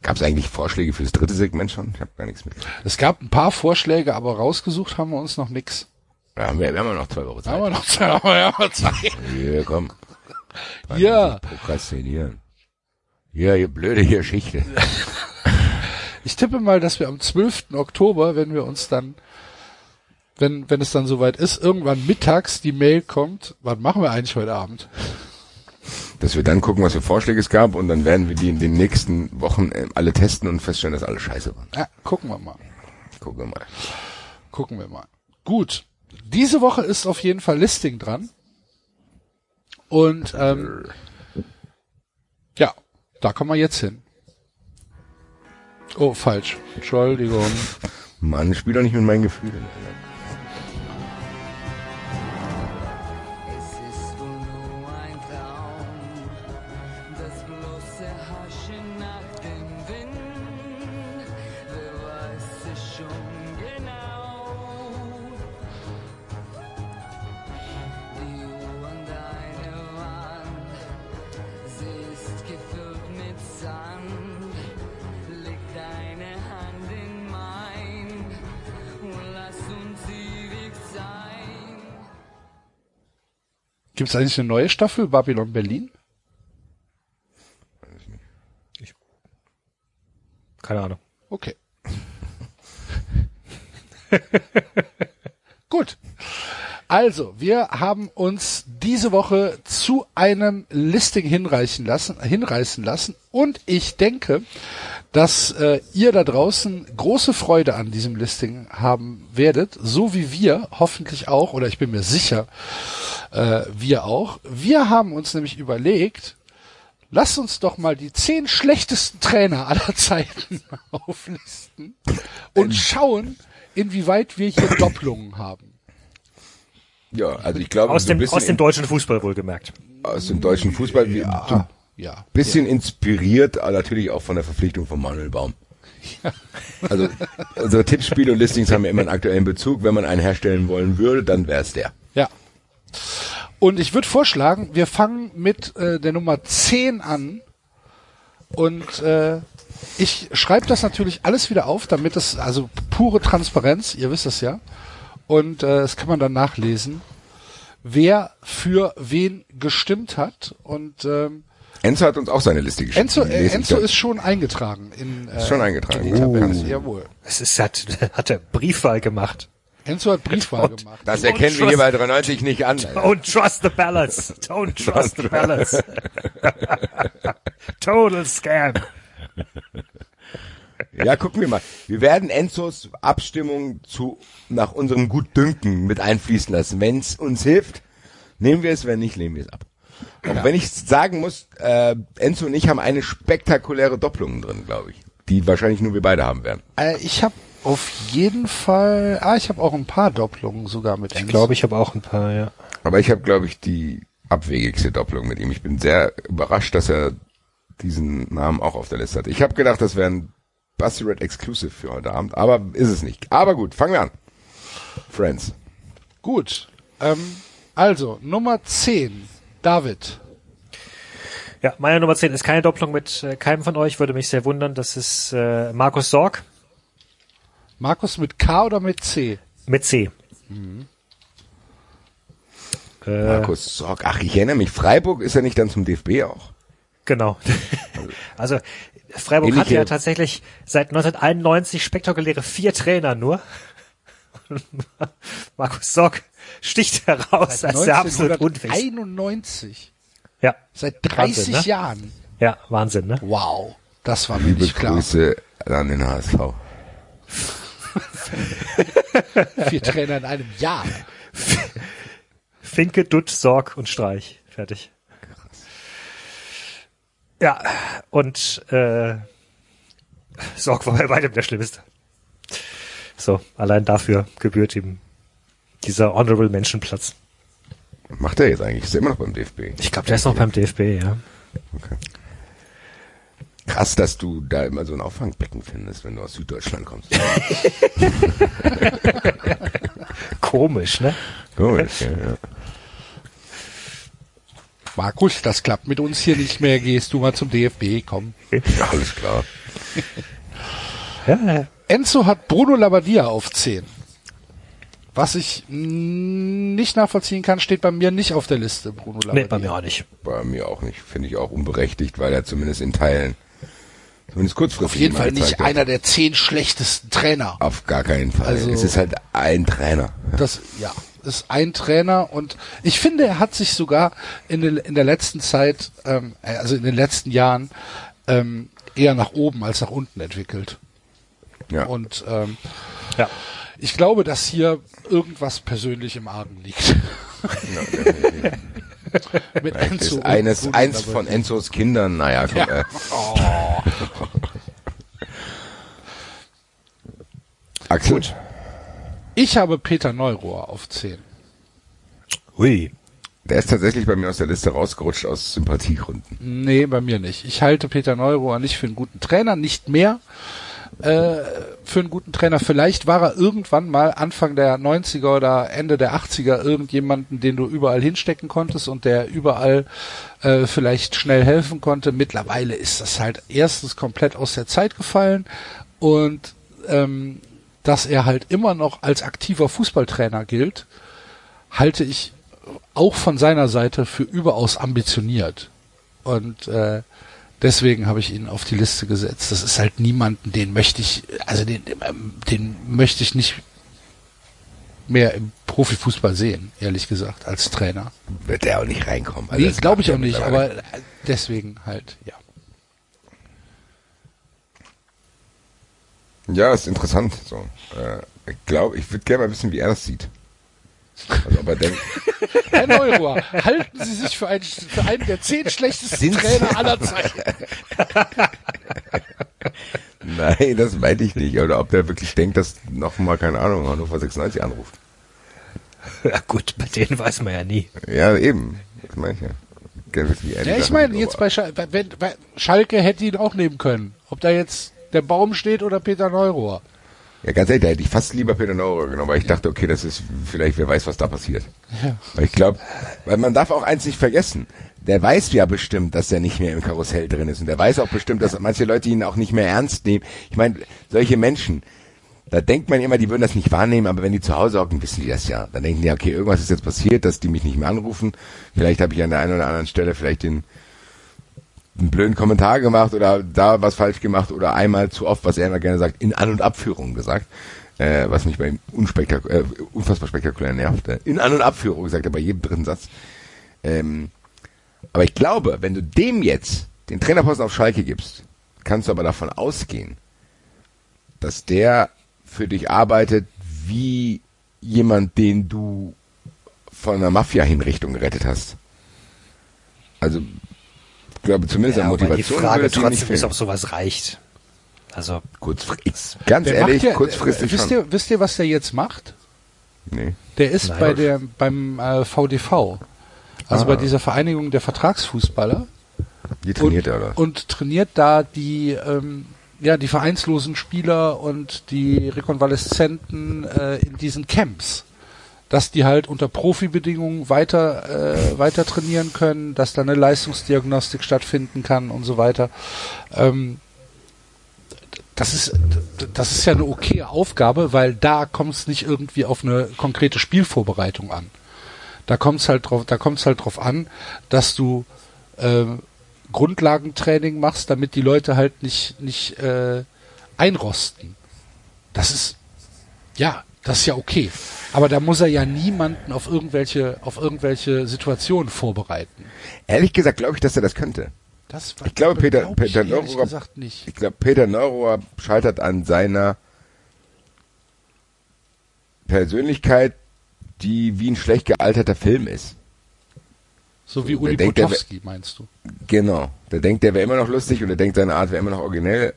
Gab es eigentlich Vorschläge fürs dritte Segment schon? Ich habe gar nichts mit. Es gab ein paar Vorschläge, aber rausgesucht haben wir uns noch nix. Ja, wir, wir haben ja noch zwei Wochen Zeit. Haben wir noch Zeit? [laughs] Haben wir ja noch Zeit. Hier, komm. Ja. Prokrastinieren. Ja, ihr blöde Geschichte. [laughs] Ich tippe mal, dass wir am 12. Oktober, wenn wir uns dann, wenn, wenn es dann soweit ist, irgendwann mittags die Mail kommt, was machen wir eigentlich heute Abend? Dass wir dann gucken, was für Vorschläge es gab und dann werden wir die in den nächsten Wochen äh, alle testen und feststellen, dass alle scheiße waren. Ja, gucken wir mal. Gucken wir mal. Gucken wir mal. Gut. Diese Woche ist auf jeden Fall Listing dran. Und ähm, ja, da kommen wir jetzt hin. Oh, falsch. Entschuldigung. Mann, spiel doch nicht mit meinen Gefühlen. Es Gibt es eigentlich eine neue Staffel Babylon Berlin? Keine Ahnung. Okay. [laughs] Gut. Also, wir haben uns diese Woche zu einem Listing hinreichen lassen, hinreißen lassen und ich denke, dass äh, ihr da draußen große Freude an diesem Listing haben werdet, so wie wir hoffentlich auch, oder ich bin mir sicher, äh, wir auch. Wir haben uns nämlich überlegt, lasst uns doch mal die zehn schlechtesten Trainer aller [laughs] Zeiten [laughs] auflisten und schauen, inwieweit wir hier [coughs] Doppelungen haben. Ja, also ich glaube, Aus dem, aus dem deutschen Fußball wohlgemerkt. aus dem deutschen Fußball, wie, Ja. bisschen inspiriert, aber natürlich auch von der Verpflichtung von Manuel Baum. Also unsere Tippspiele und Listings haben ja immer einen aktuellen Bezug. Wenn man einen herstellen wollen würde, dann wäre es der. Ja. Und ich würde vorschlagen, wir fangen mit äh, der Nummer 10 an. Und äh, ich schreibe das natürlich alles wieder auf, damit es, also pure Transparenz, ihr wisst das ja. Und äh, das kann man dann nachlesen, wer für wen gestimmt hat. Und ähm, Enzo hat uns auch seine Liste geschickt. Enzo, äh, Enzo ist schon eingetragen in, äh, Ist schon eingetragen. in die Tabelle. Uh. Jawohl. Es ist, hat, [laughs] hat er Briefwahl gemacht. Enzo hat Briefwahl gemacht. Das erkennen wir hier bei 93 nicht an. Don't trust the ballots. Don't trust the ballots. [laughs] Total scam. Ja, gucken wir mal. Wir werden Enzos Abstimmung zu nach unserem Gutdünken mit einfließen lassen. Wenn es uns hilft, nehmen wir es, wenn nicht, lehnen wir es ab. Auch wenn ich sagen muss, äh, Enzo und ich haben eine spektakuläre Doppelung drin, glaube ich. Die wahrscheinlich nur wir beide haben werden. Äh, ich habe auf jeden Fall, ah, ich habe auch ein paar Doppelungen sogar mit Enzo. Ich glaube, ich habe auch ein paar, ja. Aber ich habe, glaube ich, die abwegigste Doppelung mit ihm. Ich bin sehr überrascht, dass er diesen Namen auch auf der Liste hat. Ich habe gedacht, das wäre ein Busty Red Exclusive für heute Abend, aber ist es nicht. Aber gut, fangen wir an. Friends. Gut. Ähm, also, Nummer 10. David. Ja, meine Nummer 10 ist keine Doppelung mit äh, keinem von euch, würde mich sehr wundern. Das ist äh, Markus Sorg Markus mit K oder mit C? mit C. Äh, Markus Sorg. Ach, ich erinnere mich. Freiburg ist ja nicht dann zum DFB auch. Genau. [laughs] also Freiburg Ähnliche- hat ja tatsächlich seit 1991 spektakuläre vier Trainer nur. [laughs] Markus Sorg sticht heraus als der absolut unfähig. 1991. Ja, Seit 30 Wahnsinn, ne? Jahren. ja, Wahnsinn, ne? Wow. Das war mir Liebe nicht klar. Grüße an den HSV. [laughs] Vier Trainer in einem Jahr. Finke, Dutt, Sorg und Streich. Fertig. Ja, und äh, Sorg war bei weitem der Schlimmste. So, allein dafür gebührt ihm dieser Honorable Menschenplatz. Macht er jetzt eigentlich? Ist er immer noch beim DFB? Ich glaube, der ist noch beim DFB, ja. Krass, dass du da immer so ein Auffangbecken findest, wenn du aus Süddeutschland kommst. [laughs] Komisch, ne? Komisch, ja, ja. Markus, das klappt mit uns hier nicht mehr. Gehst du mal zum DFB, komm. ja, alles klar. Ja, ja. Enzo hat Bruno Labbadia auf 10. Was ich nicht nachvollziehen kann, steht bei mir nicht auf der Liste, Bruno Labbadia. Nee, bei mir auch nicht. Bei mir auch nicht. Finde ich auch unberechtigt, weil er zumindest in Teilen, zumindest kurzfristig. Auf jeden Fall nicht hat. einer der zehn schlechtesten Trainer. Auf gar keinen Fall. Also- es ist halt ein Trainer. Das, ja, ist ein Trainer und ich finde, er hat sich sogar in, den, in der letzten Zeit, ähm, also in den letzten Jahren, ähm, eher nach oben als nach unten entwickelt. Ja. Und ähm, Ja. Ich glaube, dass hier irgendwas persönlich im Argen liegt. [laughs] Mit Vielleicht Enzo ist eines, eins Labbadia. von Enzos Kindern, naja, komm, äh, [laughs] Axel. Ich habe Peter Neurohr auf 10. Hui. Der ist tatsächlich bei mir aus der Liste rausgerutscht aus Sympathiegründen. Nee, bei mir nicht. Ich halte Peter Neurohr nicht für einen guten Trainer, nicht mehr äh, für einen guten Trainer. Vielleicht war er irgendwann mal Anfang der 90er oder Ende der 80er irgendjemanden, den du überall hinstecken konntest und der überall äh, vielleicht schnell helfen konnte. Mittlerweile ist das halt erstens komplett aus der Zeit gefallen und ähm, dass er halt immer noch als aktiver Fußballtrainer gilt, halte ich auch von seiner Seite für überaus ambitioniert. Und äh, deswegen habe ich ihn auf die Liste gesetzt. Das ist halt niemanden, den möchte ich, also den, ähm, den möchte ich nicht mehr im Profifußball sehen, ehrlich gesagt, als Trainer. Wird der auch nicht reinkommen. Also Nee, glaube ich er auch nicht, aber äh, deswegen halt, ja. Ja, ist interessant. So, äh, ich glaube, ich würde gerne mal wissen, wie er das sieht. Also ob er denkt, [laughs] Herr Neurohr, halten Sie sich für einen, für einen der zehn schlechtesten Sind Sie- Trainer aller Zeiten. [laughs] nein, das meinte ich nicht. Oder ob der wirklich denkt, dass noch mal, keine Ahnung, Hannover 96 anruft. [laughs] Ja gut, bei denen weiß man ja nie. Ja, eben. Das meine ich ja. Ja, ich meine, jetzt aber- bei Schalke, wenn, bei Schalke hätte ihn auch nehmen können. Ob da jetzt der Baum steht oder Peter Neurohr. Ja, ganz ehrlich, da hätte ich fast lieber Peter Neurohr genommen, weil ich dachte, okay, das ist vielleicht, wer weiß, was da passiert. Ja. Weil ich glaube, weil man darf auch eins nicht vergessen. Der weiß ja bestimmt, dass er nicht mehr im Karussell drin ist. Und der weiß auch bestimmt, dass manche Leute ihn auch nicht mehr ernst nehmen. Ich meine, solche Menschen, da denkt man immer, die würden das nicht wahrnehmen, aber wenn die zu Hause hocken, wissen die das ja. Dann denken die, okay, irgendwas ist jetzt passiert, dass die mich nicht mehr anrufen. Vielleicht habe ich an der einen oder anderen Stelle vielleicht den einen blöden Kommentar gemacht oder da was falsch gemacht oder einmal zu oft, was er immer gerne sagt, in An- und Abführung gesagt, äh, was mich bei ihm unspektak äh, unfassbar spektakulär nervt. Äh, in An- und Abführung sagt er bei jedem dritten Satz. Ähm, aber ich glaube, wenn du dem jetzt den Trainerposten auf Schalke gibst, kannst du aber davon ausgehen, dass der für dich arbeitet wie jemand, den du von einer Mafia-Hinrichtung gerettet hast. Also, glaube, zumindest an Ja, aber die Motivation Frage ihm nicht trotzdem ist, ob sowas reicht. Also, Kurzfristig, ganz Der ehrlich, ja, kurzfristig wisst ihr, wisst ihr, was der jetzt macht? Nee. Der ist Nein. bei der beim äh, VDV, also Ah. bei dieser Vereinigung der Vertragsfußballer Wie trainiert und, er, oder? und trainiert da die ähm, ja die vereinslosen Spieler und die Rekonvaleszenten äh, in diesen Camps. Dass die halt unter Profibedingungen weiter äh, weiter trainieren können, dass da eine Leistungsdiagnostik stattfinden kann und so weiter. Ähm, das ist das ist ja eine okaye Aufgabe, weil da kommt es nicht irgendwie auf eine konkrete Spielvorbereitung an. Da kommt es halt drauf, da kommt halt drauf an, dass du äh, Grundlagentraining machst, damit die Leute halt nicht nicht äh, einrosten. Das ist ja, das ist ja okay. Aber da muss er ja niemanden auf irgendwelche auf irgendwelche Situationen vorbereiten. Ehrlich gesagt glaube ich, dass er das könnte. Das war, Ich glaube, Peter, glaub ich Peter gesagt nicht. ich glaube, Peter Neururer scheitert an seiner Persönlichkeit, die wie ein schlecht gealterter Film ist. So wie Uli Potowski, meinst du? Genau. Der denkt, der wäre immer noch lustig und der denkt, seine Art wäre immer noch originell.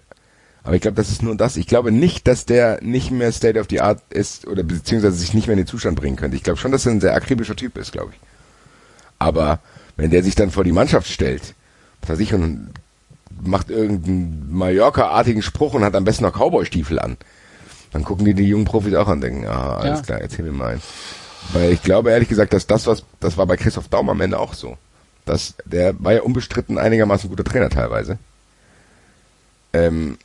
Aber ich glaube, das ist nur das. Ich glaube nicht, dass der nicht mehr State of the Art ist oder beziehungsweise sich nicht mehr in den Zustand bringen könnte. Ich glaube schon, dass er ein sehr akribischer Typ ist, glaube ich. Aber wenn der sich dann vor die Mannschaft stellt, was weiß ich, und macht irgendeinen Mallorca-artigen Spruch und hat am besten noch Cowboy-Stiefel an, dann gucken die die jungen Profis auch an und denken, ah, alles Ja. klar, erzähl mir mal einen. Weil ich glaube ehrlich gesagt, dass das, was, das war bei Christoph Daum am Ende auch so. Das, der war ja unbestritten einigermaßen guter Trainer teilweise. Ähm,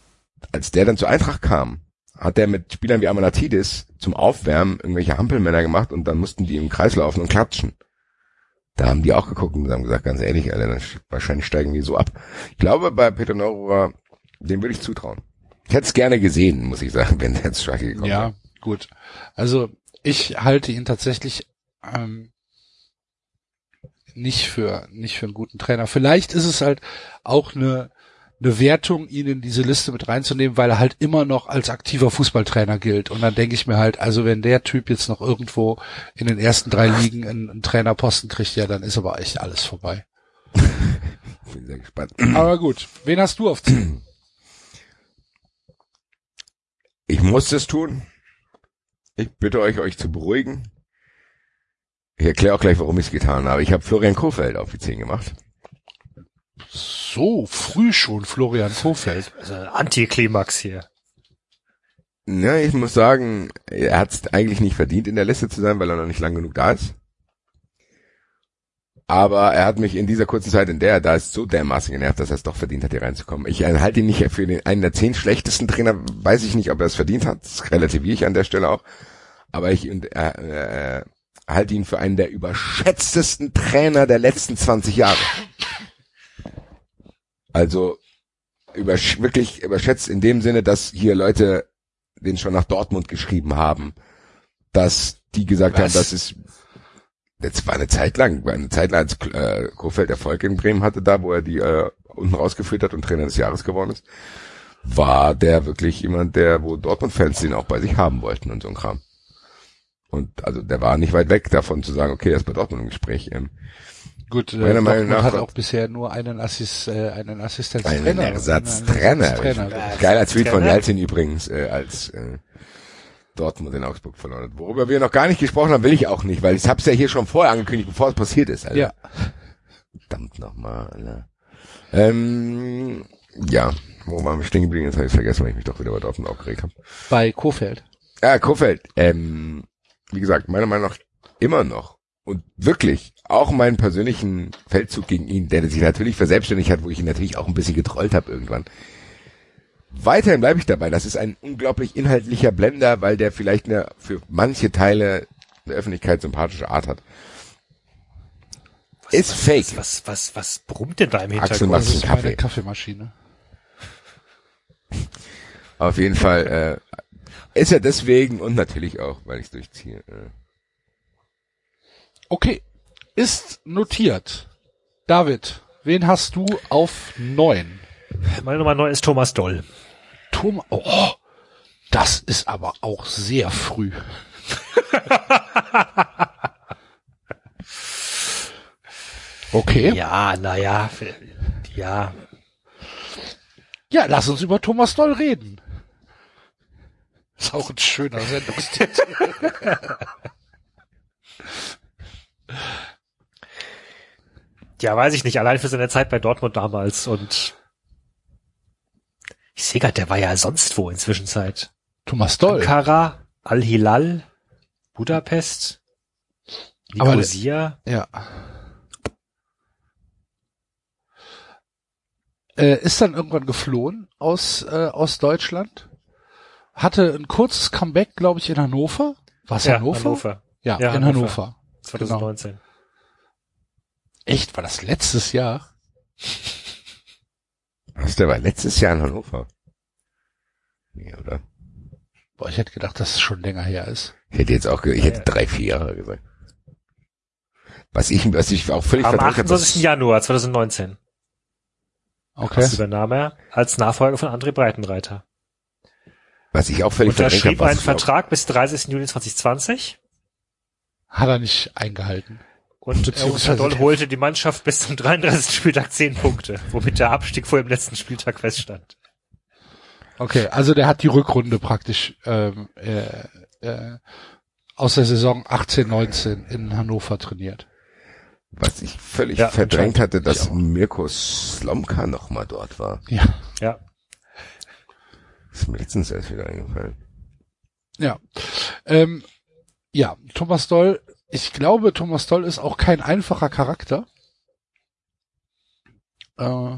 als der dann zur Eintracht kam, hat der mit Spielern wie Amanatidis zum Aufwärmen irgendwelche Hampelmänner gemacht und dann mussten die im Kreis laufen und klatschen. Da haben die auch geguckt und haben gesagt, ganz ehrlich, Alter, wahrscheinlich steigen die so ab. Ich glaube, bei Peter Neururer, dem würde ich zutrauen. Ich hätte es gerne gesehen, muss ich sagen, [laughs] wenn der jetzt Schalke gekommen Ja, wäre. gut. Also ich halte ihn tatsächlich ähm, nicht für nicht für einen guten Trainer. Vielleicht ist es halt auch eine eine Wertung, ihn in diese Liste mit reinzunehmen, weil er halt immer noch als aktiver Fußballtrainer gilt. Und dann denke ich mir halt, also wenn der Typ jetzt noch irgendwo in den ersten drei Ligen einen, einen Trainerposten kriegt, ja, dann ist aber echt alles vorbei. [laughs] Bin sehr gespannt. Aber gut, wen hast du auf Ziel? Ich muss es tun. Ich bitte euch, euch zu beruhigen. Ich erkläre auch gleich, warum ich es getan habe. Ich habe Florian Kofeld auf die 10 gemacht. So früh schon Florian Kofeld. [laughs] Also Antiklimax hier. Ja, ich muss sagen, er hat es eigentlich nicht verdient, in der Liste zu sein, weil er noch nicht lang genug da ist. Aber er hat mich in dieser kurzen Zeit, in der er da ist, so dermaßen genervt, dass er es doch verdient hat, hier reinzukommen. Ich halte ihn nicht für den, einen der zehn schlechtesten Trainer. Weiß ich nicht, ob er es verdient hat. Das relativiere ich an der Stelle auch. Aber ich und, äh, äh, halte ihn für einen der überschätztesten Trainer der letzten 20 Jahre. Also übersch wirklich überschätzt in dem Sinne, dass hier Leute den schon nach Dortmund geschrieben haben, dass die gesagt haben, das ist jetzt war eine Zeit lang, war eine Zeit lang, als äh, Kofeld Erfolg in Bremen hatte, da wo er die äh, unten rausgeführt hat und Trainer des Jahres geworden ist, war der wirklich jemand, der, wo Dortmund-Fans den auch bei sich haben wollten und so ein Kram. Und also der war nicht weit weg davon zu sagen, okay, er ist bei Dortmund im Gespräch. Ähm, Gut, äh, Meiner Meinung Dortmund nach hat auch bisher nur einen Assist, äh, einen Assistenztrainer. einen Ersatztrainer. Ersatztrainer. Geiler Tweet von Trainer. Jalzin übrigens, äh, als äh, Dortmund in Augsburg verloren hat. Worüber wir noch gar nicht gesprochen haben, will ich auch nicht, weil ich hab's ja hier schon vorher angekündigt, bevor es passiert ist. Alter. Ja. Verdammt nochmal, Alter. Ähm, ja, wo waren wir stehen geblieben? Jetzt habe ich vergessen, weil ich mich doch wieder bei Dortmund aufgeregt habe. Bei Kofeld. Ja, Kofeld, ähm, wie gesagt, meiner Meinung nach immer noch und wirklich auch meinen persönlichen Feldzug gegen ihn, der sich natürlich verselbstständigt hat, wo ich ihn natürlich auch ein bisschen getrollt habe irgendwann. Weiterhin bleibe ich dabei. Das ist ein unglaublich inhaltlicher Blender, weil der vielleicht eine, für manche Teile der Öffentlichkeit sympathische Art hat. Ist fake. Was, was, was brummt denn da im Axel Hintergrund? Max. Das ist meine Kaffee. Kaffeemaschine. [laughs] Auf jeden Fall äh, ist er deswegen und natürlich auch, weil ich es durchziehe. Äh. Okay. Ist notiert. David, wen hast du auf neun? Meine Nummer 9 ist Thomas Doll. Tom, oh, das ist aber auch sehr früh. [laughs] Okay. Ja, naja, ja. Ja, lass uns über Thomas Doll reden. Ist auch ein schöner Sendungstitel. [laughs] Ja, weiß ich nicht, allein für seine Zeit bei Dortmund damals und ich sehe grad, der war ja sonst wo inzwischen Zeit. Thomas Doll. Ankara, Al-Hilal, Budapest. Nicosia? Ja. Äh, ist dann irgendwann geflohen aus, äh, aus Deutschland. Hatte ein kurzes Comeback, glaube ich, in Hannover. War es Ja, Hannover? Hannover. Ja, Ja, in Hannover. Hannover. 2019. Echt, war das letztes Jahr? [laughs] Was, der war letztes Jahr in Hannover. Nee, oder? Boah, ich hätte gedacht, dass es schon länger her ist. Ich hätte jetzt auch, ich hätte Ja. drei, vier Jahre gesagt. Was ich, was ich auch völlig Am verdrängt habe, 28. Januar 2019 Okay. übernahm er als Nachfolger von André Breitenreiter. was ich auch völlig verdrängt Unterschrieb habe, einen ich auch- Vertrag bis 30. Juli 2020 Hat er nicht eingehalten. Und Beziehungsweise- Doll holte die Mannschaft bis zum 33. Spieltag 10 Punkte, womit der Abstieg vor dem letzten Spieltag feststand. Okay, also der hat die Rückrunde praktisch ähm, äh, äh, aus der Saison 18, 19 in Hannover trainiert. was ich völlig Ja, verdrängt hatte, dass. Mirko Slomka noch mal dort war. Ja. Ja. ist mir letztens erst wieder eingefallen. Ja. Ähm, ja, Thomas Doll, ich glaube, Thomas Doll ist auch kein einfacher Charakter. Äh,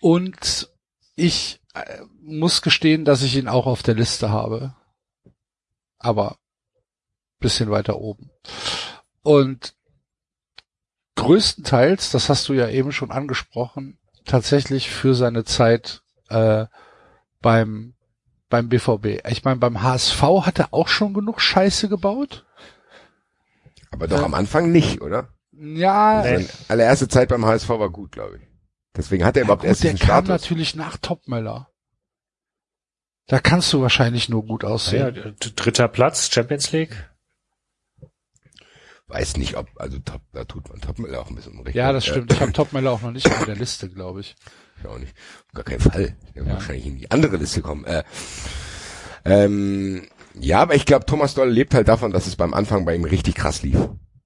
und ich äh, muss gestehen, dass ich ihn auch auf der Liste habe. Aber bisschen weiter oben. Und größtenteils, das hast du ja eben schon angesprochen, tatsächlich für seine Zeit äh, beim beim BVB. Ich meine, beim HSV hat er auch schon genug Scheiße gebaut. Aber doch Ja. am Anfang nicht, oder? Ja. Seine allererste Zeit beim HSV war gut, glaube ich. Deswegen hat er überhaupt gut, erst der diesen kam Status. natürlich nach Topmöller. Da kannst du wahrscheinlich nur gut Ja, aussehen. d- dritter Platz, Champions League. Weiß nicht, ob, also top, da tut man Topmüller auch ein bisschen unrecht. Ja, das stimmt. Ich habe Topmöller auch noch nicht auf der Liste, glaube ich. Ich auch nicht. Auf gar keinen Fall. Der wird Ja. wahrscheinlich in die andere Liste kommen. Äh, ähm, ja, aber ich glaube, Thomas Doll lebt halt davon, dass es beim Anfang bei ihm richtig krass lief.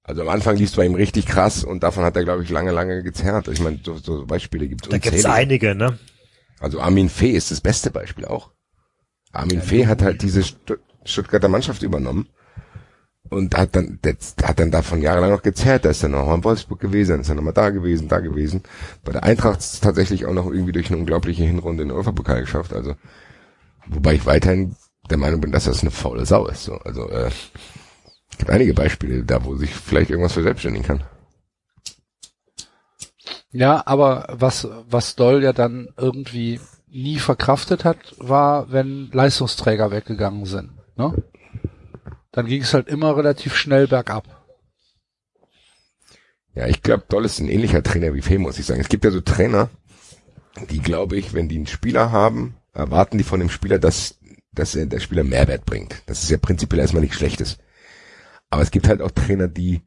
Also am Anfang lief es bei ihm richtig krass und davon hat er, glaube ich, lange, lange gezerrt. Ich meine, so, so Beispiele gibt es Da gibt's einige, ne? Also Armin Fee ist das beste Beispiel auch. Armin Fee hat halt diese Stu- Stuttgarter Mannschaft übernommen und hat dann, der, hat dann davon jahrelang noch gezerrt. Da ist dann noch mal in Wolfsburg gewesen, dann ist er noch mal da gewesen, da gewesen. Bei der Eintracht ist es tatsächlich auch noch irgendwie durch eine unglaubliche Hinrunde in den Europapokal geschafft. Also, wobei ich weiterhin der Meinung bin, dass das eine faule Sau ist. So. Also, äh, gibt einige Beispiele da, wo sich vielleicht irgendwas verselbstständigen kann. Ja, aber was, was Doll ja dann irgendwie nie verkraftet hat, war, wenn Leistungsträger weggegangen sind. Ne? Dann ging es halt immer relativ schnell bergab. Ja, ich glaube, Doll ist ein ähnlicher Trainer wie Fee, muss ich sagen. Es gibt ja so Trainer, die, glaube ich, wenn die einen Spieler haben, erwarten die von dem Spieler, dass, dass er der Spieler Mehrwert bringt. Das ist ja prinzipiell erstmal nichts Schlechtes. Aber es gibt halt auch Trainer, die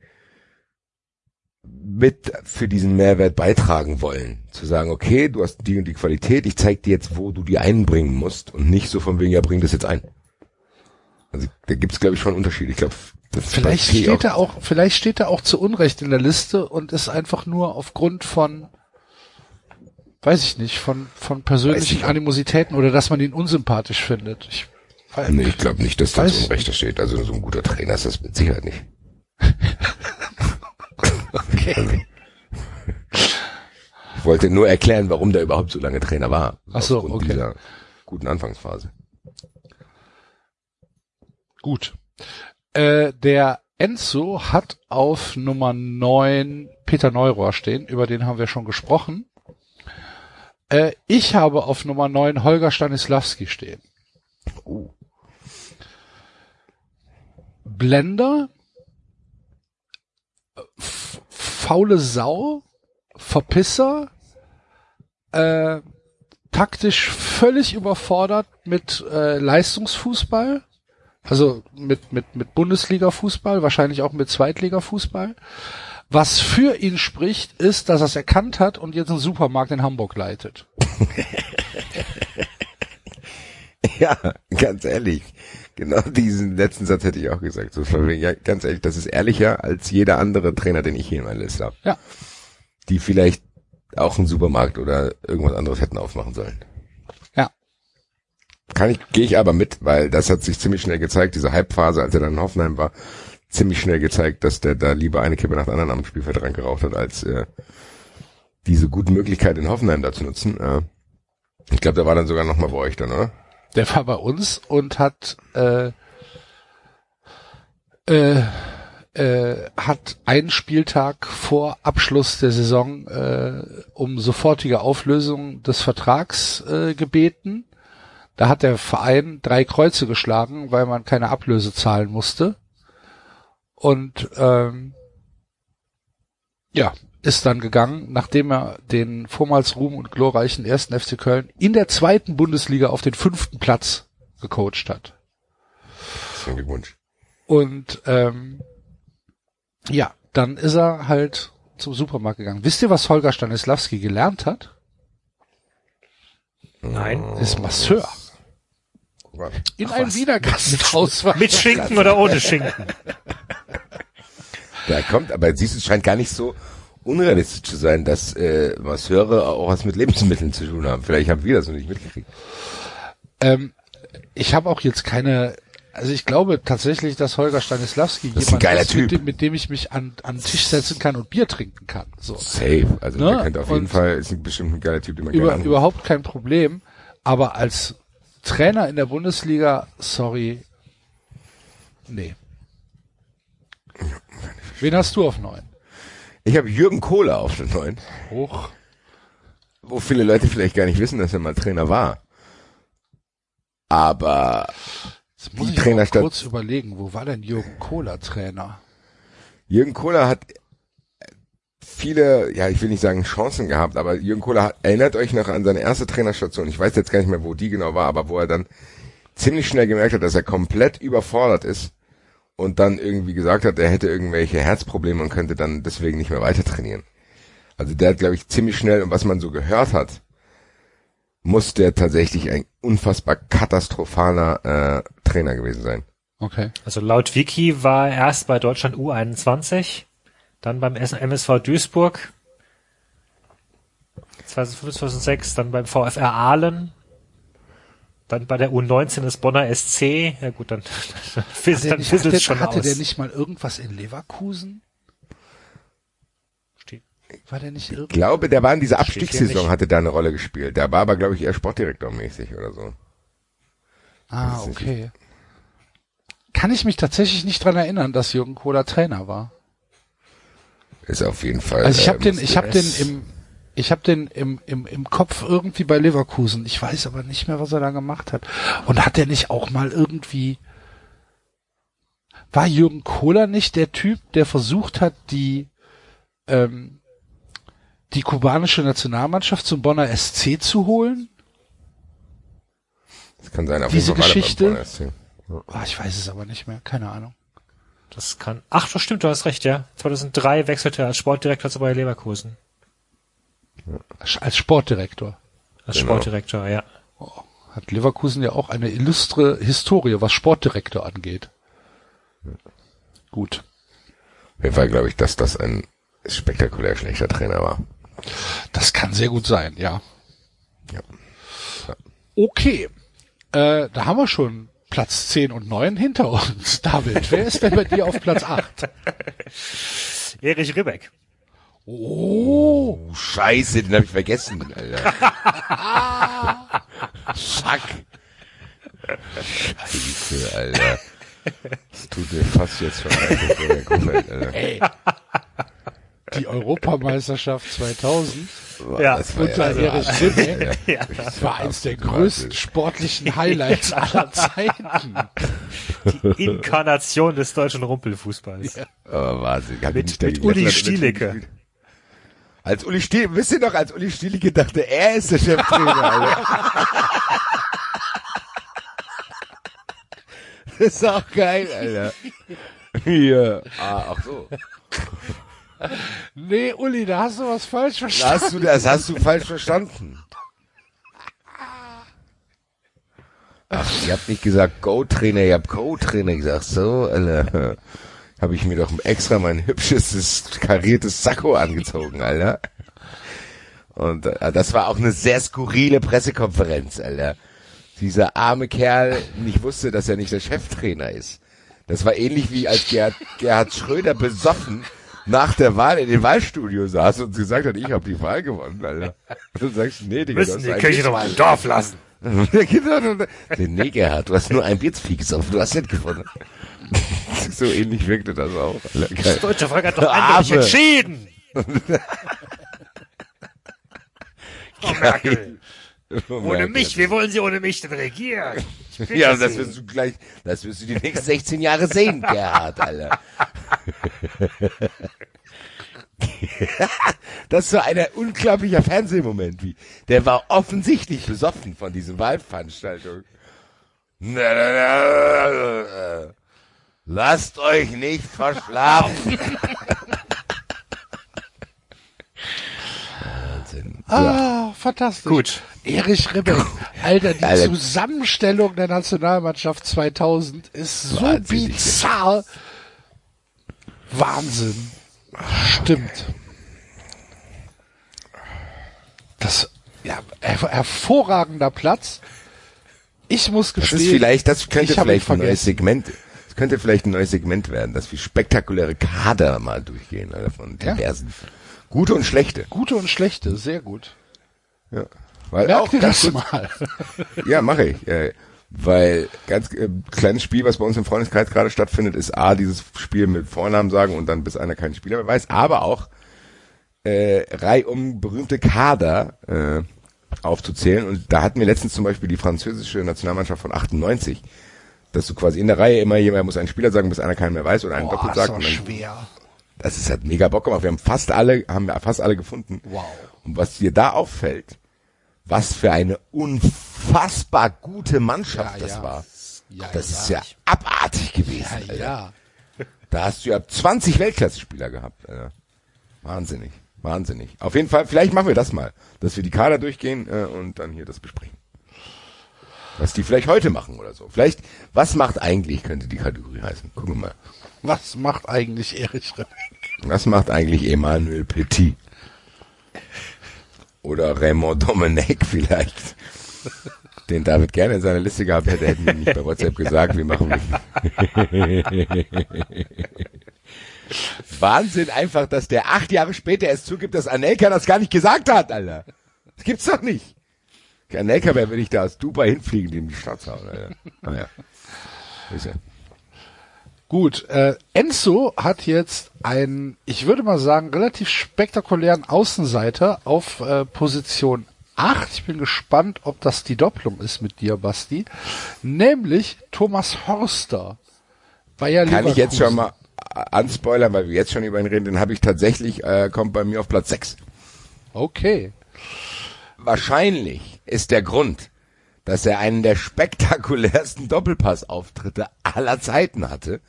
mit für diesen Mehrwert beitragen wollen. Zu sagen, okay, du hast die und die Qualität, ich zeig dir jetzt, wo du die einbringen musst und nicht so von wegen, ja, bring das jetzt ein. Also da gibt's, glaube ich, schon Unterschiede. Ich glaube, Vielleicht steht er auch, vielleicht steht er auch zu Unrecht in der Liste und ist einfach nur aufgrund von, weiß ich nicht, von, von persönlichen ich. Animositäten oder dass man ihn unsympathisch findet. Ich, weiß- Nee, ich glaube nicht, dass das Weiß- Unrecht steht. Also so ein guter Trainer ist das mit Sicherheit nicht. [laughs] okay. Ich wollte nur erklären, warum der überhaupt so lange Trainer war. Ach so, okay. dieser guten Anfangsphase. Gut. Äh, der Enzo hat auf Nummer 9 Peter Neurohr stehen, über den haben wir schon gesprochen. Äh, ich habe auf Nummer 9 Holger Stanislawski stehen. Oh. Blender, faule Sau, Verpisser, äh, taktisch völlig überfordert mit äh, Leistungsfußball, also mit, mit, mit Bundesliga-Fußball, wahrscheinlich auch mit Zweitliga-Fußball. Was für ihn spricht, ist, dass er es erkannt hat und jetzt einen Supermarkt in Hamburg leitet. [laughs] Ja, ganz ehrlich. Genau diesen letzten Satz hätte ich auch gesagt. So ja, ganz ehrlich, das ist ehrlicher als jeder andere Trainer, den ich hier in meiner Liste habe. Ja. Die vielleicht auch einen Supermarkt oder irgendwas anderes hätten aufmachen sollen. Kann ich, gehe ich aber mit, weil das hat sich ziemlich schnell gezeigt, diese Hype-Phase, als er dann in Hoffenheim war, ziemlich schnell gezeigt, dass der da lieber eine Kippe nach der anderen am Spielfeld geraucht hat, als äh, diese gute Möglichkeit in Hoffenheim da zu nutzen. Äh, ich glaube, der war dann sogar noch mal bei euch dann, oder? Der war bei uns und hat äh, äh, äh, hat einen Spieltag vor Abschluss der Saison äh, um sofortige Auflösung des Vertrags äh, gebeten. Da hat der Verein drei Kreuze geschlagen, weil man keine Ablöse zahlen musste. Und ähm, ja, ist dann gegangen, nachdem er den vormals ruhm und glorreichen ersten FC Köln in der zweiten Bundesliga auf den fünften Platz gecoacht hat. Herzlichen Glückwunsch. Und ähm, ja, dann ist er halt zum Supermarkt gegangen. Wisst ihr, was Holger Stanislawski gelernt hat? Nein. Ist Masseur. Was? In einem Wiener Gasthaus war. Mit Schinken oder ohne Schinken? Da kommt, aber siehst du, es scheint gar nicht so unrealistisch zu sein, dass äh, Masseure auch was mit Lebensmitteln zu tun haben. Vielleicht haben wir das noch nicht mitgekriegt. Ähm, ich habe auch jetzt keine, also ich glaube tatsächlich, dass Holger Stanislawski Das ist ein geiler ist, mit Typ. dem, mit dem ich mich an, an den Tisch setzen kann und Bier trinken kann. So. Safe. Also Ne? der könnte auf jeden Und Fall, ist ein bestimmt ein geiler Typ, den man Über, gerne anruft. überhaupt kein Problem. Aber als Trainer in der Bundesliga, sorry, nee. Wen hast du auf neun? Ich habe Jürgen Kohler auf den neuen, Hoch. wo viele Leute vielleicht gar nicht wissen, dass er mal Trainer war. Aber Jetzt muss Die ich mal Trainerstab- kurz überlegen, wo war denn Jürgen Kohler Trainer? Jürgen Kohler hat viele, ja, ich will nicht sagen Chancen gehabt, aber Jürgen Kohler hat, erinnert euch noch an seine erste Trainerstation. Ich weiß jetzt gar nicht mehr, wo die genau war, aber wo er dann ziemlich schnell gemerkt hat, dass er komplett überfordert ist und dann irgendwie gesagt hat, er hätte irgendwelche Herzprobleme und könnte dann deswegen nicht mehr weiter trainieren. Also der hat, glaube ich, ziemlich schnell, und was man so gehört hat, muss der tatsächlich ein unfassbar katastrophaler äh, Trainer gewesen sein. Okay. Also laut Wiki war er erst bei Deutschland U21, dann beim MSV Duisburg 2005, 2006, dann beim VfR Aalen, dann bei der U19 des Bonner SC. Ja gut, dann, [laughs] dann, Hatte, der dann nicht, fisselt schon hatte aus. der nicht mal irgendwas in Leverkusen? Steht- War der nicht Ich irgendwie? glaube, der war in dieser Abstiegssaison, hatte da eine Rolle gespielt. Der war aber, glaube ich, eher Sportdirektor-mäßig oder so. Ah, okay. Kann ich mich tatsächlich nicht dran erinnern, dass Jürgen Kohler Trainer war. Ist auf jeden Fall. Also ich äh, habe den, muss- ich habe den im, ich habe den im, im, im Kopf irgendwie bei Leverkusen. Ich weiß aber nicht mehr, was er da gemacht hat. Und hat er nicht auch mal irgendwie, war Jürgen Kohler nicht der Typ, der versucht hat, die, ähm, die kubanische Nationalmannschaft zum Bonner SC zu holen? Das kann sein, auf diese jeden Fall Geschichte-. Ah, ich weiß es aber nicht mehr, keine Ahnung. Das kann. Ach, das stimmt, du hast recht, ja. 2003 wechselte er als Sportdirektor zu Bayer Leverkusen. Als Sportdirektor Als Genau. Sportdirektor, ja. hat Leverkusen ja auch eine illustre Historie, was Sportdirektor angeht. Gut. Auf jeden Fall glaube ich, dass das ein spektakulär schlechter Trainer war. Das kann sehr gut sein, ja. Ja. Okay. Äh, da haben wir schon Platz 10 und 9 hinter uns. [laughs] David, wer ist denn bei dir auf Platz 8? [laughs] Erich Ribbeck. Oh, Oh, scheiße, den habe ich vergessen, Alter. [laughs] Fuck. Scheiße, Alter. Das tut mir fast jetzt schon leid, ey. Die Europameisterschaft 2000 Ja, das war unter also- Erich Ribbeck Ja. das war eines der größten sportlichen Highlights aller Zeiten. Die Inkarnation des deutschen Rumpelfußballs. Oh, Wahnsinn. Hat Mit- mit Uli gespielt? Als Uli Stielicke, wisst ihr noch, als Uli Stielicke dachte, er ist der Cheftrainer, Alter. Das ist auch geil, Alter. Hier. Ah, ach so. Nee, Uli, da hast du was falsch verstanden. hast du, das hast du falsch verstanden. Ach, ihr habt nicht gesagt Go-Trainer, ihr habt Co-Trainer gesagt. So, Alter. Habe ich mir doch extra mein hübsches, kariertes Sakko angezogen, Alter. Und äh, das war auch eine sehr skurrile Pressekonferenz, Alter. Dieser arme Kerl nicht wusste, dass er nicht der Cheftrainer ist. Das war ähnlich wie als Gerhard, Gerhard Schröder besoffen nach der Wahl in dem Wahlstudio saß und gesagt hat, ich habe die Wahl gewonnen, Alter. Und du sagst, nee, Digga, Müssen die Kirche doch mal im Dorf lassen. [laughs] Nee, Gerhard, du hast nur ein Bierz gesoffen, du hast nicht gewonnen. so ähnlich wirkte das auch. Alter. Das deutsche Volk hat doch eindeutig entschieden. [laughs] Frau Merkel, ohne mich, wie wollen Sie ohne mich denn regieren? Ich Ja, das Sie. wirst du gleich, das wirst du die nächsten 16 Jahre sehen, Gerhard, Alter. [laughs] Das ist so ein unglaublicher Fernsehmoment, wie, der war offensichtlich besoffen von diesen Wahlveranstaltungen. Lasst euch nicht verschlafen. [laughs] Wahnsinn. Ah, fantastisch. Gut. Erich Ribbeck. Alter, die Alter. Zusammenstellung der Nationalmannschaft 2000 ist so Wahnsinnig. bizarr. Wahnsinn. Stimmt. Das, ja, her hervorragender Platz. Ich muss Das gestehen. ist vielleicht, das könnte vielleicht ein neues. Segment, das könnte vielleicht ein neues Segment werden, dass wir spektakuläre Kader mal durchgehen, Alter, von Ja. diversen. Gute und schlechte. Gute und schlechte, sehr gut. Ja. Weil ihr ganz das mal? [laughs] Ja, mache ich. Äh, weil ganz äh, kleines Spiel, was bei uns im Freundeskreis gerade stattfindet, ist A, dieses Spiel mit Vornamen sagen und dann bis einer keinen Spieler mehr weiß, aber auch äh, reihum berühmte Kader äh, aufzuzählen. Und da hatten wir letztens zum Beispiel die französische Nationalmannschaft von 98, dass du quasi in der Reihe immer jemand muss einen Spieler sagen, bis einer keinen mehr weiß oder einen Boah, doppelt sagt. auch und dann, schwer. das ist halt mega Bock gemacht. Wir haben fast alle, haben wir fast alle gefunden. Wow. Und was dir da auffällt, was für eine unfassbar gute Mannschaft Ja, das ja. war. Ja, Das ist ja abartig gewesen. Ja, ja. Da hast du ja 20 Weltklasse-Spieler gehabt. Alter. Wahnsinnig, wahnsinnig. Auf jeden Fall, vielleicht machen wir das mal, dass wir die Kader durchgehen äh, und dann hier das besprechen. Was die vielleicht heute machen oder so. Vielleicht, was macht eigentlich, könnte die Kategorie heißen. Gucken wir mal. Was macht eigentlich Erich Ribbeck? Was macht eigentlich Emmanuel Petit? Oder Raymond Domenech vielleicht. Den David gerne in seiner Liste gehabt hätte, hätten nicht bei WhatsApp gesagt, wir machen Wahnsinn einfach, dass der acht Jahre später erst zugibt, dass Anelka das gar nicht gesagt hat, Alter. Das gibt's doch nicht. Anelka wäre, wenn ich da aus Dubai hinfliegen, dem die Stadt hauen, Alter. Naja. Ist ja. Gut, äh, Enzo hat jetzt einen, ich würde mal sagen, relativ spektakulären Außenseiter auf äh, Position 8. Ich bin gespannt, ob das die Doppelung ist mit dir, Basti. Nämlich Thomas Horster. Bayer Kann ich jetzt Leverkusen. schon mal anspoilern, weil wir jetzt schon über ihn reden, den habe ich tatsächlich, äh, kommt bei mir auf Platz 6. Okay. Wahrscheinlich ist der Grund, dass er einen der spektakulärsten Doppelpassauftritte aller Zeiten hatte,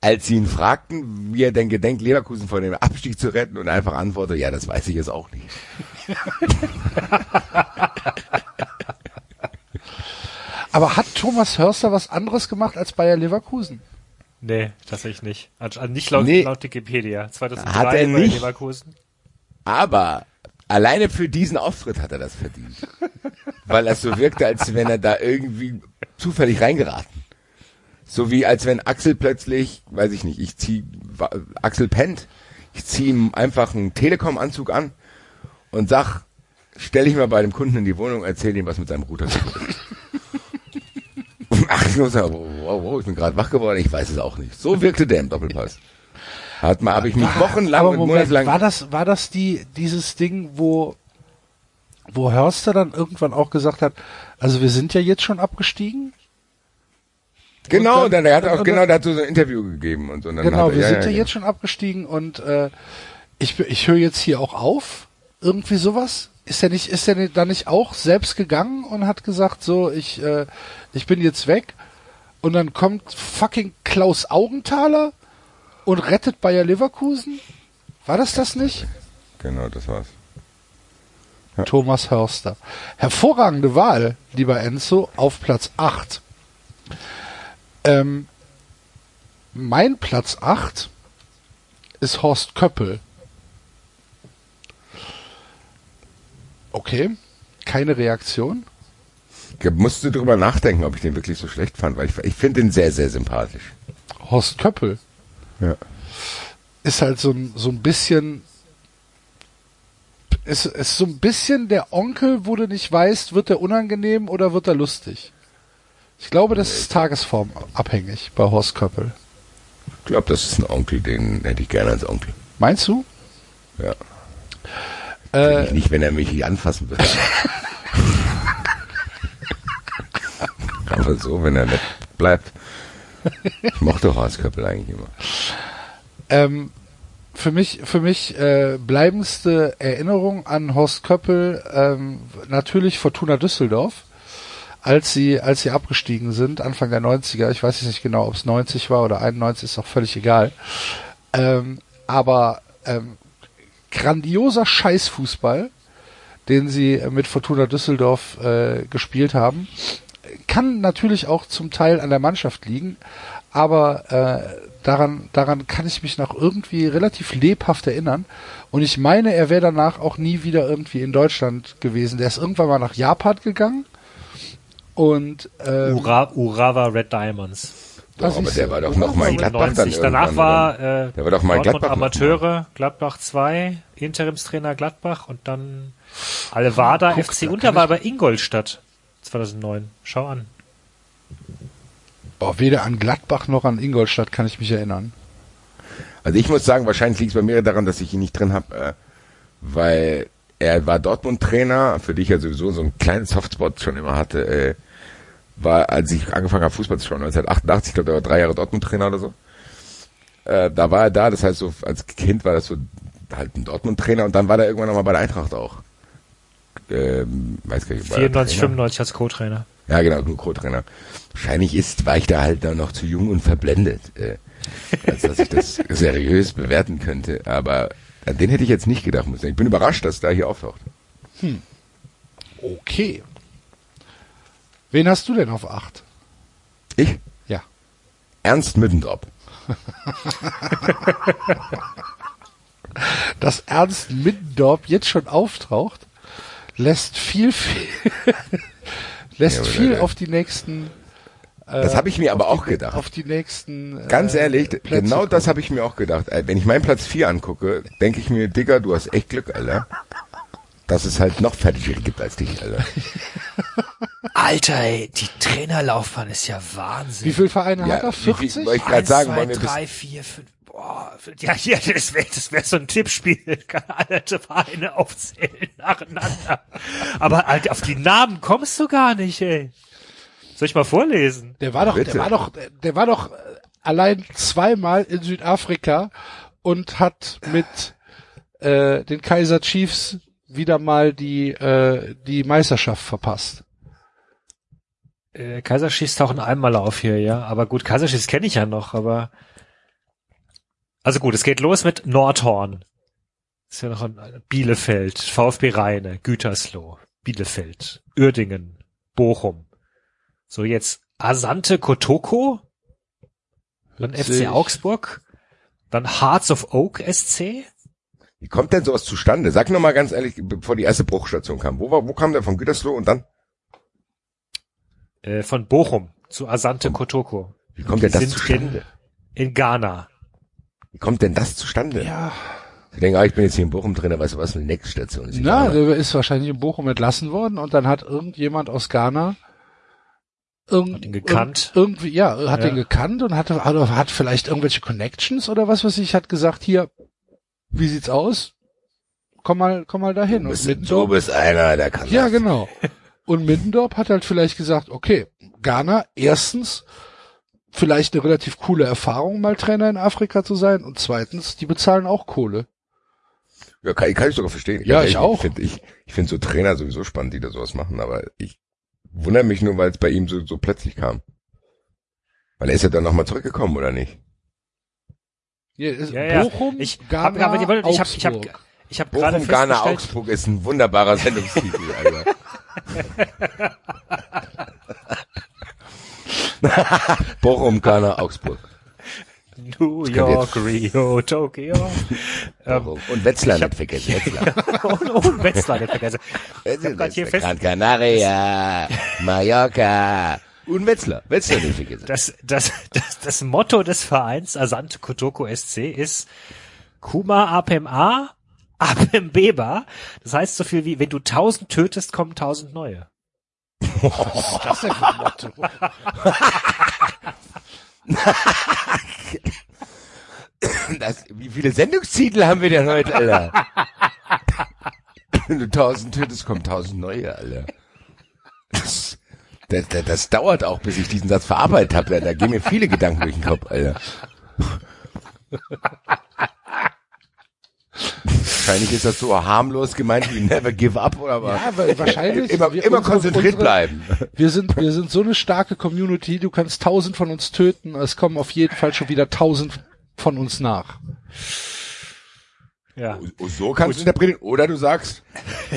als sie ihn fragten, wie er denn gedenkt, Leverkusen vor dem Abstieg zu retten und einfach antwortete, ja, das weiß ich jetzt auch nicht. [laughs] Aber hat Thomas Hörster was anderes gemacht als Bayer Leverkusen? Nee, tatsächlich nicht. Also nicht laut, Nee. laut Wikipedia. 2003 Hat er bei nicht? Leverkusen. Aber alleine für diesen Auftritt hat er das verdient. [laughs] Weil es so wirkte, als wenn er da irgendwie zufällig reingeraten. So wie als wenn Axel plötzlich, weiß ich nicht, ich zieh Axel pennt, ich zieh ihm einfach einen Telekom-Anzug an und sag, stell dich mal bei dem Kunden in die Wohnung, erzähl ihm, was mit seinem Router passiert ist. Und Axel muss sagen, wow, wow, ich bin gerade wach geworden, ich weiß es auch nicht. So wirkte der im Doppelpass. Hat mal, habe ich mich wochenlang Aber und monatelang war das, war das die, dieses Ding, wo, wo Hörster dann irgendwann auch gesagt hat, also wir sind ja jetzt schon abgestiegen? Genau, Und dann, dann- der hat auch genau, dann- der hat so ein Interview gegeben und so. Und Genau, er, wir ja, sind ja, ja, genau. jetzt schon abgestiegen und äh, ich, ich höre jetzt hier auch auf. Irgendwie sowas? Ist er nicht, ist er da nicht auch selbst gegangen und hat gesagt, so, ich, äh, ich bin jetzt weg und dann kommt fucking Klaus Augenthaler und rettet Bayer Leverkusen? War das das nicht? Genau, das war's. Thomas Hörster. Hervorragende Wahl, lieber Enzo, auf Platz 8. Ähm, mein Platz 8 ist Horst Köppel. Okay, keine Reaktion. Ich musste drüber nachdenken, ob ich den wirklich so schlecht fand, weil ich, ich finde den sehr, sehr sympathisch. Horst Köppel Ja. ist halt so ein, so ein bisschen, ist, ist so ein bisschen der Onkel, wo du nicht weißt, wird er unangenehm oder wird er lustig. Ich glaube, das ist tagesformabhängig bei Horst Köppel. Ich glaube, das ist ein Onkel, den hätte ich gerne als Onkel. Meinst du? Ja. Äh, nicht, wenn er mich nicht anfassen würde. [laughs] Aber so, wenn er nett bleibt. Ich mochte Horst Köppel eigentlich immer. ähm, für mich, für mich äh, bleibendste Erinnerung an Horst Köppel ähm, natürlich Fortuna Düsseldorf, als sie als sie abgestiegen sind Anfang der 90er. Ich weiß jetzt nicht genau, ob es 90 war oder 91, ist auch völlig egal. Ähm, aber ähm, grandioser Scheißfußball, den sie äh, mit Fortuna Düsseldorf äh, gespielt haben, kann natürlich auch zum Teil an der Mannschaft liegen, aber äh, daran, daran kann ich mich noch irgendwie relativ lebhaft erinnern. Und ich meine, er wäre danach auch nie wieder irgendwie in Deutschland gewesen. Der ist irgendwann mal nach Japan gegangen. Und ähm, Ura, Urawa Red Diamonds. Doch, Was aber der war doch noch mal in Gladbach dann 90. Danach war äh, Der war doch mal in Gladbach Amateure, Gladbach 2, Interimstrainer Gladbach und dann Alvada Guck, FC da er bei Ingolstadt 2009. Schau an. Boah, weder an Gladbach noch an Ingolstadt kann ich mich erinnern. Also ich muss sagen, wahrscheinlich liegt es bei mir daran, dass ich ihn nicht drin habe, äh, weil er war Dortmund-Trainer, für dich ja sowieso so einen kleinen Softspot schon immer hatte, äh, war, als ich angefangen habe, Fußball zu schauen, 1988, ich glaube, der war drei Jahre Dortmund-Trainer oder so. Äh, da war er da, das heißt so, als Kind war das so halt ein Dortmund-Trainer und dann war er irgendwann nochmal bei der Eintracht auch. Ähm, weiß gar nicht, war er 94, Trainer? 95 als Co-Trainer. Ja, genau, nur Co-Trainer. Wahrscheinlich ist, war ich da halt dann noch zu jung und verblendet, äh, als dass ich das [laughs] seriös bewerten könnte. Aber an den hätte ich jetzt nicht gedacht. muss ich bin überrascht, dass da hier auftaucht. Okay. Wen hast du denn auf acht? Ich? Ja. Ernst Middendorp. [laughs] Dass Ernst Middendorp jetzt schon auftaucht, lässt viel, viel lässt Ja, viel auf die nächsten Das habe ich mir aber auch gedacht. auf die nächsten Ganz äh, ehrlich, Plätze genau das habe ich mir auch gedacht. Äh, Wenn ich meinen Platz 4 angucke, denke ich mir, Digga, du hast echt Glück, Alter. Dass es halt noch fertigere gibt als dich, Alter. [laughs] Alter, ey, die Trainerlaufbahn ist ja Wahnsinn. Wie viele Vereine Ja, hat er? wie viel- 40? wollte ich gerade sagen, zwei, wollen wir bis, drei, vier, fünf. Boah, [laughs] ja, hier, das wäre das wär so ein Tippspiel. [laughs] Kann alle Vereine aufzählen nacheinander. Aber halt, auf die Namen kommst du gar nicht, ey. Soll ich mal vorlesen? Der war doch, Bitte. der war doch, der war doch äh, allein zweimal in Südafrika und hat mit äh, den Kaiser Chiefs wieder mal die äh, die Meisterschaft verpasst. Äh, Kaiserschieß tauchen einmal auf hier, ja. Aber gut, Kaiserschieß kenne ich ja noch, aber. Also gut, es geht los mit Nordhorn. Ist ja noch ein Bielefeld, VfB Rheine, Gütersloh, Bielefeld, Uerdingen, Bochum. So, jetzt Asante Kotoko, dann. FC Augsburg, dann Hearts of Oak SC. wie kommt denn sowas zustande? Sag nur mal ganz ehrlich, bevor die erste Bruchstation kam. Wo, war, wo kam der von Gütersloh und dann? Äh, von Bochum zu Asante Kotoko. Wie kommt denn das zustande? in, in Ghana. Wie kommt denn das zustande? Ja, Ich denke, ah, ich bin jetzt hier in Bochum drin, weißt du was, eine Next-Station ist. na, egal. der ist wahrscheinlich in Bochum entlassen worden und dann hat irgendjemand aus Ghana irgend, Hat ihn gekannt. Irgend, irgendwie, ja, hat Ja. ihn gekannt und hatte, oder hat vielleicht irgendwelche Connections oder was weiß ich, hat gesagt, hier, wie sieht's aus? Komm mal, komm mal dahin. du, Und bist, du Middendorf, bist einer, der kann ja, das. genau. Und Middendorp hat halt vielleicht gesagt, okay, Ghana, erstens, vielleicht eine relativ coole Erfahrung, mal Trainer in Afrika zu sein und zweitens, die bezahlen auch Kohle. Ja, kann, kann ich sogar verstehen. Ja, ich ehrlich, auch. Ich finde ich, ich find so Trainer sowieso spannend, die da sowas machen, aber ich wundere mich nur, weil es bei ihm so, so plötzlich kam. Weil er ist ja dann nochmal zurückgekommen, oder nicht? Ja, ja. Bochum, Ich Ghana, hab, wollen, ich habe ich hab, Augsburg. ich hab gerade Bochum, Ghana, Augsburg ist ein wunderbarer Sendungstitel, Alter. [laughs] [laughs] Bochum, Ghana, Augsburg. New York, Rio, Tokio. ähm. Und Wetzlar nicht vergessen, [laughs] Wetzlar. und, und Wetzlar nicht vergessen. [laughs] Ich hab grad hier fest- Gran Canaria, Mallorca, Und Wetzlar. Wetzlar nicht vergessen. Das, das, das, das Motto des Vereins Asante Kotoko SC ist Kuma APMA, APM Beba. Das heißt so viel wie, wenn du tausend tötest, kommen tausend neue. Das ist ja für ein Motto. Das, wie viele Sendungstitel haben wir denn heute, Alter? Wenn du tausend tötest, kommen tausend neue, Alter. Das, das, das, das dauert auch, bis ich diesen Satz verarbeitet habe. Da, da gehen mir viele Gedanken durch den Kopf, Alter. Wahrscheinlich ist das so harmlos gemeint wie never give up oder was? Ja, wa- wahrscheinlich. Immer, Wir- immer unsere- konzentriert unsere- bleiben. Wir sind, wir sind so eine starke Community, du kannst tausend von uns töten, es kommen auf jeden Fall schon wieder tausend von uns nach. Ja. Oh, So kannst du interpretieren. Oder du sagst,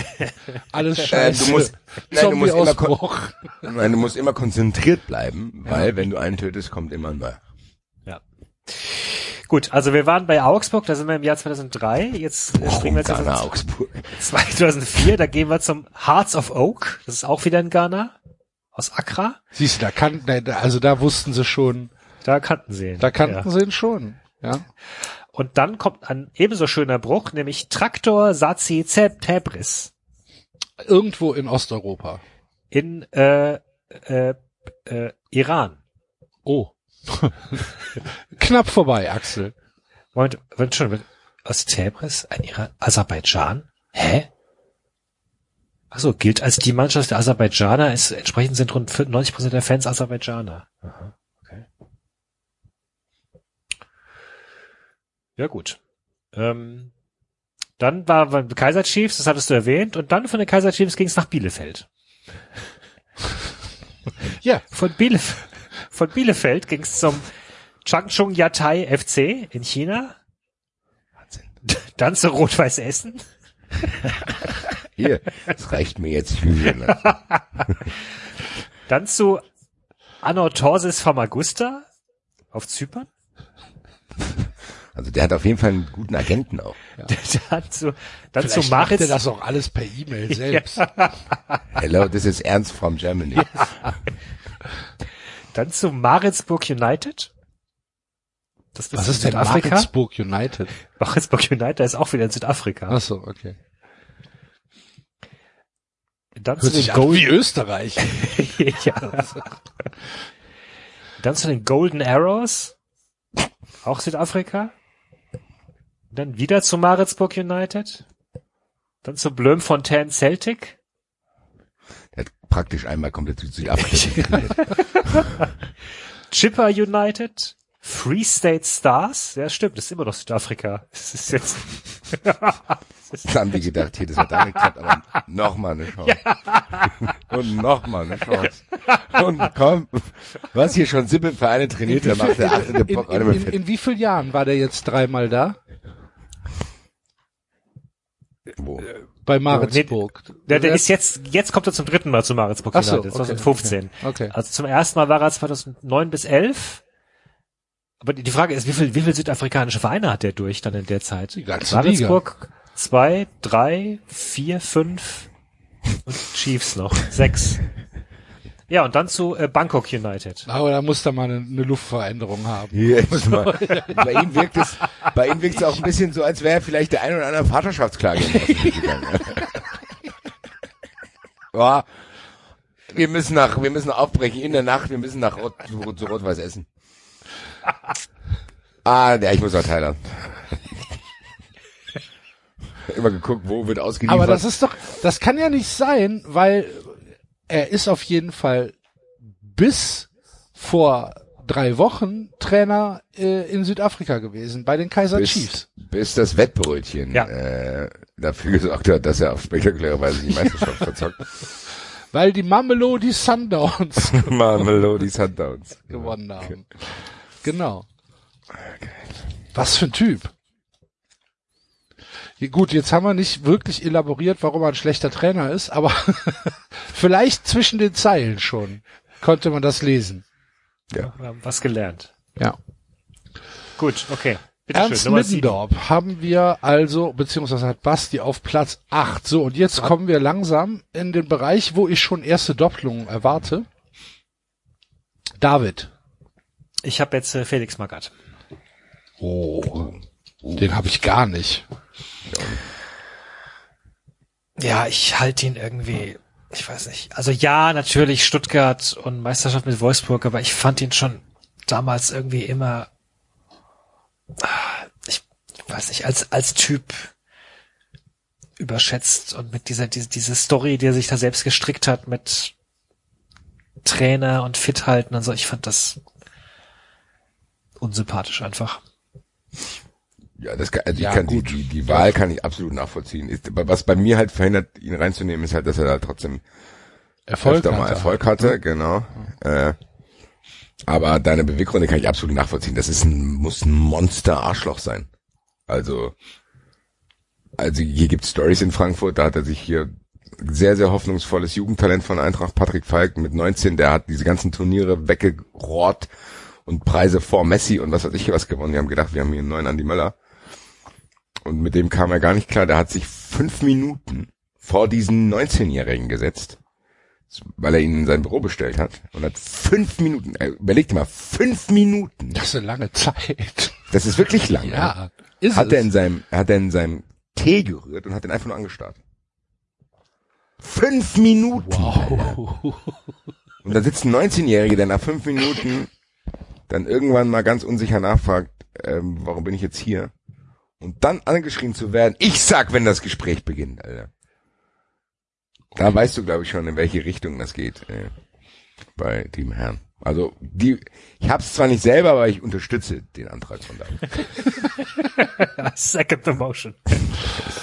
[laughs] Alles äh, scheiße. du musst, nein, du musst immer, nein, du musst immer konzentriert bleiben, weil wenn du einen tötest, kommt immer ein neuer. Gut, also wir waren bei Augsburg, da sind wir im Jahr 2003. Jetzt äh, springen wir jetzt Ghana, Augsburg. 2004, da gehen wir zum Hearts of Oak. Das ist auch wieder in Ghana. Aus Accra. Siehst du, da kannten, also da wussten sie schon, Da kannten sie ihn. da kannten ja. sie ihn schon, ja. Und dann kommt ein ebenso schöner Bruch, nämlich Traktor Sazi Tebris Irgendwo in Osteuropa. in äh, äh, äh, Iran. Oh. [laughs] Knapp vorbei, Axel. Moment, Moment schon, aus Tebris, ein Iran, Aserbaidschan? Hä? Achso, gilt als die Mannschaft der Aserbaidschaner, ist, entsprechend sind rund 90 Prozent der Fans Aserbaidschaner. Aha, okay. Ja, gut. Ähm, dann war war Kaiser Chiefs, das hattest du erwähnt, und dann von den Kaiser Chiefs ging es nach Bielefeld. Ja, Von, Bielef von Bielefeld ging es zum Changchun Yatai FC in China. Dann zu Rot-Weiß Essen. Hier, das reicht mir jetzt. [laughs] Dann zu Anorthosis Famagusta auf Zypern. Also der hat auf jeden Fall einen guten Agenten auch. [laughs] Dann zu, dann zu vielleicht macht er das auch alles per E-Mail [laughs] selbst. Hello, this is Ernst from Germany. Dann zu Maritzburg United. Das Was in ist denn Südafrika? Maritzburg United? Maritzburg United ist auch wieder in Südafrika. Ach so, okay. Dann zu Hört den sich an wie Golden, Österreich. [laughs] ja. Dann zu den Golden Arrows. Auch Südafrika. Dann wieder zu Maritzburg United. Dann zu Bloemfontein Celtic. Praktisch einmal komplett Südafrika. [laughs] Chipper United. Free State Stars. Ja, stimmt, das ist immer noch Südafrika. Das ist jetzt, [laughs] Dann haben die gedacht, hier, das hat damit geklappt, aber nochmal eine Chance. Und nochmal eine Chance. Und komm, was hier schon sieben Vereine trainiert, der macht der achte In, Bock in, in, fit. in wie vielen Jahren war der jetzt dreimal da? Wo? Bei Maritzburg. der, der ist jetzt, jetzt kommt er zum dritten Mal zu Maritzburg Ach so, okay, 2015. Okay. Also zum ersten Mal war er 2009 bis 11. Aber die Frage ist, wie viel, wie viel südafrikanische Vereine hat der durch dann in der Zeit? Die ganze Maritzburg, zwei, drei, vier, fünf und Chiefs noch, sechs. Ja, und dann zu äh, Bangkok United. Aber da muss da mal eine, eine Luftveränderung haben. Hier [laughs] ist mal. Bei ihm wirkt es, bei ihm wirkt es auch ein bisschen so, als wäre vielleicht der ein oder andere Vaterschaftsklage gegangen. [laughs] Ja, wir müssen nach, wir müssen aufbrechen in der Nacht, wir müssen nach Rot, zu, zu Rot-Weiß essen. Ah, ja, ich muss nach Thailand. [laughs] Immer geguckt, wo wird ausgeliefert. Aber das ist doch, das kann ja nicht sein, weil er ist auf jeden Fall bis vor drei Wochen Trainer äh, in Südafrika gewesen, bei den Kaiser bis, Chiefs. bis das Wettbrötchen Ja. äh, dafür gesorgt hat, dass er auf spektakuläre Weise die Meisterschaft [laughs] verzockt. Weil die Mamelodi Sundowns [laughs] Mamelody Sundowns. gewonnen haben. Genau. Was für ein Typ. Ja, Gut, jetzt haben wir nicht wirklich elaboriert, warum er ein schlechter Trainer ist, aber [laughs] vielleicht zwischen den Zeilen schon konnte man das lesen. Wir haben was gelernt. Ja. Gut, okay. Bitte Ernst schön. Middendorp haben wir also, beziehungsweise hat Basti auf Platz 8. So, und jetzt kommen wir langsam in den Bereich, wo ich schon erste Doppelungen erwarte. David. Ich habe jetzt äh, Felix Magath. Oh, den habe ich gar nicht. Ja, ich halte ihn irgendwie, ich weiß nicht. Also ja, natürlich Stuttgart und Meisterschaft mit Wolfsburg, aber ich fand ihn schon damals irgendwie immer, ah, ich weiß nicht, als, als Typ überschätzt und mit dieser, diese, diese Story, die er sich da selbst gestrickt hat mit Trainer und fit halten und so, ich fand das unsympathisch einfach. Ja, das kann, also Ja, ich kann gut. die, die, die Wahl kann ich absolut nachvollziehen. Ist, was bei mir halt verhindert, ihn reinzunehmen, ist halt, dass er da trotzdem Erfolg öfter mal hatte. Erfolg hatte, genau. Äh, aber deine Beweggründe kann ich absolut nachvollziehen. Das ist ein, muss ein Monster-Arschloch sein. Also, also hier gibt's Stories in Frankfurt, da hat er sich hier sehr, sehr hoffnungsvolles Jugendtalent von Eintracht Patrick Falk mit 19, der hat diese ganzen Turniere weggerohrt und Preise vor Messi und was weiß ich was gewonnen. Wir haben gedacht, wir haben hier einen neuen Andi Möller. Und mit dem kam er gar nicht klar. Der hat sich fünf Minuten vor diesen 19-Jährigen gesetzt, weil er ihn in sein Büro bestellt hat. Und hat fünf Minuten, äh, überleg dir mal, fünf Minuten. Das ist eine lange Zeit. Das ist wirklich lang. Ja, ne? ist hat es. er in seinem, hat er in seinem Tee gerührt und hat den einfach nur angestarrt. Fünf Minuten. Wow. Und da sitzt ein 19-Jähriger, der nach fünf Minuten dann irgendwann mal ganz unsicher nachfragt, ähm, warum bin ich jetzt hier? Und dann angeschrien zu werden, ich sag, wenn das Gespräch beginnt, Alter. Da weißt du, glaube ich, schon, in welche Richtung das geht äh, bei dem Herrn. Also die, ich hab's zwar nicht selber, aber ich unterstütze den Antrag von da. [laughs] Second the motion.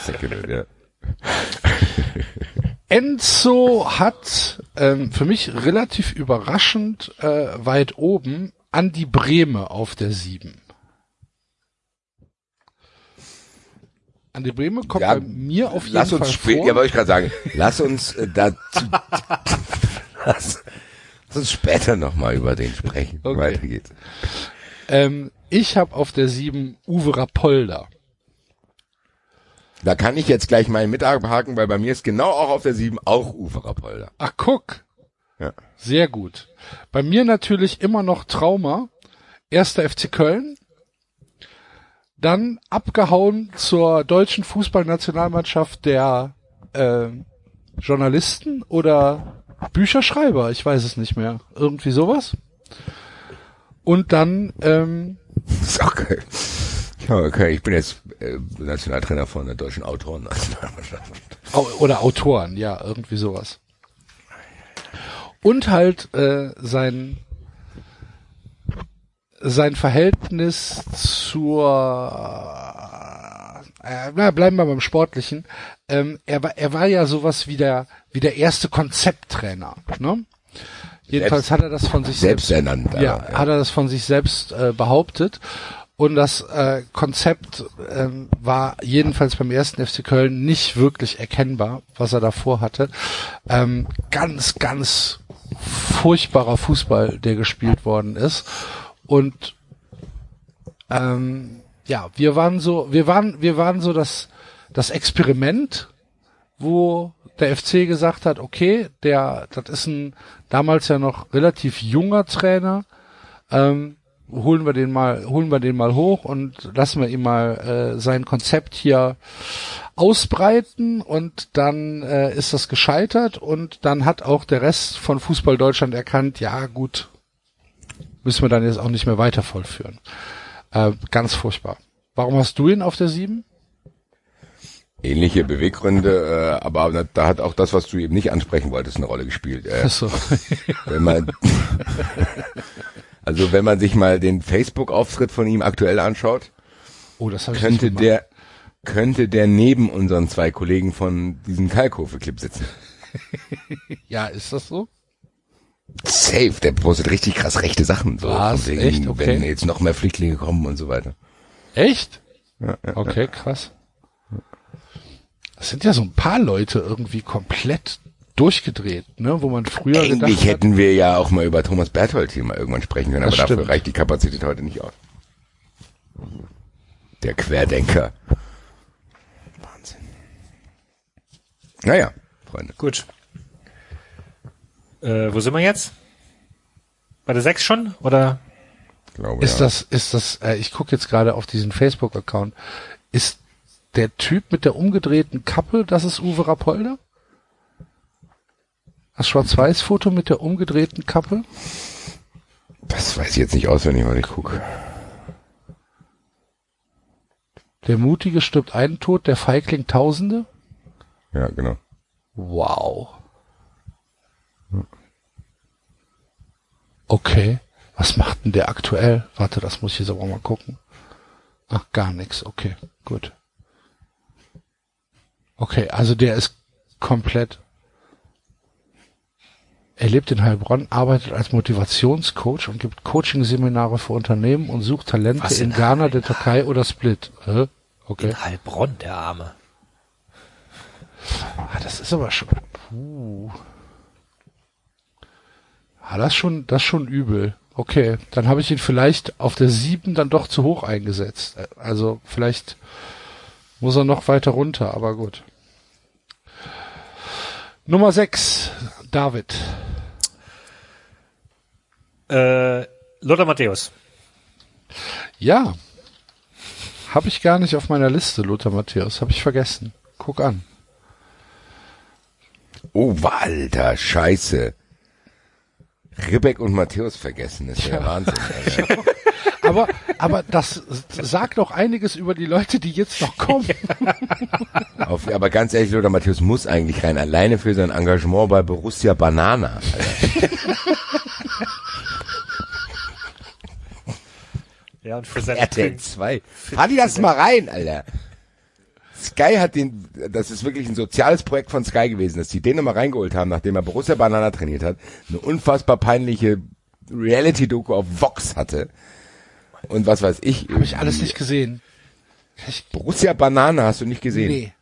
Second, ja. Enzo hat ähm, für mich relativ überraschend äh, weit oben Andi Breme auf der 7. Andi Breme kommt Ja, bei mir auf jeden Lass Fall uns später, vor. ja, wollte ich gerade sagen, lass uns äh, dazu, lass, [laughs] lass uns später nochmal über den sprechen. Okay. Weiter geht's. ähm, ich habe auf der 7 Uwe Rapolda. Da kann ich jetzt gleich meinen mit abhaken, weil bei mir ist genau auch auf der 7 auch Uwe Rapolda. Ach, guck. Ja. Sehr gut. Bei mir natürlich immer noch Trauma. Erster FC Köln. Dann abgehauen zur deutschen Fußballnationalmannschaft der äh, Journalisten oder Bücherschreiber. Ich weiß es nicht mehr. Irgendwie sowas. Und dann ähm, Das [laughs] ist auch geil. Okay, ich bin jetzt äh, Nationaltrainer von der deutschen Autoren-Nationalmannschaft. Au- oder Autoren, ja, irgendwie sowas. Und halt äh, sein sein Verhältnis zur äh, na, bleiben wir beim Sportlichen. Ähm, er war er war ja sowas wie der wie der erste Konzepttrainer. Ne? Jedenfalls Selbst- hat er das von sich selbst selbst, ernannt, ja, ja. hat er das von sich selbst äh, behauptet. Und das äh, Konzept ähm, war jedenfalls beim ersten FC Köln nicht wirklich erkennbar, was er davor hatte. Ähm, ganz, ganz furchtbarer Fußball, der gespielt worden ist. Und ähm, ja, wir waren so, wir waren, wir waren so das, das Experiment, wo der FC gesagt hat, okay, der, das ist ein damals ja noch relativ junger Trainer, ähm, holen wir den mal, holen wir den mal hoch und lassen wir ihm mal äh, sein Konzept hier ausbreiten und dann äh, ist das gescheitert und dann hat auch der Rest von Fußball Deutschland erkannt, ja gut, müssen wir dann jetzt auch nicht mehr weiter vollführen. Äh, ganz furchtbar. Warum hast du ihn auf der 7? Ähnliche Beweggründe, äh, aber da hat auch das, was du eben nicht ansprechen wolltest, eine Rolle gespielt. Äh, Achso. [laughs] wenn man, [laughs] also wenn man sich mal den Facebook-Auftritt von ihm aktuell anschaut, Oh, könnte der, könnte der neben unseren zwei Kollegen von diesem Kalkofe-Clip sitzen. [laughs] Ja, ist das so? Safe, der postet richtig krass rechte Sachen. So, Was? von Echt? Okay. Wenn jetzt noch mehr Flüchtlinge kommen und so weiter. Echt? Ja, ja, Okay, krass. Es sind ja so ein paar Leute irgendwie komplett durchgedreht, ne, wo man früher Eigentlich gedacht hat, hätten wir ja auch mal über Thomas Berthold hier mal irgendwann sprechen können, aber dafür stimmt. reicht die Kapazität heute nicht aus. Der Querdenker. Wahnsinn. Naja, Freunde. Gut. Äh, wo sind wir jetzt? Bei der 6 schon? Oder? Glaube, Ist ja. das, ist das, äh, ich gucke jetzt gerade auf diesen Facebook-Account, ist der Typ mit der umgedrehten Kappe, das ist Uwe Rapolda? Das Schwarz-Weiß-Foto mit der umgedrehten Kappe? Das weiß ich jetzt nicht auswendig, weil ich gucke. Der Mutige stirbt einen Tod, der Feigling Tausende? Ja, genau. Wow. Okay. Was macht denn der aktuell? Warte, das muss ich jetzt aber mal gucken. Ach, gar nichts. Okay, gut. Okay, also der ist komplett. Er lebt in Heilbronn, arbeitet als Motivationscoach und gibt Coaching-Seminare für Unternehmen und sucht Talente Was in in Ghana, der Türkei oder Split. Hä? Okay. In Heilbronn, der Arme. Ah, das ist aber schon. Puh. Ah, das ist schon, das ist schon übel. Okay, dann habe ich ihn vielleicht auf der 7 dann doch zu hoch eingesetzt. Also vielleicht muss er noch weiter runter, aber gut. Nummer 6, David. Äh, Lothar Matthäus. Ja. Habe ich gar nicht auf meiner Liste, Lothar Matthäus. Habe ich vergessen. Guck an. Oh, Alter, scheiße. Ribbeck und Matthäus vergessen, das ist ja, Wahnsinn. Alter. Aber, aber das sagt doch einiges über die Leute, die jetzt noch kommen. Auf, aber ganz ehrlich, Lothar Matthäus muss eigentlich rein, alleine für sein Engagement bei Borussia Banana. Alter. Ja, und für sein RTL 2. Fahr die das mal rein, Alter. Sky hat den, das ist wirklich ein soziales Projekt von Sky gewesen, dass die den nochmal reingeholt haben, nachdem er Borussia Banana trainiert hat, eine unfassbar peinliche Reality-Doku auf Vox hatte. Und was weiß ich. Habe ich alles nicht gesehen. Borussia Banana hast du nicht gesehen. Nee.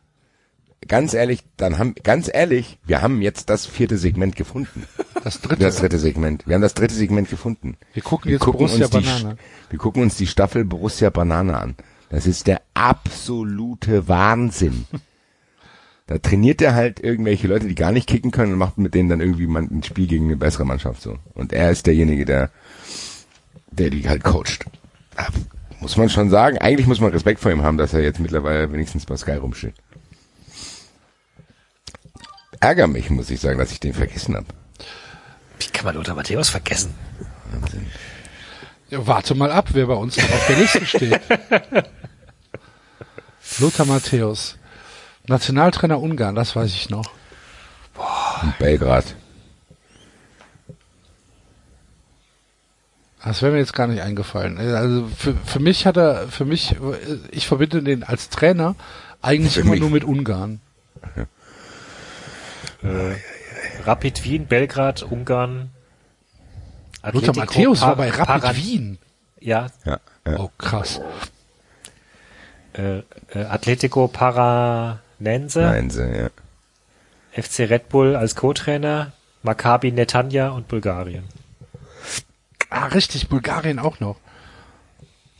Ganz ehrlich, dann haben, ganz ehrlich, wir haben jetzt das vierte Segment gefunden. Das dritte. Das dritte Segment. Wir haben das dritte Segment gefunden. Wir gucken jetzt Borussia uns die, Banana. wir gucken uns die Staffel Borussia Banana an. Das ist der absolute Wahnsinn. Da trainiert er halt irgendwelche Leute, die gar nicht kicken können und macht mit denen dann irgendwie mal ein Spiel gegen eine bessere Mannschaft so. Und er ist derjenige, der, der die halt coacht. Ja, Muss man schon sagen. Eigentlich muss man Respekt vor ihm haben, dass er jetzt mittlerweile wenigstens bei Sky rumsteht. Ärger mich, muss ich sagen, dass ich den vergessen habe. Wie kann man Lothar Matthäus vergessen? Ja, warte mal ab, wer bei uns noch auf der Liste steht. [laughs] Lothar Matthäus. Nationaltrainer Ungarn, das weiß ich noch. In Belgrad. Das wäre mir jetzt gar nicht eingefallen. Also für, für mich hat er, für mich, ich verbinde den als Trainer eigentlich Für immer mich- nur mit Ungarn. Äh, Rapid Wien, Belgrad, Ungarn. Lothar Atletico Matthäus war bei Rapid Paran- Wien. Ja, Ja, ja. Oh, krass. äh, äh, Atletico Paranense, Nein, sie, ja. FC Red Bull als Co-Trainer, Maccabi Netanya und Bulgarien. Ah, richtig, Bulgarien auch noch.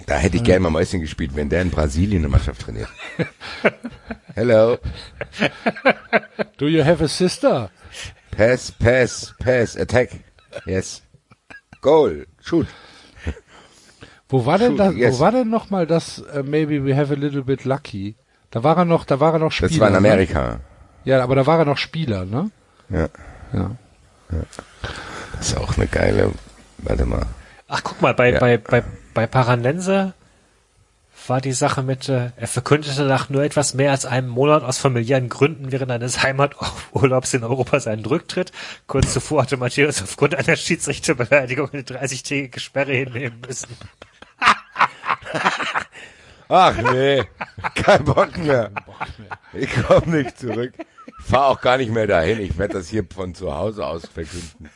Da hätte ich gerne mal Mäuschen gespielt, wenn der in Brasilien eine Mannschaft trainiert. [laughs] Hello. Do you have a sister? Pass, pass, pass, attack. Yes. Goal. Shoot. Wo war denn Shoot, das, yes. wo war denn noch mal das äh, Maybe we have a little bit lucky? Da war er noch, da war er noch Spieler. Das war in Ne? Amerika. Ja, aber da war er noch Spieler, ne? Ja. Ja. Das ist auch eine geile, warte mal. Ach, guck mal, bei, Ja. bei, bei, bei Paranense war die Sache mit, äh, er verkündete nach nur etwas mehr als einem Monat aus familiären Gründen während eines Heimaturlaubs in Europa seinen Rücktritt. Kurz zuvor hatte Matthäus aufgrund einer Schiedsrichterbeleidigung eine 30-tägige Sperre hinnehmen müssen. Ach nee, kein Bock mehr. Ich komme nicht zurück. Ich fahre auch gar nicht mehr dahin. Ich werde das hier von zu Hause aus verkünden.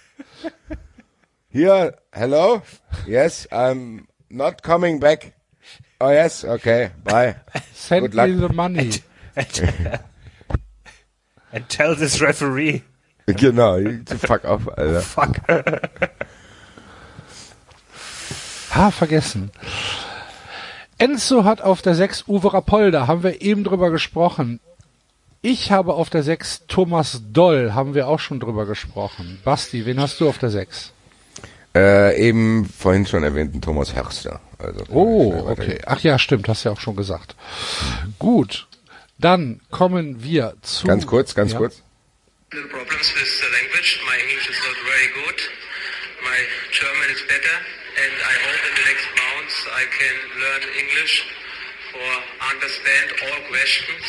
Hier, hello? Yes, I'm not coming back. Oh yes, okay, bye. [laughs] Send Good luck. me the money. And, and tell this referee, Genau, fuck off, Alter. fuck. [laughs] Ha, vergessen. Enzo hat auf der 6 Uwe Rapolda, haben wir eben drüber gesprochen. Ich habe auf der 6 Thomas Doll, haben wir auch schon drüber gesprochen. Basti, wen hast du auf der 6? Äh, eben vorhin schon erwähnten Thomas Herster. Also, Oh, okay. Ach ja, stimmt, hast ja auch schon gesagt. Gut, dann kommen wir zu... Ganz kurz, ganz ja. kurz. little problems with the language. My English is not very good. My German is better, and I hope in the next months I can learn English for understand all questions.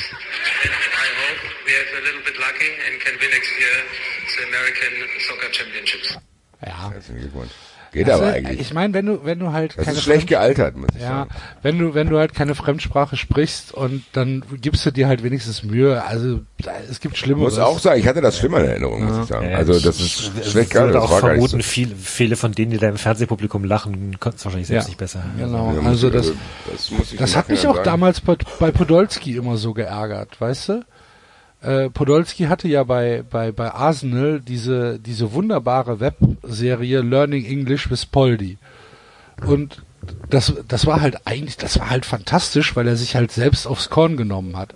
And I hope we have a little bit lucky and can win next year the American Soccer Championships. Ja. Herzlichen Glückwunsch. Geht Also, aber eigentlich. Ich meine, wenn du, wenn du halt das keine ist schlecht Fremd- gealtert, muss ich Ja, sagen. wenn du, wenn du halt keine Fremdsprache sprichst und dann gibst du dir halt wenigstens Mühe. Also es gibt Ich Schlimmeres. muss auch sagen, ich hatte das schlimmer in Erinnerung, muss ich sagen. Ja, Also ich- das ist ich schlecht gealtert. würde Das auch vermuten, so. viele, viele von denen, die da im Fernsehpublikum lachen, konnten es wahrscheinlich selbst Ja. nicht besser. Genau. Ja, Also ich- das, das muss ich das hat mich auch sagen. damals bei, bei Podolski immer so geärgert, weißt du? Äh, Podolski hatte ja bei, bei, bei Arsenal diese, diese wunderbare Webserie Learning English with Poldi. Und das, das war halt eigentlich, das war halt fantastisch, weil er sich halt selbst aufs Korn genommen hat.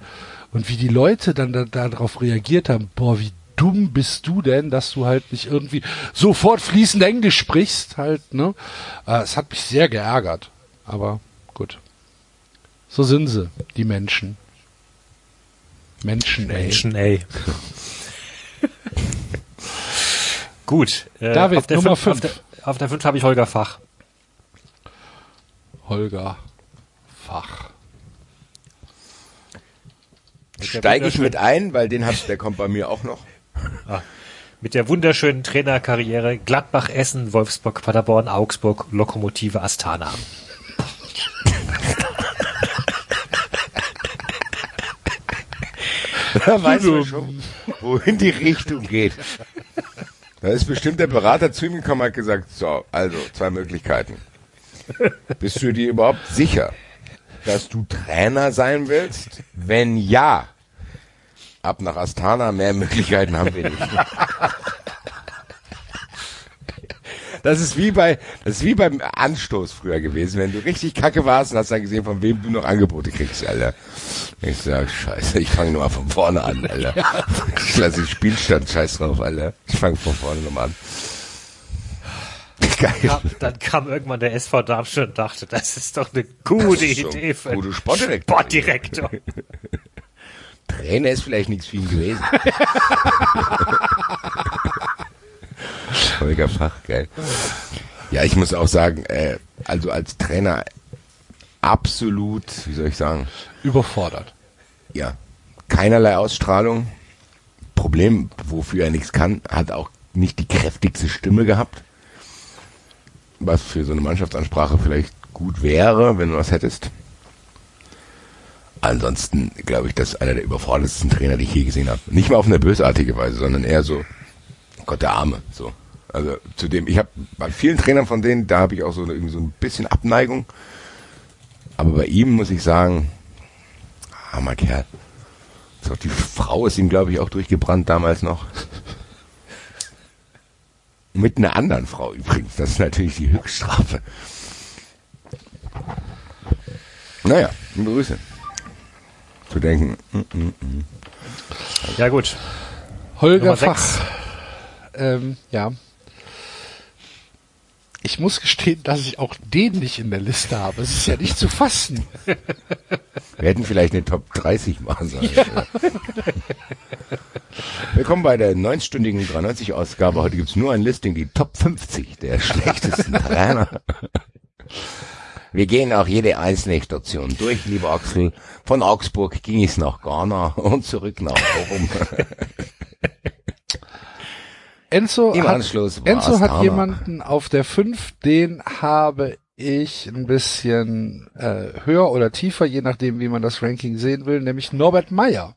Und wie die Leute dann da, darauf reagiert haben, boah, wie dumm bist du denn, dass du halt nicht irgendwie sofort fließend Englisch sprichst, halt, ne? Äh, Es hat mich sehr geärgert. Aber gut. So sind sie, die Menschen. Menschen, ey. Menschen, ey. Gut. Äh, David, auf der Nummer fünf- fünf. Auf der, auf der 5 habe ich Holger Fach. Holger Fach. Steige ich mit ein, weil den hat, der kommt bei mir auch noch. Mit der wunderschönen Trainerkarriere Gladbach, Essen, Wolfsburg, Paderborn, Augsburg, Lokomotive Astana. [laughs] Da weiß man schon, wohin die Richtung geht. Da ist bestimmt der Berater zu ihm gekommen und hat gesagt, so, also zwei Möglichkeiten. Bist du dir überhaupt sicher, dass du Trainer sein willst? Wenn ja, ab nach Astana, mehr Möglichkeiten haben wir nicht. Das ist wie bei, das ist wie beim Anstoß früher gewesen. Wenn du richtig kacke warst und hast dann gesehen, von wem du noch Angebote kriegst, Alter. Ich sag, scheiße, ich fange nur mal von vorne an, Alter. Ich lasse den Spielstand, scheiß drauf, Alter. Ich fange von vorne nochmal an. Geil. Ja, dann kam irgendwann der SV Darmstadt und dachte, das ist doch eine gute Idee für gute Sportdirektor. Sportdirektor. Trainer ist vielleicht nichts für ihn gewesen. [laughs] Holger Fach, geil. Ja, ich muss auch sagen, äh, also als Trainer absolut, wie soll ich sagen, Überfordert. ja, keinerlei Ausstrahlung. Problem, wofür er nichts kann, hat auch nicht die kräftigste Stimme gehabt. Was für so eine Mannschaftsansprache vielleicht gut wäre, wenn du was hättest. Ansonsten glaube ich, das ist einer der überfordertsten Trainer, die ich je gesehen habe. Nicht mal auf eine bösartige Weise, sondern eher so, Gott der Arme, so. Also zu dem, ich habe bei vielen Trainern von denen, da habe ich auch so, irgendwie so ein bisschen Abneigung. Aber bei ihm muss ich sagen, armer Kerl. So, die Frau ist ihm, glaube ich, auch durchgebrannt damals noch. [laughs] Mit einer anderen Frau übrigens. Das ist natürlich die Höchststrafe. Naja, liebe Grüße. Zu denken, mm, mm, mm. Ja gut. Holger Nummer Fach. Ähm, ja. Ich muss gestehen, dass ich auch den nicht in der Liste habe. Es ist ja nicht zu fassen. wir hätten vielleicht eine Top 30 machen sollen. Willkommen bei der 9-stündigen 93-Ausgabe. Heute gibt's nur ein Listing, die Top 50 der schlechtesten Trainer. Wir gehen auch jede einzelne Station durch, lieber Axel. Von Augsburg ging es nach Ghana und zurück nach Bochum. Enzo, Im hat, Anschluss Enzo hat jemanden auf der 5, den habe ich ein bisschen äh, höher oder tiefer, je nachdem, wie man das Ranking sehen will, nämlich Norbert Meyer.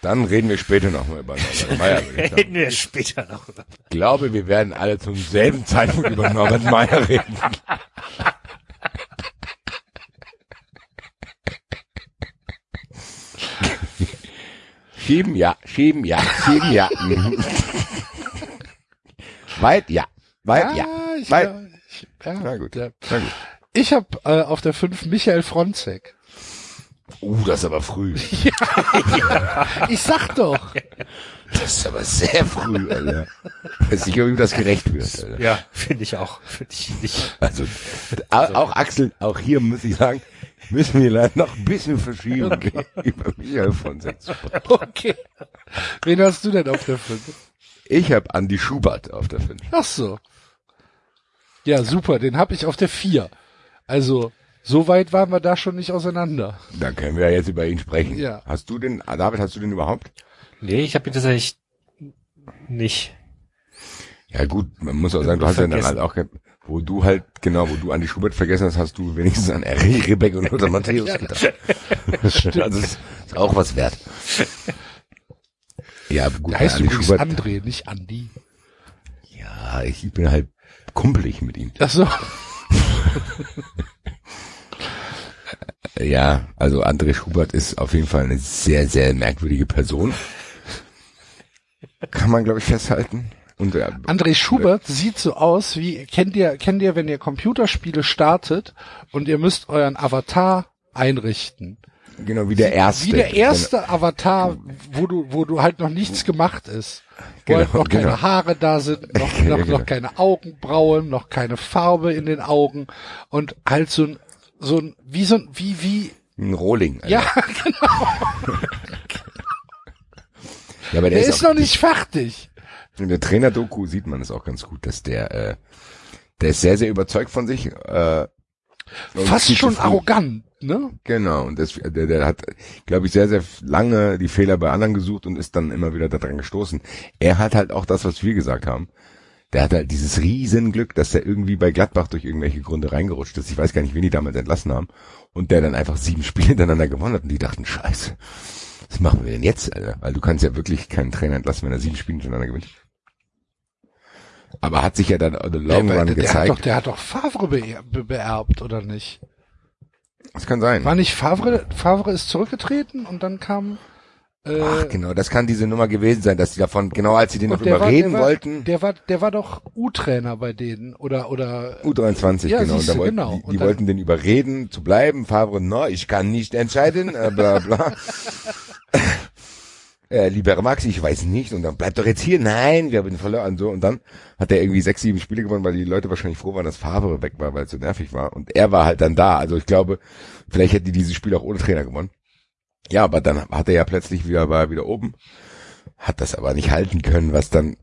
Dann reden wir später nochmal über Norbert [laughs] Meyer. Reden wir später noch. Ich glaube, wir werden alle zum selben Zeitpunkt über Norbert Meyer reden. [laughs] Schieben, ja, schieben, ja, schieben, ja. [laughs] Weit, ja. Weit, ja. ich, Weit. ja, ich, ja, Na gut. ja. Na gut. Ich habe äh, auf der 5 Michael Fronzek. Uh, das ist aber früh. [laughs] Ich sag doch. Das ist aber sehr früh, Alter. Weiß nicht, ob ihm das gerecht wird, Alter. Ja, finde ich auch. Finde ich nicht. Also, au- auch Axel, auch hier muss ich sagen, müssen wir leider noch ein bisschen verschieben. [laughs] Über Michael von sechs. Okay. Wen hast du denn auf der 5? Ich habe Andy Schubert auf der 5. Ach so. Ja, super, den hab ich auf der 4. Also, so weit waren wir da schon nicht auseinander. Dann können wir ja jetzt über ihn sprechen. Ja. Hast du den, David, hast du den überhaupt? Nee, ich habe ihn tatsächlich nicht. Ja gut, man muss auch sagen, du hast ja dann Vergessen. halt auch, wo du halt, genau, wo du Andy Schubert vergessen hast, hast du wenigstens an Eric Rebecca und Lothar Matthäus [laughs] gedacht. Das stimmt. Also, das ist auch was wert. Ja, gut, heißt Andy übrigens Schubert, André, nicht Andi. ja, ich bin halt kumpelig mit ihm. Ach so. [laughs] Ja, also André Schubert ist auf jeden Fall eine sehr, sehr merkwürdige Person. Kann man, glaube ich, festhalten. Und äh, André Schubert sieht so aus wie, kennt ihr, kennt ihr, wenn ihr Computerspiele startet und ihr müsst euren Avatar einrichten. Genau wie der erste. Wie der erste Avatar, wo du, wo du halt noch nichts gemacht ist. Wo Genau, halt noch keine genau. Haare da sind, [laughs] noch, noch, genau. noch keine Augenbrauen, noch keine Farbe in den Augen und halt so ein, so ein, wie so ein, wie, wie, Ein Rohling. Alter. ja, [laughs] genau. ja aber der, Der ist, ist noch nicht fertig. In der Trainer-Doku sieht man es auch ganz gut, dass der, äh, der ist sehr, sehr überzeugt von sich. Äh, Fast schon arrogant, ne? Genau, und das, der, der hat, glaube ich, sehr, sehr lange die Fehler bei anderen gesucht und ist dann immer wieder daran gestoßen. Er hat halt auch das, was wir gesagt haben. Der hat halt dieses Riesenglück, dass er irgendwie bei Gladbach durch irgendwelche Gründe reingerutscht ist. Ich weiß gar nicht, wen die damals entlassen haben. Und der dann einfach sieben [laughs] Spiele hintereinander gewonnen hat und die dachten, scheiße, was machen wir denn jetzt, Alter? Weil du kannst ja wirklich keinen Trainer entlassen, wenn er sieben Spiele hintereinander gewinnt. Aber hat sich ja dann on the long der, run der, der, hat gezeigt. doch, der hat doch Favre be beerbt, oder nicht? Das kann sein. War nicht Favre, Favre ist zurückgetreten und dann kam, äh, Ach, genau, das kann diese Nummer gewesen sein, dass die davon, genau als sie den noch war, überreden war, wollten. Der war, der war doch U-Trainer bei denen, oder, oder, U23, Ja, genau. Siehste, wollten, genau. Die, die dann- wollten den überreden zu bleiben. Favre, no, ich kann nicht entscheiden, äh, bla bla. [laughs] äh, lieber Max, ich weiß nicht. Und dann bleibt doch jetzt hier. Nein, wir haben ihn verloren. So. Und dann hat er irgendwie sechs, sieben Spiele gewonnen, weil die Leute wahrscheinlich froh waren, dass Favre weg war, weil es so nervig war. Und er war halt dann da. Also ich glaube, vielleicht hätte die dieses Spiel auch ohne Trainer gewonnen. Ja, aber dann hat er ja plötzlich wieder, war er wieder oben. Hat das aber nicht halten können, was dann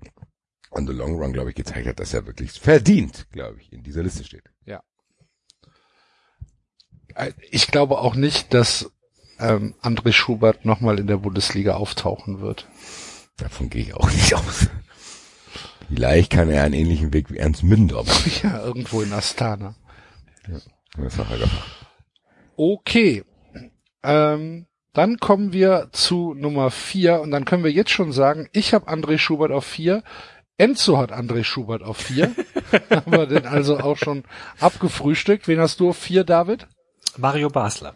on the long run, glaube ich, gezeigt hat, dass er wirklich verdient, glaube ich, in dieser Liste steht. Äh, ich glaube auch nicht, dass ähm, André Schubert nochmal in der Bundesliga auftauchen wird. Davon gehe ich auch nicht aus. Vielleicht kann er einen ähnlichen Weg wie Ernst Mündorf. [laughs] Ja, irgendwo in Astana. Das war halt. Okay. Ähm, dann kommen wir zu Nummer vier und dann können wir jetzt schon sagen, ich habe André Schubert auf vier, Enzo hat André Schubert auf vier. [laughs] Haben wir den also auch schon abgefrühstückt. Wen hast du auf vier, David? Mario Basler.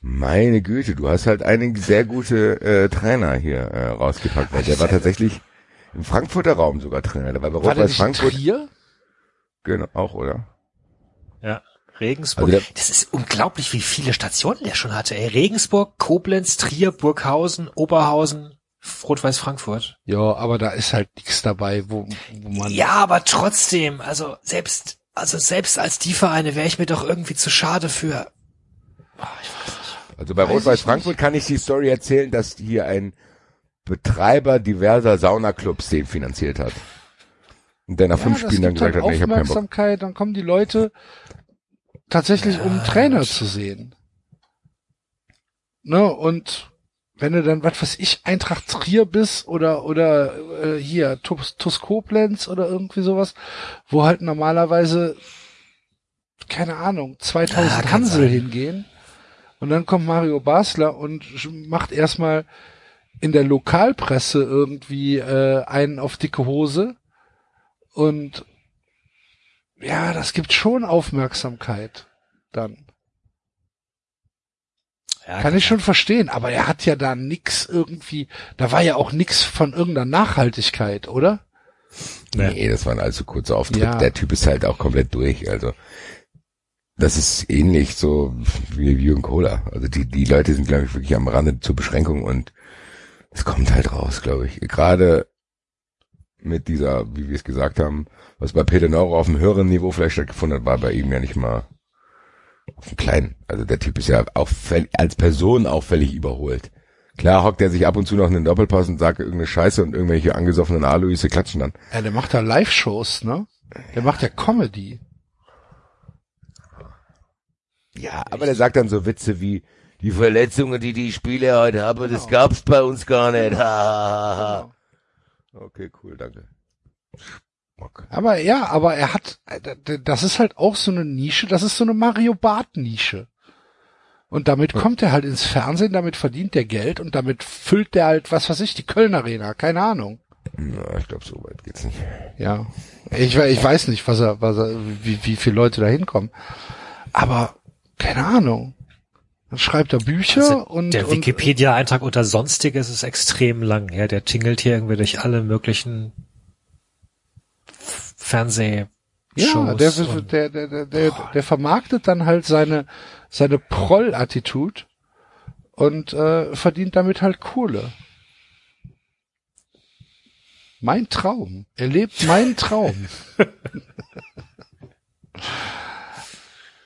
Meine Güte, du hast halt einige sehr gute äh, Trainer hier äh, rausgepackt. Weil der war tatsächlich im Frankfurter Raum sogar Trainer. Der war bei War der Rot-Weiß Frankfurt. Trier? Genau, auch, oder? Ja. Regensburg. Also der- das ist unglaublich, wie viele Stationen der schon hatte. Ey. Regensburg, Koblenz, Trier, Burghausen, Oberhausen, Rot-Weiß Frankfurt. Ja, aber da ist halt nichts dabei, wo, wo man. Ja, aber trotzdem, also selbst, also selbst als die Vereine wäre ich mir doch irgendwie zu schade für. Also bei Weiß Rot-Weiß ich Frankfurt kann ich die Story erzählen, dass hier ein Betreiber diverser Saunaclubs den finanziert hat. Und der nach Ja, fünf Spielen dann halt gesagt hat, nee, ich habe keinen Bock. Aufmerksamkeit, dann kommen die Leute tatsächlich, um einen Trainer zu sehen. Ne, und wenn du dann, was weiß ich, Eintracht Trier bist oder oder äh, hier Tus, Tus Koblenz oder irgendwie sowas, wo halt normalerweise keine Ahnung 2000 Ja, kann Hansel hingehen und dann kommt Mario Basler und macht erstmal in der Lokalpresse irgendwie äh, einen auf dicke Hose und ja, das gibt schon Aufmerksamkeit dann. Ja, Kann ich schon verstehen, aber er hat ja da nix irgendwie, da war ja auch nix von irgendeiner Nachhaltigkeit, oder? Nee. Nee, das war ein allzu kurzer Auftritt. Ja. Der Typ ist halt auch komplett durch. Also das ist ähnlich so wie Jürgen Kohler. Also die, die Leute sind, glaube ich, wirklich am Rande zur Beschränkung und es kommt halt raus, glaube ich. Gerade mit dieser, wie wir es gesagt haben, was bei Peter Neuro auf einem höheren Niveau vielleicht stattgefunden hat, war bei ihm ja nicht mal kleinen. Also der Typ ist ja auch als Person auch völlig überholt. Klar hockt er sich ab und zu noch in den Doppelpass und sagt irgendeine Scheiße und irgendwelche angesoffenen Aloise klatschen dann. Ja, der macht da Live-Shows, ne? Der macht ja Comedy. Ja, aber der sagt dann so Witze wie, die Verletzungen, die die Spieler heute haben, das gab's bei uns gar nicht. Ha. [laughs] Okay, cool, danke. Aber ja, aber er hat, das ist halt auch so eine Nische, das ist so eine Mario Bart Nische. Und damit kommt er halt ins Fernsehen, damit verdient er Geld und damit füllt er halt, was weiß ich, die Köln Arena, keine Ahnung. Na, ich glaube, so weit geht's nicht. Ja. Ich, ich weiß nicht, was er, was er, wie, wie viele Leute da hinkommen. Aber, keine Ahnung. Dann schreibt er Bücher Also und, der Wikipedia-Eintrag unter Sonstiges ist extrem lang. Ja, der tingelt hier irgendwie durch alle möglichen F- Fernsehshows. ja, der, und- der, der, der, der, der vermarktet dann halt seine, seine Proll-Attitude und äh, verdient damit halt Kohle. Mein Traum. Er lebt meinen Traum. [laughs]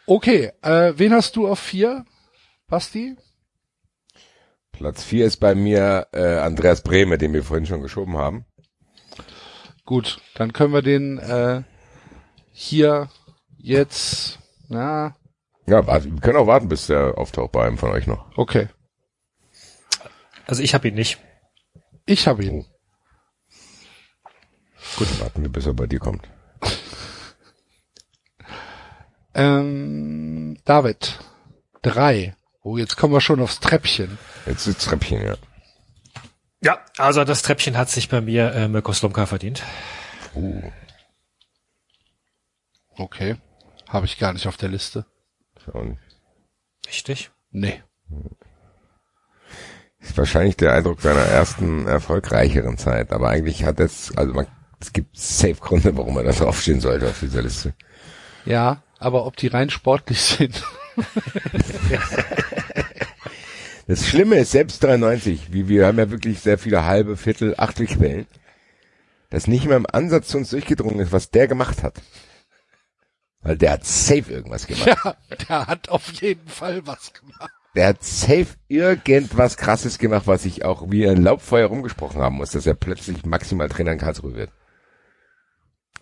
okay, äh, wen hast du auf vier, Basti? Platz vier ist bei mir äh, Andreas Brehme, den wir vorhin schon geschoben haben. Gut, dann können wir den äh, hier jetzt, na, Ja, warte, wir können auch warten, bis der auftaucht bei einem von euch noch. okay. Also ich habe ihn nicht. Ich habe ihn. Gut, warten wir, bis er bei dir kommt. Ähm, David, drei. Oh, jetzt kommen wir schon aufs Treppchen. Jetzt ist Treppchen, ja. Ja, also das Treppchen hat sich bei mir äh, Mirko Slomka verdient. Uh, Okay. Habe ich gar nicht auf der Liste. ist auch nicht. Richtig? Nee. Ist wahrscheinlich der Eindruck seiner ersten erfolgreicheren Zeit, aber eigentlich hat es, also man, es gibt safe Gründe, warum er da draufstehen sollte auf dieser Liste. Ja, aber ob die rein sportlich sind. [laughs] [laughs] Das Schlimme ist, selbst 93, wie wir haben ja wirklich sehr viele halbe, Viertel, Achtelquellen, dass nicht mal im Ansatz zu uns durchgedrungen ist, was der gemacht hat. Weil der hat safe irgendwas gemacht. ja, der hat auf jeden Fall was gemacht. Der hat safe irgendwas krasses gemacht, was ich auch wie ein Laubfeuer rumgesprochen haben muss, dass er plötzlich maximal Trainer in Karlsruhe wird.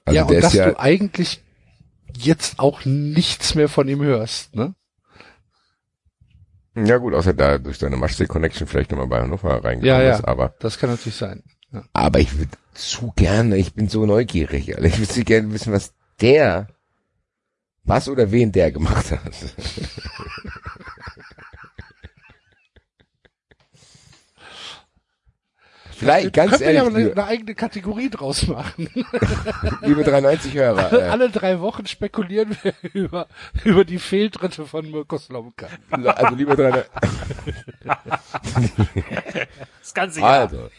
Also ja, und dass ja, du eigentlich jetzt auch nichts mehr von ihm hörst, ne? Ja gut, außer da durch seine Maschsee-Connection vielleicht nochmal bei Hannover reingekommen Ja, ja. ist, aber, Das kann natürlich sein. Ja. aber ich würde zu gerne, ich bin so neugierig, Alter. ich würde so gerne wissen, was der, was oder wen der gemacht hat. [laughs] Vielleicht, ganz Können wir ja ehrlich, eine, eine eigene Kategorie draus machen. [laughs] liebe 93-Hörer, äh, Alle drei Wochen spekulieren wir [laughs] über, über die Fehltritte von Mirko Slomka. also liebe 93 Das ganze Jahr. Also,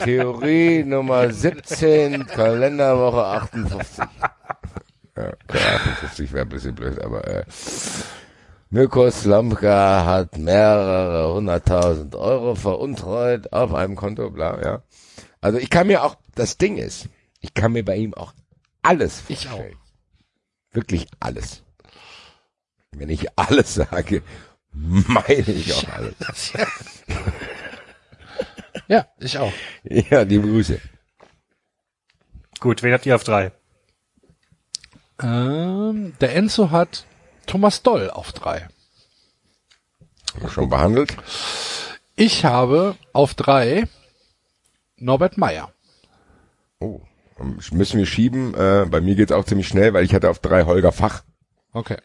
Theorie Nummer 17, Kalenderwoche 58. Ja, okay, 58 wäre ein bisschen blöd, aber äh, Mirko Slomka hat mehrere hunderttausend Euro veruntreut auf einem Konto, bla, ja. Also ich kann mir auch, das Ding ist, ich kann mir bei ihm auch alles Ich vorstellen. Wirklich alles. Wenn ich alles sage, meine ich auch alles. Ja, ich auch. Ja, liebe Grüße. Gut, wen habt ihr auf drei? Ähm, der Enzo hat Thomas Doll auf drei. Schon behandelt? Ich habe auf drei Norbert Meyer. Oh, müssen wir schieben. Äh, bei mir geht's auch ziemlich schnell, weil ich hatte auf drei Holger Fach. Okay.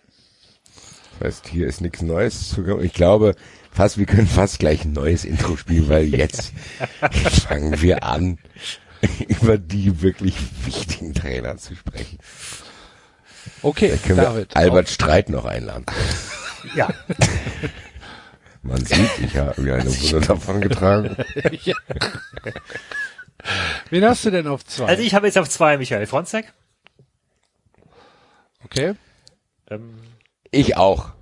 Das heißt, hier ist nichts Neues. zu- Ich glaube, fast, wir können fast gleich ein neues Intro spielen, weil jetzt [laughs] fangen wir an, über die wirklich wichtigen Trainer zu sprechen. Okay, Können David. wir Albert Streit noch einladen. [laughs] Ja. [laughs] Man sieht, ich habe mir eine Wunde [laughs] davon getragen. ja. Wen hast du denn auf zwei? Also ich habe jetzt auf zwei Michael Fronzek. okay. Ähm, Ich auch.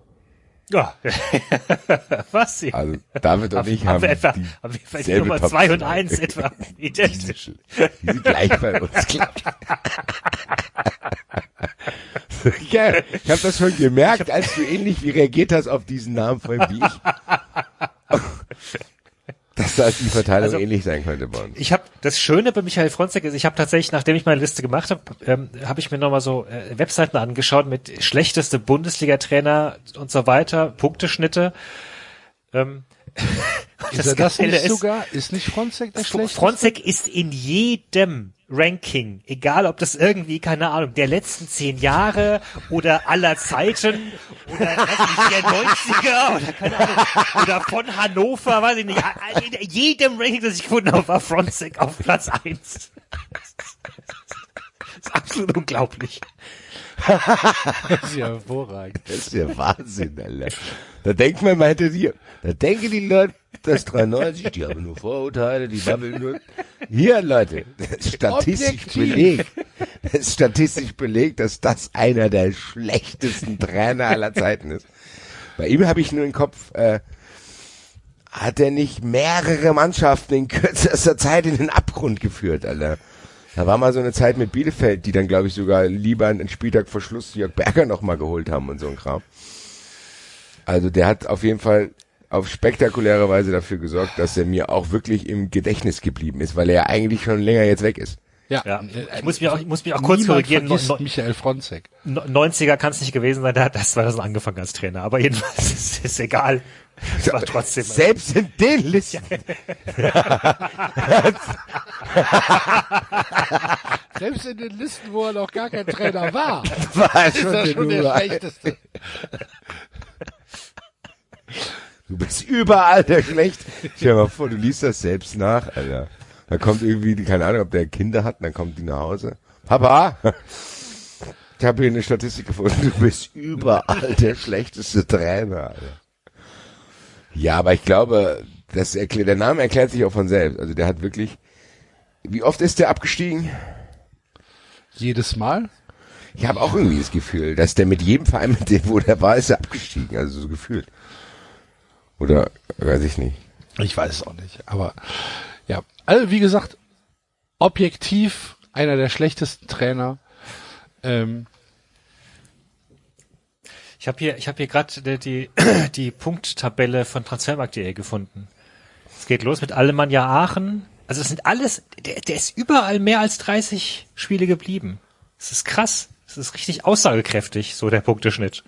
Ja. [laughs] Was? Sie? Also David und ich haben wir etwa, die haben wir selbe Nummer Top zwei und eins etwa [laughs] identisch. Die sind gleich bei uns. [laughs] ja, ich habe das schon gemerkt, als du ähnlich wie reagiert hast auf diesen Namen vorhin wie ich. Dass da die Verteilung Also- ähnlich sein könnte bei uns. Ich habe das Schöne bei Michael Fronzek ist, ich habe tatsächlich, nachdem ich meine Liste gemacht habe, ähm, habe ich mir nochmal so äh, Webseiten angeschaut mit schlechteste Bundesliga-Trainer und so weiter, Punkteschnitte. Ähm, [laughs] Ist das Geile nicht ist, sogar? Ist nicht Fronzek der schlechteste? Fronzek ist in jedem Ranking, egal ob das irgendwie, keine Ahnung, der letzten zehn Jahre oder aller Zeiten oder weiß nicht, der 90er oder keine Ahnung, oder von Hannover, weiß ich nicht, in jedem Ranking, das ich gefunden habe, war Fronzek auf Platz eins. Das ist absolut unglaublich. Das ist ja hervorragend. Das ist ja Wahnsinn, Alter. Da denkt man, man hätte hier, da denken die Leute, das 93, die haben nur Vorurteile, die babbeln nur. Hier, Leute, statistisch Objektiv. belegt. Statistisch belegt, dass das einer der schlechtesten Trainer aller Zeiten ist. Bei ihm habe ich nur im Kopf, äh, hat er nicht mehrere Mannschaften in kürzester Zeit in den Abgrund geführt, Alter. Da war mal so eine Zeit mit Bielefeld, die dann, glaube ich, sogar lieber einen Spieltag vor Schluss Jörg Berger nochmal geholt haben und so ein Kram. Also der hat auf jeden Fall auf spektakuläre Weise dafür gesorgt, dass er mir auch wirklich im Gedächtnis geblieben ist, weil er ja eigentlich schon länger jetzt weg ist. Ja, Ja, äh, ich muss mich auch, ich muss mich auch kurz korrigieren. Michael Fronzek. No- 90er kann es nicht gewesen sein, da hat das 2000 angefangen als Trainer. Aber jedenfalls [laughs] ist, ist egal. Es war trotzdem. [laughs] Selbst in den Listen. [laughs] Selbst in den Listen, wo er noch gar kein Trainer war, war er ist schon, er der schon der Nummer eins. schlechteste. Du bist überall der schlecht. Stell dir mal vor, du liest das selbst nach, Alter. Da kommt irgendwie, keine Ahnung, ob der Kinder hat, und dann kommt die nach Hause. Papa, ich habe hier eine Statistik gefunden, du bist überall der schlechteste Trainer, Alter. Ja, aber ich glaube, das erklärt, der Name erklärt sich auch von selbst. Also der hat wirklich, wie oft ist der abgestiegen? Jedes Mal? Ich habe auch irgendwie das Gefühl, dass der mit jedem Verein, mit dem wo der war, ist er abgestiegen. Also so gefühlt. Oder weiß ich nicht. Ich weiß es auch nicht. Aber ja, also wie gesagt, objektiv einer der schlechtesten Trainer. Ähm, Ich habe hier, ich habe hier gerade die, die, [clears throat] die Punkttabelle von Transfermarkt.de gefunden. Es geht los mit Alemannia Aachen. Also es sind alles, der, der ist überall mehr als 30 Spiele geblieben. Das ist krass. Das ist richtig aussagekräftig, so der Punkteschnitt.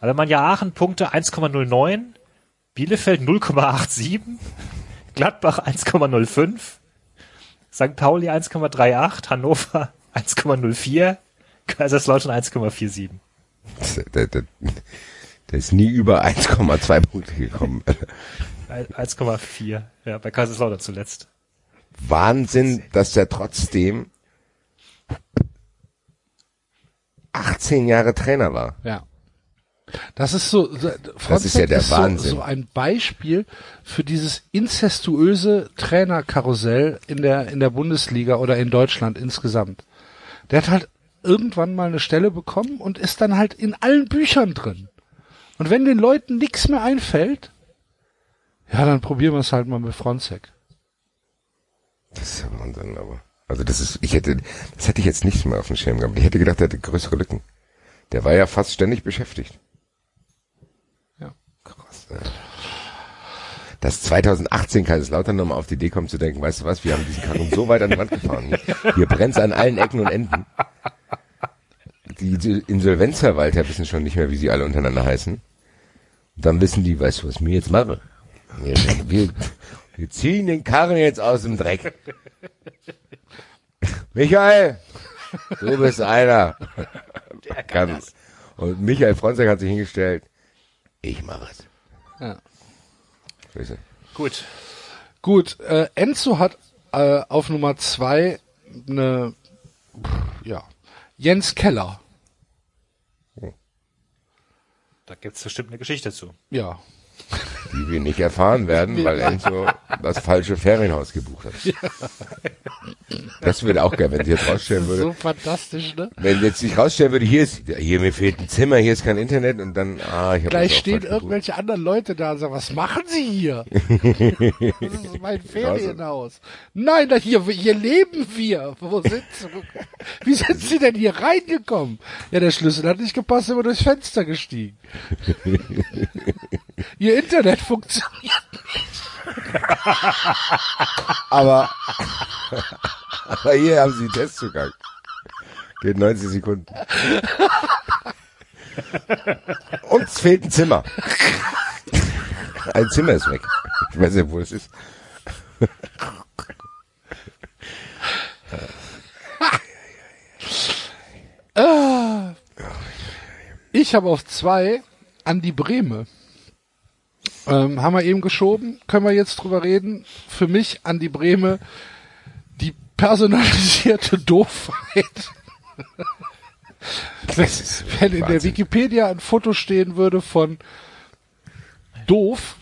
Alemannia Aachen Punkte 1,09, Bielefeld 0,87, Gladbach 1,05, St. Pauli 1,38, Hannover 1,04, Kaiserslautern 1,47. Der, der, der ist nie über 1,2 Punkte gekommen. 1,4. Ja, bei Kaiserslautern zuletzt. Wahnsinn, dass der trotzdem 18 Jahre Trainer war. ja. Das ist so, so Das ist ja der so, Wahnsinn. so ein Beispiel für dieses incestuöse Trainerkarussell in der, in der Bundesliga oder in Deutschland insgesamt. Der hat halt irgendwann mal eine Stelle bekommen und ist dann halt in allen Büchern drin. Und wenn den Leuten nichts mehr einfällt, ja, dann probieren wir es halt mal mit Fronzek. Das ist ja Wahnsinn, aber. Also das ist, ich hätte, das hätte ich jetzt nicht mehr auf dem Schirm gehabt. Ich hätte gedacht, er hätte größere Lücken. Der war ja fast ständig beschäftigt. Ja. Dass 2018 Kaiserslautern nochmal auf die Idee kommt zu denken, weißt du was, wir haben diesen Karren so weit an die Wand gefahren. Hier, hier brennt's an allen Ecken und Enden. Die Insolvenzverwalter wissen schon nicht mehr, wie sie alle untereinander heißen. Und dann wissen die, weißt du, was wir jetzt machen? Wir, wir, wir ziehen den Karren jetzt aus dem Dreck. Michael, du bist einer. Der kann Und Michael Fronzek hat sich hingestellt. Ich mache es. Ja. Grüße. Gut. Gut, äh, Enzo hat äh, auf Nummer zwei eine, ja, Jens Keller. Da gibt's bestimmt eine Geschichte zu. Ja. Die wir nicht erfahren werden, weil Enzo das falsche Ferienhaus gebucht hat. Das würde auch geil, wenn sie jetzt rausstellen würde. So fantastisch, ne? Wenn jetzt sich rausstellen würde, hier ist, hier mir fehlt ein Zimmer, hier ist kein Internet und dann, ah, ich habe Gleich stehen irgendwelche anderen Leute da und sagen, was machen Sie hier? [laughs] Das ist mein Ferienhaus. Nein, da hier, hier leben wir. Wo sind Sie? Wie sind Sie denn hier reingekommen? Ja, der Schlüssel hat nicht gepasst, sind wir durchs Fenster gestiegen. [laughs] Ihr Internet funktioniert. Aber, aber hier haben Sie einen Testzugang. Geht 90 Sekunden. Uns fehlt ein Zimmer. Ein Zimmer ist weg. Ich weiß nicht, wo es ist. Ich habe auf zwei an die Breme. Ähm, haben wir eben geschoben, können wir jetzt drüber reden. Für mich an die Breme die personalisierte [laughs] Doofheit. [laughs] Das Wenn in der. Wikipedia ein Foto stehen würde von doof,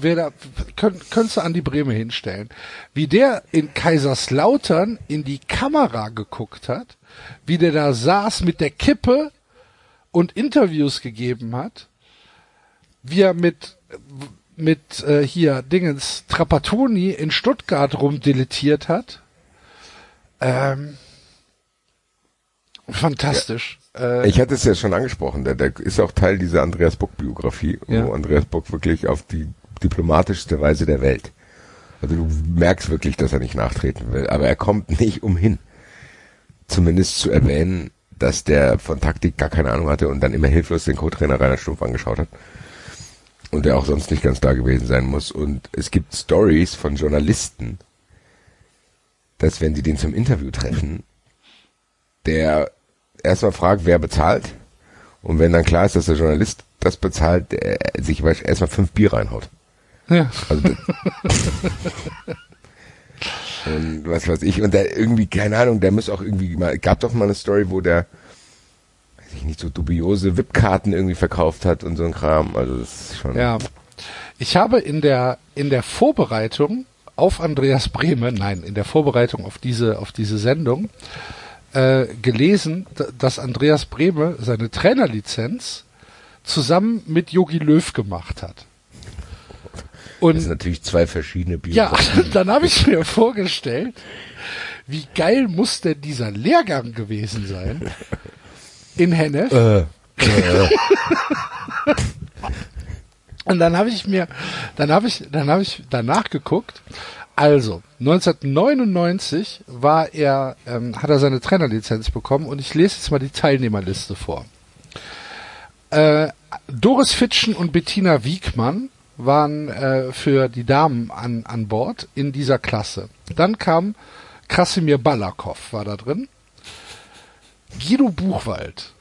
wäre da, könnt, könntest du an die Breme hinstellen. Wie der in Kaiserslautern in die Kamera geguckt hat, wie der da saß mit der Kippe und Interviews gegeben hat, wie er mit mit äh, hier Dingens Trapattoni in Stuttgart rumdilettiert hat. Ähm, fantastisch. Äh, Ich hatte es ja schon angesprochen, der, der ist auch Teil dieser Andreas Bock-Biografie, Ja. wo Andreas Bock wirklich auf die diplomatischste Weise der Welt. Also du merkst wirklich, dass er nicht nachtreten will, aber er kommt [laughs] nicht umhin, zumindest zu erwähnen, dass der von Taktik gar keine Ahnung hatte und dann immer hilflos den Co-Trainer Rainer Stumpf angeschaut hat. Und der auch sonst nicht ganz da gewesen sein muss. Und es gibt Stories von Journalisten, dass wenn sie den zum Interview treffen, der erstmal fragt, wer bezahlt. Und wenn dann klar ist, dass der Journalist das bezahlt, der sich erstmal fünf Bier reinhaut. ja. Also [laughs] und was weiß ich. Und der irgendwie, keine Ahnung, der muss auch irgendwie mal, gab doch mal eine Story, wo der, weiß ich nicht, so dubiose VIP-Karten irgendwie verkauft hat und so ein Kram. Also das ist schon. Ja. Ich habe in der, in der Vorbereitung auf Andreas Brehme, nein, in der Vorbereitung auf diese, auf diese Sendung, äh, gelesen, dass Andreas Brehme seine Trainerlizenz zusammen mit Yogi Löw gemacht hat. Das sind Und natürlich zwei verschiedene ja, Biografien. [laughs] dann habe ich mir vorgestellt, wie geil muss denn dieser Lehrgang gewesen sein in Hennef? Äh, äh, [laughs] Und dann habe ich mir, dann habe ich, dann habe ich danach geguckt. Also 1999 war er, ähm, hat er seine Trainerlizenz bekommen und ich lese jetzt mal die Teilnehmerliste vor. Äh, Doris Fitschen und Bettina Wiegmann waren äh, für die Damen an, an Bord in dieser Klasse. Dann kam Krasimir Balakov war da drin. Guido Buchwald.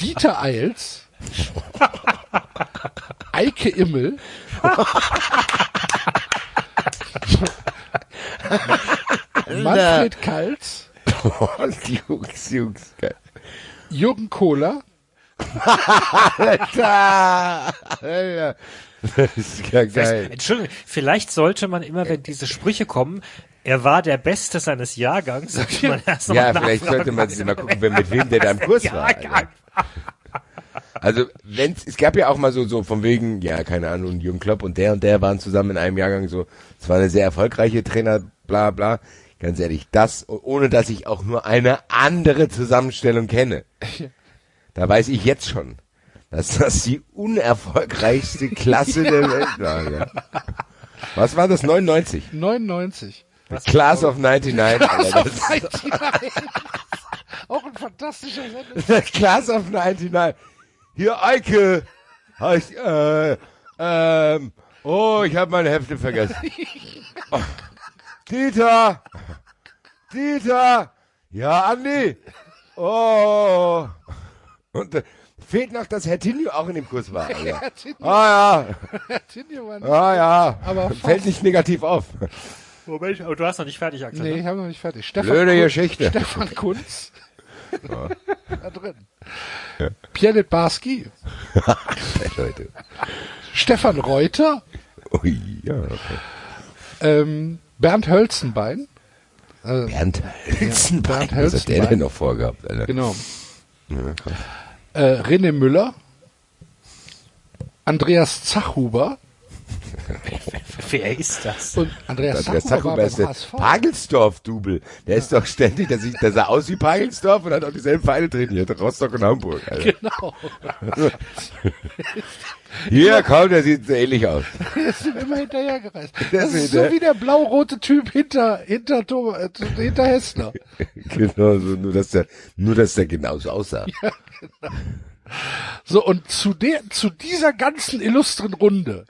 Dieter Eils. Eike Immel. Manfred Kaltz. Jungs, Jungs, geil. Jürgen Kohler. Alter, Alter. Das ist ja geil. Vielleicht, Entschuldigung, vielleicht sollte man immer, wenn diese Sprüche kommen, er war der Beste seines Jahrgangs, sollte man erst noch Ja, mal vielleicht sollte man sich mal gucken, wer mit wem der da im Kurs war. Alter. Also, wenn's, es gab ja auch mal so, so von wegen, ja, keine Ahnung, Jürgen Klopp und der und der waren zusammen in einem Jahrgang so, es war eine sehr erfolgreiche Trainer, bla, bla. Ganz ehrlich, das, ohne dass ich auch nur eine andere Zusammenstellung kenne. Da weiß ich jetzt schon, dass das die unerfolgreichste Klasse der [laughs] Welt war. Ja. Was war das? 99? 99. Class of 99. Alter, das, 99. Auch ein fantastischer Sender. Das Class of 99. Hier, Eike. Heißt, äh, ähm, oh, ich habe meine Hefte vergessen. Oh, [laughs] Dieter. Dieter. Ja, Andi. Oh. Und äh, fehlt noch, dass Herr Tinio auch in dem Kurs war. [laughs] Alter. Herr Tinio. Ah Herr Tinio war nicht. ja, ah ja. Aber Fällt nicht negativ auf. Moment, aber du hast noch nicht fertig, Axel. Nee, ne? ich habe noch nicht fertig. Stefan Blöde Kunz, Geschichte. Stefan [laughs] Kunz. [laughs] da drin. Pierre Barski. [laughs] Leute. Stefan Reuter, Ui, ja, okay. ähm, Bernd Hölzenbein, äh, Bernd Hölzenbein. Bernd Was hat der Hölzenbein. denn noch vorgehabt, Alter? genau, Ja, äh, René Müller, Andreas Zachhuber [laughs] Wer ist das? und Andreas war beim ist der HSV. Pagelsdorf-Double. Der ist doch ständig, der, sieht, der sah aus wie Pagelsdorf und hat auch dieselben Vereine trainiert. Rostock und Hamburg. Alter. Genau, [laughs] Hier, komm, der sieht so ähnlich aus. der ist immer hinterhergereist. Der Das ist so wie der blau-rote Typ hinter, hinter, Thoma- äh, hinter Hessler. [laughs] Genau, so, nur dass der, nur dass der genauso aussah. So, und zu der, zu dieser ganzen illustren Runde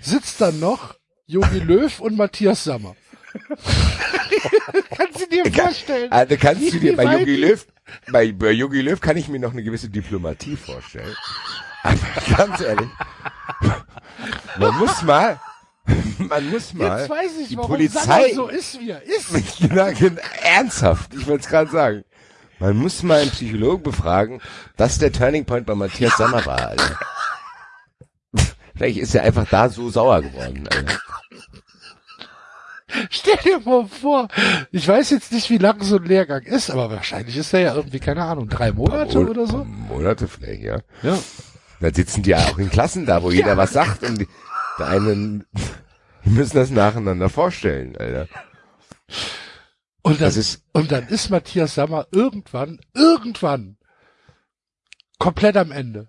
sitzt dann noch Jogi Löw und Matthias Sammer. [laughs] Kannst du dir vorstellen? Also kannst du dir bei Jogi Löw, bei, bei Jogi Löw kann ich mir noch eine gewisse Diplomatie vorstellen. Aber ganz ehrlich, man muss mal, man muss mal Jetzt weiß ich, die warum Polizei, so ist, wie er ist. [laughs] genau, genau, ernsthaft, ich wollte es gerade sagen. Man muss mal einen Psychologen befragen, dass der Turning Point bei Matthias Sammer war, Alter. Vielleicht ist er einfach da so sauer geworden, Alter. [laughs] Stell dir mal vor, ich weiß jetzt nicht, wie lang so ein Lehrgang ist, aber wahrscheinlich ist er ja irgendwie, keine Ahnung, drei Monate Mon- oder so. Monate vielleicht, ja. Ja. Da sitzen die ja auch in Klassen da, wo [laughs] jeder was sagt und die, der einen, die [laughs] müssen das nacheinander vorstellen, Alter. Und dann, Das ist, und dann ist Matthias Sammer irgendwann, irgendwann komplett am Ende.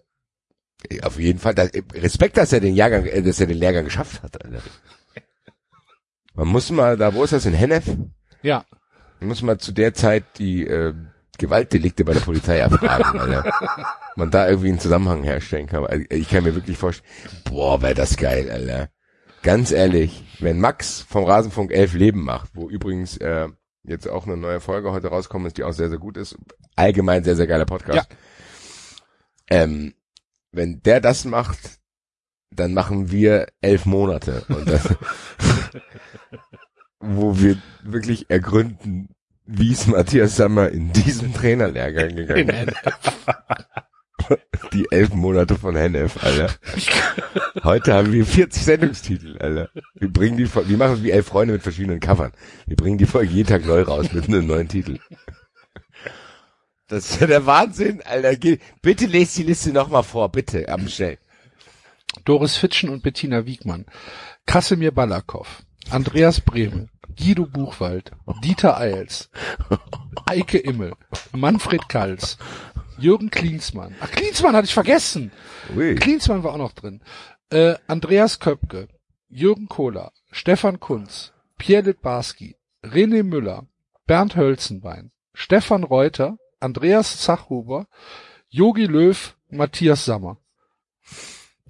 Auf jeden Fall, da, Respekt, dass er den Jahrgang, äh, dass er den Lehrgang geschafft hat, Alter. Man muss mal, da, wo ist das, in Hennef? Ja. Man muss mal zu der Zeit die, äh, Gewaltdelikte bei der Polizei erfragen, [laughs] Alter. Man da irgendwie einen Zusammenhang herstellen kann. Also, Ich kann mir wirklich vorstellen, boah, wäre das geil, Alter. Ganz ehrlich, wenn Max vom Rasenfunk 11 Leben macht, wo übrigens äh, jetzt auch eine neue Folge heute rauskommt, ist, die auch sehr, sehr gut ist. Allgemein sehr, sehr geiler Podcast. Ähm, wenn der das macht, dann machen wir elf Monate. Und das, [laughs] wo wir wirklich ergründen, wie ist Matthias Sammer in diesen Trainerlehrgang gegangen ist. [laughs] Die elf Monate von Hennef, Alter. Heute haben wir 40 Sendungstitel, Alter. Wir bringen die, wir machen es wie elf Freunde mit verschiedenen Covern. Wir bringen die Folge jeden Tag neu raus mit einem neuen Titel. Das ist ja der Wahnsinn, Alter. Bitte lest die Liste nochmal vor, bitte, am schnell. Doris Fitschen und Bettina Wiegmann, Kasimir Balakow, Andreas Brehme, Guido Buchwald, Dieter Eils, Eike Immel, Manfred Kals, Jürgen Klinsmann. Ach, Klinsmann hatte ich vergessen. Ui. Klinsmann war auch noch drin. Äh, Andreas Köpke, Jürgen Kohler, Stefan Kunz, Pierre Litbarski, René Müller, Bernd Hölzenbein, Stefan Reuter, Andreas Zachhuber, Jogi Löw, Matthias Sammer.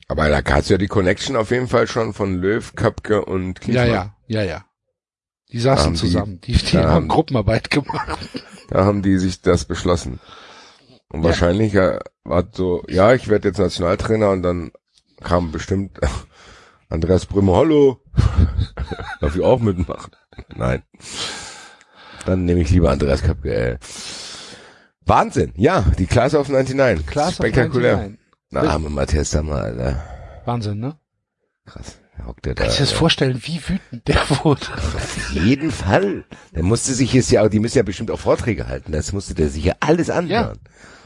Aber da hast du ja die Connection auf jeden Fall schon von Löw, Köpke und Ja, Klinsmann. ja, ja, ja. Die saßen die- zusammen. Die, die da haben haben- Gruppenarbeit gemacht. Da haben die sich das beschlossen. Und wahrscheinlich ja, war so, ja, ich werde jetzt Nationaltrainer und dann kam bestimmt [laughs] Andreas Brümmer, hallo, [laughs] darf ich auch mitmachen? Nein. Dann nehme ich lieber Andreas Köpke. Äh. Wahnsinn, ja, die Class of 99. Class of Spektakulär. 99. Na, arme Matthias Sammer, Alter. Wahnsinn, ne? Krass. Hockt der da. Kannst du dir das vorstellen, wie wütend der wurde? Auf jeden Fall. Der musste sich jetzt ja auch, die müssen ja bestimmt auch Vorträge halten. Das musste der sich ja alles anhören.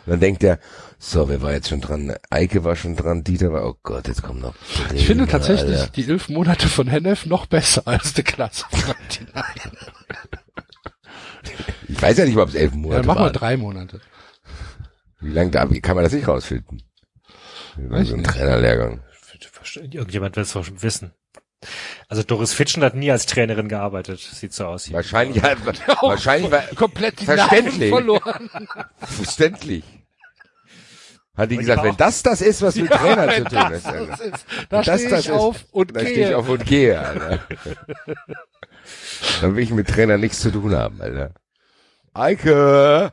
Und dann denkt er, so, wer war jetzt schon dran? Eike war schon dran, Dieter war, oh Gott, jetzt kommt noch. Ich finde tatsächlich Alter. die elf Monate von Hennef noch besser als die Klasse of 99. Ich weiß ja nicht, ob es elf Ja, Monate dann mach mal waren. drei Monate. Wie lange da, wie kann man das nicht rausfinden? Weiß so ein. Trainerlehrgang. Irgendjemand wird es doch schon wissen. Also Doris Fitschen hat nie als Trainerin gearbeitet, sieht so aus. Hier. Wahrscheinlich, hat, [laughs] wahrscheinlich war, Komplett die Verständlich. Verloren. [laughs] verständlich. Hat die Und gesagt, wenn das das ist, was mit [laughs] Trainer zu tun das ist, Alter. ist, da Das stehe das ich ist, auf und da stehe ich gehe. auf und gehe, Alter. Dann will ich mit Trainer nichts zu tun haben, Alter. Eike!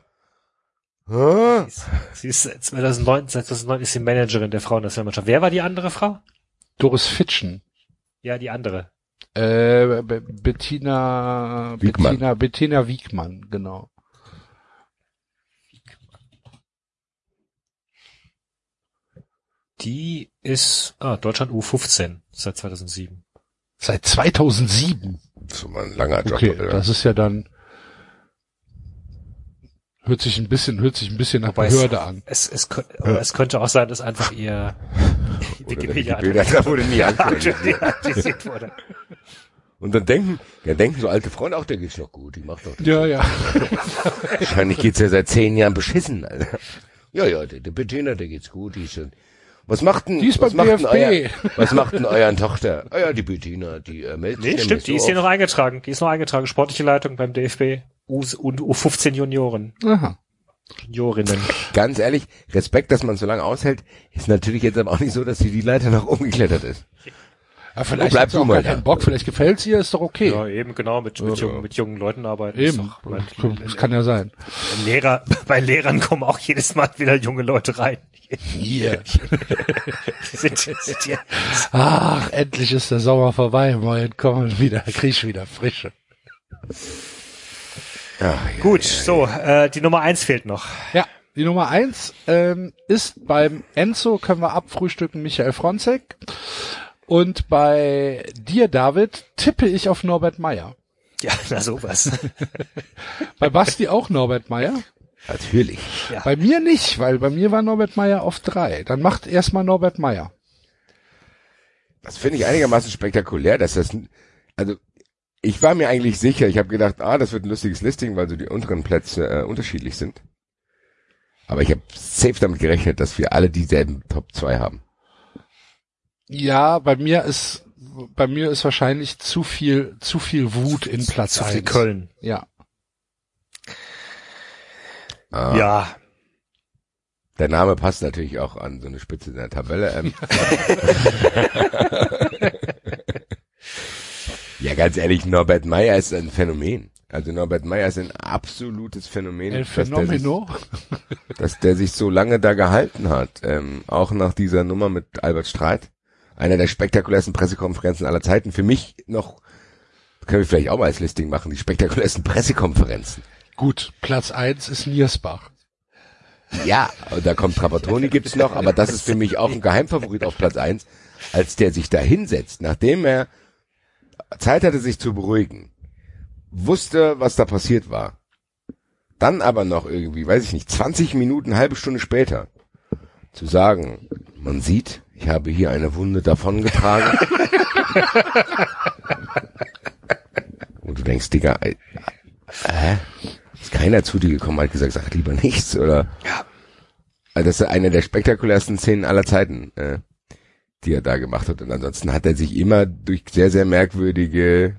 Hä? Sie ist seit 2009, seit 2009 ist sie Managerin der Frauennationalmannschaft. Wer war die andere Frau? Doris Fitschen. Ja, die andere. Äh, Be- Bettina, Wiegmann. Bettina, Bettina Wiegmann, genau. Die ist ah, Deutschland U15 seit 2007. Seit 2007. Das ist mal ein langer Job. Okay, oder? das ist ja dann hört sich ein bisschen hört sich ein bisschen nach Wobei Behörde an. Es, es, aber es könnte auch sein, dass einfach [laughs] ihr Wikipedia, da wurde nie [laughs] aktualisiert wurde. Und dann denken, ja, denken so alte Freunde auch, der geht's noch gut, die macht doch. Ja, ja. [laughs] Wahrscheinlich geht's ja seit zehn Jahren beschissen, Alter. Ja, ja, der, der Bettina, der geht's gut, die ist schon. Was macht denn, Die ist was macht denn euer, was macht denn euren Tochter? Ah ja, die Bettina, die äh, meldet Nee, sich stimmt, nämlich die ist hier noch eingetragen. Die ist noch eingetragen. Sportliche Leitung beim DFB. U und U15 Junioren. Aha. Juniorinnen. Ganz ehrlich, Respekt, dass man so lange aushält, ist natürlich jetzt aber auch nicht so, dass sie die Leiter nach oben geklettert ist. Ja, vielleicht bleib hat sie du auch mal keinen Bock, vielleicht gefällt's ihr, ist doch okay. Ja, eben genau, mit, mit, jungen, mit jungen Leuten arbeiten. Eben. Ist doch, mein, Das kann ja sein. Lehrer, bei Lehrern kommen auch jedes Mal wieder junge Leute rein. Hier. [laughs] Sind, sind hier, Ach, endlich ist der Sommer vorbei. Morgen kommen wieder, krieg ich wieder Frische. Ja, gut, so, äh, die Nummer eins fehlt noch. Ja, die Nummer eins ähm, ist beim Enzo, können wir abfrühstücken, Michael Fronzek. Und bei dir, David, tippe ich auf Norbert Meyer. Ja, [laughs] na sowas. [laughs] Bei Basti auch Norbert Meyer. natürlich. Ja. Bei mir nicht, weil bei mir war Norbert Meyer auf drei. Dann macht erstmal Norbert Meyer. Das finde ich einigermaßen spektakulär, dass das, also ich war mir eigentlich sicher, ich habe gedacht, ah, das wird ein lustiges Listing, weil so die unteren Plätze äh, unterschiedlich sind. Aber ich habe safe damit gerechnet, dass wir alle dieselben Top 2 haben. Ja, bei mir ist bei mir ist wahrscheinlich zu viel zu viel Wut in Platz Zu viel eins. Köln. Ja. Ah, Ja. Der Name passt natürlich auch an so eine Spitze in der Tabelle. Ähm. [laughs] ja, ganz ehrlich, Norbert Meyer ist ein Phänomen. Also Norbert Meyer ist ein absolutes Phänomen, El dass der, sich, [laughs] dass der sich so lange da gehalten hat. Ähm, auch nach dieser Nummer mit Albert Streit. Einer der spektakulärsten Pressekonferenzen aller Zeiten. Für mich noch, können wir vielleicht auch mal als Listing machen, die spektakulärsten Pressekonferenzen. Gut, Platz eins ist Niersbach. Ja, da kommt Trapattoni gibt's noch, aber das ist für mich auch ein Geheimfavorit auf Platz eins, als der sich da hinsetzt, nachdem er Zeit hatte, sich zu beruhigen, wusste, was da passiert war. Dann aber noch irgendwie, weiß ich nicht, 20 Minuten, halbe Stunde später, zu sagen, man sieht, ich habe hier eine Wunde davongetragen. [laughs] Und du denkst, Digga, äh? Ist keiner zu dir gekommen, hat gesagt, sag lieber nichts, oder? Ja. Also das ist eine der spektakulärsten Szenen aller Zeiten, äh, die er da gemacht hat. Und ansonsten hat er sich immer durch sehr, sehr merkwürdige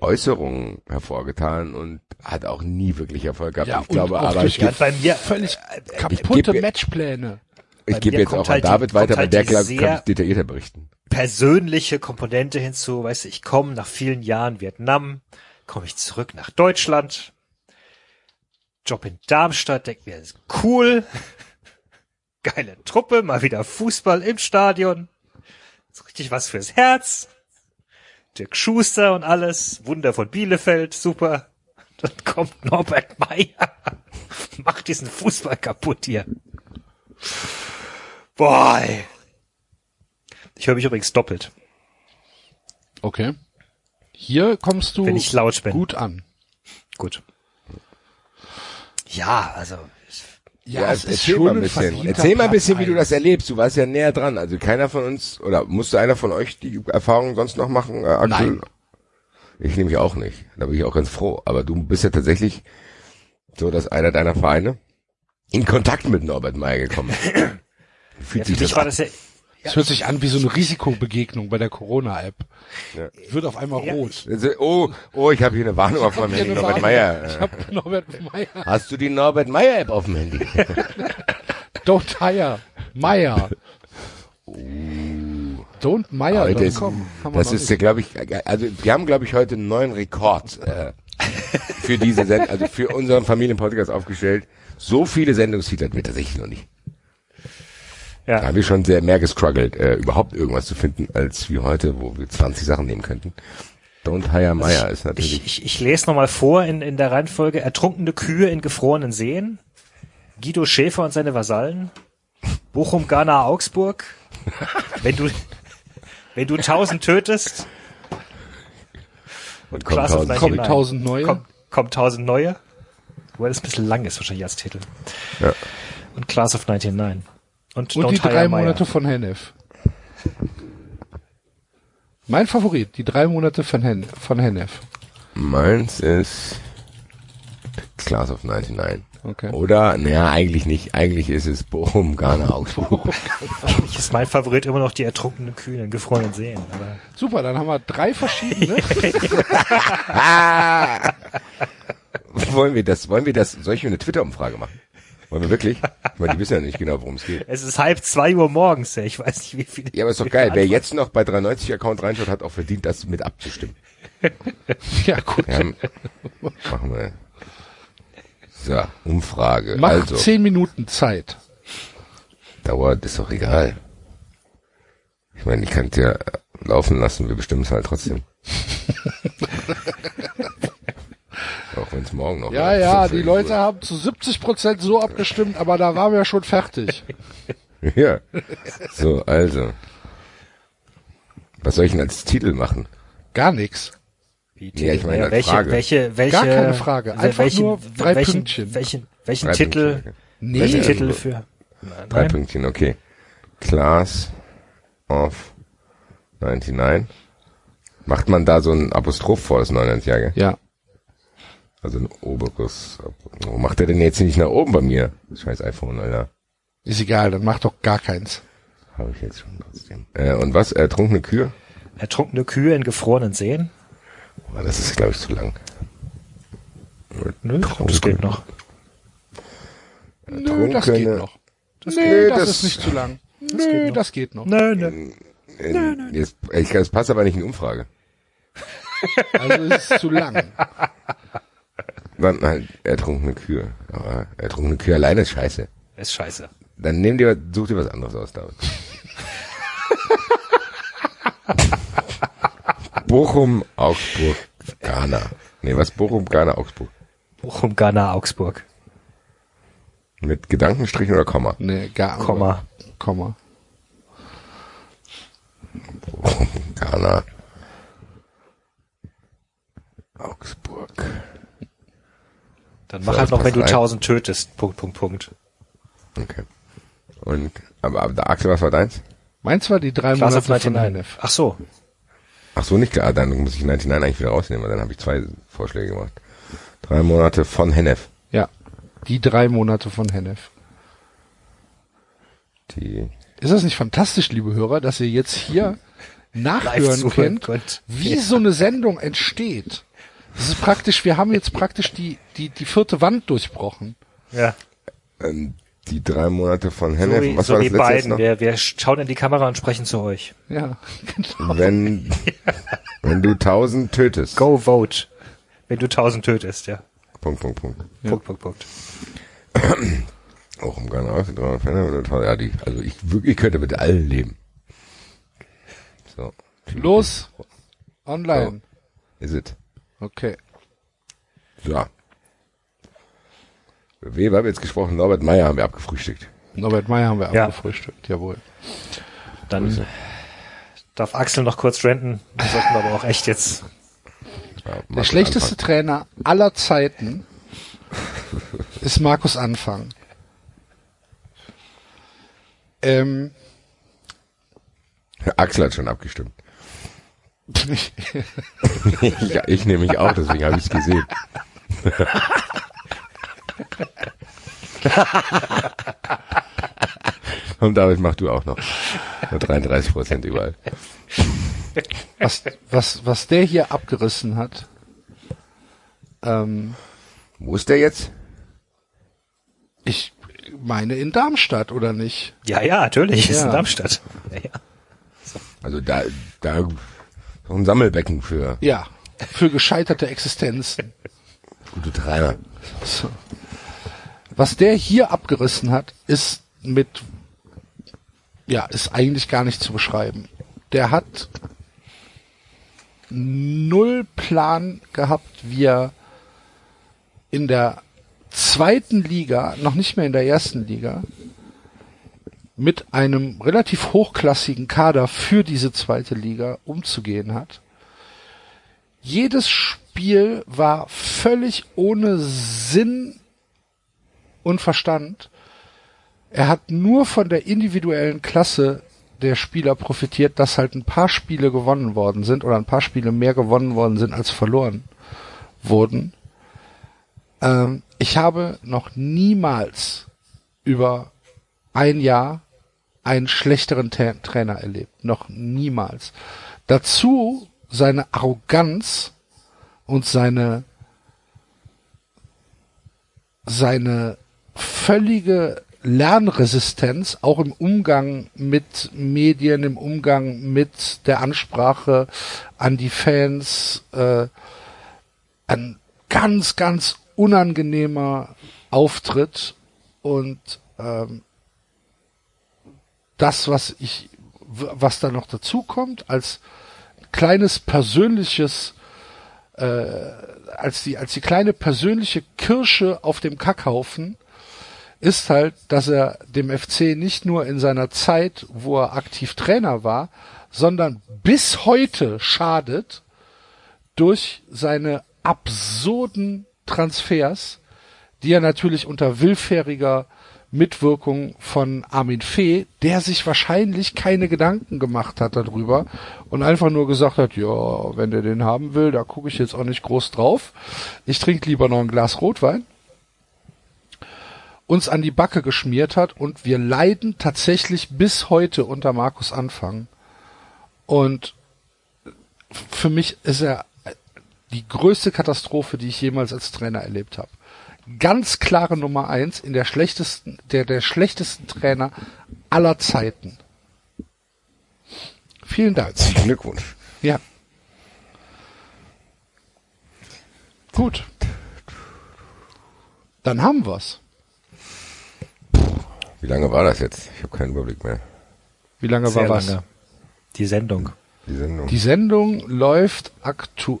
Äußerungen hervorgetan und hat auch nie wirklich Erfolg gehabt. Ja, ich glaube aber, ich Ja, gebe bei mir, Völlig ich kaputte geb- Matchpläne. ich geb mir jetzt auch an halt die- David weiter, weil halt der kann ich detaillierter berichten. persönliche Komponente hinzu. Weißt du, ich komme nach vielen Jahren Vietnam, komme ich zurück nach Deutschland, Job in Darmstadt, denk mir, das ist cool, geile Truppe, mal wieder Fußball im Stadion, ist richtig was fürs Herz. Dirk Schuster und alles, Wunder von Bielefeld, super. Dann kommt Norbert Meyer, [laughs] macht diesen Fußball kaputt hier. Boah, ey. Ich höre mich übrigens doppelt. Okay. Hier kommst du Wenn ich laut bin. gut an. Gut. Ja, also Ja, es ist erzähl schon mal ein bisschen. Erzähl mal ein bisschen, wie du das erlebst. Du warst ja näher dran. Also keiner von uns, oder musste einer von euch die Erfahrung sonst noch machen, äh, Axel? Nein. Ich nämlich auch nicht. Da bin ich auch ganz froh. Aber du bist ja tatsächlich so, dass einer deiner Vereine in Kontakt mit Norbert Meyer gekommen ist. [clears throat] Wie ja, Fühlt für sich mich das war an? das ja, Es hört sich an wie so eine Risikobegegnung bei der Corona-App. Ja. Wird auf einmal Ja, rot. Oh, oh, ich habe hier eine Warnung auf meinem Handy. Norbert. Meyer. Ich äh, hab Norbert Meyer. Hast du die Norbert Meyer App auf dem Handy? [laughs] Don't hire. Meyer. Don't Heute ist, das ist glaube ich, also wir haben, glaube ich, heute einen neuen Rekord äh, für diese Sendung, also für unseren Familienpodcast aufgestellt. So viele Sendungstitel hatten wir tatsächlich noch nicht. Da ja, haben wir schon sehr mehr gestruggelt, äh, überhaupt irgendwas zu finden, als wie heute, wo wir 20 Sachen nehmen könnten. Don't Hire Meyer ist natürlich. ich, ich, ich lese nochmal vor in, in der Reihenfolge. Ertrunkene Kühe in gefrorenen Seen. Guido Schäfer und seine Vasallen. Bochum, Ghana, Augsburg. [laughs] Wenn du, wenn du 1000 tötest. Und kommt Class of 1000 Kommt 99. 1000 neue? Kommt, kommt 1000 neue. Wobei das ein bisschen lang ist wahrscheinlich als Titel. Ja. Und Class of 99. Und, Und die drei. Monate von Hennef. Mein Favorit, die drei Monate von, Hen von Hennef. Meins ist Class of 99. Okay. Oder, naja, eigentlich nicht. Eigentlich ist es [laughs] Bochum, Ghana, Augsburg. Eigentlich ist mein Favorit immer noch die ertrunkenen Kühe in gefrorenen Seen. Aber Super, dann haben wir drei verschiedene. [laughs] wollen wir das, wollen wir das, soll ich mir eine Twitter-Umfrage machen? Wollen wir wirklich? Ich meine, die wissen ja nicht genau, worum es geht. es ist halb zwei Uhr morgens, ey. ich weiß nicht, wie viele. Ja, aber ist doch geil. Wer jetzt noch bei 390 Account reinschaut, hat auch verdient, das mit abzustimmen. [laughs] ja, gut. Ja, machen wir. So, Umfrage. Mach also, zehn Minuten Zeit. dauert, ist doch egal. Ich meine, ich kann es ja laufen lassen, wir bestimmen es halt trotzdem. [laughs] auch wenn es morgen noch Ja, ist. ja, die Leute haben zu 70 Prozent so abgestimmt, aber da waren wir schon fertig. [laughs] Ja. So, also. Was soll ich denn als Titel machen? Gar nichts. Ja, ich meine, welche, Frage. welche, welche, Gar keine Frage. Einfach welchen, nur drei welchen, Pünktchen. Welchen, welchen Drei Titel, Pünktchen. Nee, welchen Titel für, Drei Nein? Pünktchen, okay. Class of 99. Macht man da so ein Apostroph vor das 99 Jahre? ja. Also ein oberes. Wo macht er denn jetzt nicht nach oben bei mir? Scheiß iPhone, Alter. Ist egal, dann mach doch gar keins. Habe ich jetzt schon trotzdem. Äh, und was? Ertrunkene Kühe? ertrunkene Kühe in gefrorenen Seen? Oh, das ist, glaube ich, zu lang. Nö, das geht noch. Nö, das geht noch. Das Nö, nee, das, das- ist nicht zu lang. Nö, das geht noch. Nö, nö. Äh, jetzt, ich, das passt aber nicht in die Umfrage. Also es ist zu lang. Dann halt ertrunkene Kühe. Aber ertrunkene Kühe alleine ist scheiße. Ist scheiße. Dann nimm dir, such dir was anderes aus, David. [laughs] Bochum, Augsburg, Ghana. Nee, was? Bochum, Ghana, Augsburg. Bochum, Ghana, Augsburg. Mit Gedankenstrichen oder Komma? Nee, gar Komma. Komma. Bochum, Ghana, Augsburg. Dann So, mach das halt noch, wenn du. 1000 tötest. Punkt, Punkt, Punkt. Okay. Und, aber, aber der Axel, was war deins? Meins war die drei Class Monate von 99. Hennef. Ach so. Ach so, nicht klar, dann muss ich 99 eigentlich wieder rausnehmen, weil dann habe ich zwei Vorschläge gemacht. Drei Monate von Hennef. Ja. Die drei Monate von Hennef. Die, Ist das nicht fantastisch, liebe Hörer, dass ihr jetzt hier [laughs] nachhören könnt, könnt. wie so eine Sendung entsteht? Das ist praktisch, wir haben jetzt praktisch die, die, die vierte Wand durchbrochen. Ja. ähm, die drei Monate von So Hennef. was so war das letzte beiden. noch? Wir, wir schauen in die Kamera und sprechen zu euch. Ja, [laughs] genau. Wenn, wenn du tausend tötest. Go vote. Wenn du 1000 tötest, ja. Punkt, Punkt, Punkt. Punkt, Punkt, Punkt. [clears throat] Auch im Ghana aus, ja, die, also ich wirklich könnte mit allen leben. So. Los, online. Is it. Okay. So. Weber haben wir jetzt gesprochen, Norbert Meyer haben wir abgefrühstückt. Norbert Meyer haben wir Ja. abgefrühstückt, jawohl. Dann darf Axel noch kurz renten. Wir sollten aber auch echt jetzt. Ja, Der schlechteste Anfang. Trainer aller Zeiten [laughs] ist Markus Anfang. Ähm, Axel hat schon abgestimmt. [laughs] ja, ich nämlich auch, deswegen habe ich es gesehen. [laughs] Und damit mach du auch noch. Nur 33 Prozent überall. was, was, was der hier abgerissen hat, ähm, Wo ist der jetzt? ich meine in Darmstadt, oder nicht? Ja, ja, natürlich. Ist Ja. in Darmstadt. Ja, ja. Also da, da, ein Sammelbecken für Ja, für gescheiterte Existenzen. [laughs] gute Trainer. So. Was der hier abgerissen hat, ist mit, ja, ist eigentlich gar nicht zu beschreiben. Der hat null Plan gehabt, wie er in der zweiten Liga, noch nicht mehr in der ersten Liga, mit einem relativ hochklassigen Kader für diese zweite Liga umzugehen hat. Jedes Spiel war völlig ohne Sinn und Verstand. Er hat nur von der individuellen Klasse der Spieler profitiert, dass halt ein paar Spiele gewonnen worden sind oder ein paar Spiele mehr gewonnen worden sind als verloren wurden. Ähm, ich habe noch niemals über ein Jahr einen schlechteren Tra Trainer erlebt. Noch niemals. Dazu seine Arroganz und seine seine völlige Lernresistenz, auch im Umgang mit Medien, im Umgang mit der Ansprache an die Fans, äh, ein ganz, ganz unangenehmer Auftritt und ähm, das, was ich, was da noch dazu kommt, als kleines persönliches, äh, als die, als die kleine persönliche Kirsche auf dem Kackhaufen, ist halt, dass er dem FC nicht nur in seiner Zeit, wo er aktiv Trainer war, sondern bis heute schadet durch seine absurden Transfers, die er natürlich unter willfähriger Mitwirkung von Armin Fee, der sich wahrscheinlich keine Gedanken gemacht hat darüber und einfach nur gesagt hat, ja, wenn der den haben will, da gucke ich jetzt auch nicht groß drauf. Ich trinke lieber noch ein Glas Rotwein uns an die Backe geschmiert hat und wir leiden tatsächlich bis heute unter Markus Anfang. Und für mich ist er die größte Katastrophe, die ich jemals als Trainer erlebt habe. Ganz klare Nummer eins in der schlechtesten, der, der schlechtesten Trainer aller Zeiten. Vielen Dank. Glückwunsch. Ja. Gut. Dann haben wir's. Wie lange war das jetzt? Ich habe keinen Überblick mehr. Wie lange Sehr war was? lange. Die Sendung. Die Sendung. Die Sendung läuft aktuell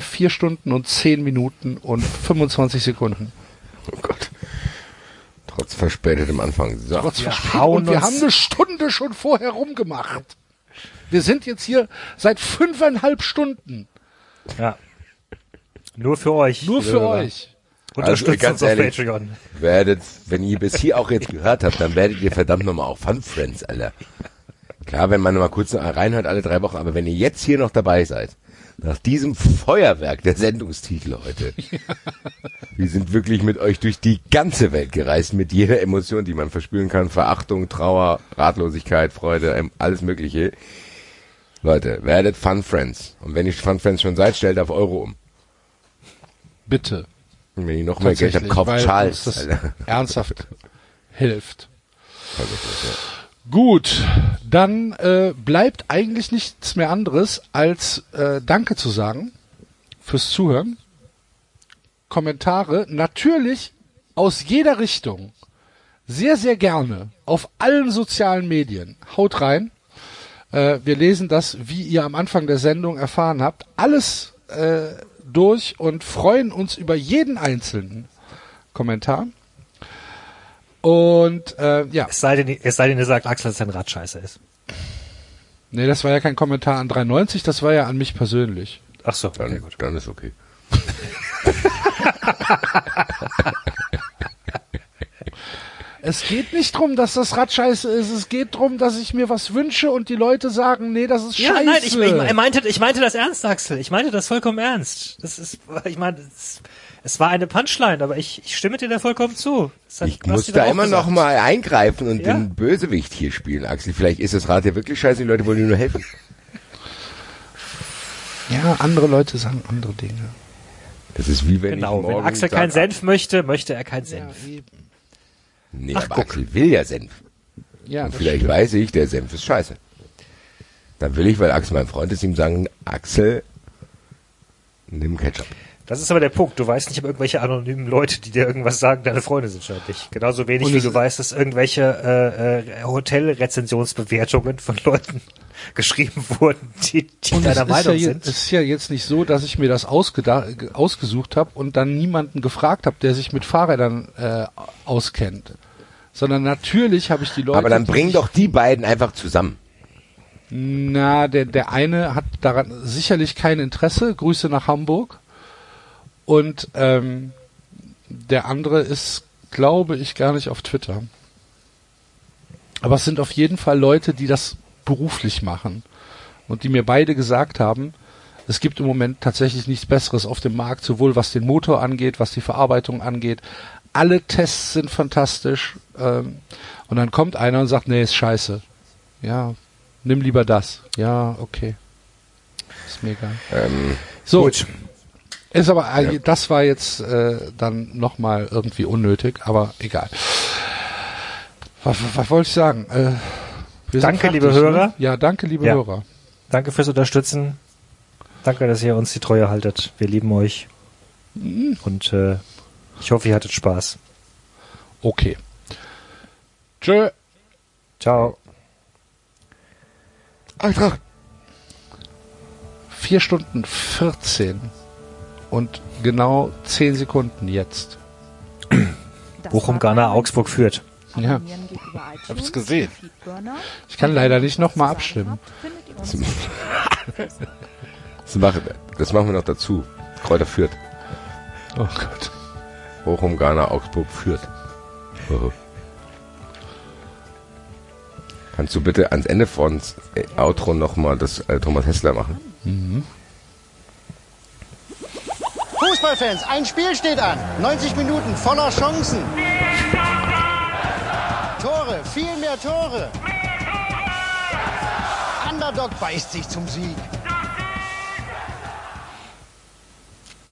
vier Stunden und zehn Minuten und 25 Sekunden. oh Gott. Trotz verspätetem Anfang. So. Trotz hauen Und wir haben eine Stunde schon vorher rumgemacht. Wir sind jetzt hier seit fünfeinhalb Stunden. Ja. Nur für euch. Nur für Hörer. euch. Unterstützt Also, ganz uns auf ehrlich. Patreon. werdet, wenn ihr bis hier auch jetzt gehört habt, dann werdet ihr verdammt nochmal auch Fun Friends, Alter. Klar, wenn man mal kurz reinhört alle drei Wochen, aber wenn ihr jetzt hier noch dabei seid, nach diesem Feuerwerk der Sendungstitel heute, [laughs] wir sind wirklich mit euch durch die ganze Welt gereist, mit jeder Emotion, die man verspüren kann, Verachtung, Trauer, Ratlosigkeit, Freude, ähm, alles mögliche. Leute, werdet Fun Friends. Und wenn ihr Fun Friends schon seid, stellt auf Euro um. Bitte. Und wenn ihr noch mehr Geld habt, kauft Charles. ernsthaft hilft. Tatsächlich, ja. Gut, dann äh, bleibt eigentlich nichts mehr anderes, als äh, Danke zu sagen fürs Zuhören. Kommentare natürlich aus jeder Richtung. Sehr, sehr gerne. Auf allen sozialen Medien. Haut rein. Äh, wir lesen das, wie ihr am Anfang der Sendung erfahren habt, alles äh, durch und freuen uns über jeden einzelnen Kommentar. Und äh, ja, Es sei denn, es sei denn, ihr sagt, Axel, dass sein Rad scheiße ist. nee, das war ja kein Kommentar an 93, das war ja an mich persönlich. Ach so, Dann, okay, gut. dann ist okay. [laughs] Es geht nicht drum, dass das Rad scheiße ist. Es geht drum, dass ich mir was wünsche und die Leute sagen, nee, das ist Ja, scheiße. nein, ich, ich, meinte, ich meinte das ernst, Axel. Ich meinte das vollkommen ernst. Das ist, ich meine, es, es war eine Punchline, aber ich, ich stimme dir da vollkommen zu. Ich muss da immer gesagt. noch mal eingreifen und Ja. den Bösewicht hier spielen, Axel. Vielleicht ist das Rad ja wirklich scheiße, die Leute wollen dir nur helfen. ja, andere Leute sagen andere Dinge. Das ist wie wenn Genau, ich wenn morgen Axel sag, keinen Senf möchte, möchte er keinen Senf. Nee, Ach, aber guck. Axel will ja Senf. Ja, und vielleicht stimmt. weiß ich, der Senf ist scheiße. Dann will ich, weil Axel mein Freund ist, ihm sagen, Axel, nimm Ketchup. Das ist aber der Punkt. Du weißt nicht, ob irgendwelche anonymen Leute, die dir irgendwas sagen, deine Freunde sind dich. Genauso wenig Und wie du weißt, dass irgendwelche äh, äh, Hotelrezensionsbewertungen von Leuten [laughs] geschrieben wurden, die, die Und es deiner ist, ja Meinung je, sind. es ist ja jetzt nicht so, dass ich mir das ausgesucht habe und dann niemanden gefragt habe, der sich mit Fahrrädern äh, auskennt. sondern natürlich habe ich die Leute. Aber dann bring doch die beiden einfach zusammen. Na, der, der eine hat daran sicherlich kein Interesse. Grüße nach Hamburg. Und ähm, der andere ist, glaube ich, gar nicht auf Twitter. Aber es sind auf jeden Fall Leute, die das beruflich machen. Und die mir beide gesagt haben, es gibt im Moment tatsächlich nichts Besseres auf dem Markt, sowohl was den Motor angeht, was die Verarbeitung angeht. Alle Tests sind fantastisch. Ähm, und dann kommt einer und sagt, nee, ist scheiße. Ja, nimm lieber das. Ja, okay. Ist mir egal. Ähm, So, Gut. Ist aber, äh, das war jetzt äh, dann nochmal irgendwie unnötig, aber egal. Was, was, wollte ich sagen? Äh, Danke, liebe ne? Hörer. Ja, danke, liebe Ja. Hörer. Danke fürs Unterstützen. Danke, dass ihr uns die Treue haltet. Wir lieben euch. Und äh, ich hoffe, ihr hattet Spaß. Okay. Tschö. Ciao. Eintracht. Vier Stunden 14 und genau 10 Sekunden jetzt. Bochum, Ghana, Augsburg führt. Ja. ITunes, es gesehen. Ich kann leider nicht nochmal abstimmen. [laughs] Das machen, das machen wir noch dazu. Kräuter führt. Oh Gott. Bochum, Ghana, Augsburg führt. Oh. Kannst du bitte ans Ende von äh, Outro nochmal das äh, Thomas Hessler machen? Fußballfans, ein Spiel steht an. 90 Minuten voller Chancen. Tore, viel mehr Tore. Underdog beißt sich zum Sieg.